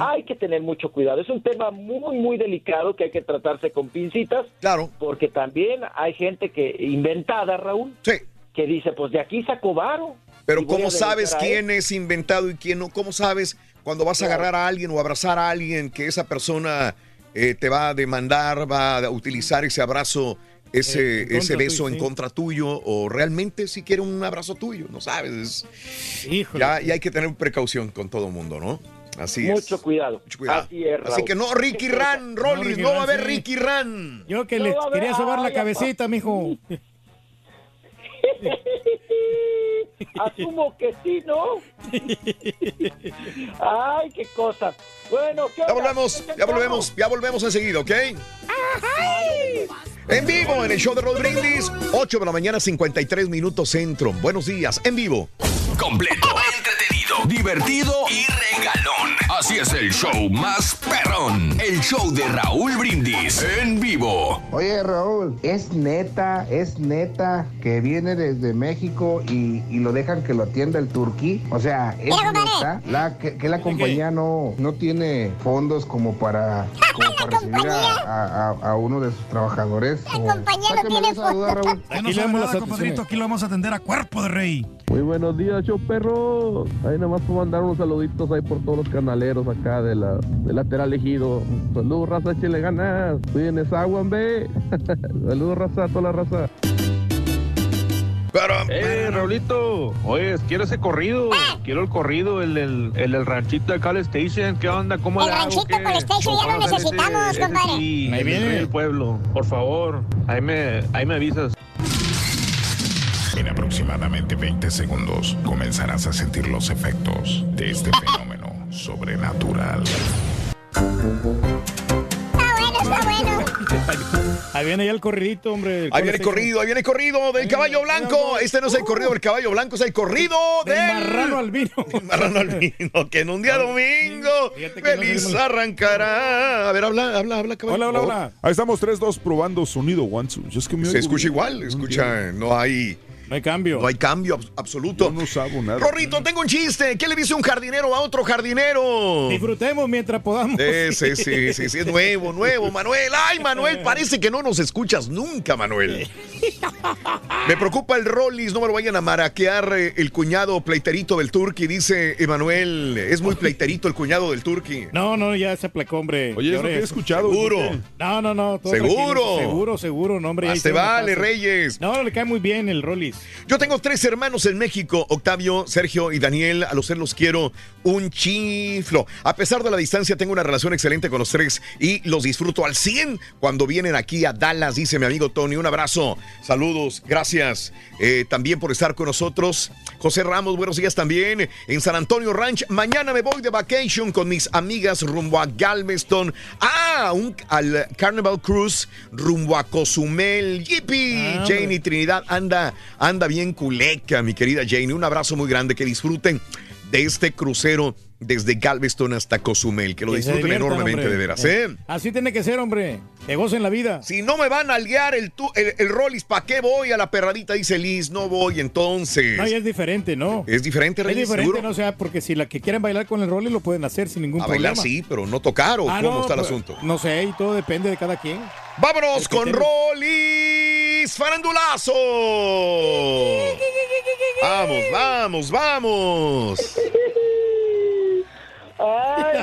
Hay que tener mucho cuidado. Es un tema muy, muy delicado que hay que tratarse con pincitas. Claro. Porque también hay gente que inventada, Raúl. Sí. Que dice, pues de aquí saco varo. Pero y ¿cómo sabes quién es inventado y quién no? ¿Cómo sabes cuando vas a agarrar a alguien o abrazar a alguien que esa persona eh, te va a demandar, va a utilizar ese abrazo, ese, Eh, ese beso tuyo, en sí. contra tuyo o realmente si quiere un abrazo tuyo? No sabes. Es- Híjole. ya, ya hay que tener precaución con todo el mundo, ¿no? Así es. Mucho cuidado. Mucho cuidado. Así es, Así Raúl. que no, Ricky ¿Qué Ran, Ricky no va a haber sí. Ricky Ran. Yo que No le quería sobar la Ay, cabecita, mijo. [LAUGHS] Asumo que sí, ¿no? Ay, qué cosa. Bueno, ¿qué Ya volvemos, ¿Qué ya volvemos, ya volvemos enseguida, ¿ok? En vivo en el show de Rod Brindis, 8 de la mañana, 53 minutos centro. Buenos días, en vivo. Completo, divertido y regalón. Así es el show más perrón. El show de Raúl Brindis en vivo. Oye Raúl, es neta, es neta que viene desde México y, y lo dejan que lo atienda el turquí. O sea, es neta la, que, que la compañía no, no tiene fondos como para, como para recibir a, a- a- a uno de sus trabajadores. La compañía no tiene fondos. Aquí damos las atenciones. aquí lo vamos a atender a cuerpo de rey. Muy buenos días, show perro. Ahí nada más puedo mandar unos saluditos ahí por todos los canaleros acá de la, de lateral ejido. Saludos, raza, échele ganas. Cuiden esa agua, hombre. [LAUGHS] Saludos, raza, toda la raza. Eh, Raulito, oye, quiero ese corrido, quiero el corrido, el del el, del ranchito de Cal Station, ¿qué onda? ¿Cómo El le ranchito ¿Qué? Cal Station ya lo necesitamos, ese compadre. sí, Ahí el viene. del pueblo, por favor, ahí me, ahí me avisas. En aproximadamente 20 segundos comenzarás a sentir los efectos de este fenómeno [LAUGHS] sobrenatural. Está bueno. Ahí viene ya el corridito, hombre. Ahí viene el corrido, ahí viene el corrido del caballo blanco. Este no es el corrido del caballo blanco, es el corrido Del del marrano al vino. [LAUGHS] marrano al vino. Que en un día domingo no feliz arrancará. A ver, habla, habla, habla, caballo. Hola, hola, hola. Ahí estamos 3-2 probando sonido one two. Yo es que Se oigo escucha igual, escucha, no hay, No hay cambio. no hay cambio abs- absoluto. Yo no sabo nada. Rorrito, tengo un chiste. ¿Qué le dice un jardinero a otro jardinero? Disfrutemos mientras podamos. Sí, sí, sí, sí, sí, es nuevo, nuevo, Manuel. Ay, Manuel, parece que no nos escuchas nunca, Manuel. Me preocupa el Rollis, no me lo vayan a maraquear eh, el cuñado pleiterito del Turqui, dice Emanuel. Es muy pleiterito el cuñado del Turqui. No, no, ya se aplacó, hombre. Oye, Y es lo ahora que ya- he escuchado. Seguro. No, no, no. todo Seguro. Seguro, seguro, no, hombre. te vale. Reyes. No, le cae muy bien el Rollis. Yo tengo tres hermanos en México, Octavio, Sergio y Daniel. A los tres los quiero un chiflo. A pesar de la distancia, tengo una relación excelente con los tres y los disfruto al 100 cuando vienen aquí a Dallas, dice mi amigo Tony. Un abrazo, saludos, gracias eh, también por estar con nosotros. José Ramos, buenos días también. En San Antonio Ranch, mañana me voy de vacation con mis amigas rumbo a Galveston. Ah, un, al Carnival Cruise rumbo a Cozumel. Yippee, Ah, Janie hombre. Trinidad anda, anda bien culeca, mi querida Janie. Un abrazo muy grande, que disfruten de este crucero desde Galveston hasta Cozumel. Que lo Que disfruten diviertan, enormemente, hombre. de veras. Eh, ¿eh? Así tiene que ser, hombre. Que gocen la vida. Si no me van a liar el, tu- el, el Rollis, ¿para qué voy a la perradita? Dice Liz, no voy entonces. No, y es diferente, ¿no? Es diferente, Es Reyes, diferente, seguro. no o sea, porque si la que quieren bailar con el rol lo pueden hacer sin ningún A problema. bailar sí, pero no tocar o Ah, cómo no, está el pues, asunto. No sé, y todo depende de cada quien. Vámonos con tenga- Rollis Farandulazo. Vamos, vamos, vamos.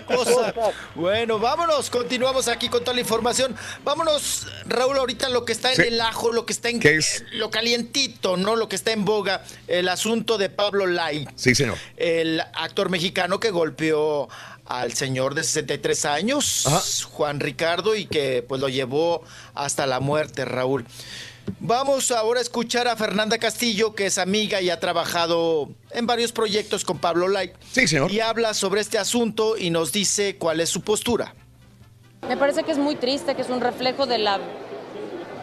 Cosa. Bueno, vámonos, continuamos aquí con toda la información. Vámonos, Raúl, ahorita lo que está en Sí. el ajo, lo que está en ¿Qué es? lo calientito, ¿no? Lo que está en boga, el asunto de Pablo Lai, Sí, señor. el actor mexicano que golpeó al señor de 63 años, Ajá. Juan Ricardo, y que pues lo llevó hasta la muerte, Raúl. Vamos ahora a escuchar a Fernanda Castillo, que es amiga y ha trabajado en varios proyectos con Pablo Lai. Sí, señor. Y habla sobre este asunto y nos dice cuál es su postura. Me parece que es muy triste, que es un reflejo de la,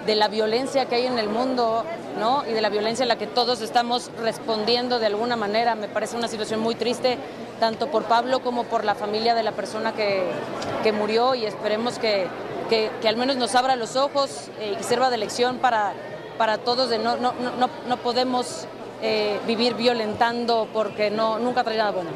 de la violencia que hay en el mundo, ¿no? Y de la violencia a la que todos estamos respondiendo de alguna manera. Me parece una situación muy triste, tanto por Pablo como por la familia de la persona que, que murió y esperemos que, que, que al menos nos abra los ojos eh, y que sirva de lección para, para todos de no, no, no, no, podemos eh, vivir violentando porque no, nunca trae nada bueno.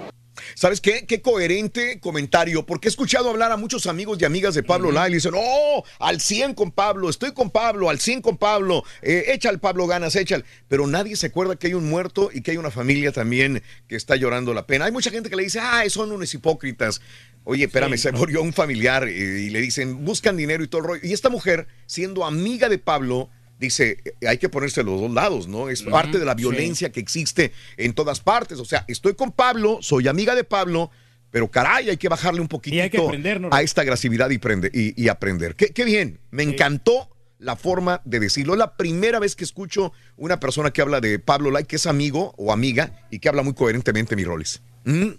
¿Sabes qué? Qué coherente comentario, porque he escuchado hablar a muchos amigos y amigas de Pablo Lai y dicen, oh, al 100 con Pablo, estoy con Pablo, al 100 con Pablo, eh, echa al Pablo ganas, echa al-". Pero nadie se acuerda que hay un muerto y que hay una familia también que está llorando la pena. Hay mucha gente que le dice, ah, son unos hipócritas. Oye, espérame, se murió un familiar y le dicen, buscan dinero y todo el rollo. Y esta mujer, siendo amiga de Pablo, dice, eh, hay que ponerse los dos lados, ¿no? Es parte de la sí. violencia que existe en todas partes. O sea, estoy con Pablo, soy amiga de Pablo, pero caray, hay que bajarle un poquitito hay que aprender, ¿no? a esta agresividad y, prende- y, y aprender. Qué, qué bien, me encantó la forma de decirlo. Es la primera vez que escucho una persona que habla de Pablo Lai, que es amigo o amiga y que habla muy coherentemente mis roles. Mm.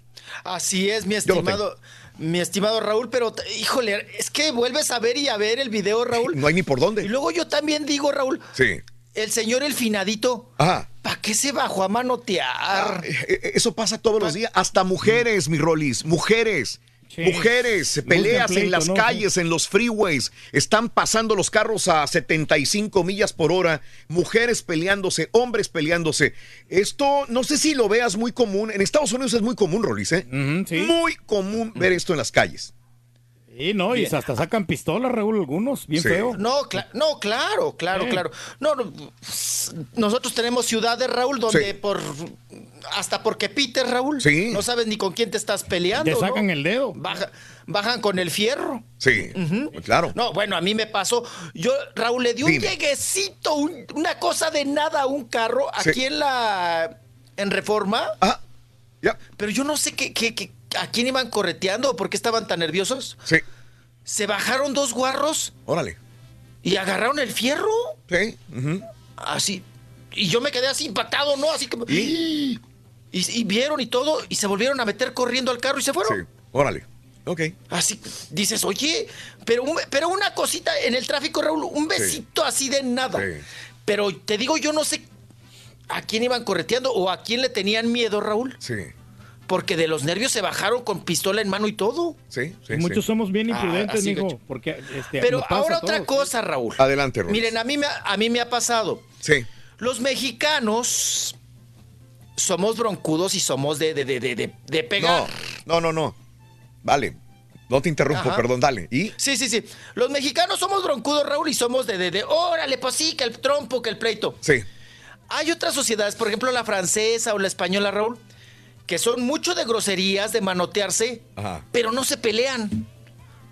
Así es, mi Yo lo estimado, mi estimado Raúl, pero híjole, es que vuelves a ver y a ver el video, Raúl. No hay ni por dónde. Y luego yo también digo, Raúl, Sí. el señor el finadito, Ajá. ¿para qué se bajó a manotear? Eh, eh, Eso pasa todos los días. Hasta mujeres, mi Rolis, mujeres. Mujeres, peleas en las ¿no? calles, en los freeways, están pasando los carros a 75 millas por hora, mujeres peleándose, hombres peleándose. Esto no sé si lo veas muy común, en Estados Unidos es muy común, Rolis, ¿eh? Muy común ver esto en las calles. Sí, no, y hasta sacan pistolas, Raúl, algunos, bien Sí. feo. No, no, claro, claro, Sí. claro. No, no, nosotros tenemos ciudades, Raúl, donde Sí. por hasta porque Peter, Raúl, Sí. no sabes ni con quién te estás peleando. Te sacan ¿no? el dedo. Baja- bajan con el fierro. Sí, claro. No, bueno, a mí me pasó. Yo, Raúl, le di un Dime. lleguecito, un- una cosa de nada a un carro Sí. aquí en la. en Reforma. Ah, ya. Pero yo no sé qué, qué- qué- a quién iban correteando o por qué estaban tan nerviosos. Sí. Se bajaron dos guarros Órale. y agarraron el fierro. Sí. Así. Y yo me quedé así impactado, ¿no? Así. ¿Y? Y, y vieron y todo, y se volvieron a meter corriendo al carro y se fueron. Sí. Órale. Ok. Así dices, oye, pero, un- pero una cosita en el tráfico, Raúl, un besito así de nada. Sí. Pero te digo, yo no sé a quién iban correteando o a quién le tenían miedo, Raúl. Sí. Porque de los nervios se bajaron con pistola en mano y todo. Sí, sí. Muchos sí. somos bien Ah, imprudentes, porque este, Pero ahora otra todos. cosa, Raúl. Adelante, Rolis. Miren, a mí, me, ha- a mí me ha pasado. Sí. Los mexicanos somos broncudos y somos de, de, de, de, de- de pegar. No, no, no, no. Vale. No te interrumpo, Ajá. perdón, dale. ¿Y? Sí, sí, sí. Los mexicanos somos broncudos, Raúl, y somos de, de, de, órale, pues sí, que el trompo, que el pleito. Sí. Hay otras sociedades, por ejemplo, la francesa o la española, Raúl, que son mucho de groserías, de manotearse, Ajá. pero no se pelean.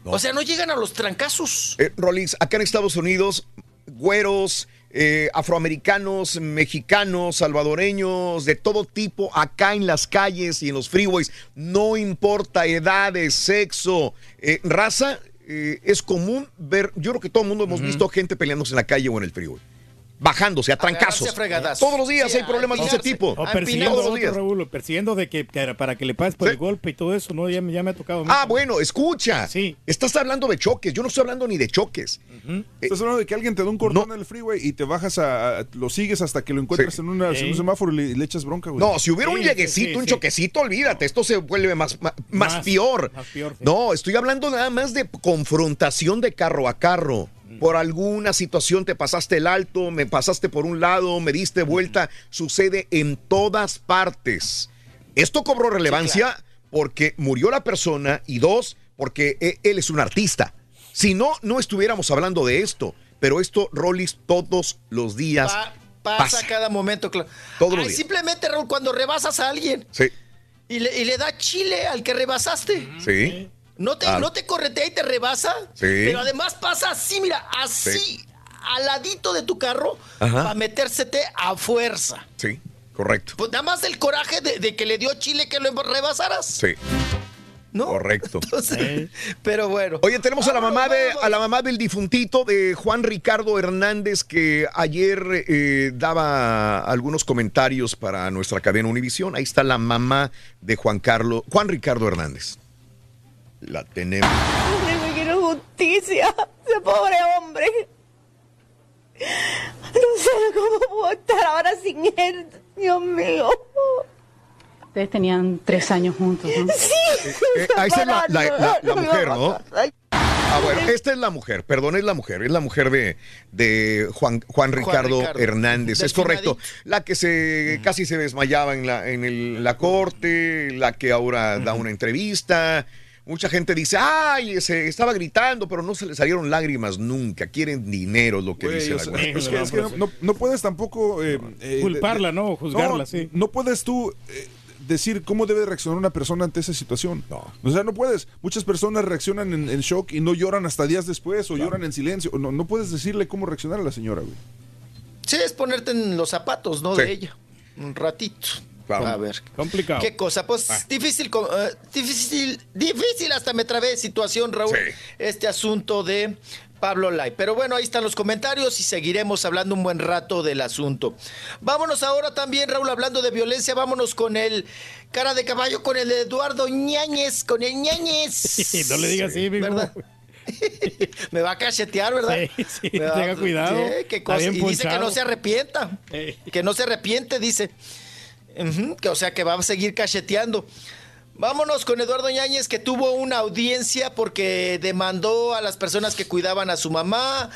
No. O sea, no llegan a los trancazos. Eh, acá en Estados Unidos, güeros, eh, afroamericanos, mexicanos, salvadoreños, de todo tipo, acá en las calles y en los freeways, no importa edades, sexo, eh, raza, eh, es común ver, yo creo que todo el mundo hemos visto gente peleándose en la calle o en el freeway. Bajándose a trancazos. A. Todos los días Sí, hay problemas de ese tipo. O persiguiendo Todos a los otro, días. Raúl, persiguiendo de que, para que le pagues por el golpe y todo eso, ¿no? Ya, me- ya me ha tocado. Ah, bueno, escucha. Estás hablando de choques. Yo no estoy hablando ni de choques. Estás hablando de que alguien te da un cordón en el freeway y te bajas a, a- lo sigues hasta que lo encuentras Sí. en, una- en Sí. un semáforo y le, le echas bronca, güey. No, si hubiera un lleguecito, un choquecito, olvídate, esto se vuelve más, más, más Más, peor. más peor, sí. No, estoy hablando nada más de confrontación de carro a carro. Mm. Por alguna situación te pasaste el alto, me pasaste por un lado, me diste vuelta. Sucede en todas partes. Esto cobró relevancia porque murió la persona y dos, porque e- él es un artista. Si no, no estuviéramos hablando de esto. Pero esto, Rollis, todos los días Pa- pasa, pasa. cada momento, claro. Todos los días. simplemente, Raúl, cuando rebasas a alguien Sí, y le, y le da chile al que rebasaste. sí. No te, Ah. no te corretea y te rebasa. Sí. Pero además pasa así, mira, así, Sí. al ladito de tu carro, Ajá. para metérsete a fuerza. Sí, correcto. Pues nada más el coraje de, de que le dio chile que lo rebasaras. Sí. ¿No? Correcto. [LAUGHS] Pero bueno. Oye, tenemos a la mamá de a la mamá del difuntito de Juan Ricardo Hernández que ayer eh, daba algunos comentarios para nuestra cadena Univisión. Ahí está la mamá de Juan Carlos Juan Ricardo Hernández. La tenemos. Yo quiero justicia, ese pobre hombre. No sé cómo puedo estar ahora sin él, Dios mío. Ustedes tenían tres años juntos, ¿no? Sí. Eh, ahí está la, la- la- la No, no, mujer, no. Ah, bueno, esta es la mujer, perdón, es la mujer, es la mujer de, de Juan, Juan Ricardo, Ricardo. Hernández, es correcto. La que se casi se desmayaba en la, en el- la corte, la que ahora da una entrevista. Mucha gente dice, ay, se estaba gritando, pero no se le salieron lágrimas nunca. Quieren dinero, lo que Güey, dice la sea, güey. [LAUGHS] es que, es que no, no- no puedes tampoco... eh, eh, Culparla, ¿no? Juzgarla, no, sí. No puedes tú eh, decir cómo debe reaccionar una persona ante esa situación. No. O sea, no puedes. Muchas personas reaccionan en, en shock y no lloran hasta días después o lloran en silencio. No, no puedes decirle cómo reaccionar a la señora, güey. Sí, es ponerte en los zapatos, ¿no? Sí. De ella. Un ratito. Claro. A ver. Complicado. ¿Qué cosa? Pues difícil, co- eh, difícil, difícil hasta me trabé de situación, Raúl, este asunto de Pablo Lai. Pero bueno, ahí están los comentarios y seguiremos hablando un buen rato del asunto. Vámonos ahora también, Raúl, hablando de violencia, vámonos con el cara de caballo, con el Eduardo Ñañez, con el Ñañez. [LAUGHS] no le digas así, mijo. ¿Verdad? [LAUGHS] Me va a cachetear, ¿verdad? Sí, sí, va- tenga cuidado. Sí, qué cosa. Y dice que no se arrepienta. Que no se arrepiente, dice. Ujú, que, o sea, que va a seguir cacheteando. Vámonos con Eduardo Ñáñez, que tuvo una audiencia porque demandó a las personas que cuidaban a su mamá,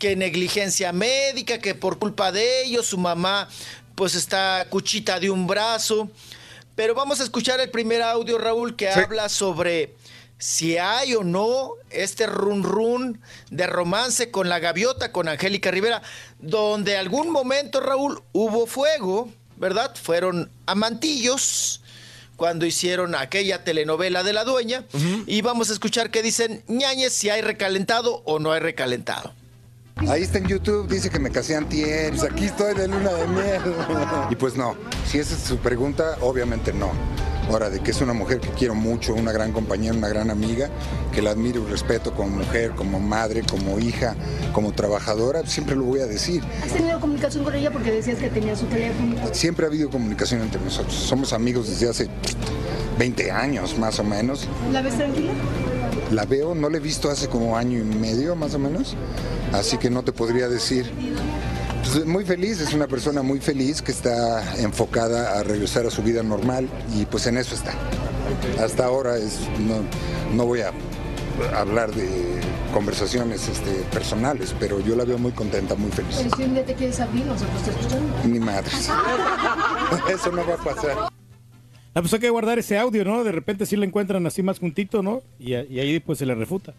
que negligencia médica, que por culpa de ellos su mamá pues está cuchita de un brazo. Pero vamos a escuchar el primer audio, Raúl, que habla sobre si hay o no este run run de romance con la gaviota, con Angélica Rivera, donde algún momento, Raúl, hubo fuego, ¿verdad? Fueron amantillos cuando hicieron aquella telenovela de la dueña. Y vamos a escuchar qué dicen ñañez, si hay recalentado o no hay recalentado. Ahí está en YouTube, dice que me casé antier, pues aquí estoy de luna de miel. Y pues no, si esa es su pregunta, obviamente no. Ahora, de que es una mujer que quiero mucho, una gran compañera, una gran amiga, que la admiro y respeto como mujer, como madre, como hija, como trabajadora, siempre lo voy a decir. ¿Has tenido comunicación con ella porque decías que tenía su teléfono? Siempre ha habido comunicación entre nosotros. Somos amigos desde hace 20 años, más o menos. ¿La ves tranquila? La veo, no la he visto hace como año y medio más o menos, así que no te podría decir. Pues, muy feliz, es una persona muy feliz que está enfocada a regresar a su vida normal y pues en eso está. Hasta ahora es, no, no voy a hablar de conversaciones este, personales, pero yo la veo muy contenta, muy feliz. Pero si un día te quieres abrir, nosotros te escuchamos. Ni madres. [LAUGHS] Eso no va a pasar. Ah, pues hay que guardar ese audio, ¿no? De repente sí le encuentran así más juntito, ¿no? Y, y ahí pues se le refuta.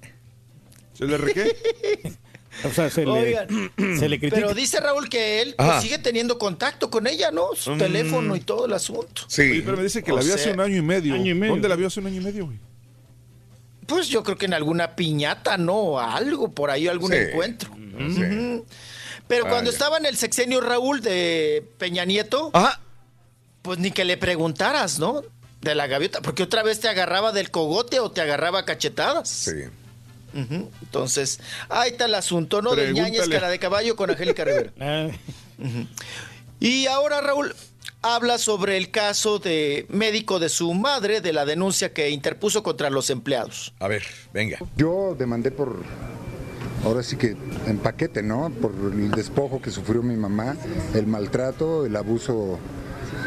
¿Se le re qué? [LAUGHS] O sea, se Oigan, le, [CLEARS THROAT] se le critica. Pero dice Raúl que él pues, sigue teniendo contacto con ella, ¿no? Su Mm. teléfono y todo el asunto. Oye, pero me dice que O la vio hace un año y medio. año y medio. ¿Dónde la vio hace un año y medio, güey? Pues yo creo que en alguna piñata, ¿no? Algo, por ahí algún Sí. encuentro. Sí. Pero cuando estaba en el sexenio Raúl de Peña Nieto, pues ni que le preguntaras, ¿no? De la gaviota, porque otra vez te agarraba del cogote o te agarraba a cachetadas. Sí. Entonces, ahí está el asunto, ¿no? De ñañez cara de caballo con Angélica Rivera. [LAUGHS] Ujú. Y ahora, Raúl, habla sobre el caso de médico de su madre, de la denuncia que interpuso contra los empleados. A ver, venga. Yo demandé por, ahora sí que en paquete, ¿no? Por el despojo que sufrió mi mamá, el maltrato, el abuso,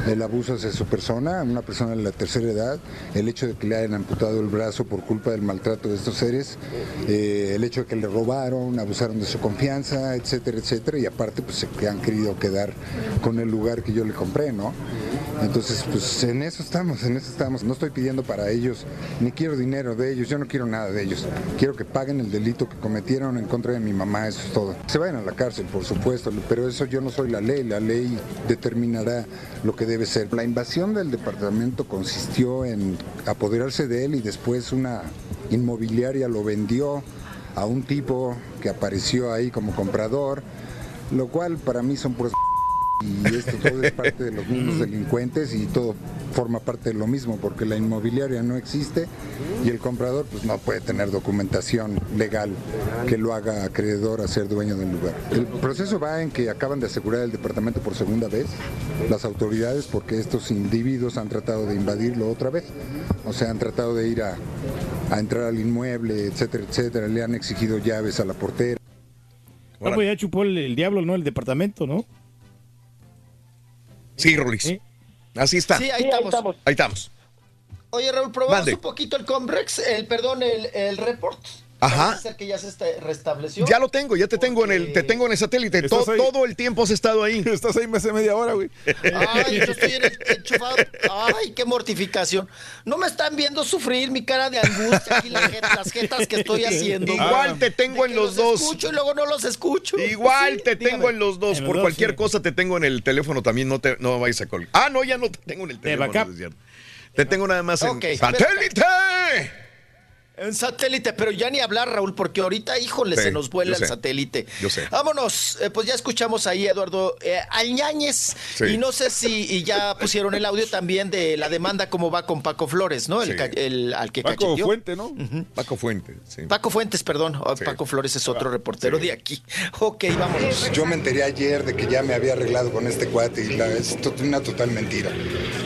el abuso hacia su persona, una persona de la tercera edad, el hecho de que le hayan amputado el brazo por culpa del maltrato de estos seres, eh, el hecho de que le robaron, abusaron de su confianza, etcétera, etcétera, y aparte pues se han querido quedar con el lugar que yo le compré, ¿no? Entonces, pues en eso estamos, en eso estamos. No estoy pidiendo para ellos, ni quiero dinero de ellos, yo no quiero nada de ellos. Quiero que paguen el delito que cometieron en contra de mi mamá, eso es todo. Se vayan a la cárcel, por supuesto, pero eso yo no soy la ley, la ley determinará lo que debe ser. La invasión del departamento consistió en apoderarse de él y después una inmobiliaria lo vendió a un tipo que apareció ahí como comprador, lo cual para mí son y esto todo es parte de los mismos delincuentes y todo forma parte de lo mismo porque la inmobiliaria no existe y el comprador pues no puede tener documentación legal que lo haga acreedor a ser dueño del lugar. El proceso va en que acaban de asegurar el departamento por segunda vez las autoridades porque estos individuos han tratado de invadirlo otra vez, o sea, han tratado de ir a, a entrar al inmueble, etcétera, etcétera, le han exigido llaves a la portera. No, pues ya chupó el, el diablo, ¿no? El departamento, ¿no? Sí, Rolis. Así está. Sí, ahí estamos. Ahí estamos. Oye, Raúl, probamos Mande. un poquito el Comrex, el, perdón, el, el report. Ajá. Parece ser que ya se este- restableció. Ya lo tengo, ya te tengo en el, te tengo en el satélite. Todo el tiempo has estado ahí. [LAUGHS] Estás ahí hace media hora, güey. Ay, yo estoy en el- enchufado. Ay, qué mortificación. No me están viendo sufrir mi cara de angustia aquí, la jeta- las jetas que estoy haciendo. Igual te tengo en los dos. escucho y luego no los escucho. Igual Sí, te tengo en los dos. En los Por dos, cualquier sí. cosa te tengo en el teléfono también. No te no vayas a colgar. Ah, no, ya no te tengo en el teléfono. backup. es cierto. Te tengo nada más en Ok, satélite. En satélite, pero ya ni hablar, Raúl, porque ahorita, híjole, Sí, se nos vuela el sé. satélite. Yo sé. Vámonos, eh, pues ya escuchamos ahí, Eduardo eh, Alñáñez. Sí. Y no sé si y ya pusieron el audio también de la demanda, cómo va con Paco Flores, ¿no? El, Sí. ca- el- al que Paco cacheteó. Fuente, ¿no? Paco Fuente, sí. Paco Fuentes, perdón. Oh, Paco Flores es otro reportero de aquí. [LAUGHS] Ok, vámonos. Yo me enteré ayer de que ya me había arreglado con este cuate y la, es una total mentira.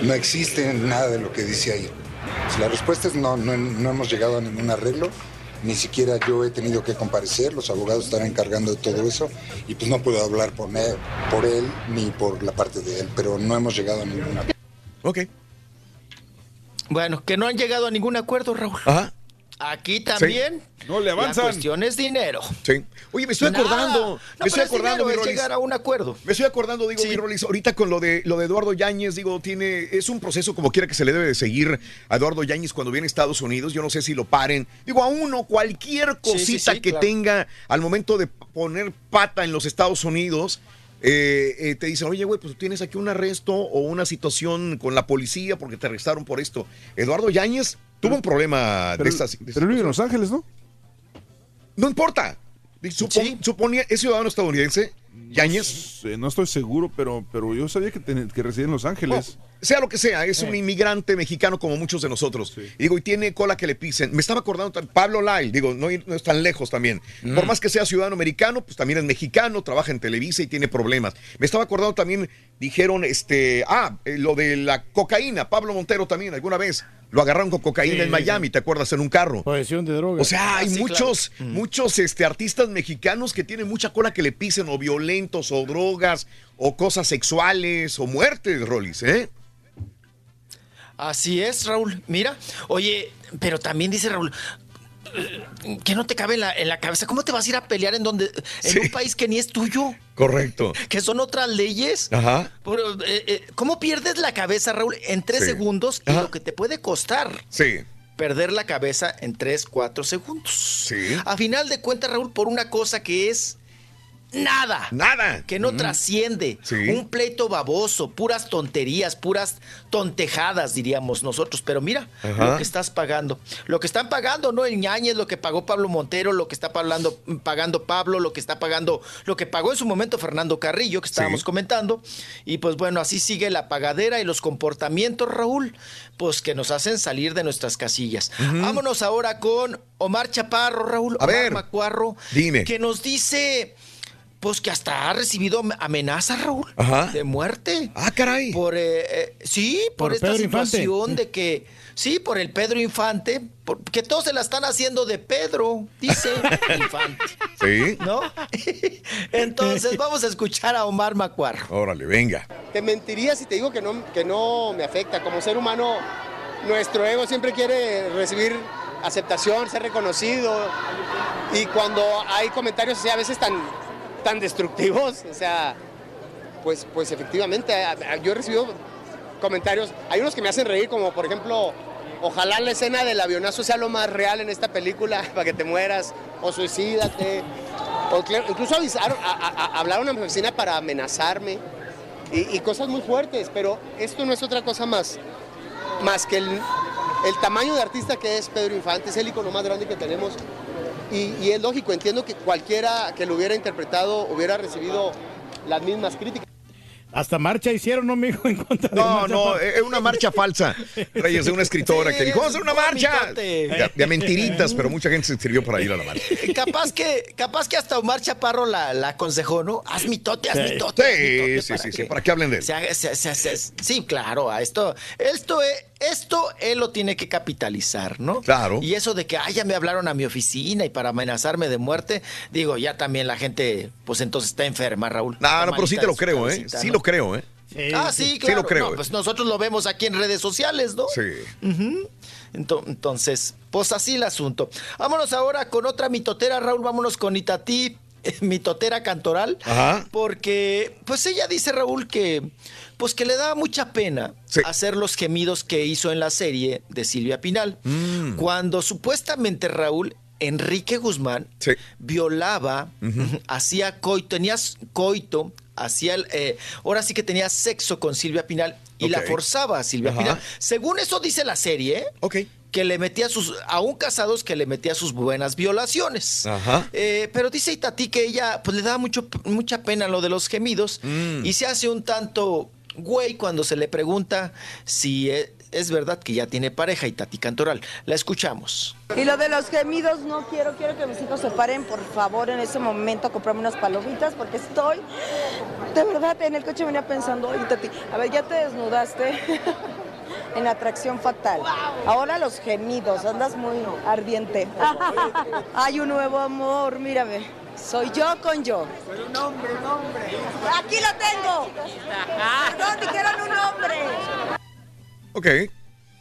No existe nada de lo que dice ahí. Pues La respuesta es no, no, no hemos llegado a ningún arreglo. Ni siquiera yo he tenido que comparecer, los abogados están encargando de todo eso y pues no puedo hablar por él, por él ni por la parte de él, pero no hemos llegado a ningún arreglo. Ok. Bueno, que no han llegado a ningún acuerdo, Raúl. Ajá. Aquí también. No le La avanzan. cuestión es dinero. Sí. Oye, me estoy Nada. acordando. No, me estoy es acordando, dinero, mi es llegar a un acuerdo. Me estoy acordando, digo, mi Rolis, ahorita con lo de lo de Eduardo Yáñez, digo, tiene, es un proceso como quiera que se le debe de seguir a Eduardo Yáñez cuando viene a Estados Unidos. Yo no sé si lo paren. Digo, a uno, cualquier Sí, cosita sí, sí, que claro. tenga al momento de poner pata en los Estados Unidos. eh, eh, te dicen, oye, güey, pues tienes aquí un arresto o una situación con la policía porque te arrestaron por esto. Eduardo Yáñez tuvo un problema de estas. pero vive en Los Ángeles, ¿no? No importa. Supon- Suponía, ¿es ciudadano estadounidense? Yáñez. No, estoy seguro, pero, pero yo sabía que, ten- que residía en Los Ángeles. sea lo que sea, es un inmigrante mexicano como muchos de nosotros. Y digo, y tiene cola que le pisen. Me estaba acordando, Pablo Lyle, digo, no, no es tan lejos también. Mm. Por más que sea ciudadano americano, pues también es mexicano, trabaja en Televisa y tiene problemas. Me estaba acordando también, dijeron, este, ah, eh, lo de la cocaína, Pablo Montero también, alguna vez. Lo agarraron con cocaína Sí, en Miami, ¿te acuerdas? En un carro. Posesión de drogas. O sea, hay Ah, sí, muchos, claro. muchos este, artistas mexicanos que tienen mucha cola que le pisen, o violentos, o drogas, o cosas sexuales, o muertes, Rolis, ¿eh? Así es, Raúl. Mira, oye, pero también dice Raúl. Que no te cabe en la, en la cabeza. ¿Cómo te vas a ir a pelear en donde en un país que ni es tuyo? Correcto. Que son otras leyes. Ajá. Pero, eh, eh, ¿Cómo pierdes la cabeza, Raúl, en tres Sí. segundos y lo que te puede costar? Sí. Perder la cabeza en tres, cuatro segundos. Sí. A final de cuentas, Raúl, por una cosa que es nada. Nada. Que no Mm. trasciende. Sí. Un pleito baboso, puras tonterías, puras tontejadas, diríamos nosotros. Pero mira Ajá. lo que estás pagando. Lo que están pagando, ¿no? El ñañez, lo que pagó Pablo Montero, lo que está pagando, pagando Pablo, lo que está pagando, lo que pagó en su momento Fernando Carrillo, que estábamos comentando. Y pues bueno, así sigue la pagadera y los comportamientos, Raúl, pues que nos hacen salir de nuestras casillas. Vámonos ahora con Omar Chaparro, Raúl. A Omar ver. Macuarro, Dime. que nos dice pues que hasta ha recibido am- amenazas, Raúl, Ajá. de muerte. Ah, caray. Por, eh, eh, sí, por, Por esta Pedro Infante. situación de que, sí, por el Pedro Infante, por- que todos se la están haciendo de Pedro, dice [LAUGHS] Infante, Sí. ¿no? [LAUGHS] Entonces vamos a escuchar a Omar Macuarro. Órale, venga. Te mentiría si te digo que no, que no me afecta. Como ser humano, nuestro ego siempre quiere recibir aceptación, ser reconocido. Y cuando hay comentarios así, a veces tan, tan destructivos, o sea, pues, pues efectivamente, yo he recibido comentarios, hay unos que me hacen reír, como por ejemplo, ojalá la escena del avionazo sea lo más real en esta película, [LAUGHS] para que te mueras, o suicídate. O cl- incluso avisaron, a- hablaron a mi oficina para amenazarme y, y cosas muy fuertes, pero esto no es otra cosa más, más que el, el tamaño de artista que es Pedro Infante, es el icono más grande que tenemos. Y, y es lógico, entiendo que cualquiera que lo hubiera interpretado hubiera recibido las mismas críticas. Hasta marcha hicieron, ¿no, mijo? [LAUGHS] En contra de No, no, es una marcha falsa. [LAUGHS] Reyes, de una escritora que dijo, vamos a hacer una marcha. De, de mentiritas, pero mucha gente se inscribió para ir a la marcha. Eh, [LAUGHS] Capaz que, capaz que hasta Omar Chaparro la, la aconsejó, ¿no? Haz mitote, haz mitote. haz mitote Sí, sí, sí, sí, para que hablen de él. se haga- se- se- se- sí, claro, a esto, esto, es- esto él lo tiene que capitalizar, ¿no? Claro. Y eso de que, ay, ya me hablaron a mi oficina y para amenazarme de muerte, digo, ya también la gente, pues entonces está enferma, Raúl. No, no, pero sí te lo creo, ¿eh? Sí ¿no? lo creo, ¿eh? ah, sí, claro. Sí lo creo. No, pues nosotros lo vemos aquí en redes sociales, ¿no? Sí. Entonces, pues así el asunto. Vámonos ahora con otra mitotera, Raúl. Vámonos con Itatí, [LAUGHS] mitotera cantoral. Ajá. Porque, pues ella dice, Raúl, que pues que le daba mucha pena hacer los gemidos que hizo en la serie de Silvia Pinal. Mm. Cuando supuestamente, Raúl, Enrique Guzmán violaba, [LAUGHS] hacía coito, tenías coito, hacía, eh, ahora sí que tenía sexo con Silvia Pinal y la forzaba a Silvia Ajá. Pinal. Según eso dice la serie, ¿eh? que le metía sus, aún casados, que le metía sus buenas violaciones. Ajá. Eh, pero dice Itatí que ella pues le da mucho, mucha pena lo de los gemidos Mm. y se hace un tanto güey cuando se le pregunta si e- es, verdad que ya tiene pareja Itatí Cantoral. La escuchamos. Y lo de los gemidos, no quiero, quiero que mis hijos se paren, por favor, en ese momento a comprarme unas palomitas, porque estoy, de verdad, en el coche venía pensando, oye, Tati, a ver, ya te desnudaste [LAUGHS] en atracción fatal. Ahora los gemidos, andas muy ardiente. [LAUGHS] Hay un nuevo amor, mírame. Soy yo con yo. Pero un hombre, un hombre. Aquí lo tengo. Perdón, dijeron un hombre. Ok.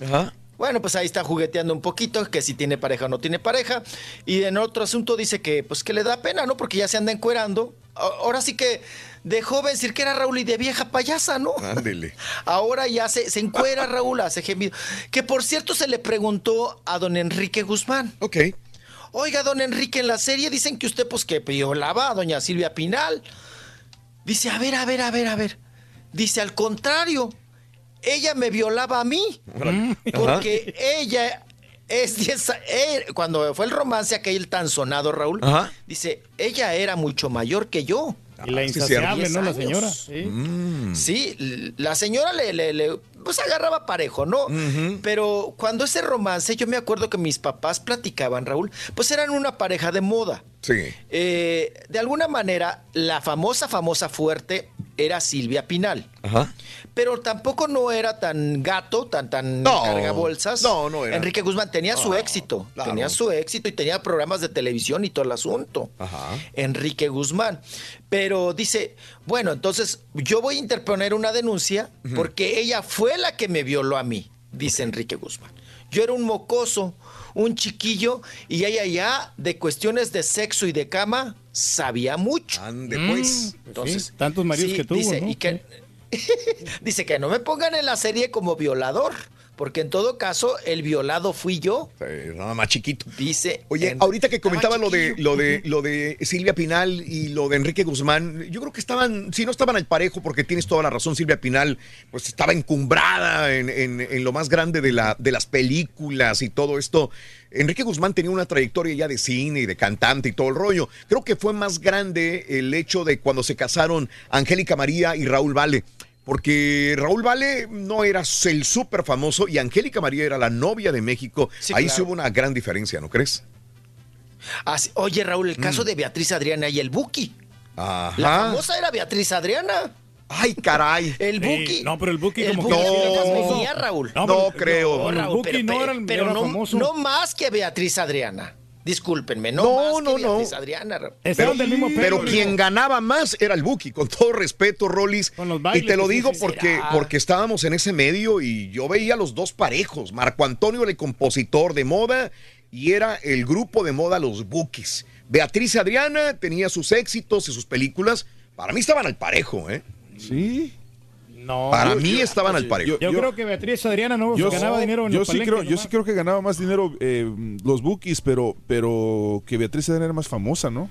Ajá. Bueno, pues ahí está jugueteando un poquito, que si tiene pareja o no tiene pareja. Y en otro asunto dice que pues que le da pena, ¿no? Porque ya se anda encuerando. Ahora sí que de joven decir que era Raúl y de vieja payasa, ¿no? Ándele. [LAUGHS] Ahora ya se, se encuera Raúl, hace gemido. Que por cierto se le preguntó a don Enrique Guzmán. Ok. Oiga, don Enrique, en la serie dicen que usted pues que violaba a doña Silvia Pinal. Dice, a ver, a ver, a ver, a ver. Dice, al contrario, ella me violaba a mí. Porque ella es 10 a- eh, cuando fue el romance aquel tan sonado, Raúl, Ajá. dice, ella era mucho mayor que yo. Y la Ah, insaciable. ¿no? La 10 señora. Sí. Mm. Sí, la señora le, le- le, pues agarraba parejo, ¿no? Pero cuando ese romance, yo me acuerdo que mis papás platicaban, Raúl, pues eran una pareja de moda. Sí. Eh, de alguna manera, la famosa, famosa fuerte era Silvia Pinal. Ajá. Pero tampoco no era tan gato, tan, tan No. cargabolsas. No, no era. Enrique Guzmán tenía su éxito. claro. Tenía su éxito y tenía programas de televisión y todo el asunto. Ajá. Enrique Guzmán. Pero dice, bueno, entonces yo voy a interponer una denuncia porque ella fue la que me violó a mí, dice Enrique Guzmán. Yo era un mocoso, un chiquillo, y ella ya de cuestiones de sexo y de cama sabía mucho. Ande, pues. Entonces, Sí, tantos maridos sí, que tuvo, dice, ¿no? y que, [LAUGHS] dice que no me pongan en la serie como violador, Porque en todo caso, el violado fui yo. nada más chiquito. Dice. Oye, en- ahorita que comentaba lo de, lo de lo de Silvia Pinal y lo de Enrique Guzmán, yo creo que estaban, si no estaban al parejo, porque tienes toda la razón, Silvia Pinal, pues estaba encumbrada en, en- en lo más grande de, la, de las películas y todo esto. Enrique Guzmán tenía una trayectoria ya de cine y de cantante y todo el rollo. Creo que fue más grande el hecho de cuando se casaron Angélica María y Raúl Vale. Porque Raúl Vale no era el súper famoso y Angélica María era la novia de México. Sí, Ahí claro. sí hubo una gran diferencia, ¿no crees? Ah. Oye, Raúl, el caso Mm. de Beatriz Adriana y el Buki. Ajá. La famosa era Beatriz Adriana. Ay, caray. El Sí, Buki. no, pero el Buki el como Buki era más No. venía, Raúl. No, No pero- creo. no, el Buki pero, no era el- pero era no, famoso. no más que Beatriz Adriana. Discúlpenme, no, No, más no, que no. Beatriz Adriana. Estaban del mismo pelo. Pero quien ganaba más era el Buki, con todo respeto, Rollis. Con los Y te lo digo porque, porque estábamos en ese medio y yo veía los dos parejos. Marco Antonio era el compositor de moda y era el grupo de moda Los Bukis. Beatriz Adriana tenía sus éxitos y sus películas. Para mí estaban al parejo, ¿eh? Sí. No. Para yo- mí yo- estaban al parejo. Yo, creo que Beatriz Adriana no Yo, ganaba dinero en yo los sí palenques creo, yo sí creo que ganaba más dinero eh, los bookies, pero, pero que Beatriz Adriana era más famosa, ¿no?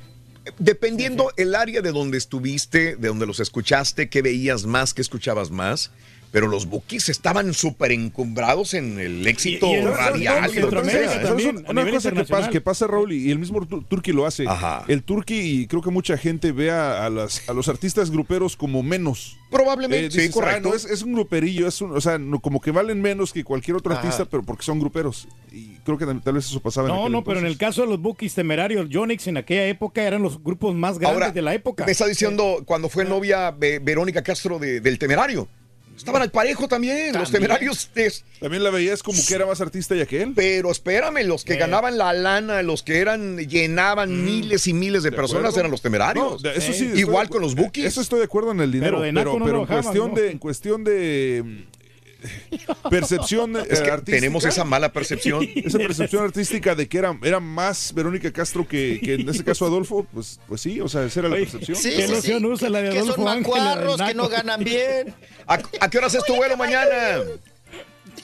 Dependiendo el área de donde estuviste, de donde los escuchaste, qué veías más, qué escuchabas más. Pero los Bukis estaban súper encumbrados en el éxito Y- y en- radial. en ¿eh? ¿Sabes también, una cosa que pasa, que pasa, Raúl, y el mismo Tur- Turki lo hace. Ajá. El Turki, y creo que mucha gente ve a, a las, a los artistas gruperos como menos. Probablemente, Eh, sí, ah, correcto. no, es, es un gruperillo, es un- o sea, no- como que valen menos que cualquier otro Ajá. artista, pero porque son gruperos. Y creo que tal, vez eso pasaba en No, aquel no, pero en el entonces. caso de los Bookies temerarios, Jonix en aquella época eran los grupos más grandes Ahora, de la época. Me está diciendo cuando fue novia Ve- Verónica Castro de- del Temerario. Estaban al parejo también, los temerarios. es- También la veías como que era más artista ya que él. pero espérame, los que Eh. ganaban la lana, los que eran llenaban miles y miles de, De personas acuerdo. eran los temerarios. No, eso sí, Igual de- con los Bukis. Eso estoy de acuerdo en el dinero, Pero de pero, naco no pero lo en cuestión ¿no? de en cuestión de mm, [LAUGHS] percepción Es que artística, tenemos esa mala percepción. [LAUGHS] esa percepción artística de que era, era más Verónica Castro que, que en ese caso Adolfo, pues, pues sí, o sea, esa era la percepción. Sí, ¿Qué sí, ilusión sí. usa la de que son macuarros, que no ganan bien. ¿A, a qué hora es tu vuelo mañana?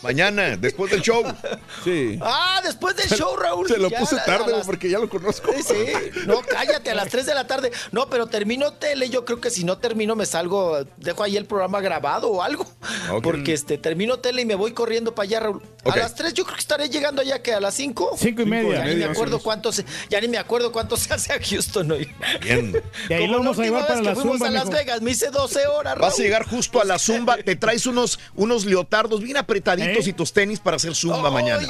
Mañana, después del show. Sí. Ah, después del show, Raúl. Se lo ya puse tarde las- porque ya lo conozco. Sí, sí. No, cállate, a las 3 de la tarde. No, pero termino tele. Yo creo que si no termino, me salgo, dejo ahí el programa grabado o algo. Ok. Porque este, termino tele y me voy corriendo para allá, Raúl. A las 3 yo creo que estaré llegando allá que a las 5. Cinco y media. Ya ni me acuerdo cuánto se, ya ni me acuerdo cuánto se hace a Houston hoy. Bien. Y ahí Como lo vamos la a llevar para vez la que fuimos zumba, a Las. Vegas, me hice 12 horas, Vas a Raúl. llegar justo a la zumba, te traes unos, unos leotardos bien apretaditos ¿Eh? y tus tenis para hacer zumba Ay, mañana.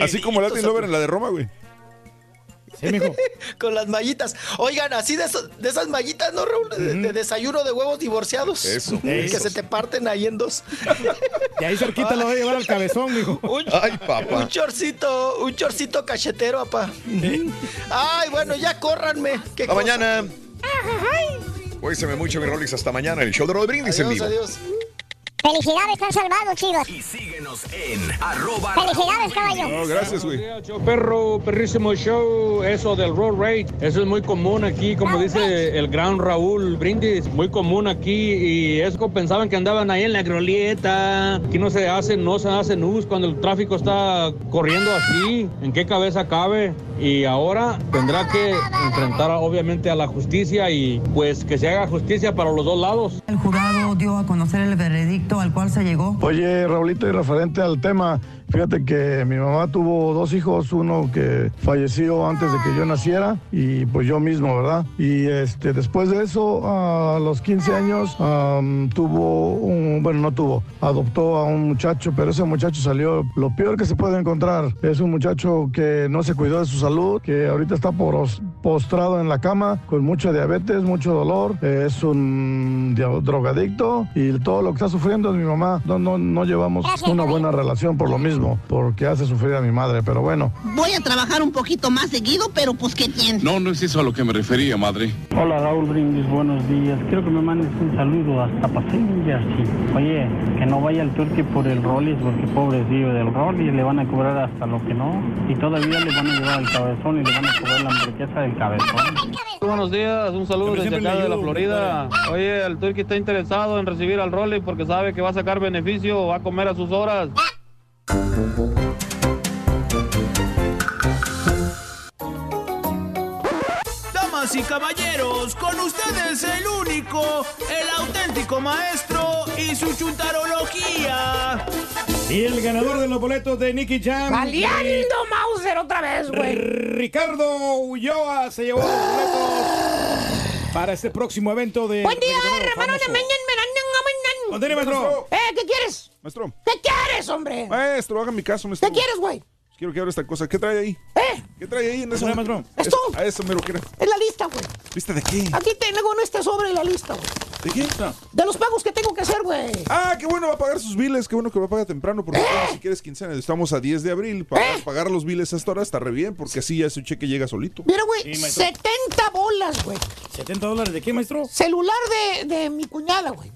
Así- como Latin Lover en la de Roma, güey. Sí, mijo. [LAUGHS] Con las mallitas. Oigan, así de, eso- de esas mallitas, ¿no, Raúl? De, de desayuno de huevos divorciados. Eso, Que se te parten ahí en dos. Y ahí cerquita lo voy a llevar al cabezón, mijo. [LAUGHS] Un, Ay, papá. un chorcito, un chorcito cachetero, papá. Ay, bueno, ya córranme. ¿Qué Hasta cosa? mañana. Cuídense mucho, mi Rolis. Hasta mañana. El show de Brindis en Adiós, vivo. adiós. Felicidades, están salvados, chicos. Y síguenos en arroba Felicidades, caballo. No, gracias, güey. Show perro, perrísimo show, eso del road rage, eso es muy común aquí, como dice el gran Raúl Brindis, muy común aquí y es como pensaban que andaban ahí en la glorieta, aquí no se hacen, no se hacen nubes cuando el tráfico está corriendo así, ¿en qué cabeza cabe? Y ahora tendrá que enfrentar obviamente a la justicia y pues que se haga justicia para los dos lados. El jurado dio a conocer el veredicto al cual se llegó. Oye, Raulito, y referente al tema, fíjate que mi mamá tuvo dos hijos, uno que falleció antes de que yo naciera y pues yo mismo, ¿verdad? Y este, después de eso, a los 15 años, am, tuvo un, bueno, no tuvo, adoptó a un muchacho, pero ese muchacho salió lo peor que se puede encontrar. Es un muchacho que no se cuidó de su salud, que ahorita está poros- postrado en la cama con mucha diabetes, mucho dolor, es un drogadicto y todo lo que está sufriendo es mi mamá. No, no, no llevamos una buena relación por lo mismo, porque hace sufrir a mi madre, pero bueno. Voy a trabajar un poquito más seguido, pero pues ¿qué tiene? No, no es eso a lo que me refería, madre. Hola Raúl Brindis, buenos días. Quiero que me mandes un saludo hasta Paseño, Jersey. Oye, que no vaya el turqui por el Rollis, porque pobrecillo del Rollis le van a cobrar hasta lo que no. Y todavía le van a llevar el cabezón y le van a cobrar la hamburguesa del cabezón. Buenos días, un saludo desde acá de la Florida. Oye, el turqui está interesado en recibir al Rolly porque sabe que va a sacar beneficio, va a comer a sus horas. Damas y caballeros, con ustedes el único, el auténtico maestro y su chuntarología. Y el ganador de los boletos de Nicky Jam. Valiendo Mauser otra vez, güey. Ricardo Ulloa se llevó los boletos para este próximo evento de. Buen día, hermano de famoso. Contene, maestro. Eh, ¿qué quieres? Maestro. ¿Qué quieres, hombre? Maestro, haga mi caso, maestro. ¿Qué quieres, güey? Quiero que abra esta cosa. ¿Qué trae ahí? ¿Eh? ¿Qué trae ahí en? Trae, maestro. ¿Esto? A eso, mero, ¿qué era? Es la lista, güey. ¿Lista de qué? Aquí tengo en este sobre la lista, güey. ¿De qué? De los pagos que tengo que hacer, güey. Ah, qué bueno, va a pagar sus biles. Qué bueno que va a pagar temprano. Porque bueno, si quieres quincena, estamos a 10 de abril. Pagar, pagar los biles a esta hora está re bien. Porque así ya su cheque llega solito. Mira, güey, Sí, maestro. 70 bolas, güey. ¿70 dólares de qué, maestro? Celular de, de mi cuñada, güey.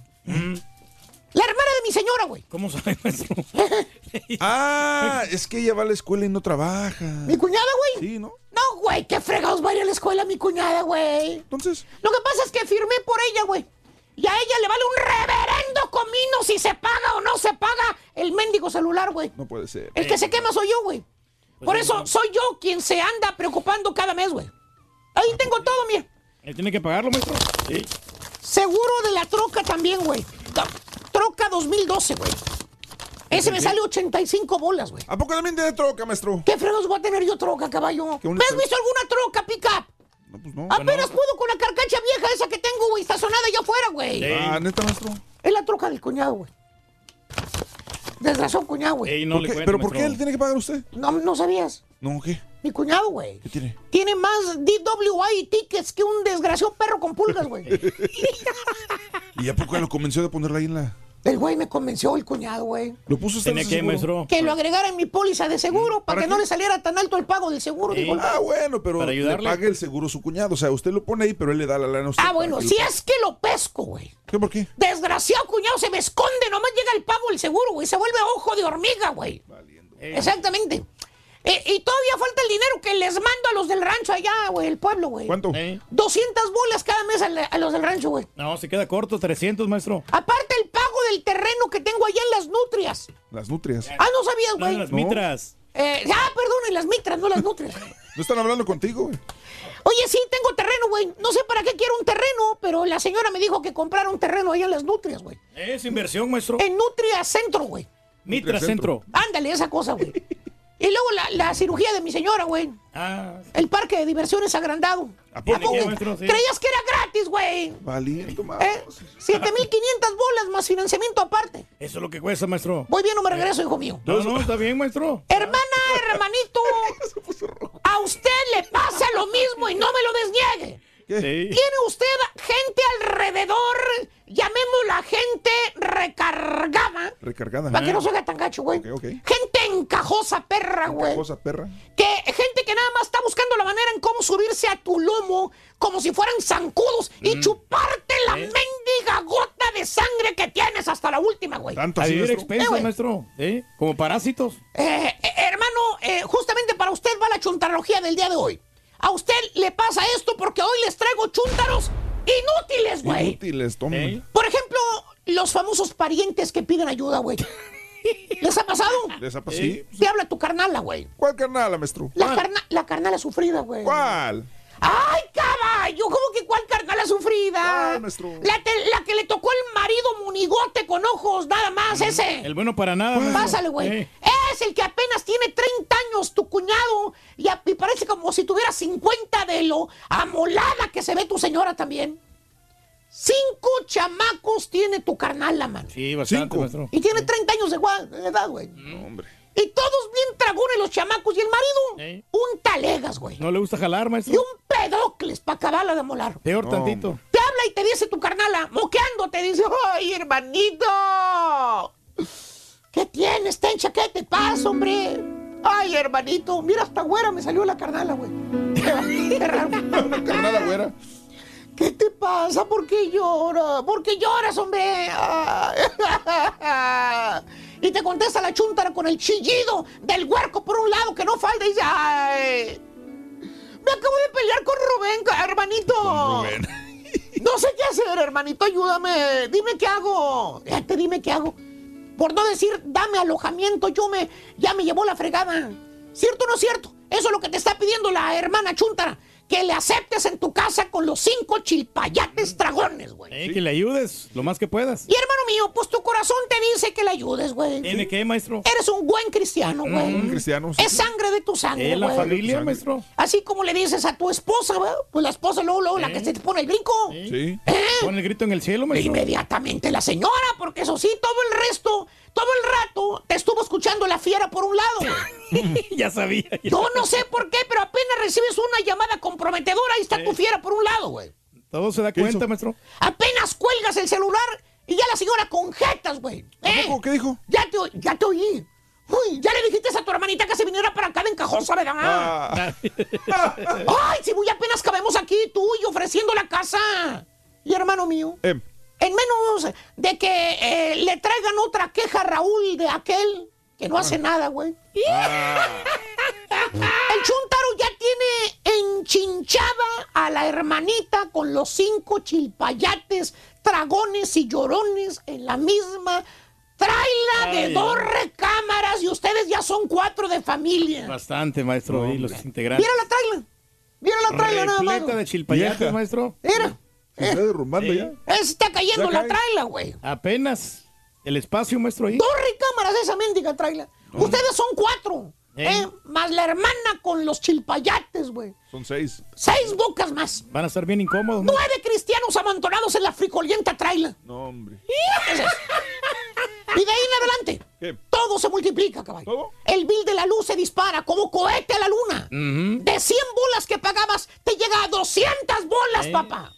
La hermana de mi señora, güey. ¿Cómo sabe, maestro? [LAUGHS] Ah, es que ella va a la escuela y no trabaja. ¿Mi cuñada, güey? Sí, ¿no? No, güey, qué fregados va a ir a la escuela mi cuñada, güey. Entonces. Lo que pasa es que firmé por ella, güey. Y a ella le vale un reverendo comino si se paga o no se paga el mendigo celular, güey. No puede ser. El que se quema soy yo, güey. Por eso soy yo quien se anda preocupando cada mes, güey. Ahí tengo todo, mira. ¿Él tiene que pagarlo, maestro? Sí. Seguro de la troca también, güey. Troca 2012, güey. Ese me sale 85 bolas, güey. ¿A poco también tiene troca, maestro? ¿Qué fregados voy a tener yo troca, caballo? Qué ¿Me bonito. has visto alguna troca, pick-up? No, pues no. Apenas puedo con la carcacha vieja esa que tengo, güey, estacionada allá afuera, güey. Ah, neta, maestro. Es la troca del cuñado, güey. Desgraciado cuñado, güey. Ey, no ¿Por le qué? cuente, ¿Pero por qué él tiene que pagar usted? No, no sabías. No, ¿qué? Mi cuñado, güey. ¿Qué tiene? Tiene más DWI tickets que un desgraciado perro con pulgas, güey. [LAUGHS] ¿Y a poco lo convenció de ponerla ahí en la.? El güey me convenció, el cuñado, güey. ¿Lo puso usted en ¿Tiene seguro? maestro? Que lo agregara en mi póliza de seguro para, ¿Para que no le saliera tan alto el pago del seguro. digo, Ah, bueno, pero Para le ayudarle. pague el seguro su cuñado. O sea, usted lo pone ahí, pero él le da la lana a usted. ah, bueno, que si lo- es que lo pesco, güey. ¿Qué por qué? Desgraciado cuñado se me esconde, nomás llega el pago del seguro, güey. Se vuelve ojo de hormiga, güey. Exactamente. Eh, y todavía falta el dinero que les mando a los del rancho allá, güey, el pueblo, güey. ¿Cuánto? ¿Eh? 200 bolas cada mes a, a los del rancho, güey. No, se queda corto, 300, maestro. Aparte el pago del terreno que tengo allá en las nutrias. Las nutrias. Ah, no sabías, No, güey. las No. mitras. Eh, ah, perdón, en las mitras, no las nutrias. [LAUGHS] No están hablando contigo, güey. Oye, sí, tengo terreno, güey. No sé para qué quiero un terreno, pero la señora me dijo que comprara un terreno allá en las nutrias, güey. Es inversión, maestro. En Nutria Centro, güey. Mitra Centro. Ándale, esa cosa, güey. Y luego la, la cirugía de mi señora, güey. Ah, El parque de diversiones agrandado. ¿A poco? ¿Tiene qué, maestro? Sí. ¿Creías que era gratis, güey? Valiendo más. ¿Eh? 7500 bolas más financiamiento aparte. eso es lo que cuesta, maestro. Voy bien o me regreso, hijo mío. No, no, está bien, maestro. Hermana, [LAUGHS] hermanito, a usted le pasa lo mismo y no me lo desniegue. Tiene usted gente alrededor, llamémosla gente recargada, Recargada. para que no se haga tan gacho, güey. Gente encajosa, perra, güey. Cosa perra. Que gente que nada más está buscando la manera en cómo subirse a tu lomo como si fueran zancudos y chuparte la mendiga gota de sangre que tienes hasta la última, güey. Tanto A así, maestro. Eh, expensas, güey. maestro. ¿Sí? Como parásitos. Eh, eh, hermano, eh, justamente para usted va la chuntarología del día de hoy. A usted le pasa esto porque hoy les traigo chúntaros inútiles, güey. Inútiles, toma. ¿Eh? Por ejemplo, los famosos parientes que piden ayuda, güey. [LAUGHS] ¿Les ha pasado? ¿Les ha pasado? Sí. Te habla tu carnala, güey. ¿Cuál carnal, maestro? La, carna, la carnala sufrida, güey. ¿Cuál? ¡Ay, caballo! ¿Cómo que cuál carnala sufrida? ¿Cuál, maestro? La, te- la que le tocó el marido monigote con ojos, nada más, ese. El bueno para nada, maestro. Pásale, güey. Eh. Es el que apenas tiene 30 años, tu cuñado. Y, a- y parece como si tuviera 50 de lo amolada que se ve tu señora también. Cinco chamacos tiene tu carnala, man. Sí, bastante, Cinco. maestro. Y tiene 30 años de edad, güey. No, hombre. Y todos bien tragones los chamacos. Y el marido, Eh. un talegas, güey. No le gusta jalar, Y maestro. un pedocles para acabarla de molar. Peor No, tantito. Te habla y te dice tu carnala, moqueando, te dice, ¡ay, hermanito! ¿Qué tienes, Tencha? ¿Qué te pasa, hombre? Ay, hermanito, mira, hasta güera me salió la carnala, güey. [LAUGHS] Qué raro. Una carnada güera. ¿Qué te pasa? ¿Por qué lloras? ¿Por qué lloras, hombre? [LAUGHS] Y te contesta la chuntara con el chillido del huerco por un lado que no falta y dice, ¡ay! Me acabo de pelear con Rubén, hermanito. Rubén. [LAUGHS] No sé qué hacer, hermanito, ayúdame. Dime qué hago. Fíjate, dime qué hago. por no decir dame alojamiento, yo me, ya me llevó la fregada. ¿Cierto o no es cierto? Eso es lo que te está pidiendo la hermana Chuntara. Que le aceptes en tu casa con los cinco chilpayates dragones, güey. Eh, que le ayudes lo más que puedas. Y hermano mío, pues tu corazón te dice que le ayudes, güey. ¿Tiene qué, maestro? Eres un buen cristiano, güey. Un cristiano. sí. Es sangre de tu sangre, ¿Es la güey. familia, maestro? Así como le dices a tu esposa, güey. Pues la esposa luego, luego, la que se te pone el brinco. Sí. Pon el grito en el cielo, maestro. Inmediatamente la señora, porque eso sí, todo el resto, todo el rato te estuvo escuchando la fiera por un lado. güey. [LAUGHS] ya sabía. ya Yo no sé por qué, pero apenas recibes una llamada comprometedora, ahí está tu fiera por un lado, güey. Todo se da ¿Qué cuenta, maestro. Apenas cuelgas el celular y ya la señora con jetas, güey. ¿Eh? ¿Qué dijo? Ya te, ya te oí. Uy, ya le dijiste a tu hermanita que se viniera para acá de encajosa, ¿verdad? Ah. Ay, si muy apenas cabemos aquí, tú y ofreciendo la casa. Y hermano mío, Eh, en menos de que eh, le traigan otra queja a Raúl de aquel que no hace nada, güey. El chuntaro ya tiene enchinchada a la hermanita con los cinco chilpayates, dragones y llorones en la misma traila de dos recámaras y ustedes ya son cuatro de familia. Bastante, maestro. y los integrantes. Mira la traila. Mira la traila nada más. De chilpayates, maestro. Mira, se está derrumbando ya. se está cayendo Ya la traila, güey. Apenas el espacio, maestro, ahí. Dos recámaras de esa mendiga traila. Ustedes son cuatro. Eh. ¿eh? Más la hermana con los chilpayates, güey. Son seis. Seis bocas más. Van a estar bien incómodos, ¿no? Nueve cristianos amontonados en la frijolienta traila. No, hombre. [LAUGHS] Y de ahí en adelante, ¿Qué? todo se multiplica, caballo. ¿Todo? El bill de la luz se dispara como cohete a la luna. Ujú. De 100 bolas que pagabas, te llega a 200 bolas, Eh. papá.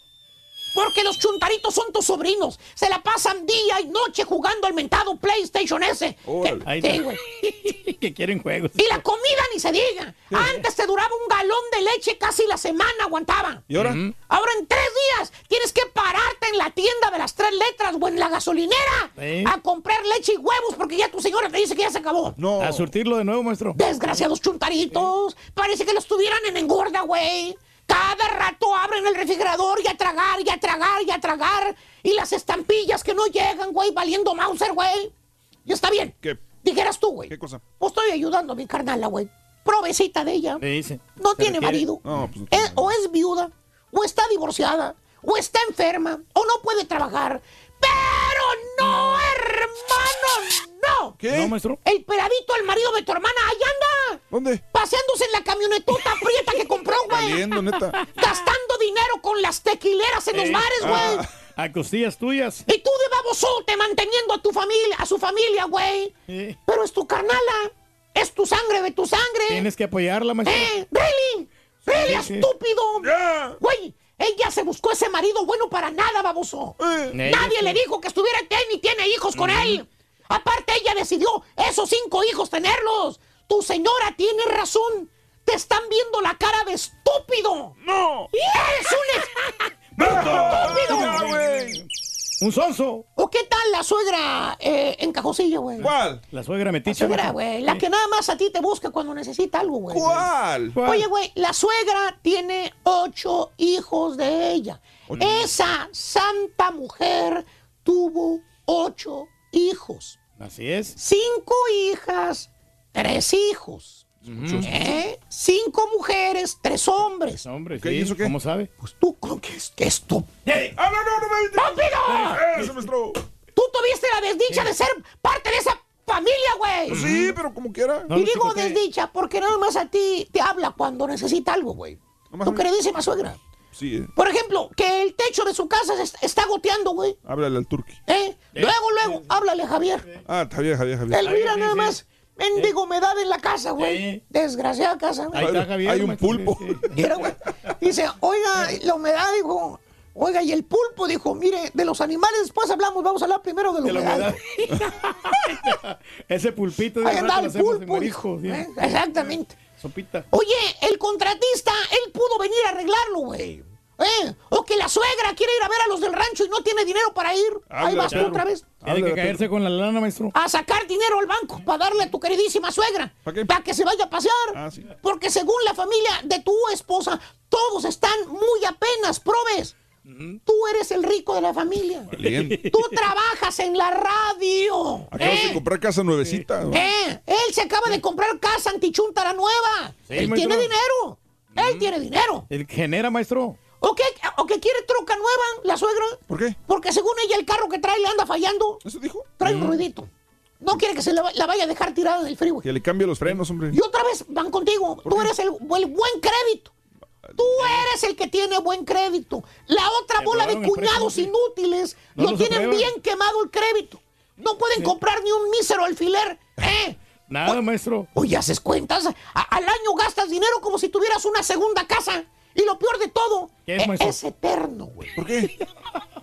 Porque los chuntaritos son tus sobrinos. Se la pasan día y noche jugando al mentado PlayStation S. Que- sí, [LAUGHS] que quieren juegos. Y la comida ni se diga. Antes te duraba un galón de leche casi la semana aguantaba. ¿Y ahora? Ahora en tres días tienes que pararte en la tienda de las tres letras o en la gasolinera Sí. a comprar leche y huevos porque ya tu señora te dice que ya se acabó. No. A surtirlo de nuevo, maestro. Desgraciados chuntaritos. Parece que los tuvieran en engorda, güey. Cada rato abren el refrigerador y a tragar, y a tragar, y a tragar. Y las estampillas que no llegan, güey, valiendo Mauser, güey. Y está bien. ¿Qué? Dijeras tú, güey. ¿Qué cosa? Pues estoy ayudando a mi carnala, güey. Provecita de ella. Le dice. No ¿Se tiene requiere? marido. No, pues no tiene Es- o es viuda, o está divorciada, o está enferma, o no puede trabajar. Pero no, hermano, ¿Qué? No, maestro. El peradito, el marido de tu hermana, ahí anda. ¿Dónde? Paseándose en la camionetota prieta que compró, güey. Saliendo, neta. [LAUGHS] Gastando dinero con las tequileras en los Eh, bares, güey. ah. A costillas tuyas. Y tú de babosote manteniendo a tu familia, a su familia, güey. Pero es tu carnala. Es tu sangre de tu sangre. Tienes que apoyarla, maestro. ¡Eh! ¡Really! ¡Really, sí. estúpido! Ya. Güey, ella se buscó ese marido bueno para nada, baboso. Eh. Nadie le dijo que estuviera aquí ni tiene hijos con él. Aparte, ella decidió esos cinco hijos tenerlos. Tu señora tiene razón. Te están viendo la cara de estúpido. ¡No! ¡Eres un [LAUGHS] estúpido! güey! Un sonso. ¿O qué tal la suegra eh, en Cajosilla, güey? ¿Cuál? La suegra La metiche. suegra, maestro. güey. La que nada más a ti te busca cuando necesita algo, güey. ¿Cuál? ¿Cuál? Oye, güey, la suegra tiene ocho hijos de ella. Esa santa mujer tuvo ocho hijos. Así es. Cinco hijas, tres hijos. ¿Eh? Cinco mujeres, tres hombres. Hombre, ¿Qué, sí. y eso qué? ¿Cómo sabe? Pues tú, ¿con qué es que esto? ¡Ah, no, no, no me ¡Estúpido! ¡Eso, maestro! Tú tuviste la desdicha de ser parte de esa familia, güey. Sí, pero como quiera. No y digo desdicha porque nada más a ti te habla cuando necesita algo, güey. A Tu queridísima suegra. Sí, eh. Por ejemplo, que el techo de su casa se est- está goteando, güey. Háblale al turqui. ¿Eh? Luego, luego, háblale a Javier. Ah, Javier, Javier, Javier. Él mira nada más. Mendigo humedad en la casa, güey. Sí. Desgraciada casa, güey. Ahí está Javier. Hay un pulpo. sí. Mira, [LAUGHS] güey. Dice, oiga, la humedad, dijo. Oiga, y el pulpo dijo, mire, de los animales después hablamos, vamos a hablar primero de la De la humedad. [LAUGHS] [LAUGHS] Ese pulpito de Ahí anda el pulpo, dijo. ¿Eh? Exactamente. Sopita. Oye, el contratista, él pudo venir a arreglarlo, güey. ¿Eh? O que la suegra quiere ir a ver a los del rancho y no tiene dinero para ir. Ahí Háblale, vas tú otra vez. Tiene que caerse con la lana, maestro. A sacar dinero al banco para darle a tu queridísima suegra. ¿Para qué? Para que se vaya a pasear. Ah, sí. Porque según la familia de tu esposa, todos están muy apenas, probes. Tú eres el rico de la familia. Tú trabajas en la radio. Acabas ¿eh? de comprar casa nuevecita. ¿Eh? Él se acaba de comprar casa antichuntara nueva. Sí, Él maestro. tiene dinero. Él tiene dinero. El genera, maestro. ¿O qué, ¿O que quiere troca nueva, la suegra? ¿Por qué? Porque según ella el carro que trae le anda fallando. ¿Eso dijo? Trae un ruidito. No quiere que se la, va- la vaya a dejar tirada en el freeway. Que le cambie los frenos, hombre. Y otra vez van contigo. Tú eres el, el buen crédito. Tú eres el que tiene buen crédito. La otra bola de cuñados inútiles No lo tienen aprueban. bien quemado el crédito. No pueden comprar ni un mísero alfiler. ¿eh? Nada, maestro. Oye, haces cuentas. A- al año gastas dinero como si tuvieras una segunda casa. Y lo peor de todo, ¿Qué es, e- maestro? es eterno, güey. ¿Por qué? [LAUGHS]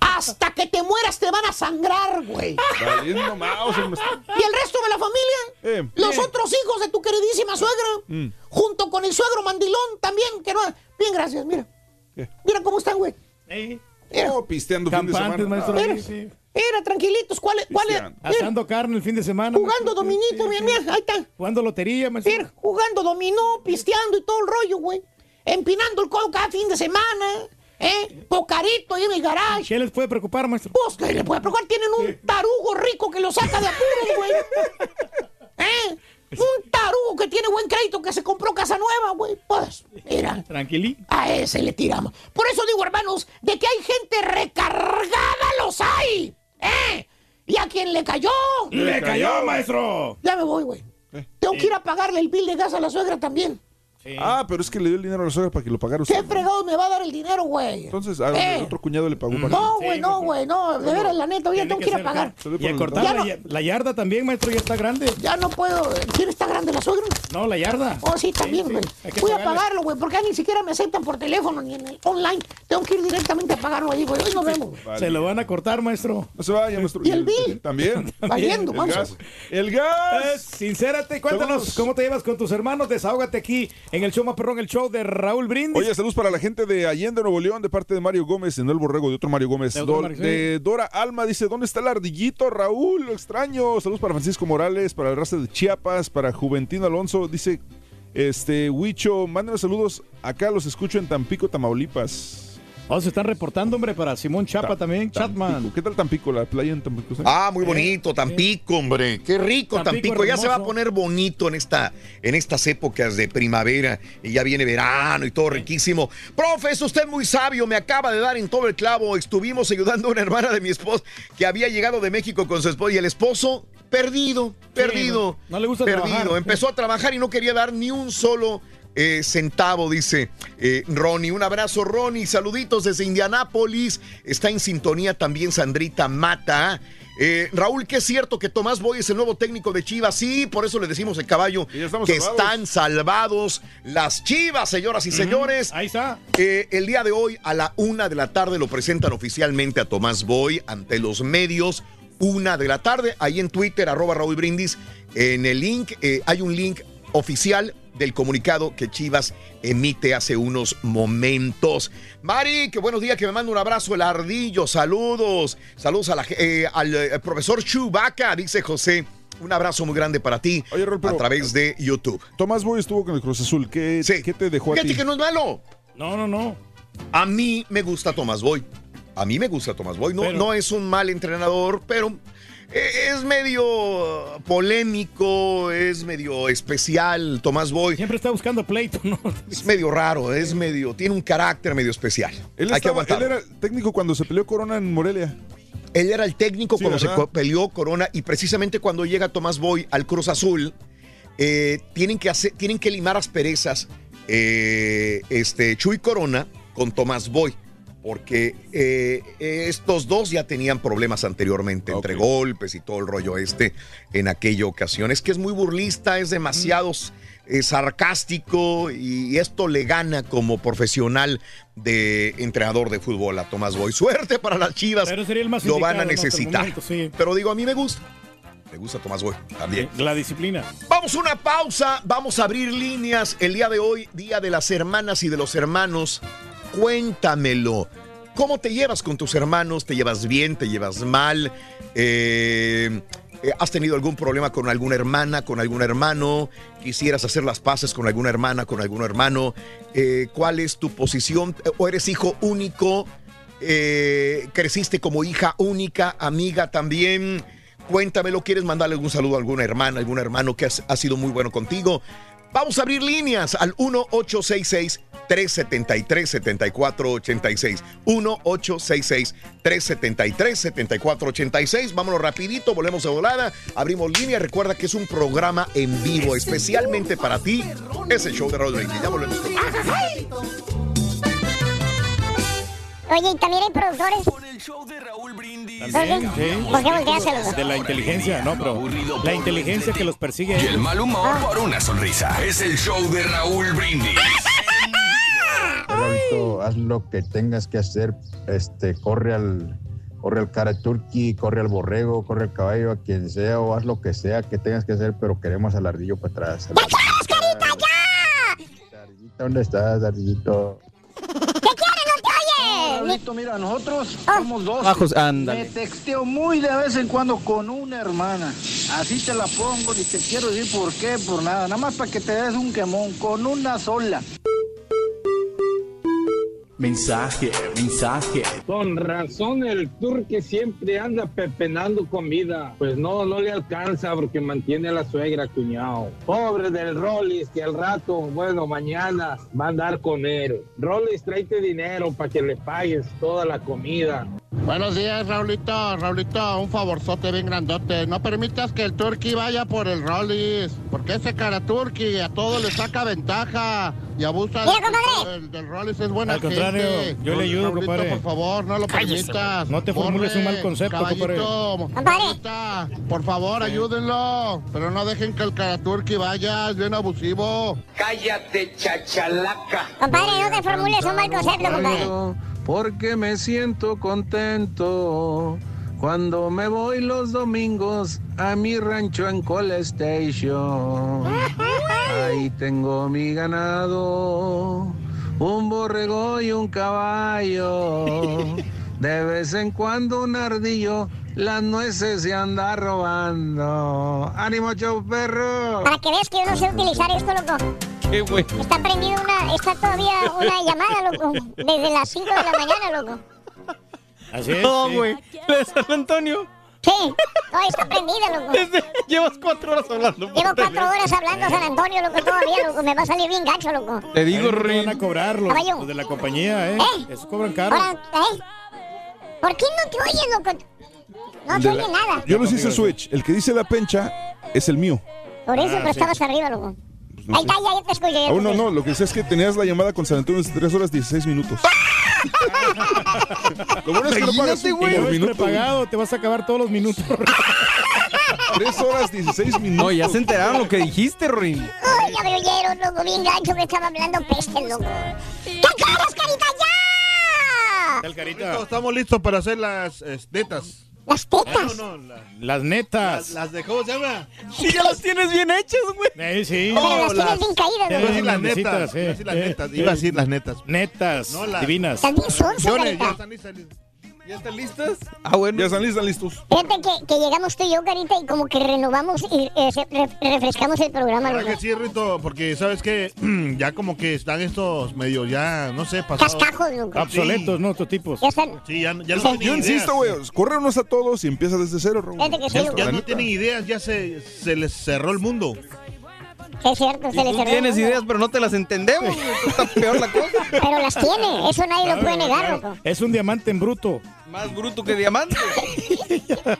Hasta que te mueras te van a sangrar, güey. Valiendo mouse, hombre. ¿Y el resto de la familia? Eh, Los otros hijos de tu queridísima suegra. Mm. Junto con el suegro mandilón también. Que no... Bien, gracias, mira. ¿Qué? Mira cómo están, güey. Eh, Mira, Oh, pisteando fin de Campantes, semana. maestro. Mira. Sí, sí. mira, tranquilitos. ¿Cuál es? ¿Cuál es? Asando carne el fin de semana. jugando maestro. dominito, Sí, mira, sí. mira, ahí está. Jugando lotería, maestro. Mira, jugando dominó, pisteando y todo el rollo, güey. Empinando el codo cada fin de semana. ¿Eh? Pocarito ahí en el garage. ¿Qué les puede preocupar, maestro? Pues, ¿qué le puede preocupar? Tienen un tarugo rico que lo saca de apuros, güey. [LAUGHS] ¿Eh? Un tarugo que tiene buen crédito que se compró casa nueva, güey. Pues, mira. Tranquilí. A ese le tiramos. Por eso digo, hermanos, de que hay gente recargada, los hay. ¿Eh? Y a quien le cayó. ¡Le cayó, maestro! Ya me voy, güey. Tengo que ir a pagarle el bill de gas a la suegra también. Ah, pero es que le dio el dinero a la suegra para que lo pagara ¿Qué usted. fregado me va a dar el dinero, güey? Entonces, a Eh. otro cuñado le pagó para No, Sí, güey, no, güey, no. De veras, la neta, Tiene tengo que ir a pagar. Y a cortar la, no- ya- la yarda también, maestro, ya está grande. Ya no puedo. ¿Quién está grande, la suegra? No, la yarda. Oh, sí, también, güey. Voy a pagarlo, güey, porque ya ni siquiera me aceptan por teléfono ni en el online. Tengo que ir directamente a pagarlo ahí, güey. Hoy nos vemos. Vale. Se lo van a cortar, maestro. No se vaya, maestro. ¿Y el bill? También. [LAUGHS] Valiendo, El manso. gas. El Eh, gas. sincérate, cuéntanos cómo te llevas con tus hermanos. Desahógate aquí en el show más perrón, el show de Raúl Brindis. Oye, saludos para la gente de Allende, Nuevo León, de parte de Mario Gómez, en el borrego de otro Mario Gómez. De otro Do- Mario, sí. de Dora Alma dice, ¿dónde está el ardillito, Raúl? Lo extraño. Saludos para Francisco Morales, para el raza de Chiapas, para Juventino Alonso. Dice, este, Huicho, mándenos saludos. Acá los escucho en Tampico, Tamaulipas. Oh, se están reportando, hombre, para Simón Chapa Ta- también, Chatman. ¿Qué tal Tampico? La playa en Tampico. ¿sí? Ah, muy bonito, Tampico, hombre. Qué rico, Tampico Tampico. Ya se va a poner bonito en esta, en estas épocas de primavera y ya viene verano y todo riquísimo. Profe, es usted muy sabio, me acaba de dar en todo el clavo. Estuvimos ayudando a una hermana de mi esposo que había llegado de México con su esposo y el esposo perdido, perdido. no le gusta perdido. trabajar. Empezó a trabajar y no quería dar ni un solo eh, centavo, dice eh, Ronnie. Un abrazo, Ronnie. Saluditos desde Indianápolis. Está en sintonía también Sandrita Mata. Eh, Raúl, que es cierto que Tomás Boy es el nuevo técnico de Chivas. Sí, por eso le decimos el caballo que salvados. están salvados las Chivas, señoras y señores. Ahí está. Eh, el día de hoy, a la una de la tarde, lo presentan oficialmente a Tomás Boy ante los medios. Una de la tarde, ahí en Twitter, arroba Raúl Brindis. En el link, eh, hay un link oficial del comunicado que Chivas emite hace unos momentos. Mari, qué buenos días, que me manda un abrazo el ardillo. Saludos. Saludos a la eh, al eh, profesor Chubaca, dice José. Un abrazo muy grande para ti Oye, Raúl, pero- a través de YouTube. Tomás Boy estuvo con el Cruz Azul. ¿Qué, Sí. ¿qué te dejó a Fíjate ti? que no es malo. No, no, no. A mí me gusta Tomás Boy. A mí me gusta Tomás Boy. No, Pero- no es un mal entrenador, pero es medio polémico, es medio especial. Tomás Boy Siempre está buscando pleito, ¿no? [LAUGHS] es medio raro, es medio, tiene un carácter medio especial. Él, Hay que él era técnico cuando se peleó Corona en Morelia. Él era el técnico Sí, cuando se peleó Corona y precisamente cuando llega Tomás Boy al Cruz Azul, eh, tienen, que hacer, tienen que limar asperezas eh, este, Chuy Corona con Tomás Boy. Porque eh, estos dos ya tenían problemas anteriormente, entre golpes y todo el rollo este en aquella ocasión. Es que es muy burlista, es demasiado eh, sarcástico y esto le gana como profesional de entrenador de fútbol a Tomás Boy. Suerte para las Chivas. Pero sería el más Lo van a necesitar. momento, sí. Pero digo, a mí me gusta. Me gusta Tomás Boy también. La disciplina. Vamos a una pausa, vamos a abrir líneas el día de hoy, Día de las Hermanas y de los Hermanos. Cuéntamelo. ¿Cómo te llevas con tus hermanos? ¿Te llevas bien? ¿Te llevas mal? Eh, eh, ¿Has tenido algún problema con alguna hermana, con algún hermano? ¿Quisieras hacer las paces con alguna hermana, con algún hermano? Eh, ¿Cuál es tu posición? ¿O eres hijo único? creciste como hija única, amiga también. Cuéntamelo, ¿quieres mandarle algún saludo a alguna hermana, algún hermano que ha sido muy bueno contigo? Vamos a abrir líneas al 1-866-373-7486. 1-866-373-7486. Vámonos rapidito, volvemos a volada, abrimos línea. Recuerda que es un programa en vivo, especialmente para ti. Es el show de Raúl Brindis. Ya volvemos. con- Oye, y también hay productores. ¿Por qué? sí. ¿Por qué volteáselo? De la inteligencia, no, pero la inteligencia que los persigue. Y el mal humor por una sonrisa. Es el show de Raúl Brindis. Raulito, haz lo que tengas que hacer, este, corre al, corre al cara turqui, corre al borrego, corre al caballo, a quien sea, o haz lo que sea que tengas que hacer, pero queremos al ardillo para atrás. carita, Ardillito, ¿Dónde estás, ardillito? Raulito, mira, nosotros Ah. somos dos. Bajos, ándale. Me texteo muy de vez en cuando con una hermana. Así te la pongo, ni te quiero decir por qué, por nada. Nada más para que te des un quemón, con una sola. Mensaje, mensaje. Con razón el turque siempre anda pepenando comida. Pues no, no le alcanza porque mantiene a la suegra, cuñado. Pobre del Rollis, que al rato, bueno, mañana va a andar con él. Rollis, tráete dinero para que le pagues toda la comida. Buenos días, Raulito. Raulito, un favorzote bien grandote. No permitas que el Turqui vaya por el Rollis, porque ese cara Turqui a todo le saca ventaja y abusa Mira, del, compadre. del, del Rollis. Es buena Al contrario, gente. yo le ayudo, Raulito, compadre. por favor, no lo Cállese, permitas. no te formules un mal concepto, caballito, Raulita, Por favor, ayúdenlo. Pero no dejen que el cara Turqui vaya, es bien abusivo. Cállate, chachalaca. Compadre, no te formules un mal concepto, compadre. Porque me siento contento cuando me voy los domingos a mi rancho en Cole Station. Ahí tengo mi ganado, un borrego y un caballo. De vez en cuando un ardillo las nueces se anda robando. ¡Ánimo, show perro! Para que veas que yo no sé utilizar esto, loco. [LAUGHS] ¡Qué güey! Está prendido una, está todavía una llamada, loco. Desde las 5 de la mañana, loco. Así es. No, sí. güey. ¿De San Antonio? Sí, todavía está prendida, loco. [LAUGHS] Llevas cuatro horas hablando. Llevo cuatro horas hablando a San Antonio, loco, todavía, loco. Me va a salir bien gacho, loco. Te digo, van a cobrar los, los de la compañía, ¿eh? ¿Eh? Eso cobran caro. Ahora, ¿eh? ¿Por qué no te oyes, loco? No De oye la- nada. Yo los hice switch. El que dice la pencha es el mío. Por eso, Ah, pero sí. estabas arriba, loco. No Ahí está, ya, ya te escuché. Aún no, no. Lo que sé es que tenías la llamada con San Antonio de 3 horas 16 minutos. Lo bueno es que no pagas un güey. por minuto. prepagado, te vas a acabar todos los minutos. 3 horas 16 minutos. No, ya se enteraron lo que dijiste, Rin. Ay, ya me oyeron, loco, bien gancho que estaba hablando peste, loco. ¿Qué quieres, carita, ya? Estamos listos para hacer las eh, tetas. ¿Las tetas? No, no, la- Las netas. las de cómo se llama. Sí, [LAUGHS] ya las tienes bien hechas, güey. Eh, sí. No, las tienes bien caídas, Iba a decir las Grandecitas, netas. sí. Iba a decir las Eh, netas. Iba a decir las netas. Netas. No, las- Divinas. Carita. ya están listas. ¿Ya están listas? Ah, bueno. Ya están listas, listos. Fíjate que, que llegamos tú y yo, carita, y como que renovamos y eh, refrescamos el programa, ¿Verdad que sí, Rito? Porque, ¿sabes qué? [CLEARS THROAT] ya como que están estos medio ya, no sé, pasados. Cascajos, loco. Obsoletos, ¿no? Estos tipos. Ya están. Sí, ya, ya no Yo tienen insisto, güey. Córrenos a todos y empieza desde cero. Fíjate que sí, Ya, ya no tienen ideas, ya se, se les cerró el mundo. Es cierto, se le Tú tienes ideas, pero no te las entendemos. Está peor la cosa. Pero las tiene, eso nadie lo puede negar, claro. loco. Es un diamante en bruto. Más bruto que diamante. [LAUGHS]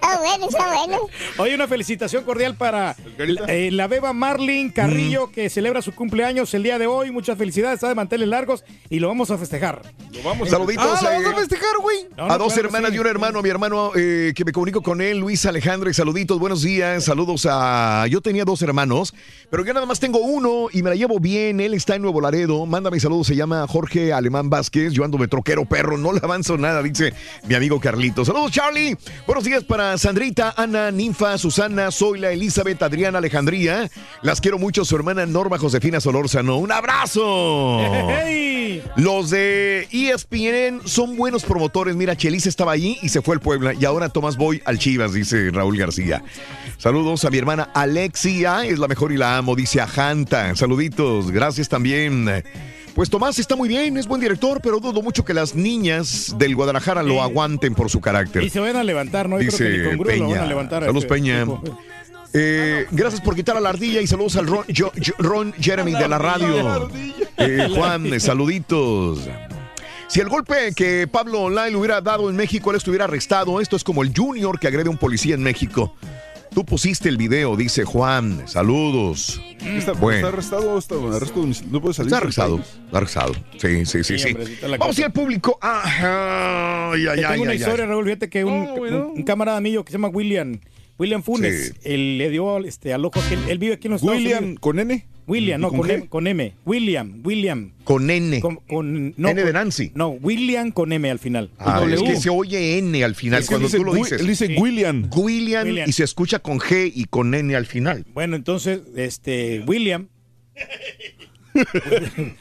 Ah, bueno, está bueno. Hoy una felicitación cordial para eh, la beba Marlin Carrillo, que celebra su cumpleaños el día de hoy. Muchas felicidades, está de manteles largos y lo vamos a festejar. Lo vamos Saluditos Ah, ¿la eh, vamos a festejar, güey? No, no, a dos claro hermanas sí. y un hermano, mi hermano eh, que me comunico con él, Luis Alejandro, y saluditos, buenos días, saludos a... Yo tenía dos hermanos, pero yo nada más tengo uno y me la llevo bien, él está en Nuevo Laredo, mándame saludos, se llama Jorge Alemán Vázquez, yo ando de troquero perro, no le avanzo nada, dice mi amigo Carlitos. Saludos Charlie, buenos días para Sandrita, Ana, Ninfa, Susana, Zoila, Elizabeth, Adriana, Alejandría, las quiero mucho, su hermana Norma Josefina Solórzano, un abrazo. ¡Hey! Los de ESPN son buenos promotores. Mira, Chelis estaba allí y se fue al Puebla. Y ahora Tomás Boy al Chivas, dice Raúl García. Saludos a mi hermana Alexia, es la mejor y la amo, dice a Janta. Saluditos, gracias también. Pues Tomás está muy bien, es buen director, pero dudo mucho que las niñas del Guadalajara lo aguanten por su carácter. Y se van a levantar, ¿no? Yo creo que Dice ni Grúa lo van a Peña. levantar. a Saludos, este Peña. tipo. Eh, gracias por quitar a la ardilla y saludos al Ron, Jeremy de la radio. Eh, [LAUGHS] Juan, saluditos. Si el golpe que Pablo Online le hubiera dado en México, él estuviera arrestado. Esto es como el Junior que agrede a un policía en México. Tú pusiste el video, dice Juan. Saludos. ¿Está, Bueno. está arrestado o está arresto? No puede salir. Está arrestado, está arrestado. Sí, sí, sí, Sí, hombre, Vamos a ir al público. Ah, ay, ay, Te ay, tengo una ay, historia, ay. Raúl. Fíjate que un, un- un camarada mío que se llama William, William Funes, Sí. él le dio este, al ojo aquel. Él vive aquí en los Estados William, Unidos. ¿con N? William, ¿Y no, con con? M, con M. William, William. Con N. Con, con- no, N de con- Nancy. No, William con M al final. Ah, es que se oye N al final Es que cuando dice tú lo dices. Él dice William. William, William. y se escucha con G y con N al final. Bueno, entonces, este, William. [LAUGHS]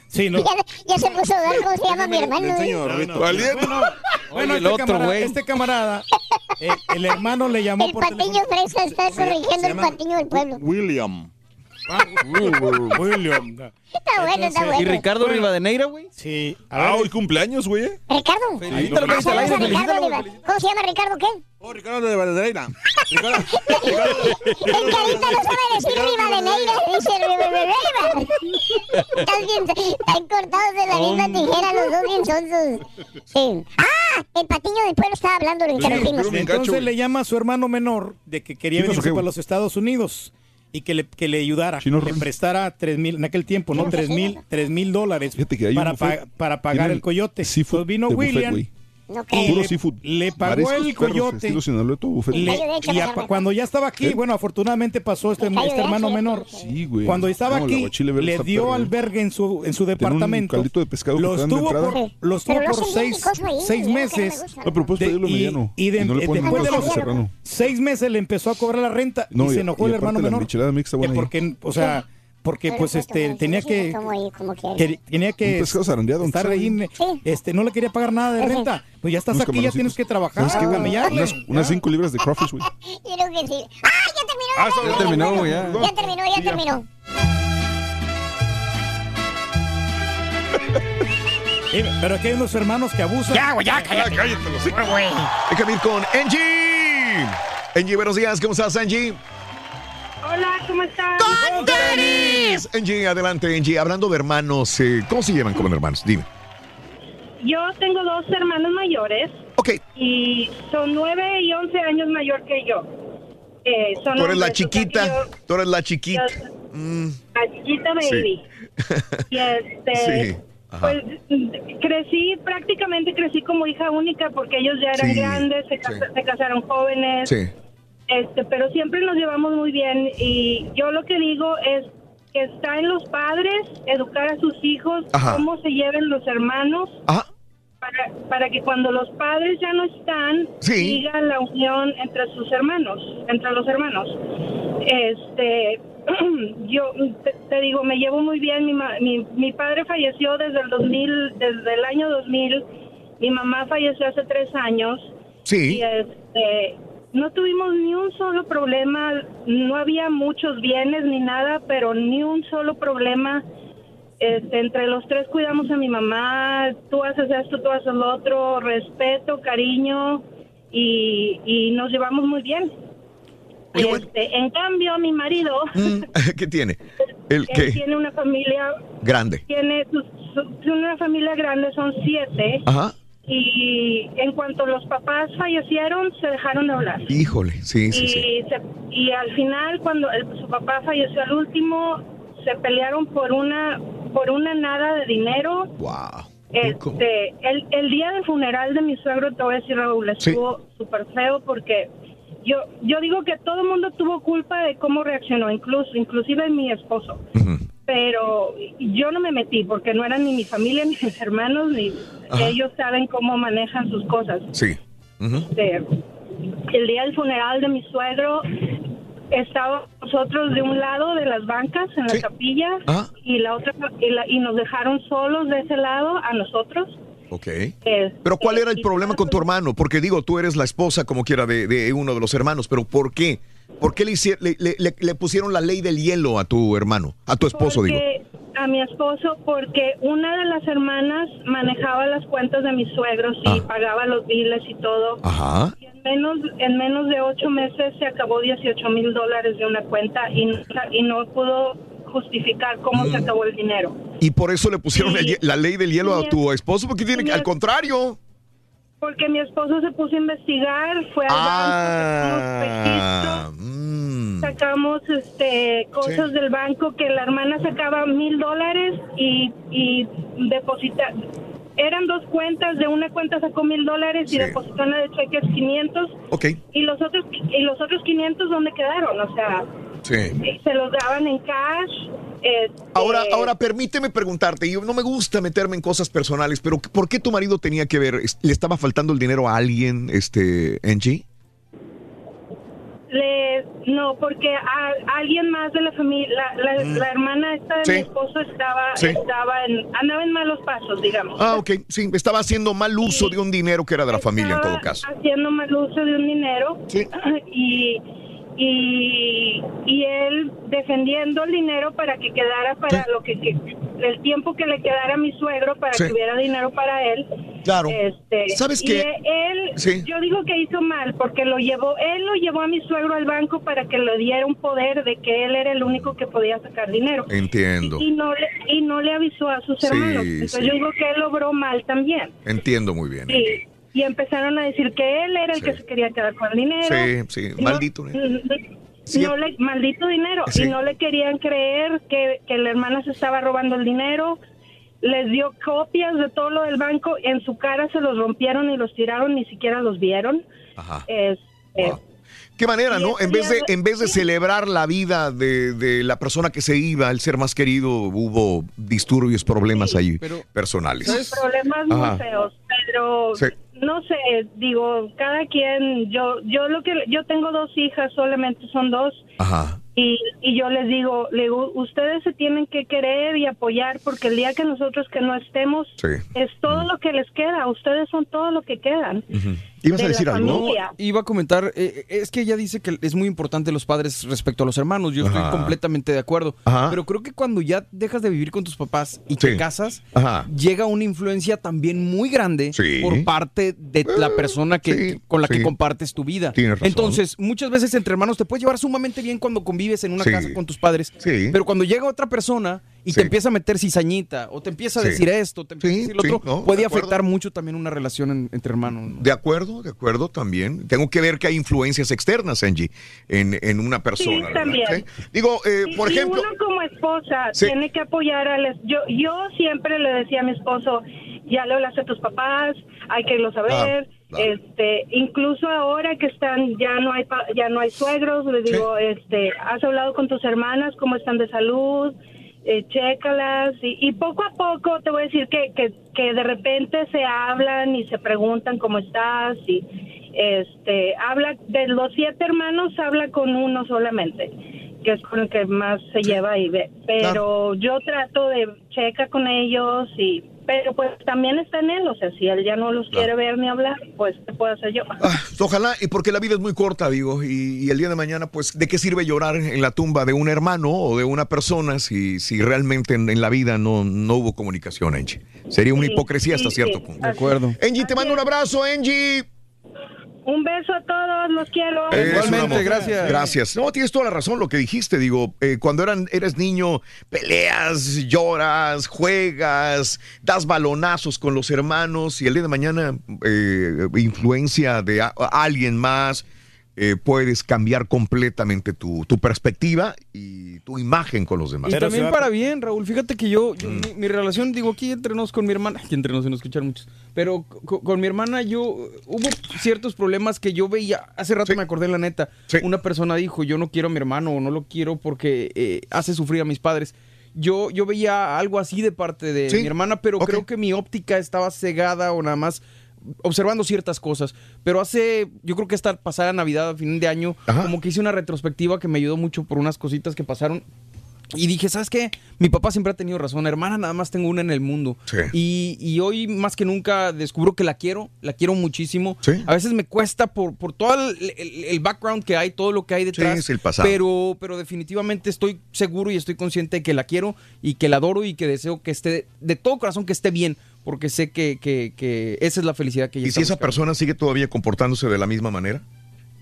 sí, no. Ya, ya se puso a ver cómo se llama mi hermano. Le enseño, ¿eh? Valiendo. Bueno, Oye, el este, otro, camarada, güey. este camarada, eh, el hermano le llamó El por patiño teléfono. fresa está corrigiendo el patiño del pueblo. William. William. Está bueno, está ¿Y bueno. Ricardo Rivadeneira, güey? Sí. A Ah, ver, hoy cumpleaños, güey. eh. Ricardo. Felicítalo, Ricardo Oliva. ¿Cómo se llama Ricardo qué? Oh, Ricardo de Valdereina. Ricardo. [LAUGHS] El carita no sabe decir Rivadeneira, dice Rivadeneira. Están bien, están cortados de la misma tijera los dos bien sonsos. Sí. Ah, el patiño del pueblo estaba hablando, lo interrumpimos. Entonces le llama a su hermano menor de que quería ¿Qué pasó, venirse para güey? los Estados Unidos y que le, que le ayudara, Chino le prestara tres mil, en aquel tiempo, ¿no? Tres mil, tres mil dólares Fíjate que hay un para, pa- para pagar el coyote. seafood Entonces vino de buffet, William güey. No y le, seafood. le pagó Mariscos, el perros, coyote. Le- y a- cuando ya estaba aquí, ¿Qué? bueno, afortunadamente pasó este, este hermano menor. Sí, güey. Cuando estaba No, aquí, le dio perro. albergue en su, en su un departamento. caldito de pescado que Los tuvo por, los tuvo por seis, ahí, seis meses. No, pero De- mediano. y de- y no le de- ponen después de los serrano. seis meses le empezó a cobrar la renta No, y se enojó y el hermano menor. porque, o sea, porque Pero pues foto, este tenía que, como que- tenía que estar ahí. Sí. este no le quería pagar nada de renta. Pues ya estás Unos aquí, ya tienes que trabajar, ¿Sabes qué, güey? camellarle. Unas, unas cinco libras de crawfish, güey. [LAUGHS] Yo creo que sí. ¡Ah, ya terminó! Ah, está ya bien. terminó, bueno. ya. Ya terminó, ya terminó. Sí, pero aquí hay unos hermanos que abusan. Ya, güey, ya, cállate. güey. Déjame ir con Angie. Angie, buenos días. ¿Cómo estás, Angie? Hola, ¿cómo estás? ¡Con tenis! Angie, adelante, Angie. Hablando de hermanos, eh, ¿cómo se llevan como hermanos? Dime. Yo tengo dos hermanos mayores. Ok. Y son nueve y once años mayor que yo. Eh, son Tú eres la chiquita. yo- Tú eres la chiquita. yo- Mm, la chiquita baby. [LAUGHS] Y este, Sí. Pues crecí, prácticamente crecí como hija única porque ellos ya eran Sí, grandes, se, casa- sí. se casaron jóvenes. Sí. Este, pero siempre nos llevamos muy bien y yo lo que digo es que está en los padres educar a sus hijos Ajá. cómo se lleven los hermanos Ajá. para, para que cuando los padres ya no están Sí. siga la unión entre sus hermanos, entre los hermanos. Este, [CLEARS THROAT] yo te, te digo, me llevo muy bien. Mi, mi, mi padre falleció desde el 2000, desde el año 2000. Mi mamá falleció hace tres años. Sí. Y este, no tuvimos ni un solo problema, no había muchos bienes ni nada, pero ni un solo problema. Este, entre los tres cuidamos a mi mamá, tú haces esto, tú haces lo otro, respeto, cariño y, y nos llevamos muy bien. Oye, bueno. Este, en cambio, mi marido, Mm, [LAUGHS] ¿Qué tiene? ¿El qué? tiene una familia, Grande. tiene su- su- tiene una familia grande, son siete. Ajá. Y en cuanto los papás fallecieron, se dejaron de hablar. Híjole, sí, sí, y, sí. se- y al final, cuando el- su papá falleció al último, se pelearon por una por una nada de dinero. Wow. Este, el, el día del funeral de mi suegro, te voy a decir, Raúl, estuvo súper feo porque yo yo digo que todo el mundo tuvo culpa de cómo reaccionó, incluso inclusive mi esposo. Pero yo no me metí porque no eran ni mi familia, ni mis hermanos, ni Ajá. ellos saben cómo manejan sus cosas. Sí. Este, el día del funeral de mi suegro estábamos nosotros de un lado de las bancas en la capilla y la otra y, la- y nos dejaron solos de ese lado a nosotros. Ok. Este, Pero ¿cuál era el problema con tu hermano? Porque digo, tú eres la esposa, como quiera, de, de uno de los hermanos, pero ¿por qué? ¿Por qué le, le, le- pusieron la ley del hielo a tu hermano, a tu esposo, digo? A mi esposo porque una de las hermanas manejaba las cuentas de mis suegros y pagaba los biles y todo. Ajá. En menos, en menos de ocho meses se acabó 18 mil dólares de una cuenta y, no- y no pudo justificar cómo se acabó el dinero. Y por eso le pusieron la ley del hielo a tu esposo, porque tiene que, al contrario. Porque mi esposo se puso a investigar, fue al Ah, banco, sacamos, sacamos, este, cosas del banco que la hermana sacaba mil dólares y, y deposita. Eran dos cuentas, de una cuenta sacó mil dólares y depositó en la de cheques 500 Ok. y los otros y los otros 500 dónde quedaron, o sea, Sí. se los daban en cash. este, Ahora, ahora permíteme preguntarte, yo no me gusta meterme en cosas personales, pero ¿por qué tu marido tenía que ver? ¿Le estaba faltando el dinero a alguien, este, Angie? Le, no, porque a, alguien más de la familia, la, la, Mm. la hermana esta de Sí. mi esposo estaba, Sí. estaba en, andaba en malos pasos, digamos. Ah, ok, sí, estaba haciendo mal uso de un dinero que era de la familia en todo caso. Haciendo mal uso de un dinero [CLEARS THROAT] y, y, y él defendiendo el dinero para que quedara para lo que, que- el tiempo que le quedara a mi suegro para Sí. que hubiera dinero para él. Claro. Este, ¿Sabes qué? Él, Sí. yo digo que hizo mal porque lo llevó, él lo llevó a mi suegro al banco para que le diera un poder de que él era el único que podía sacar dinero. Entiendo, Y no le, y no le avisó a sus Sí, hermanos. Entonces yo digo que él obró mal también. entiendo muy bien. Sí. Y empezaron a decir que él era el que se quería quedar con el dinero. Sí, sí, No- maldito. ¿eh? no le- maldito dinero. Sí. Y no le querían creer que, que la hermana se estaba robando el dinero. Les dio copias de todo lo del banco. En su cara se los rompieron y los tiraron, ni siquiera los vieron. Ajá. Es- eh, Qué manera, Y ¿no? En vez de, en vez de celebrar la vida de, de la persona que se iba, el ser más querido, hubo disturbios, problemas ahí personales. problemas muy Ajá. feos, pero Sí. No sé, digo, cada quien, yo, yo lo que, yo tengo dos hijas, solamente son dos, Ajá. y, y yo les digo, le digo, ustedes se tienen que querer y apoyar porque el día que nosotros que no estemos, Sí. es todo lo que les queda, ustedes son todo lo que quedan. ¿Ibas a de decir algo? No, iba a comentar, eh, es que ella dice que es muy importante los padres respecto a los hermanos. Yo Ajá. estoy completamente de acuerdo. Ajá. Pero creo que cuando ya dejas de vivir con tus papás y Sí. te casas, Ajá. llega una influencia también muy grande Sí. por parte de la persona que, con la sí. que compartes tu vida. Tienes razón. Entonces, muchas veces entre hermanos te puedes llevar sumamente bien cuando convives en una Sí. casa con tus padres. Sí. Pero cuando llega otra persona y Sí. te empieza a meter cizañita o te empieza a Sí. decir esto, te empieza a decir lo sí, otro, no, de puede afectar mucho también una relación en- entre hermanos. ¿no? De acuerdo, de acuerdo también. Tengo que ver que hay influencias externas, Angie, en, en una persona. Sí. ¿Sí? Digo, eh, Y- por y ejemplo, uno como esposa Sí. tiene que apoyar a las... Yo, yo siempre le decía a mi esposo, ya le hablaste a tus papás, hay que irlos a ver. Este, incluso ahora que están, ya no hay, pa- ya no hay suegros, le digo, este, has hablado con tus hermanas, cómo están de salud, eh, chécalas y, y poco a poco te voy a decir que, que, que de repente se hablan y se preguntan cómo estás y este habla de los siete hermanos habla con uno solamente que es con el que más se lleva y ve. Pero yo trato de checa con ellos y pero pues también está en él o sea si él ya no los quiere ver ni hablar pues qué puedo hacer yo ojalá, y porque la vida es muy corta, digo, y, y el día de mañana, pues, ¿de qué sirve llorar en la tumba de un hermano o de una persona si, si realmente en, en la vida no, no hubo comunicación, Angie? Sería una Sí, hipocresía hasta sí, cierto sí. punto. De acuerdo. Angie, te mando un abrazo, Angie. Un beso a todos los quiero un amor. Gracias. No, tienes toda la razón lo que dijiste. Digo, eh, cuando eran, eres niño, peleas, lloras, juegas, das balonazos con los hermanos y el día de mañana, eh, influencia de a- a alguien más, eh, puedes cambiar completamente tu, tu perspectiva y tu imagen con los demás. Y también para bien, Raúl. Fíjate que yo, Mm. mi, mi relación, digo, aquí entre nos con mi hermana, aquí entre nos se nos escuchan muchos, pero co- con, mi hermana yo, hubo ciertos problemas que yo veía, hace rato me acordé la neta, una persona dijo, yo no quiero a mi hermano o no lo quiero porque eh, hace sufrir a mis padres. Yo, yo veía algo así de parte de Sí. mi hermana, pero creo que mi óptica estaba cegada o nada más observando ciertas cosas. Pero hace, yo creo que esta pasada Navidad, a fin de año, como que hice una retrospectiva que me ayudó mucho por unas cositas que pasaron Y dije, ¿sabes qué? Mi papá siempre ha tenido razón. Hermana, nada más tengo una en el mundo. Y, y hoy más que nunca descubro que la quiero, la quiero muchísimo. A veces me cuesta por, por todo el, el- el background que hay, todo lo que hay detrás. es el pasado. Pero, pero definitivamente estoy seguro y estoy consciente de que la quiero y que la adoro y que deseo que esté, de todo corazón que esté bien, porque sé que, que- que esa es la felicidad que ella ¿Y está si esa persona sigue todavía comportándose de la misma manera?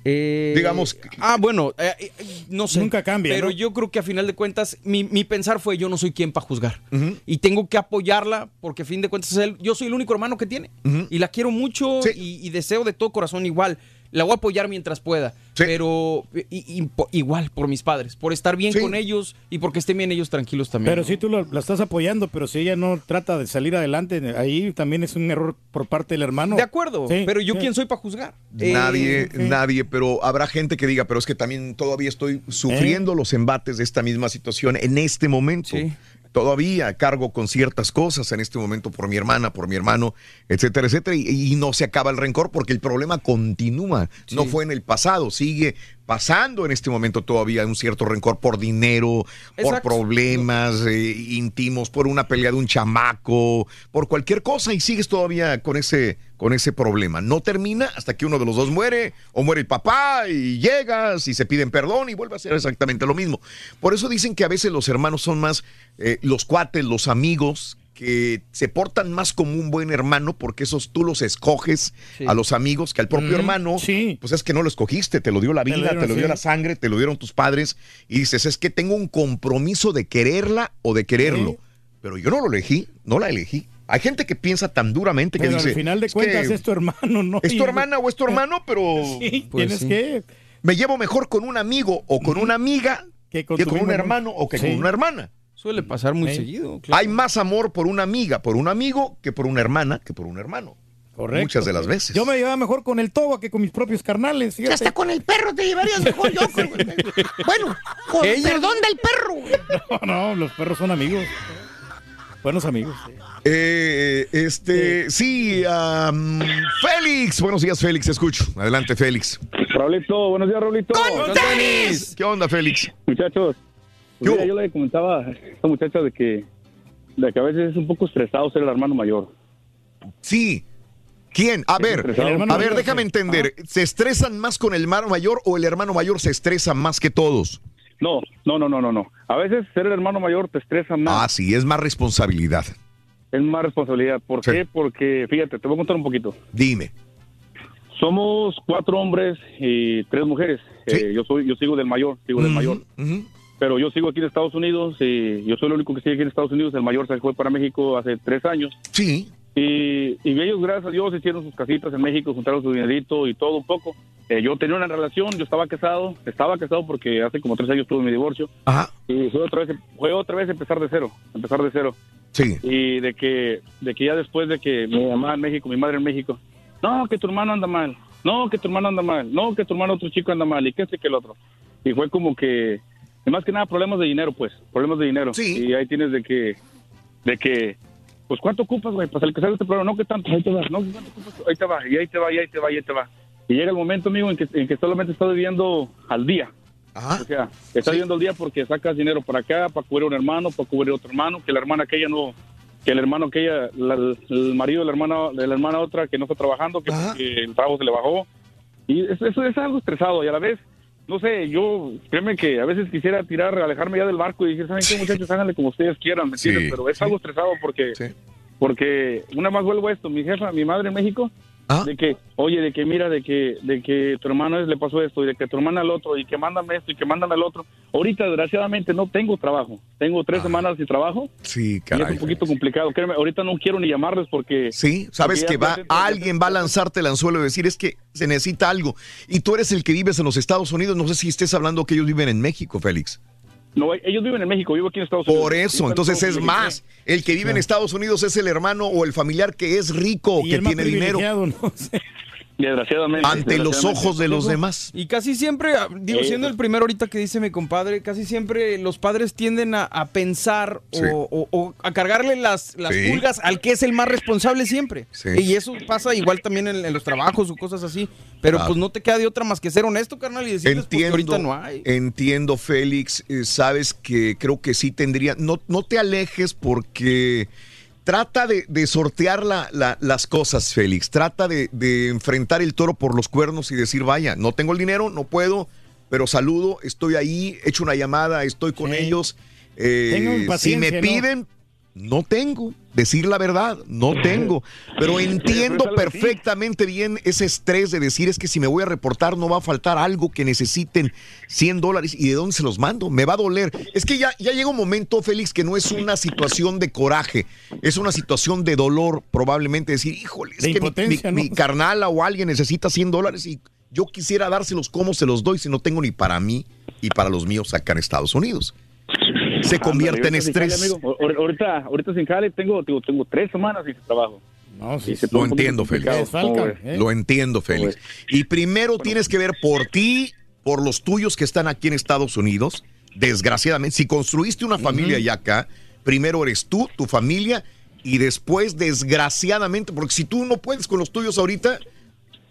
Eh, Digamos- Ah, bueno, eh, eh, no sé. Nunca cambia, Pero ¿no? yo creo que a final de cuentas, mi, mi pensar fue: yo no soy quien para juzgar. Y tengo que apoyarla porque a fin de cuentas yo soy el único hermano que tiene. Y la quiero mucho y, y deseo de todo corazón igual. La voy a apoyar mientras pueda. Pero y- igual por mis padres, por estar bien con ellos y porque estén bien ellos tranquilos también. Pero sí tú lo- la estás apoyando, pero si ella no trata de salir adelante, ahí también es un error por parte del hermano. De acuerdo, Sí, pero yo sí. quién soy para juzgar. Eh, Nadie, nadie, pero habrá gente que diga, pero es que también todavía estoy sufriendo los embates de esta misma situación en este momento. Todavía cargo con ciertas cosas en este momento por mi hermana, por mi hermano, etcétera, etcétera, y, y no se acaba el rencor porque el problema continúa. No fue en el pasado, sigue pasando en este momento todavía un cierto rencor por dinero, por problemas eh, íntimos, por una pelea de un chamaco, por cualquier cosa y sigues todavía con ese con ese problema. No termina hasta que uno de los dos muere o muere el papá y llegas y se piden perdón y vuelve a ser exactamente lo mismo. Por eso dicen que a veces los hermanos son más eh, los cuates, los amigos que se portan más como un buen hermano porque esos tú los escoges a los amigos que al propio Mm, hermano, pues es que no lo escogiste, te lo dio la Te lo vida, te lo, dio sí. la sangre, te lo dieron tus padres y dices, es que tengo un compromiso de quererla o de quererlo, pero yo no lo elegí, no la elegí. Hay gente que piensa tan duramente que Pero dice, al final de "Es cuentas que es tu hermano, ¿no? es tu hermana o es tu hermano, pero [LAUGHS] Sí, Pues tienes sí. que... me llevo mejor con un amigo o con una amiga que con, un hermano o que Sí. con una hermana. Suele pasar muy Sí. seguido. Hay más amor por una amiga, por un amigo, que por una hermana, que por un hermano. Correcto. Muchas de las veces. Yo me llevaba mejor con el Toba que con mis propios carnales. Y hasta con el perro te llevarías mejor yo. con- Bueno, con Ellos- perdón del perro. güey. No, no, los perros son amigos. Buenos amigos. Eh, este, sí, am, Félix. Buenos días, Félix, escucho. Adelante, Félix. Raulito, buenos días, Raulito. ¿Qué onda, Félix? Muchachos, pues mira, yo le comentaba a esta muchacha de que, de que a veces es un poco estresado ser el hermano mayor. Sí. ¿Quién? A ver, a ver, déjame sí. entender. ¿Se estresan más con el hermano mayor o el hermano mayor se estresa más que todos? No, no, no, no, no, no. A veces ser el hermano mayor te estresa más. Ah, sí, es más responsabilidad. Es más responsabilidad. ¿Por qué? Porque, fíjate, te voy a contar un poquito. Dime. Somos cuatro hombres y tres mujeres. Eh, yo soy, yo sigo del mayor, sigo del mayor. Pero yo sigo aquí en Estados Unidos y yo soy el único que sigue aquí en Estados Unidos. El mayor se fue para México hace tres años. Sí. Y, y ellos, gracias a Dios, hicieron sus casitas en México, juntaron su dinerito y todo un poco. Eh, yo tenía una relación, yo estaba casado, estaba casado porque hace como tres años tuve mi divorcio. Y fue otra vez, fue otra vez empezar de cero, empezar de cero. Sí. Y de que, de que ya después de que mi mamá en México, mi madre en México, no, que tu hermano anda mal, no, que tu hermano anda mal, no, que tu hermano otro chico anda mal, y que este que el otro. Y fue como que, y más que nada, problemas de dinero, pues, problemas de dinero. Y ahí tienes de que, de que, pues, ¿cuánto ocupas, güey? Para que salga este problema, no, que tanto, ahí te va, no, que ¿cuánto ocupas? Ahí te va, y ahí te va, y ahí te va, y ahí te va. Y llega el momento, amigo, en que, en que solamente estás viviendo al día. O sea, estás viviendo al día porque sacas dinero para acá, para cubrir un hermano, para cubrir otro hermano, que la hermana aquella no, que el hermano aquella, la- el marido de la hermana, de la hermana otra que no está trabajando, que porque el trabajo se le bajó. Y eso, eso es algo estresado y a la vez, no sé, yo, créeme que a veces quisiera tirar, alejarme ya del barco y decir, ¿saben qué muchachos? Háganle como ustedes quieran, ¿me entiendes? Sí, Pero es algo estresado porque, porque una más vuelvo a esto, mi jefa, mi madre en México, de que, oye, de que mira, de que, de que tu hermano es- le pasó esto y de que tu hermana el otro y que mándame esto y que mándame el otro. Ahorita, desgraciadamente, no tengo trabajo. Tengo tres semanas sin trabajo. Sí, Y es caray. un poquito complicado. Créeme, ahorita no quiero ni llamarles porque... Sí, sabes que va, alguien va a lanzarte el anzuelo y decir es que se necesita algo. Y tú eres el que vives en los Estados Unidos. No sé si estés hablando que ellos viven en México, Félix. No, ellos viven en México, vivo aquí en Estados Unidos. Por eso, entonces es más. El que vive en Estados Unidos es el hermano o el familiar que es rico o Y que tiene dinero. [LAUGHS] No, Desgraciadamente. ante los ojos de los demás. Y casi siempre, ah, digo, Eh, siendo el primero ahorita que dice mi compadre, casi siempre los padres tienden a, a pensar Sí. o, o- o a cargarle las, las Sí. pulgas al que es el más responsable siempre. Sí. Y eso pasa igual también en, en los trabajos o cosas así. Pero Claro. pues no te queda de otra más que ser honesto, carnal, y decirles pues, que Entiendo, ahorita no hay. entiendo, Félix. Eh, sabes que creo que sí tendría. No, no te alejes porque trata de, de sortear la- la- las cosas, Félix. Trata de, de enfrentar el toro por los cuernos y decir, vaya, no tengo el dinero, no puedo, pero saludo, estoy ahí, echo una llamada, estoy con ellos. Eh, si me piden, no tengo. Decir la verdad, no [LAUGHS] tengo. Pero entiendo perfectamente bien ese estrés de decir es que si me voy a reportar no va a faltar algo que necesiten 100 dólares y de dónde se los mando. Me va a doler. Es que ya, ya llega un momento, Félix, que no es una situación de coraje, es una situación de dolor probablemente decir, híjole, es De que mi- mi, ¿no? mi carnala o alguien necesita 100 dólares y yo quisiera dárselos como se los doy si no tengo ni para mí y para los míos acá en Estados Unidos. Se convierte en estrés. Ahorita, ahorita sin jale tengo, tengo, tengo tres semanas sin trabajo. No, sí, Lo pone un poquito entiendo, Félix. Lo entiendo, Félix. Y primero tienes que ver por ti, por los tuyos que están aquí en Estados Unidos. Desgraciadamente, si construiste una familia ya acá, primero eres tú, tu familia, y después, desgraciadamente, porque si tú no puedes con los tuyos ahorita,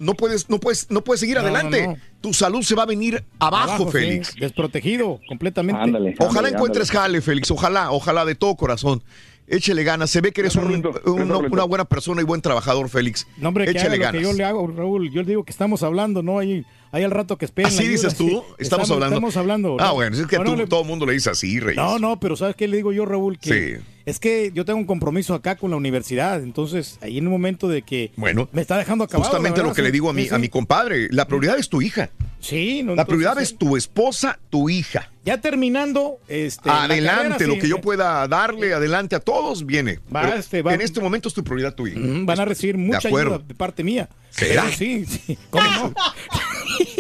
no puedes, no puedes, no puedes seguir No, adelante. no, no. Tu salud se va a venir abajo, Félix. desprotegido completamente. Ojalá encuentres jale, Félix. Ojalá, ojalá de todo corazón. Échele ganas. Se ve que eres un- una, una buena persona y buen trabajador, Félix. No, hombre, que Échele lo ganas. que yo le hago, Raúl. Yo le digo que estamos hablando, ¿no? Ahí, ahí al rato que esperen. ¿Así la dices tú? sí. Estamos, hablando. Estamos hablando. Ah, ¿no? bueno, es que Bueno, tú, le- todo el mundo le dice así, Reyes. No, no, pero ¿sabes qué le digo yo, Raúl? Que Sí. es que yo tengo un compromiso acá con la universidad. Entonces, ahí en un momento de que Bueno, me está dejando acabado. Justamente lo que le digo a mi, a mi compadre. La prioridad es tu hija. Sí, no, La prioridad es tu esposa, tu hija. Ya terminando, este. la adelante, carrera, lo sí, que yo pueda darle adelante a todos, viene. Va, este, va. En este momento es tu prioridad tu hija. Van a recibir mucha ayuda de parte mía. ¿Será? Pero Sí, sí. ¿Cómo no? [LAUGHS]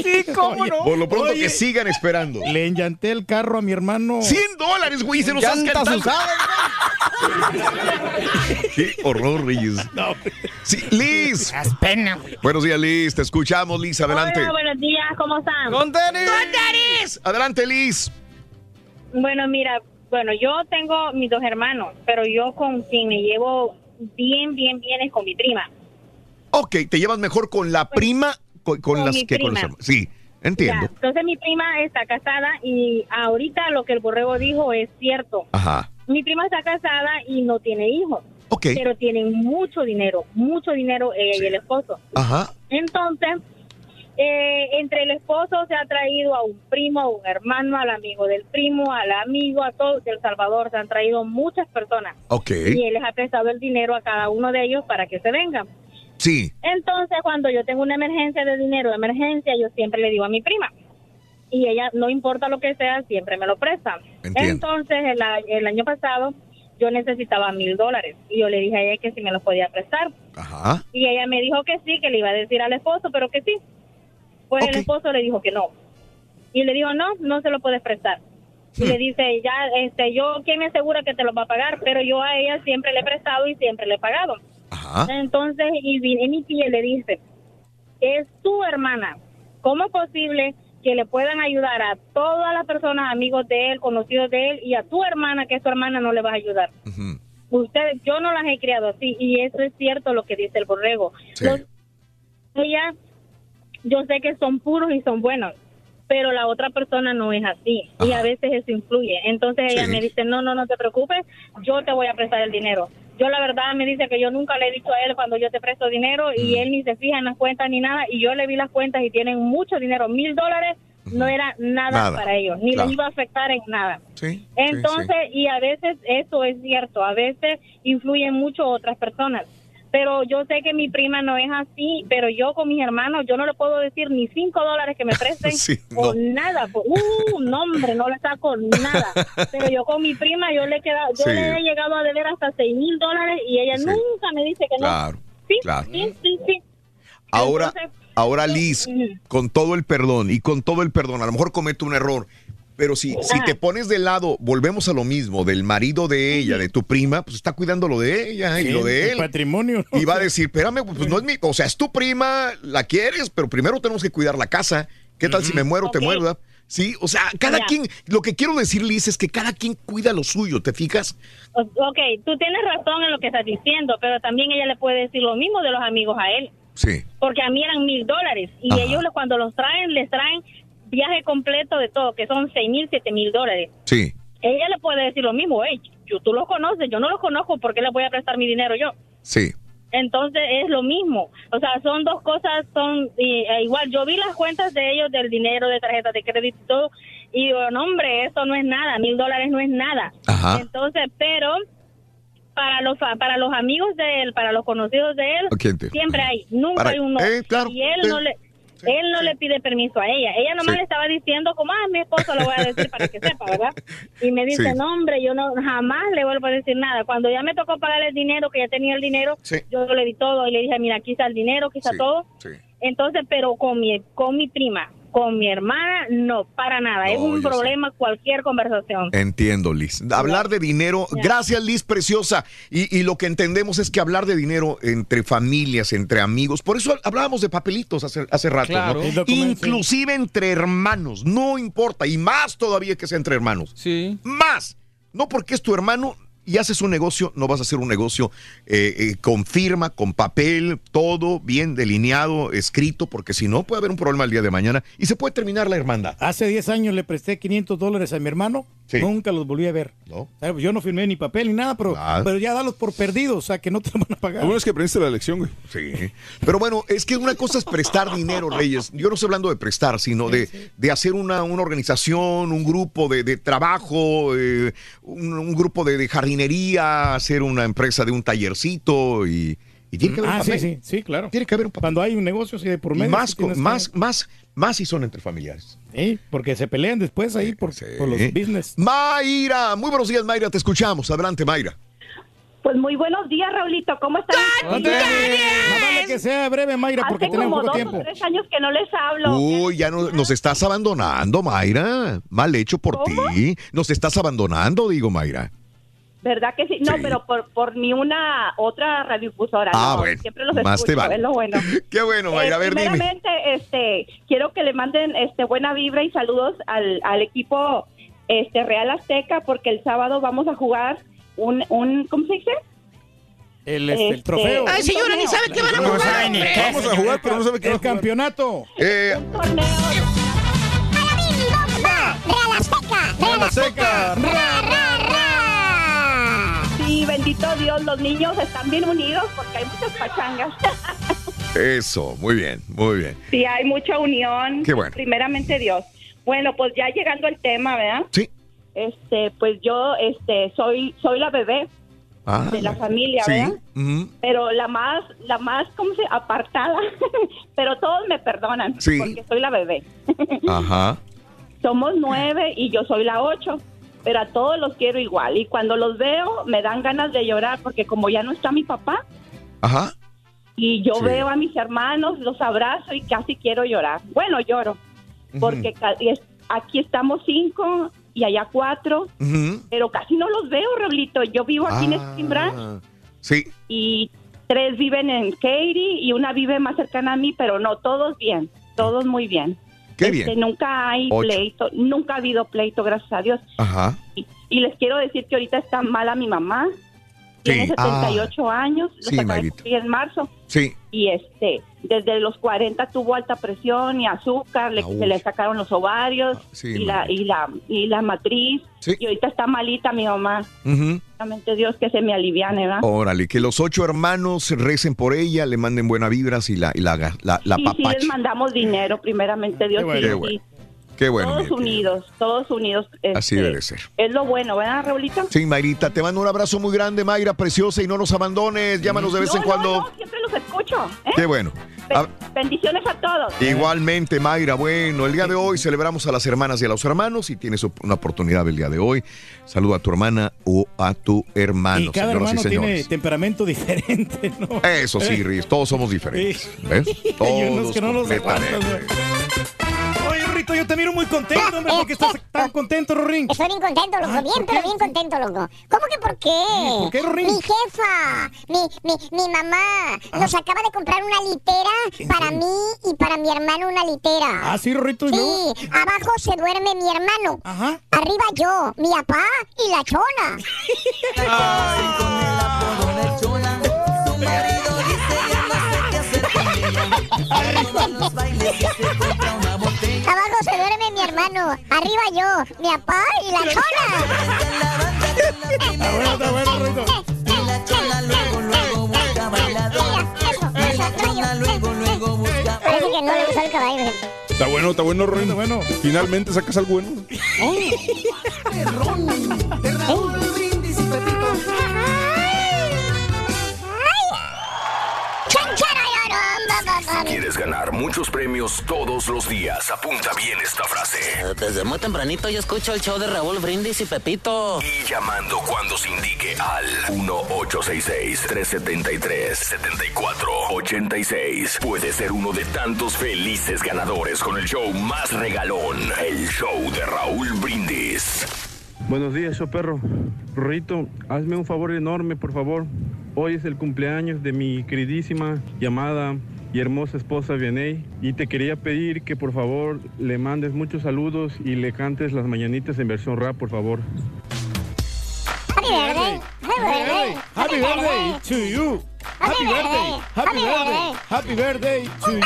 Sí, cómo no. Por lo pronto Oye, que sigan esperando. Le enllanté el carro a mi hermano. 100 dólares, güey, se los Llantas cantado. [LAUGHS] Qué horror, Reyes. Sí, Liz. pena, güey. Buenos días, Liz. Te escuchamos, Liz. Adelante. Hola, buenos días, ¿cómo están? ¡Con tenis! Adelante, Liz. Bueno, mira, bueno, yo tengo mis dos hermanos, pero yo con quien me llevo bien, bien, bien es con mi prima. Ok, te llevas mejor con la prima con, con con las que con los prima. hermanos. Sí, entiendo. Ya, entonces mi prima está casada y ahorita lo que el borrego dijo es cierto. Ajá. Mi prima está casada y no tiene hijos. Ok. Pero tienen mucho dinero, mucho dinero ella y el esposo. Ajá. Entonces, eh, entre el esposo se ha traído a un primo, a un hermano, al amigo del primo, al amigo, a todos del Salvador. Se han traído muchas personas. Ok. Y él les ha prestado el dinero a cada uno de ellos para que se vengan. Sí. Entonces, cuando yo tengo una emergencia de dinero, de emergencia, yo siempre le digo a mi prima. Y ella, no importa lo que sea, siempre me lo presta. Entiendo. Entonces, el, el año pasado, yo necesitaba mil dólares. Y yo le dije a ella que si me los podía prestar. Ajá. Y ella me dijo que sí, que le iba a decir al esposo, pero que sí. Pues el esposo le dijo que no. Y le dijo, no, no se lo puedes prestar. Y le dice, ya, este, yo, ¿quién me asegura que te lo va a pagar? Pero yo a ella siempre le he prestado y siempre le he pagado. Entonces, y viene mi tía y le dice, es tu hermana. ¿Cómo es posible que le puedan ayudar a todas las personas, amigos de él, conocidos de él, y a tu hermana, que es tu hermana, no le vas a ayudar? Ustedes, yo no las he criado así, y eso es cierto lo que dice el borrego. Los- ella, yo sé que son puros y son buenos, pero la otra persona no es así, y a veces eso influye. Entonces ella Sí. me dice, no, no, no te preocupes, yo te voy a prestar el dinero. Yo la verdad me dice que yo nunca le he dicho a él cuando yo te presto dinero y él ni se fija en las cuentas ni nada y yo le vi las cuentas y tienen mucho dinero, mil dólares no era nada, Nada, para ellos, ni claro. les iba a afectar en nada. Sí. Entonces, y a veces eso es cierto, a veces influyen mucho otras personas. Pero yo sé que mi prima no es así, pero yo con mis hermanos, yo no le puedo decir ni cinco dólares que me [LAUGHS] presten Sí, o nada. po- Uh, no, hombre, no le saco nada. [LAUGHS] Pero yo con mi prima, yo le he quedado, yo Sí. le he llegado a deber hasta seis mil dólares y ella Sí. nunca me dice que no. Sí, claro. sí, sí, sí. Ahora, Entonces, ahora Liz, con todo el perdón y con todo el perdón, a lo mejor cometo un error, Pero si, si te pones de lado, volvemos a lo mismo, del marido de ella, de tu prima, pues está cuidando lo de ella y Sí, lo de el él. patrimonio. Y va a decir, espérame, pues no es mi, o sea, es tu prima, la quieres, pero primero tenemos que cuidar la casa. ¿Qué tal si me muero, te Ok. muero? verdad? Sí, o sea, cada quien, lo que quiero decir, Liz, es que cada quien cuida lo suyo, ¿te fijas? Ok, tú tienes razón en lo que estás diciendo, pero también ella le puede decir lo mismo de los amigos a él. Sí. Porque a mí eran mil dólares y Ajá. ellos cuando los traen, les traen viaje completo de todo, que son seis mil, siete mil dólares. Sí. Ella le puede decir lo mismo, hey, yo, tú los conoces, yo no los conozco, ¿por qué le voy a prestar mi dinero yo? Sí. Entonces es lo mismo. O sea, son dos cosas, son y- e igual. Yo vi las cuentas de ellos del dinero, de tarjetas de crédito y todo, y digo, no, hombre, eso no es nada, mil dólares no es nada. Ajá. Entonces, pero para los para los amigos de él, para los conocidos de él, ¿A quién te- siempre hay, nunca Para- hay uno. eh, claro, y él no le él no le pide permiso a ella. Ella nomás Sí. le estaba diciendo como, ah, mi esposo lo voy a decir para que sepa, ¿verdad? Y me dice, no, hombre, yo no jamás le vuelvo a decir nada. Cuando ya me tocó pagarle el dinero, que ya tenía el dinero, Sí. yo le di todo y le dije, mira, aquí está el dinero, aquí está todo. Entonces, pero con mi, con mi prima, con mi hermana, no, para nada. es un sé. problema cualquier conversación. Entiendo, Liz. Hablar de dinero, gracias Liz, preciosa. Y, y lo que entendemos es que hablar de dinero entre familias, entre amigos, por eso hablábamos de papelitos hace, hace rato, Inclusive entre hermanos, no importa, y más todavía que sea entre hermanos. Sí. Más. No porque es tu hermano y haces un negocio, no vas a hacer un negocio eh, eh, con firma, con papel, todo bien delineado, escrito, porque si no puede haber un problema el día de mañana y se puede terminar la hermandad. Hace 10 años le presté 500 dólares a mi hermano. Sí. Nunca los volví a ver. No. Yo no firmé ni papel ni nada, pero, Ah. pero ya dalos por perdidos, o sea, que no te van a pagar. Bueno es que aprendiste la lección, güey. Sí. Pero bueno, es que una cosa es prestar dinero, Reyes. Yo no estoy hablando de prestar, sino de, de hacer una, una organización, un grupo de, de trabajo, eh, un, un grupo de, de jardinería, hacer una empresa de un tallercito y, y tiene que haber un Ah, sí, papel. sí, sí, claro. Tiene que haber un papel. Cuando hay un negocio así de por Y medio. más, con- que- más, más, más si son entre familiares. Sí, porque se pelean después ahí por, por los business. Mayra, muy buenos días, Mayra, te escuchamos. Adelante, Mayra. Pues muy buenos días, Raulito. ¿Cómo están? Más vale que sea breve, Mayra, porque Hace tenemos como poco dos o tiempo. tres años que no les hablo. Uy, ya no- nos estás abandonando, Mayra. Mal hecho por ti. Nos estás abandonando, digo, Mayra. ¿Verdad que sí? No, pero por, por mi una otra radiodifusora. Ah, no, bueno, Siempre los más te escucho, vale. es lo bueno. [LAUGHS] Qué bueno, Mayra. Eh, a ver, dime. primeramente, este, quiero que le manden este buena vibra y saludos al, al equipo este Real Azteca porque el sábado vamos a jugar un, un ¿cómo se dice? El, este, el Este, trofeo. Ay, señora, ni sabe qué van a jugar. Vamos a jugar, pero no sabe qué va El campeonato. Eh, Real Azteca, Real Azteca. Ra, ra, ra. Sí, bendito Dios, los niños están bien unidos porque hay muchas pachangas. [LAUGHS] eso, muy bien, muy bien. sí, hay mucha unión. Qué bueno. Primeramente Dios. Bueno, pues ya llegando al tema, ¿verdad? Sí. Este, pues yo, este, soy, soy la bebé Ah, de la familia, sí. ¿verdad? ujú. pero la más, la más, ¿cómo se? Apartada, [LAUGHS] pero todos me perdonan Sí. porque soy la bebé. [LAUGHS] Ajá. Somos nueve y yo soy la ocho, pero a todos los quiero igual. Y cuando los veo me dan ganas de llorar porque como ya no está mi papá Ajá. y yo Sí. veo a mis hermanos, los abrazo y casi quiero llorar. Bueno, lloro porque aquí estamos cinco y allá cuatro, pero casi no los veo, Raulito. Yo vivo aquí en Ah, Spring Branch Sí. y tres viven en Katy y una vive más cercana a mí, pero no, todos bien, todos muy bien. Qué Este, nunca hay Ocho. pleito, nunca ha habido pleito, gracias a Dios. Ajá. Y, y les quiero decir que ahorita está mala mi mamá, tiene Sí. 78 años, los Sí, en marzo, Sí. y este, desde los 40 tuvo alta presión y azúcar, le, Au. se le sacaron los ovarios Sí, y, la, y, la, y la matriz, Sí. y ahorita está malita mi mamá. Realmente Dios que se me aliviane, ¿verdad? Órale, que los ocho hermanos recen por ella, le manden buenas vibras y la, y la, la, la y sí les mandamos dinero, primeramente Dios. bueno. sí, Qué sí. bueno. Qué bueno. todos unidos, todos unidos. Así este, debe ser. Es lo bueno, ¿verdad, Raulito? Sí, Mayrita, te mando un abrazo muy grande, Mayra, preciosa, y no nos abandones. Llámanos de vez No, en no, cuando. no, siempre los escucho. ¿eh? Qué bueno. Be- A- bendiciones a todos. Igualmente, Mayra, bueno, el día de hoy celebramos a las hermanas y a los hermanos y tienes una oportunidad el día de hoy. Saluda a tu hermana o a tu hermano, Y cada señoras y hermano tiene señores. temperamento diferente, [LAUGHS] ¿no? Eso sí, Riz, todos somos diferentes. ¿Ves? [LAUGHS] Hay unos Todos que no los aguantan, Rorrito, yo te miro muy contento, hombre, ¿por qué estás tan contento, Rorín? Estoy bien contento, loco. Ah, bien, ¿por pero bien contento, loco. ¿Cómo que por qué? ¿Por qué, Rorín? Mi jefa, mi, mi, mi mamá, nos acaba de comprar una litera para mí y para mi hermano una litera. Ah, sí, Rorrito, ¿y luego? Sí, abajo se duerme mi hermano. Ajá. Arriba yo, mi papá y la chona. [LAUGHS] Abajo se duerme mi hermano, arriba yo, mi papá y la chona. Está bueno, está bueno, Rorrito. Parece que no le gustó el caballo. Está bueno, está bueno, Rorín. bueno. Finalmente sacas algo bueno. ¿Quieres ganar muchos premios todos los días? Apunta bien esta frase. Desde muy tempranito yo escucho el show de Raúl Brindis y Pepito. Y llamando cuando se indique al 1-866-373-7486. Puede ser uno de tantos felices ganadores con el show más regalón. El show de Raúl Brindis. Buenos días, show perro. Rorrito, hazme un favor enorme, por favor. Hoy es el cumpleaños de mi queridísima llamada y hermosa esposa Vianey y te quería pedir que por favor le mandes muchos saludos y le cantes las mañanitas en versión rap, por favor. Happy birthday. Happy birthday. Happy birthday to you. Happy birthday. Happy birthday. Happy birthday to ¡Un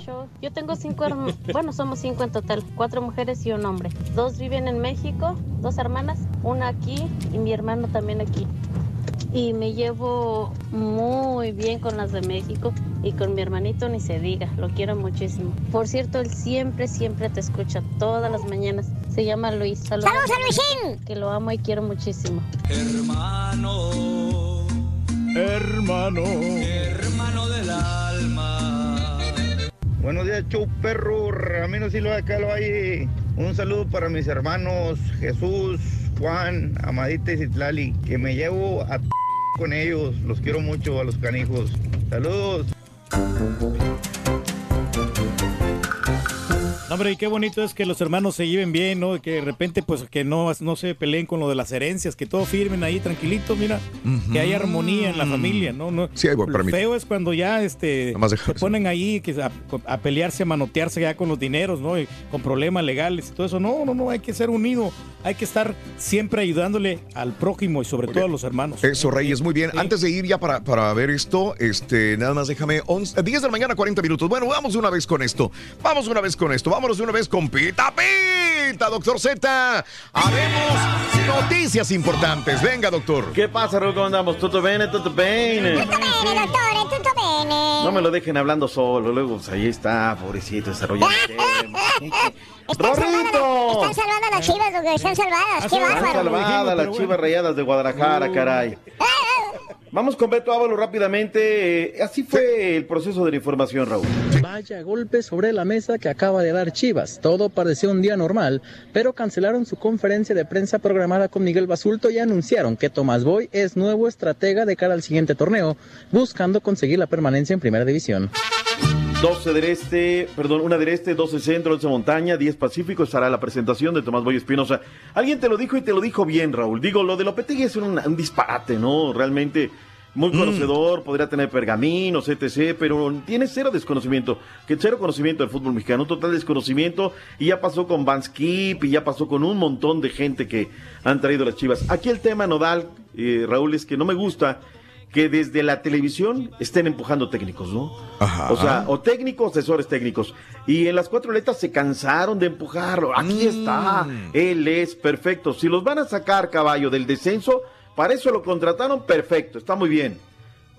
you. yo tengo cinco hermanos, bueno, somos cinco en total, cuatro mujeres y un hombre. Dos viven en México, dos hermanas, una aquí y mi hermano también aquí. Y me llevo muy bien con las de México y con mi hermanito ni se diga, lo quiero muchísimo. Por cierto, él siempre, siempre te escucha todas las mañanas. Se llama Luis. Saludos, ¡Saludos a Luisín! Que lo amo y quiero muchísimo. Hermano, Hermano. hermano del alma. Buenos días, show perro, Ramiro Silva de acá del Valle. Un saludo para mis hermanos Jesús, Juan, Amadita y Citlali, que me llevo a con ellos. Los quiero mucho a los canijos. Saludos. No, Hombre, y qué bonito es que los hermanos se lleven bien, ¿no? Que de repente, pues, que no, no se peleen con lo de las herencias, que todos firmen ahí tranquilitos, mira, que hay armonía en la familia, ¿no? no Sí, ahí voy, lo feo es cuando ya, este, se ponen ahí que a, a pelearse, a manotearse ya con los dineros, ¿no? Y con problemas legales y todo eso. No, no, no, hay que ser unido, hay que estar siempre ayudándole al prójimo y sobre todo a los hermanos. Eso, Reyes, muy bien. Antes de ir ya para, para ver esto, este, nada más déjame 11, 10 de la mañana, 40 minutos. Bueno, vamos una vez con esto. Vamos una vez con esto. Vámonos de una vez con Pita Pita, doctor Z. Haremos noticias importantes. Venga, doctor. ¿Qué pasa? ¿Cómo andamos? ¿Tutto bene? ¿Tutto bene? Tutto bene, dottore, tutto bene. No me lo dejen hablando solo, luego pues, ahí está, pobrecito, desarrollando Están [LAUGHS] están salvando a las chivas, que están salvadas. Qué Están bárbaro. salvadas las chivas rayadas de Guadalajara, caray. Vamos con Beto Ábalo rápidamente. Eh, Así fue el proceso de la información, Raúl. Vaya golpe sobre la mesa que acaba de dar Chivas. Todo parecía un día normal, pero cancelaron su conferencia de prensa programada con Miguel Basulto y anunciaron que Tomás Boy es nuevo estratega de cara al siguiente torneo, buscando conseguir la permanencia en Primera División. 12 del Este, perdón, una del Este, 12 Centro, 11 Montaña, 10 Pacífico, estará la presentación de Tomás Boy Espinosa. Alguien te lo dijo y te lo dijo bien, Raúl. Digo, lo de Lopetegui es un, un disparate, ¿no? Realmente muy conocedor, podría tener pergaminos, etc., pero tiene cero desconocimiento, que cero conocimiento del fútbol mexicano, total desconocimiento, y ya pasó con Van Skip, y ya pasó con un montón de gente que han traído las chivas. Aquí el tema nodal, eh, Raúl, es que no me gusta que desde la televisión estén empujando técnicos, ¿no? O sea, o técnicos, asesores técnicos. Y en las cuatro letras se cansaron de empujarlo. Aquí está. Él es perfecto. Si los van a sacar, caballo, del descenso, para eso lo contrataron, perfecto. Está muy bien.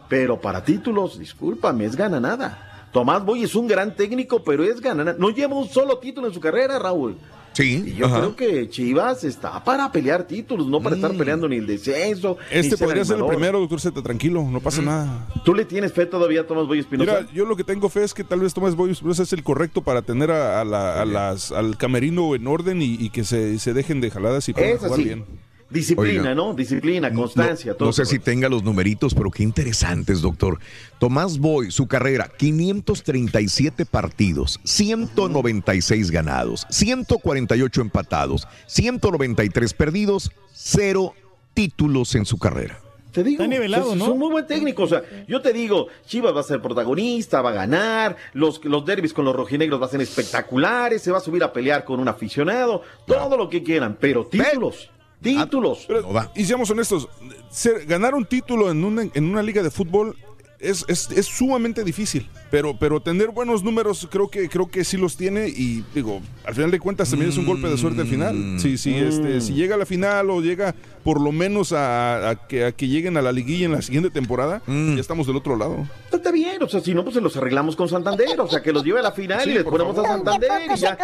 Pero para títulos, discúlpame, es gana nada. Tomás Boy es un gran técnico, pero es gana nada. No lleva un solo título en su carrera, Raúl. Sí. Y yo ajá. creo que Chivas está para pelear títulos, no para estar peleando ni el descenso. ni Este podría ser el primero, doctor Z, tranquilo, no pasa nada. ¿Tú le tienes fe todavía a Tomás Boy Espinosa? Mira, yo lo que tengo fe es que tal vez Tomás Boy Espinosa es el correcto para tener a, a la- a las, al camerino en orden y, y que se, se dejen de jaladas y para Es jugar así. bien. Disciplina, Oiga. ¿no? Disciplina, constancia, No, todo. no sé si tenga los numeritos, pero qué interesantes, doctor. Tomás Boy, su carrera, 537 partidos, 196 ganados, 148 empatados, 193 perdidos, cero títulos en su carrera. Te digo, Está nivelado, es, ¿no? es un muy buen técnico. O sea, yo te digo, Chivas va a ser protagonista, va a ganar, los, los derbis con los rojinegros va a ser espectaculares, se va a subir a pelear con un aficionado, todo lo que quieran, pero títulos, títulos. Pero, y seamos honestos, ser- ganar un título en una, en una liga de fútbol es, es- es sumamente difícil, pero, pero tener buenos números creo que, creo que sí los tiene y digo, al final de cuentas también es un golpe de suerte al final. Si, si, este, si llega a la final o llega por lo menos a, a que, a que lleguen a la liguilla en la siguiente temporada, ya estamos del otro lado. Está bien, o sea, si no, pues se los arreglamos con Santander, o sea, que los lleve a la final Sí, y les ponemos a. Santander y ya.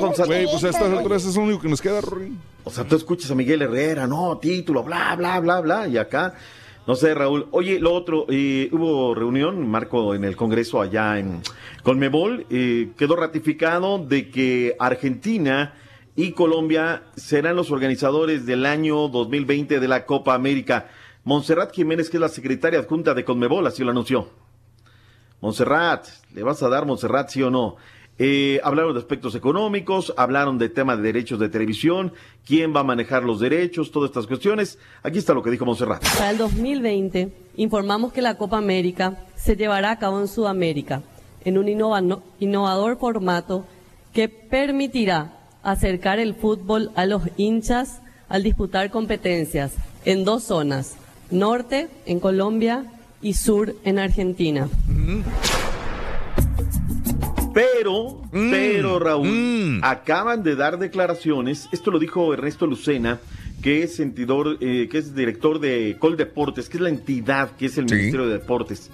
Con San- Güey, pues a estas alturas es lo único que nos queda, Rory. O sea, tú escuchas a Miguel Herrera, no, título, bla, bla, bla, bla, y acá, no sé, Raúl. Oye, lo otro, eh, hubo reunión, Marco, en el Congreso allá en Colmebol, eh, quedó ratificado de que Argentina y Colombia serán los organizadores del año 2020 de la Copa América. Montserrat Jiménez, que es la secretaria adjunta de Conmebol, así lo anunció. Montserrat, ¿le vas a dar Montserrat, sí o no? Eh, hablaron de aspectos económicos, hablaron de tema de derechos de televisión, quién va a manejar los derechos, todas estas cuestiones. Aquí está lo que dijo Montserrat. Para el 2020 informamos que la Copa América se llevará a cabo en Sudamérica en un innova- innovador formato que permitirá acercar el fútbol a los hinchas al disputar competencias en dos zonas, norte en Colombia y sur en Argentina. Pero, pero Raúl, acaban de dar declaraciones, esto lo dijo Ernesto Lucena, que es sentidor, eh, que es director de Col Deportes, que es la entidad que es el Ministerio de Deportes.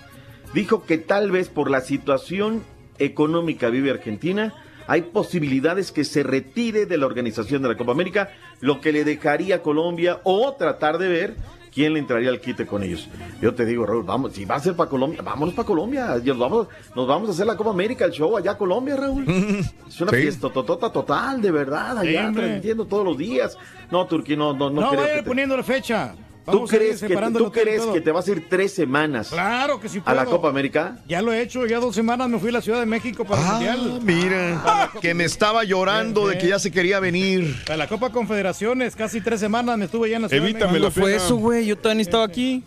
Dijo que tal vez por la situación económica vive Argentina, hay posibilidades que se retire de la organización de la Copa América, lo que le dejaría a Colombia o tratar de ver quién le entraría al quite con ellos. Yo te digo, Raúl, vamos, si va a ser para Colombia, vámonos para Colombia. Nos vamos, nos vamos a hacer la Copa América, el show allá a Colombia, Raúl. [LAUGHS] Es una Sí. fiesta totota total, de verdad, Sí, allá hombre. transmitiendo todos los días. No, Turquía, no, no, no, No, creo vayan que te- poniendo la fecha. ¿Tú a crees, que, separando ¿tú crees que te vas a ir tres semanas Claro que sí a la puedo. Copa América? Ya lo he hecho, ya dos semanas me fui a la Ciudad de México para Ah, el Mundial. Mira, que me estaba llorando de que ya se quería venir. Para la Copa Confederaciones, casi tres semanas me estuve ya en la Ciudad de Evítame México. la fue eso, güey? Yo todavía estaba aquí.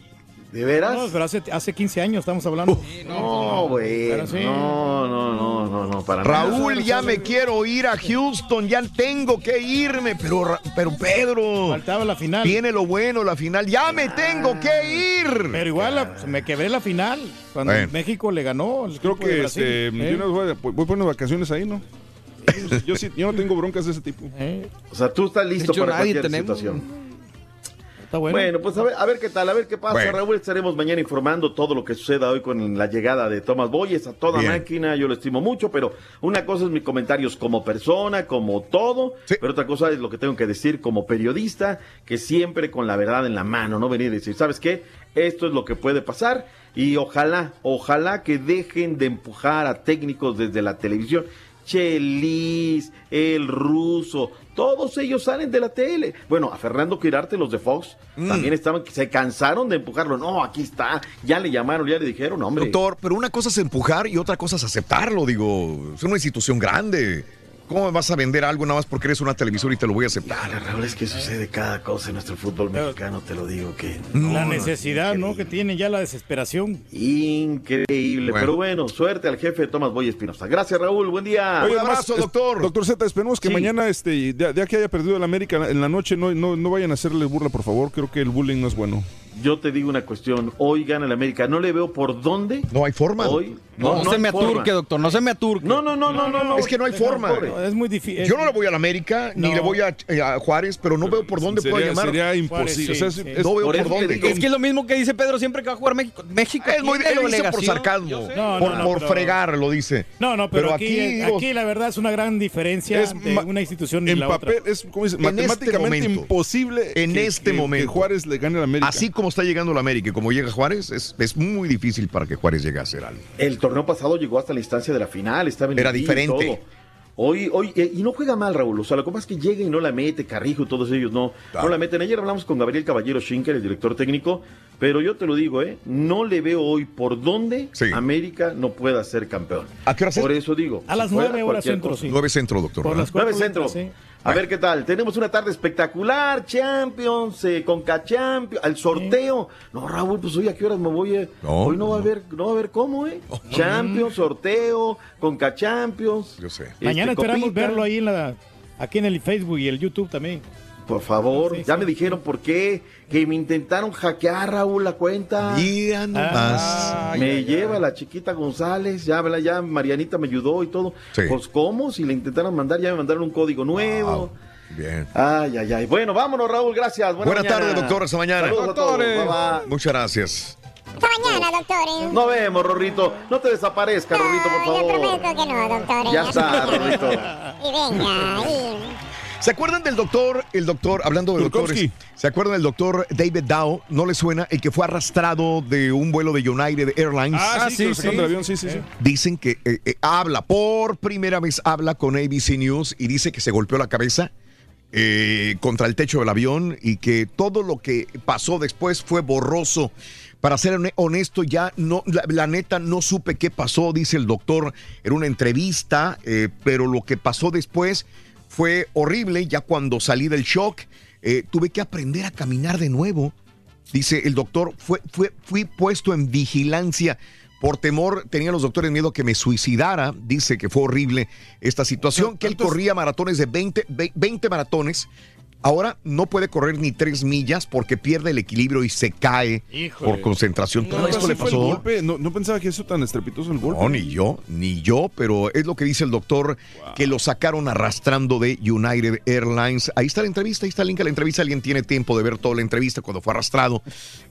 ¿De veras? No, pero hace, hace 15 años estamos hablando. No, güey. Sí. No, no, no, no, no, para nada. Raúl, ya me quiero ir a Houston, ya tengo que irme, pero, pero Pedro. Faltaba la final. Tiene lo bueno, la final. Ya me tengo que ir. Pero igual la- me quebré la final cuando Bueno. México le ganó. Creo de que Brasil. este, ¿Eh? voy, a- voy por unas vacaciones ahí, ¿no? Yo, sí, yo no tengo broncas de ese tipo. O sea, tú estás listo hecho, para cualquier tenemos. situación. Está bueno. pues a ver, a ver qué tal, a ver qué pasa, Bueno. Raúl. Estaremos mañana informando todo lo que suceda hoy con la llegada de Tomás Boyes a toda Bien. máquina. Yo lo estimo mucho, pero una cosa es mis comentarios como persona, como todo, pero otra cosa es lo que tengo que decir como periodista, que siempre con la verdad en la mano, no venir y decir, ¿sabes qué? Esto es lo que puede pasar y ojalá, ojalá que dejen de empujar a técnicos desde la televisión. Chelis, el ruso, todos ellos salen de la tele. Bueno, a Fernando Quirarte, los de Fox, Mm. también estaban, se cansaron de empujarlo. No, aquí está, ya le llamaron, ya le dijeron, hombre. Doctor, pero una cosa es empujar y otra cosa es aceptarlo, digo. Es una institución grande. ¿Cómo me vas a vender algo nada más porque eres una televisora y te lo voy a aceptar? Raúl, es que sucede cada cosa en nuestro fútbol mexicano, te lo digo que. la necesidad, ¿no? Que tiene ya la desesperación. Increíble. Bueno. Pero bueno, suerte al jefe de Tomás Boy Espinosa. Gracias, Raúl. Buen día. Oye, además, es- Doctor Z, esperemos que Sí. mañana, este, ya, ya que haya perdido el América en la noche, no, no, no vayan a hacerle burla, por favor. Creo que el bullying no es bueno. Yo te digo una cuestión. Hoy gana el América. No le veo por dónde. No hay forma. Hoy. No, se hay me forma. aturque, doctor, no se me aturque. No, no, no, no, no. no. Es que no hay forma. Es muy difícil. Yo no le voy a la América, ni No. le voy a, eh, a Juárez, pero no veo por dónde Sería- pueda llamar. sería imposible. Juárez, O sea, sí, es- sí. es- no veo por por eso que dónde. Es que es lo mismo que dice Pedro siempre que va a jugar México. México Es muy, él dice por sarcasmo. No, por, no, no, por pero- fregar, lo dice. No, no, pero, aquí, digo, aquí, la verdad es una gran diferencia Es entre una institución y en la papel otra. es como dice, este matemáticamente imposible En este momento. que Juárez le gane a la América. así como está llegando la América y como llega Juárez, es, es muy difícil para que Juárez llegue a hacer algo. El torneo pasado llegó hasta la instancia de la final. Estaba en Era y diferente. todo. Hoy, hoy, eh, y no juega mal, Raúl. O sea, lo que pasa es que llega y no la mete, Carrijo y todos ellos no, no la meten. Ayer hablamos con Gabriel Caballero Schinker, el director técnico, pero yo te lo digo, ¿eh? No le veo hoy por dónde América no pueda ser campeón. ¿A qué hora Por eso digo. A si las nueve horas centro, cosa. sí. 9 centro, doctor. Las Nueve centro. sí. A ver qué tal. Tenemos una tarde espectacular, Champions, eh, Conca Champions, al sorteo. No, Raúl, pues hoy a qué horas me voy. eh? No, hoy no va a haber, no va a haber cómo, ¿eh? Champions, sorteo, Conca Champions. Yo sé. Mañana Este, esperamos copita. verlo ahí en la, aquí en el Facebook y el YouTube también. Por favor, Sí, ya sí. me dijeron por qué, que me intentaron hackear, Raúl, la cuenta. Mira nomás. Ah, me lleva la chiquita González, ya, ¿verdad? ya Marianita me ayudó y todo. Sí. Pues, ¿cómo? Si le intentaron mandar, ya me mandaron un código nuevo. Wow. Bien. Ay, ay, ay. Bueno, vámonos, Raúl, gracias. Buena, Buena tarde, mañana. doctor. Hasta mañana. Saludos a todos. Doctores. Bye, bye. Muchas gracias. Hasta mañana, doctores. Nos vemos, Rorrito. No te desaparezca, Rorrito, por Yo favor. prometo que no, doctores. Ya está, [LAUGHS] Rorrito. Y venga, y... ¿Se acuerdan del doctor, el doctor, hablando de Turkowski. doctores, ¿se acuerdan del doctor David Dow? ¿No le suena? El que fue arrastrado de un vuelo de United Airlines. Ah, sí, lo sacaron del avión, sí, sí, sí. Dicen que eh, eh, habla, por primera vez habla con ABC News y dice que se golpeó la cabeza eh, contra el techo del avión y que todo lo que pasó después fue borroso. Para ser hone- honesto, ya no, la, la neta no supe qué pasó, dice el doctor en una entrevista, eh, pero lo que pasó después fue horrible. Ya cuando salí del shock, eh, tuve que aprender a caminar de nuevo. Dice el doctor, fue, fue, fui puesto en vigilancia. Por temor, tenían los doctores miedo que me suicidara. Dice que fue horrible esta situación, que él corría maratones de 20, ve- 20 maratones. Ahora no puede correr ni tres millas porque pierde el equilibrio y se cae Híjole. por concentración. Todo No, esto le pasó. golpe. No, no pensaba que eso tan estrepitoso el golpe. No, ni yo, ni yo, pero es lo que dice el doctor, que lo sacaron arrastrando de United Airlines. Ahí está la entrevista, ahí está el link a la entrevista. Alguien tiene tiempo de ver toda la entrevista cuando fue arrastrado.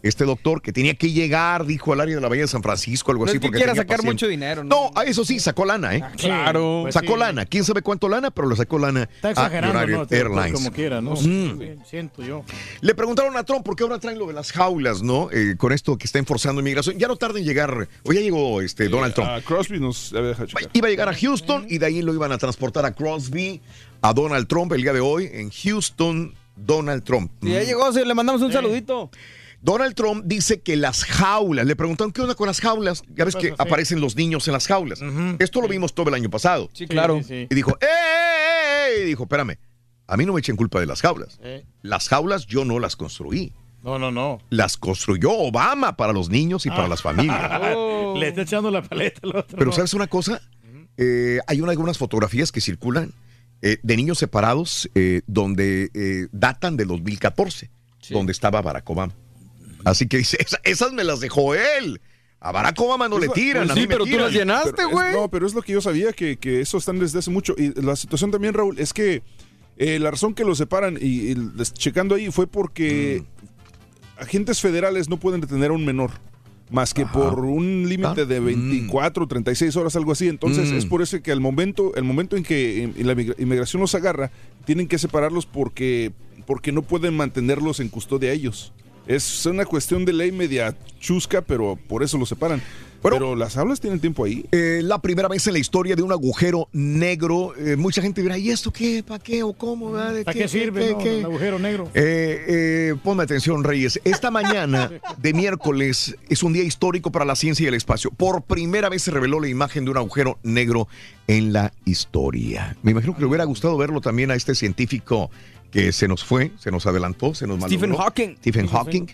Este doctor que tenía que llegar, dijo al área de la Bahía de San Francisco, algo No así. es que porque quiera tenía sacar paciente. mucho dinero, ¿no? No, a eso sí, sacó lana, ¿eh? claro. Pues sacó sí. lana. ¿Quién sabe cuánto lana? Pero le sacó lana Está exagerando, a United Airlines. Como quiera, ¿no? Mm. Siento yo. Le preguntaron a Trump por qué ahora traen lo de las jaulas, ¿no? Eh, con esto que está enforzando inmigración. Ya no tarda en llegar. O ya llegó este Donald Trump. A Crosby nos había dejado checar. Iba a llegar a Houston y de ahí lo iban a transportar a Crosby, a Donald Trump el día de hoy en Houston, Donald Trump. Y ya llegó, sí, le mandamos un saludito. Donald Trump dice que las jaulas, le preguntaron qué onda con las jaulas, ya ves que? Sí. aparecen los niños en las jaulas. Esto lo vimos todo el año pasado. Sí, claro. Sí, sí, Y dijo, ¡eh, eh, eh! Y dijo, espérame, a mí no me echen culpa de las jaulas. Eh. Las jaulas yo no las construí. No, no, no. Las construyó Obama para los niños y para las familias. [LAUGHS] Oh. Le está echando la paleta al otro. Pero. ¿sabes una cosa? Eh, hay una- algunas fotografías que circulan eh, de niños separados eh, donde eh, datan del 2014, donde estaba Barack Obama. Así que dice, "Esa- esas me las dejó él. A Barack Obama no Es le la- tiran, pues a sí, mí me pero tú tiran". las llenaste, güey. No, pero es lo que yo sabía, que, que eso están desde hace mucho. Y la situación también, Raúl, es que eh, la razón que los separan, y, checando ahí, fue porque Mm. agentes federales no pueden detener a un menor. Más que por un límite de 24, 36 horas, algo así. Entonces, Mm. es por eso que al momento, el momento en que eh, la migra- inmigración los agarra, tienen que separarlos porque, porque no pueden mantenerlos en custodia ellos. Es una cuestión de ley media chusca, pero por eso los separan. Pero las aulas tienen tiempo ahí. Eh, la primera vez en la historia de un agujero negro. Eh, mucha gente dirá, ¿y esto qué? ¿Para qué? ¿O cómo? ¿De ¿Para qué sirve no, el agujero negro? Eh, eh, ponme atención, Reyes. Esta mañana de miércoles es un día histórico para la ciencia y el espacio. Por primera vez se reveló la imagen de un agujero negro en la historia. Me imagino que le hubiera gustado verlo también a este científico que se nos fue, se nos adelantó, se nos Stephen malogró. Hawking. Stephen Hawking,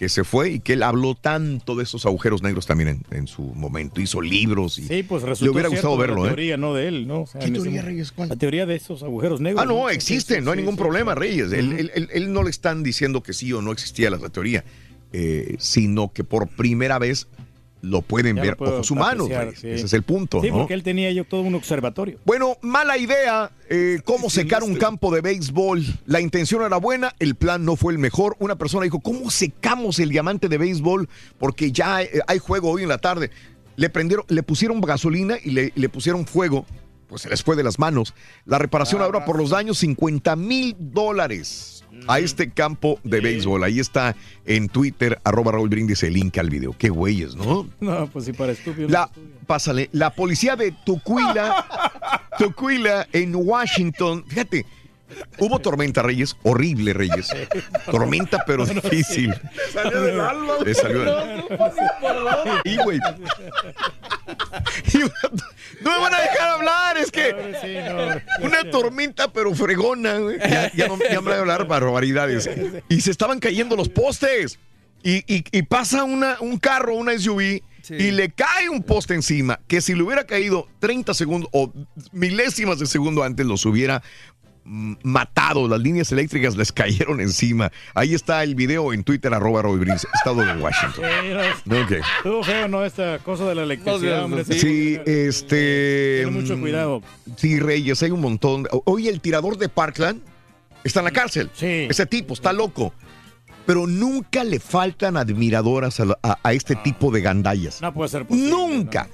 que se fue y que él habló tanto de esos agujeros negros también en, en su momento. Hizo libros y Sí, pues resultó le hubiera gustado verlo, La ¿eh? teoría, no de él, ¿no? O sea, ¿Qué teoría, Reyes? ¿Cuál? La teoría de esos agujeros negros. Ah, no, sí, existen, sí, no hay sí, ningún sí. problema, Reyes. Él, él- él- él no le están diciendo que sí o no existía la, la teoría, eh, sino que por primera vez lo pueden Ya ver lo ojos humanos. sí. Ese es el punto, Sí, ¿no? porque él tenía yo todo un observatorio. Bueno, mala idea. eh, ¿Cómo secar un campo de béisbol? La intención era buena, el plan no fue el mejor. Una persona dijo, ¿cómo secamos el diamante de béisbol? Porque ya eh, hay juego hoy en la tarde. Le prendieron, le pusieron gasolina y le, le pusieron fuego. Pues se les fue de las manos. La reparación ahora por los daños, 50 mil dólares a este campo de béisbol. Ahí está en Twitter, arroba Raúl Brindis, el link al video. Qué güeyes, ¿no? No, pues sí, para estúpido. La, pásale, la policía de Tucuila [LAUGHS] Tucuila, en Washington. Fíjate, hubo tormenta, Reyes. Horrible, Reyes. Tormenta, pero difícil. Salió del alma. Le salió del- Y, güey. No me van a dejar hablar, es que. Una tormenta, pero fregona, güey. Ya, ya no ya me voy a hablar barbaridades. Y se estaban cayendo los postes. Y, y- y pasa una, un carro, una SUV, y le cae un poste encima, que si le hubiera caído 30 segundos o milésimas de segundo antes, los hubiera mm, matado. Las líneas eléctricas les [LAUGHS] cayeron encima. Ahí está el video en Twitter, arroba Roy Brins, estado de Washington. Ok. Estuvo feo, ¿no? Esta cosa de la electricidad, hombre. Sí, este. Ten mucho mm, cuidado. Sí, Reyes, hay un montón. Oye, el tirador de Parkland está en la cárcel. Sí. Ese tipo está loco. Pero nunca le faltan admiradoras a, la- a- a este tipo de gandallas. No puede ser posible. Nunca.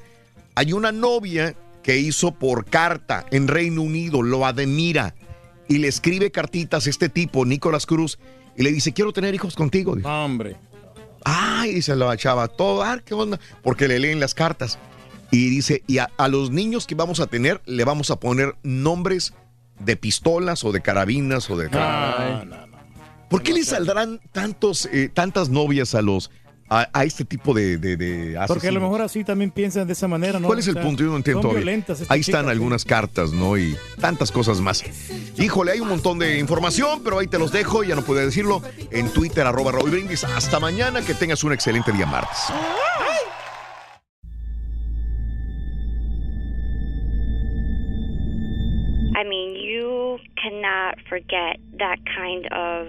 Hay una novia que hizo por carta en Reino Unido, lo admira y le escribe cartitas a este tipo, Nicolás Cruz, y le dice, quiero tener hijos contigo. Hombre. Ay, dice la chava, todo, ah, ¿qué onda? Porque le leen las cartas. Y dice, y a, a los niños que vamos a tener, le vamos a poner nombres de pistolas o de carabinas o de... ¿Por qué le saldrán tantos, eh, tantas novias a los a, a este tipo de, de, de Porque a lo mejor así también piensan de esa manera, ¿no? ¿Cuál es O el sea, punto? Yo no entiendo Ahí están chicas, algunas cartas, ¿no? Y tantas cosas más. Híjole, hay un montón de información, pero ahí te los dejo, ya no puedo decirlo, en Twitter, arroba Raúl Brindis. Hasta mañana, que tengas un excelente día martes. I mean, you cannot forget that kind of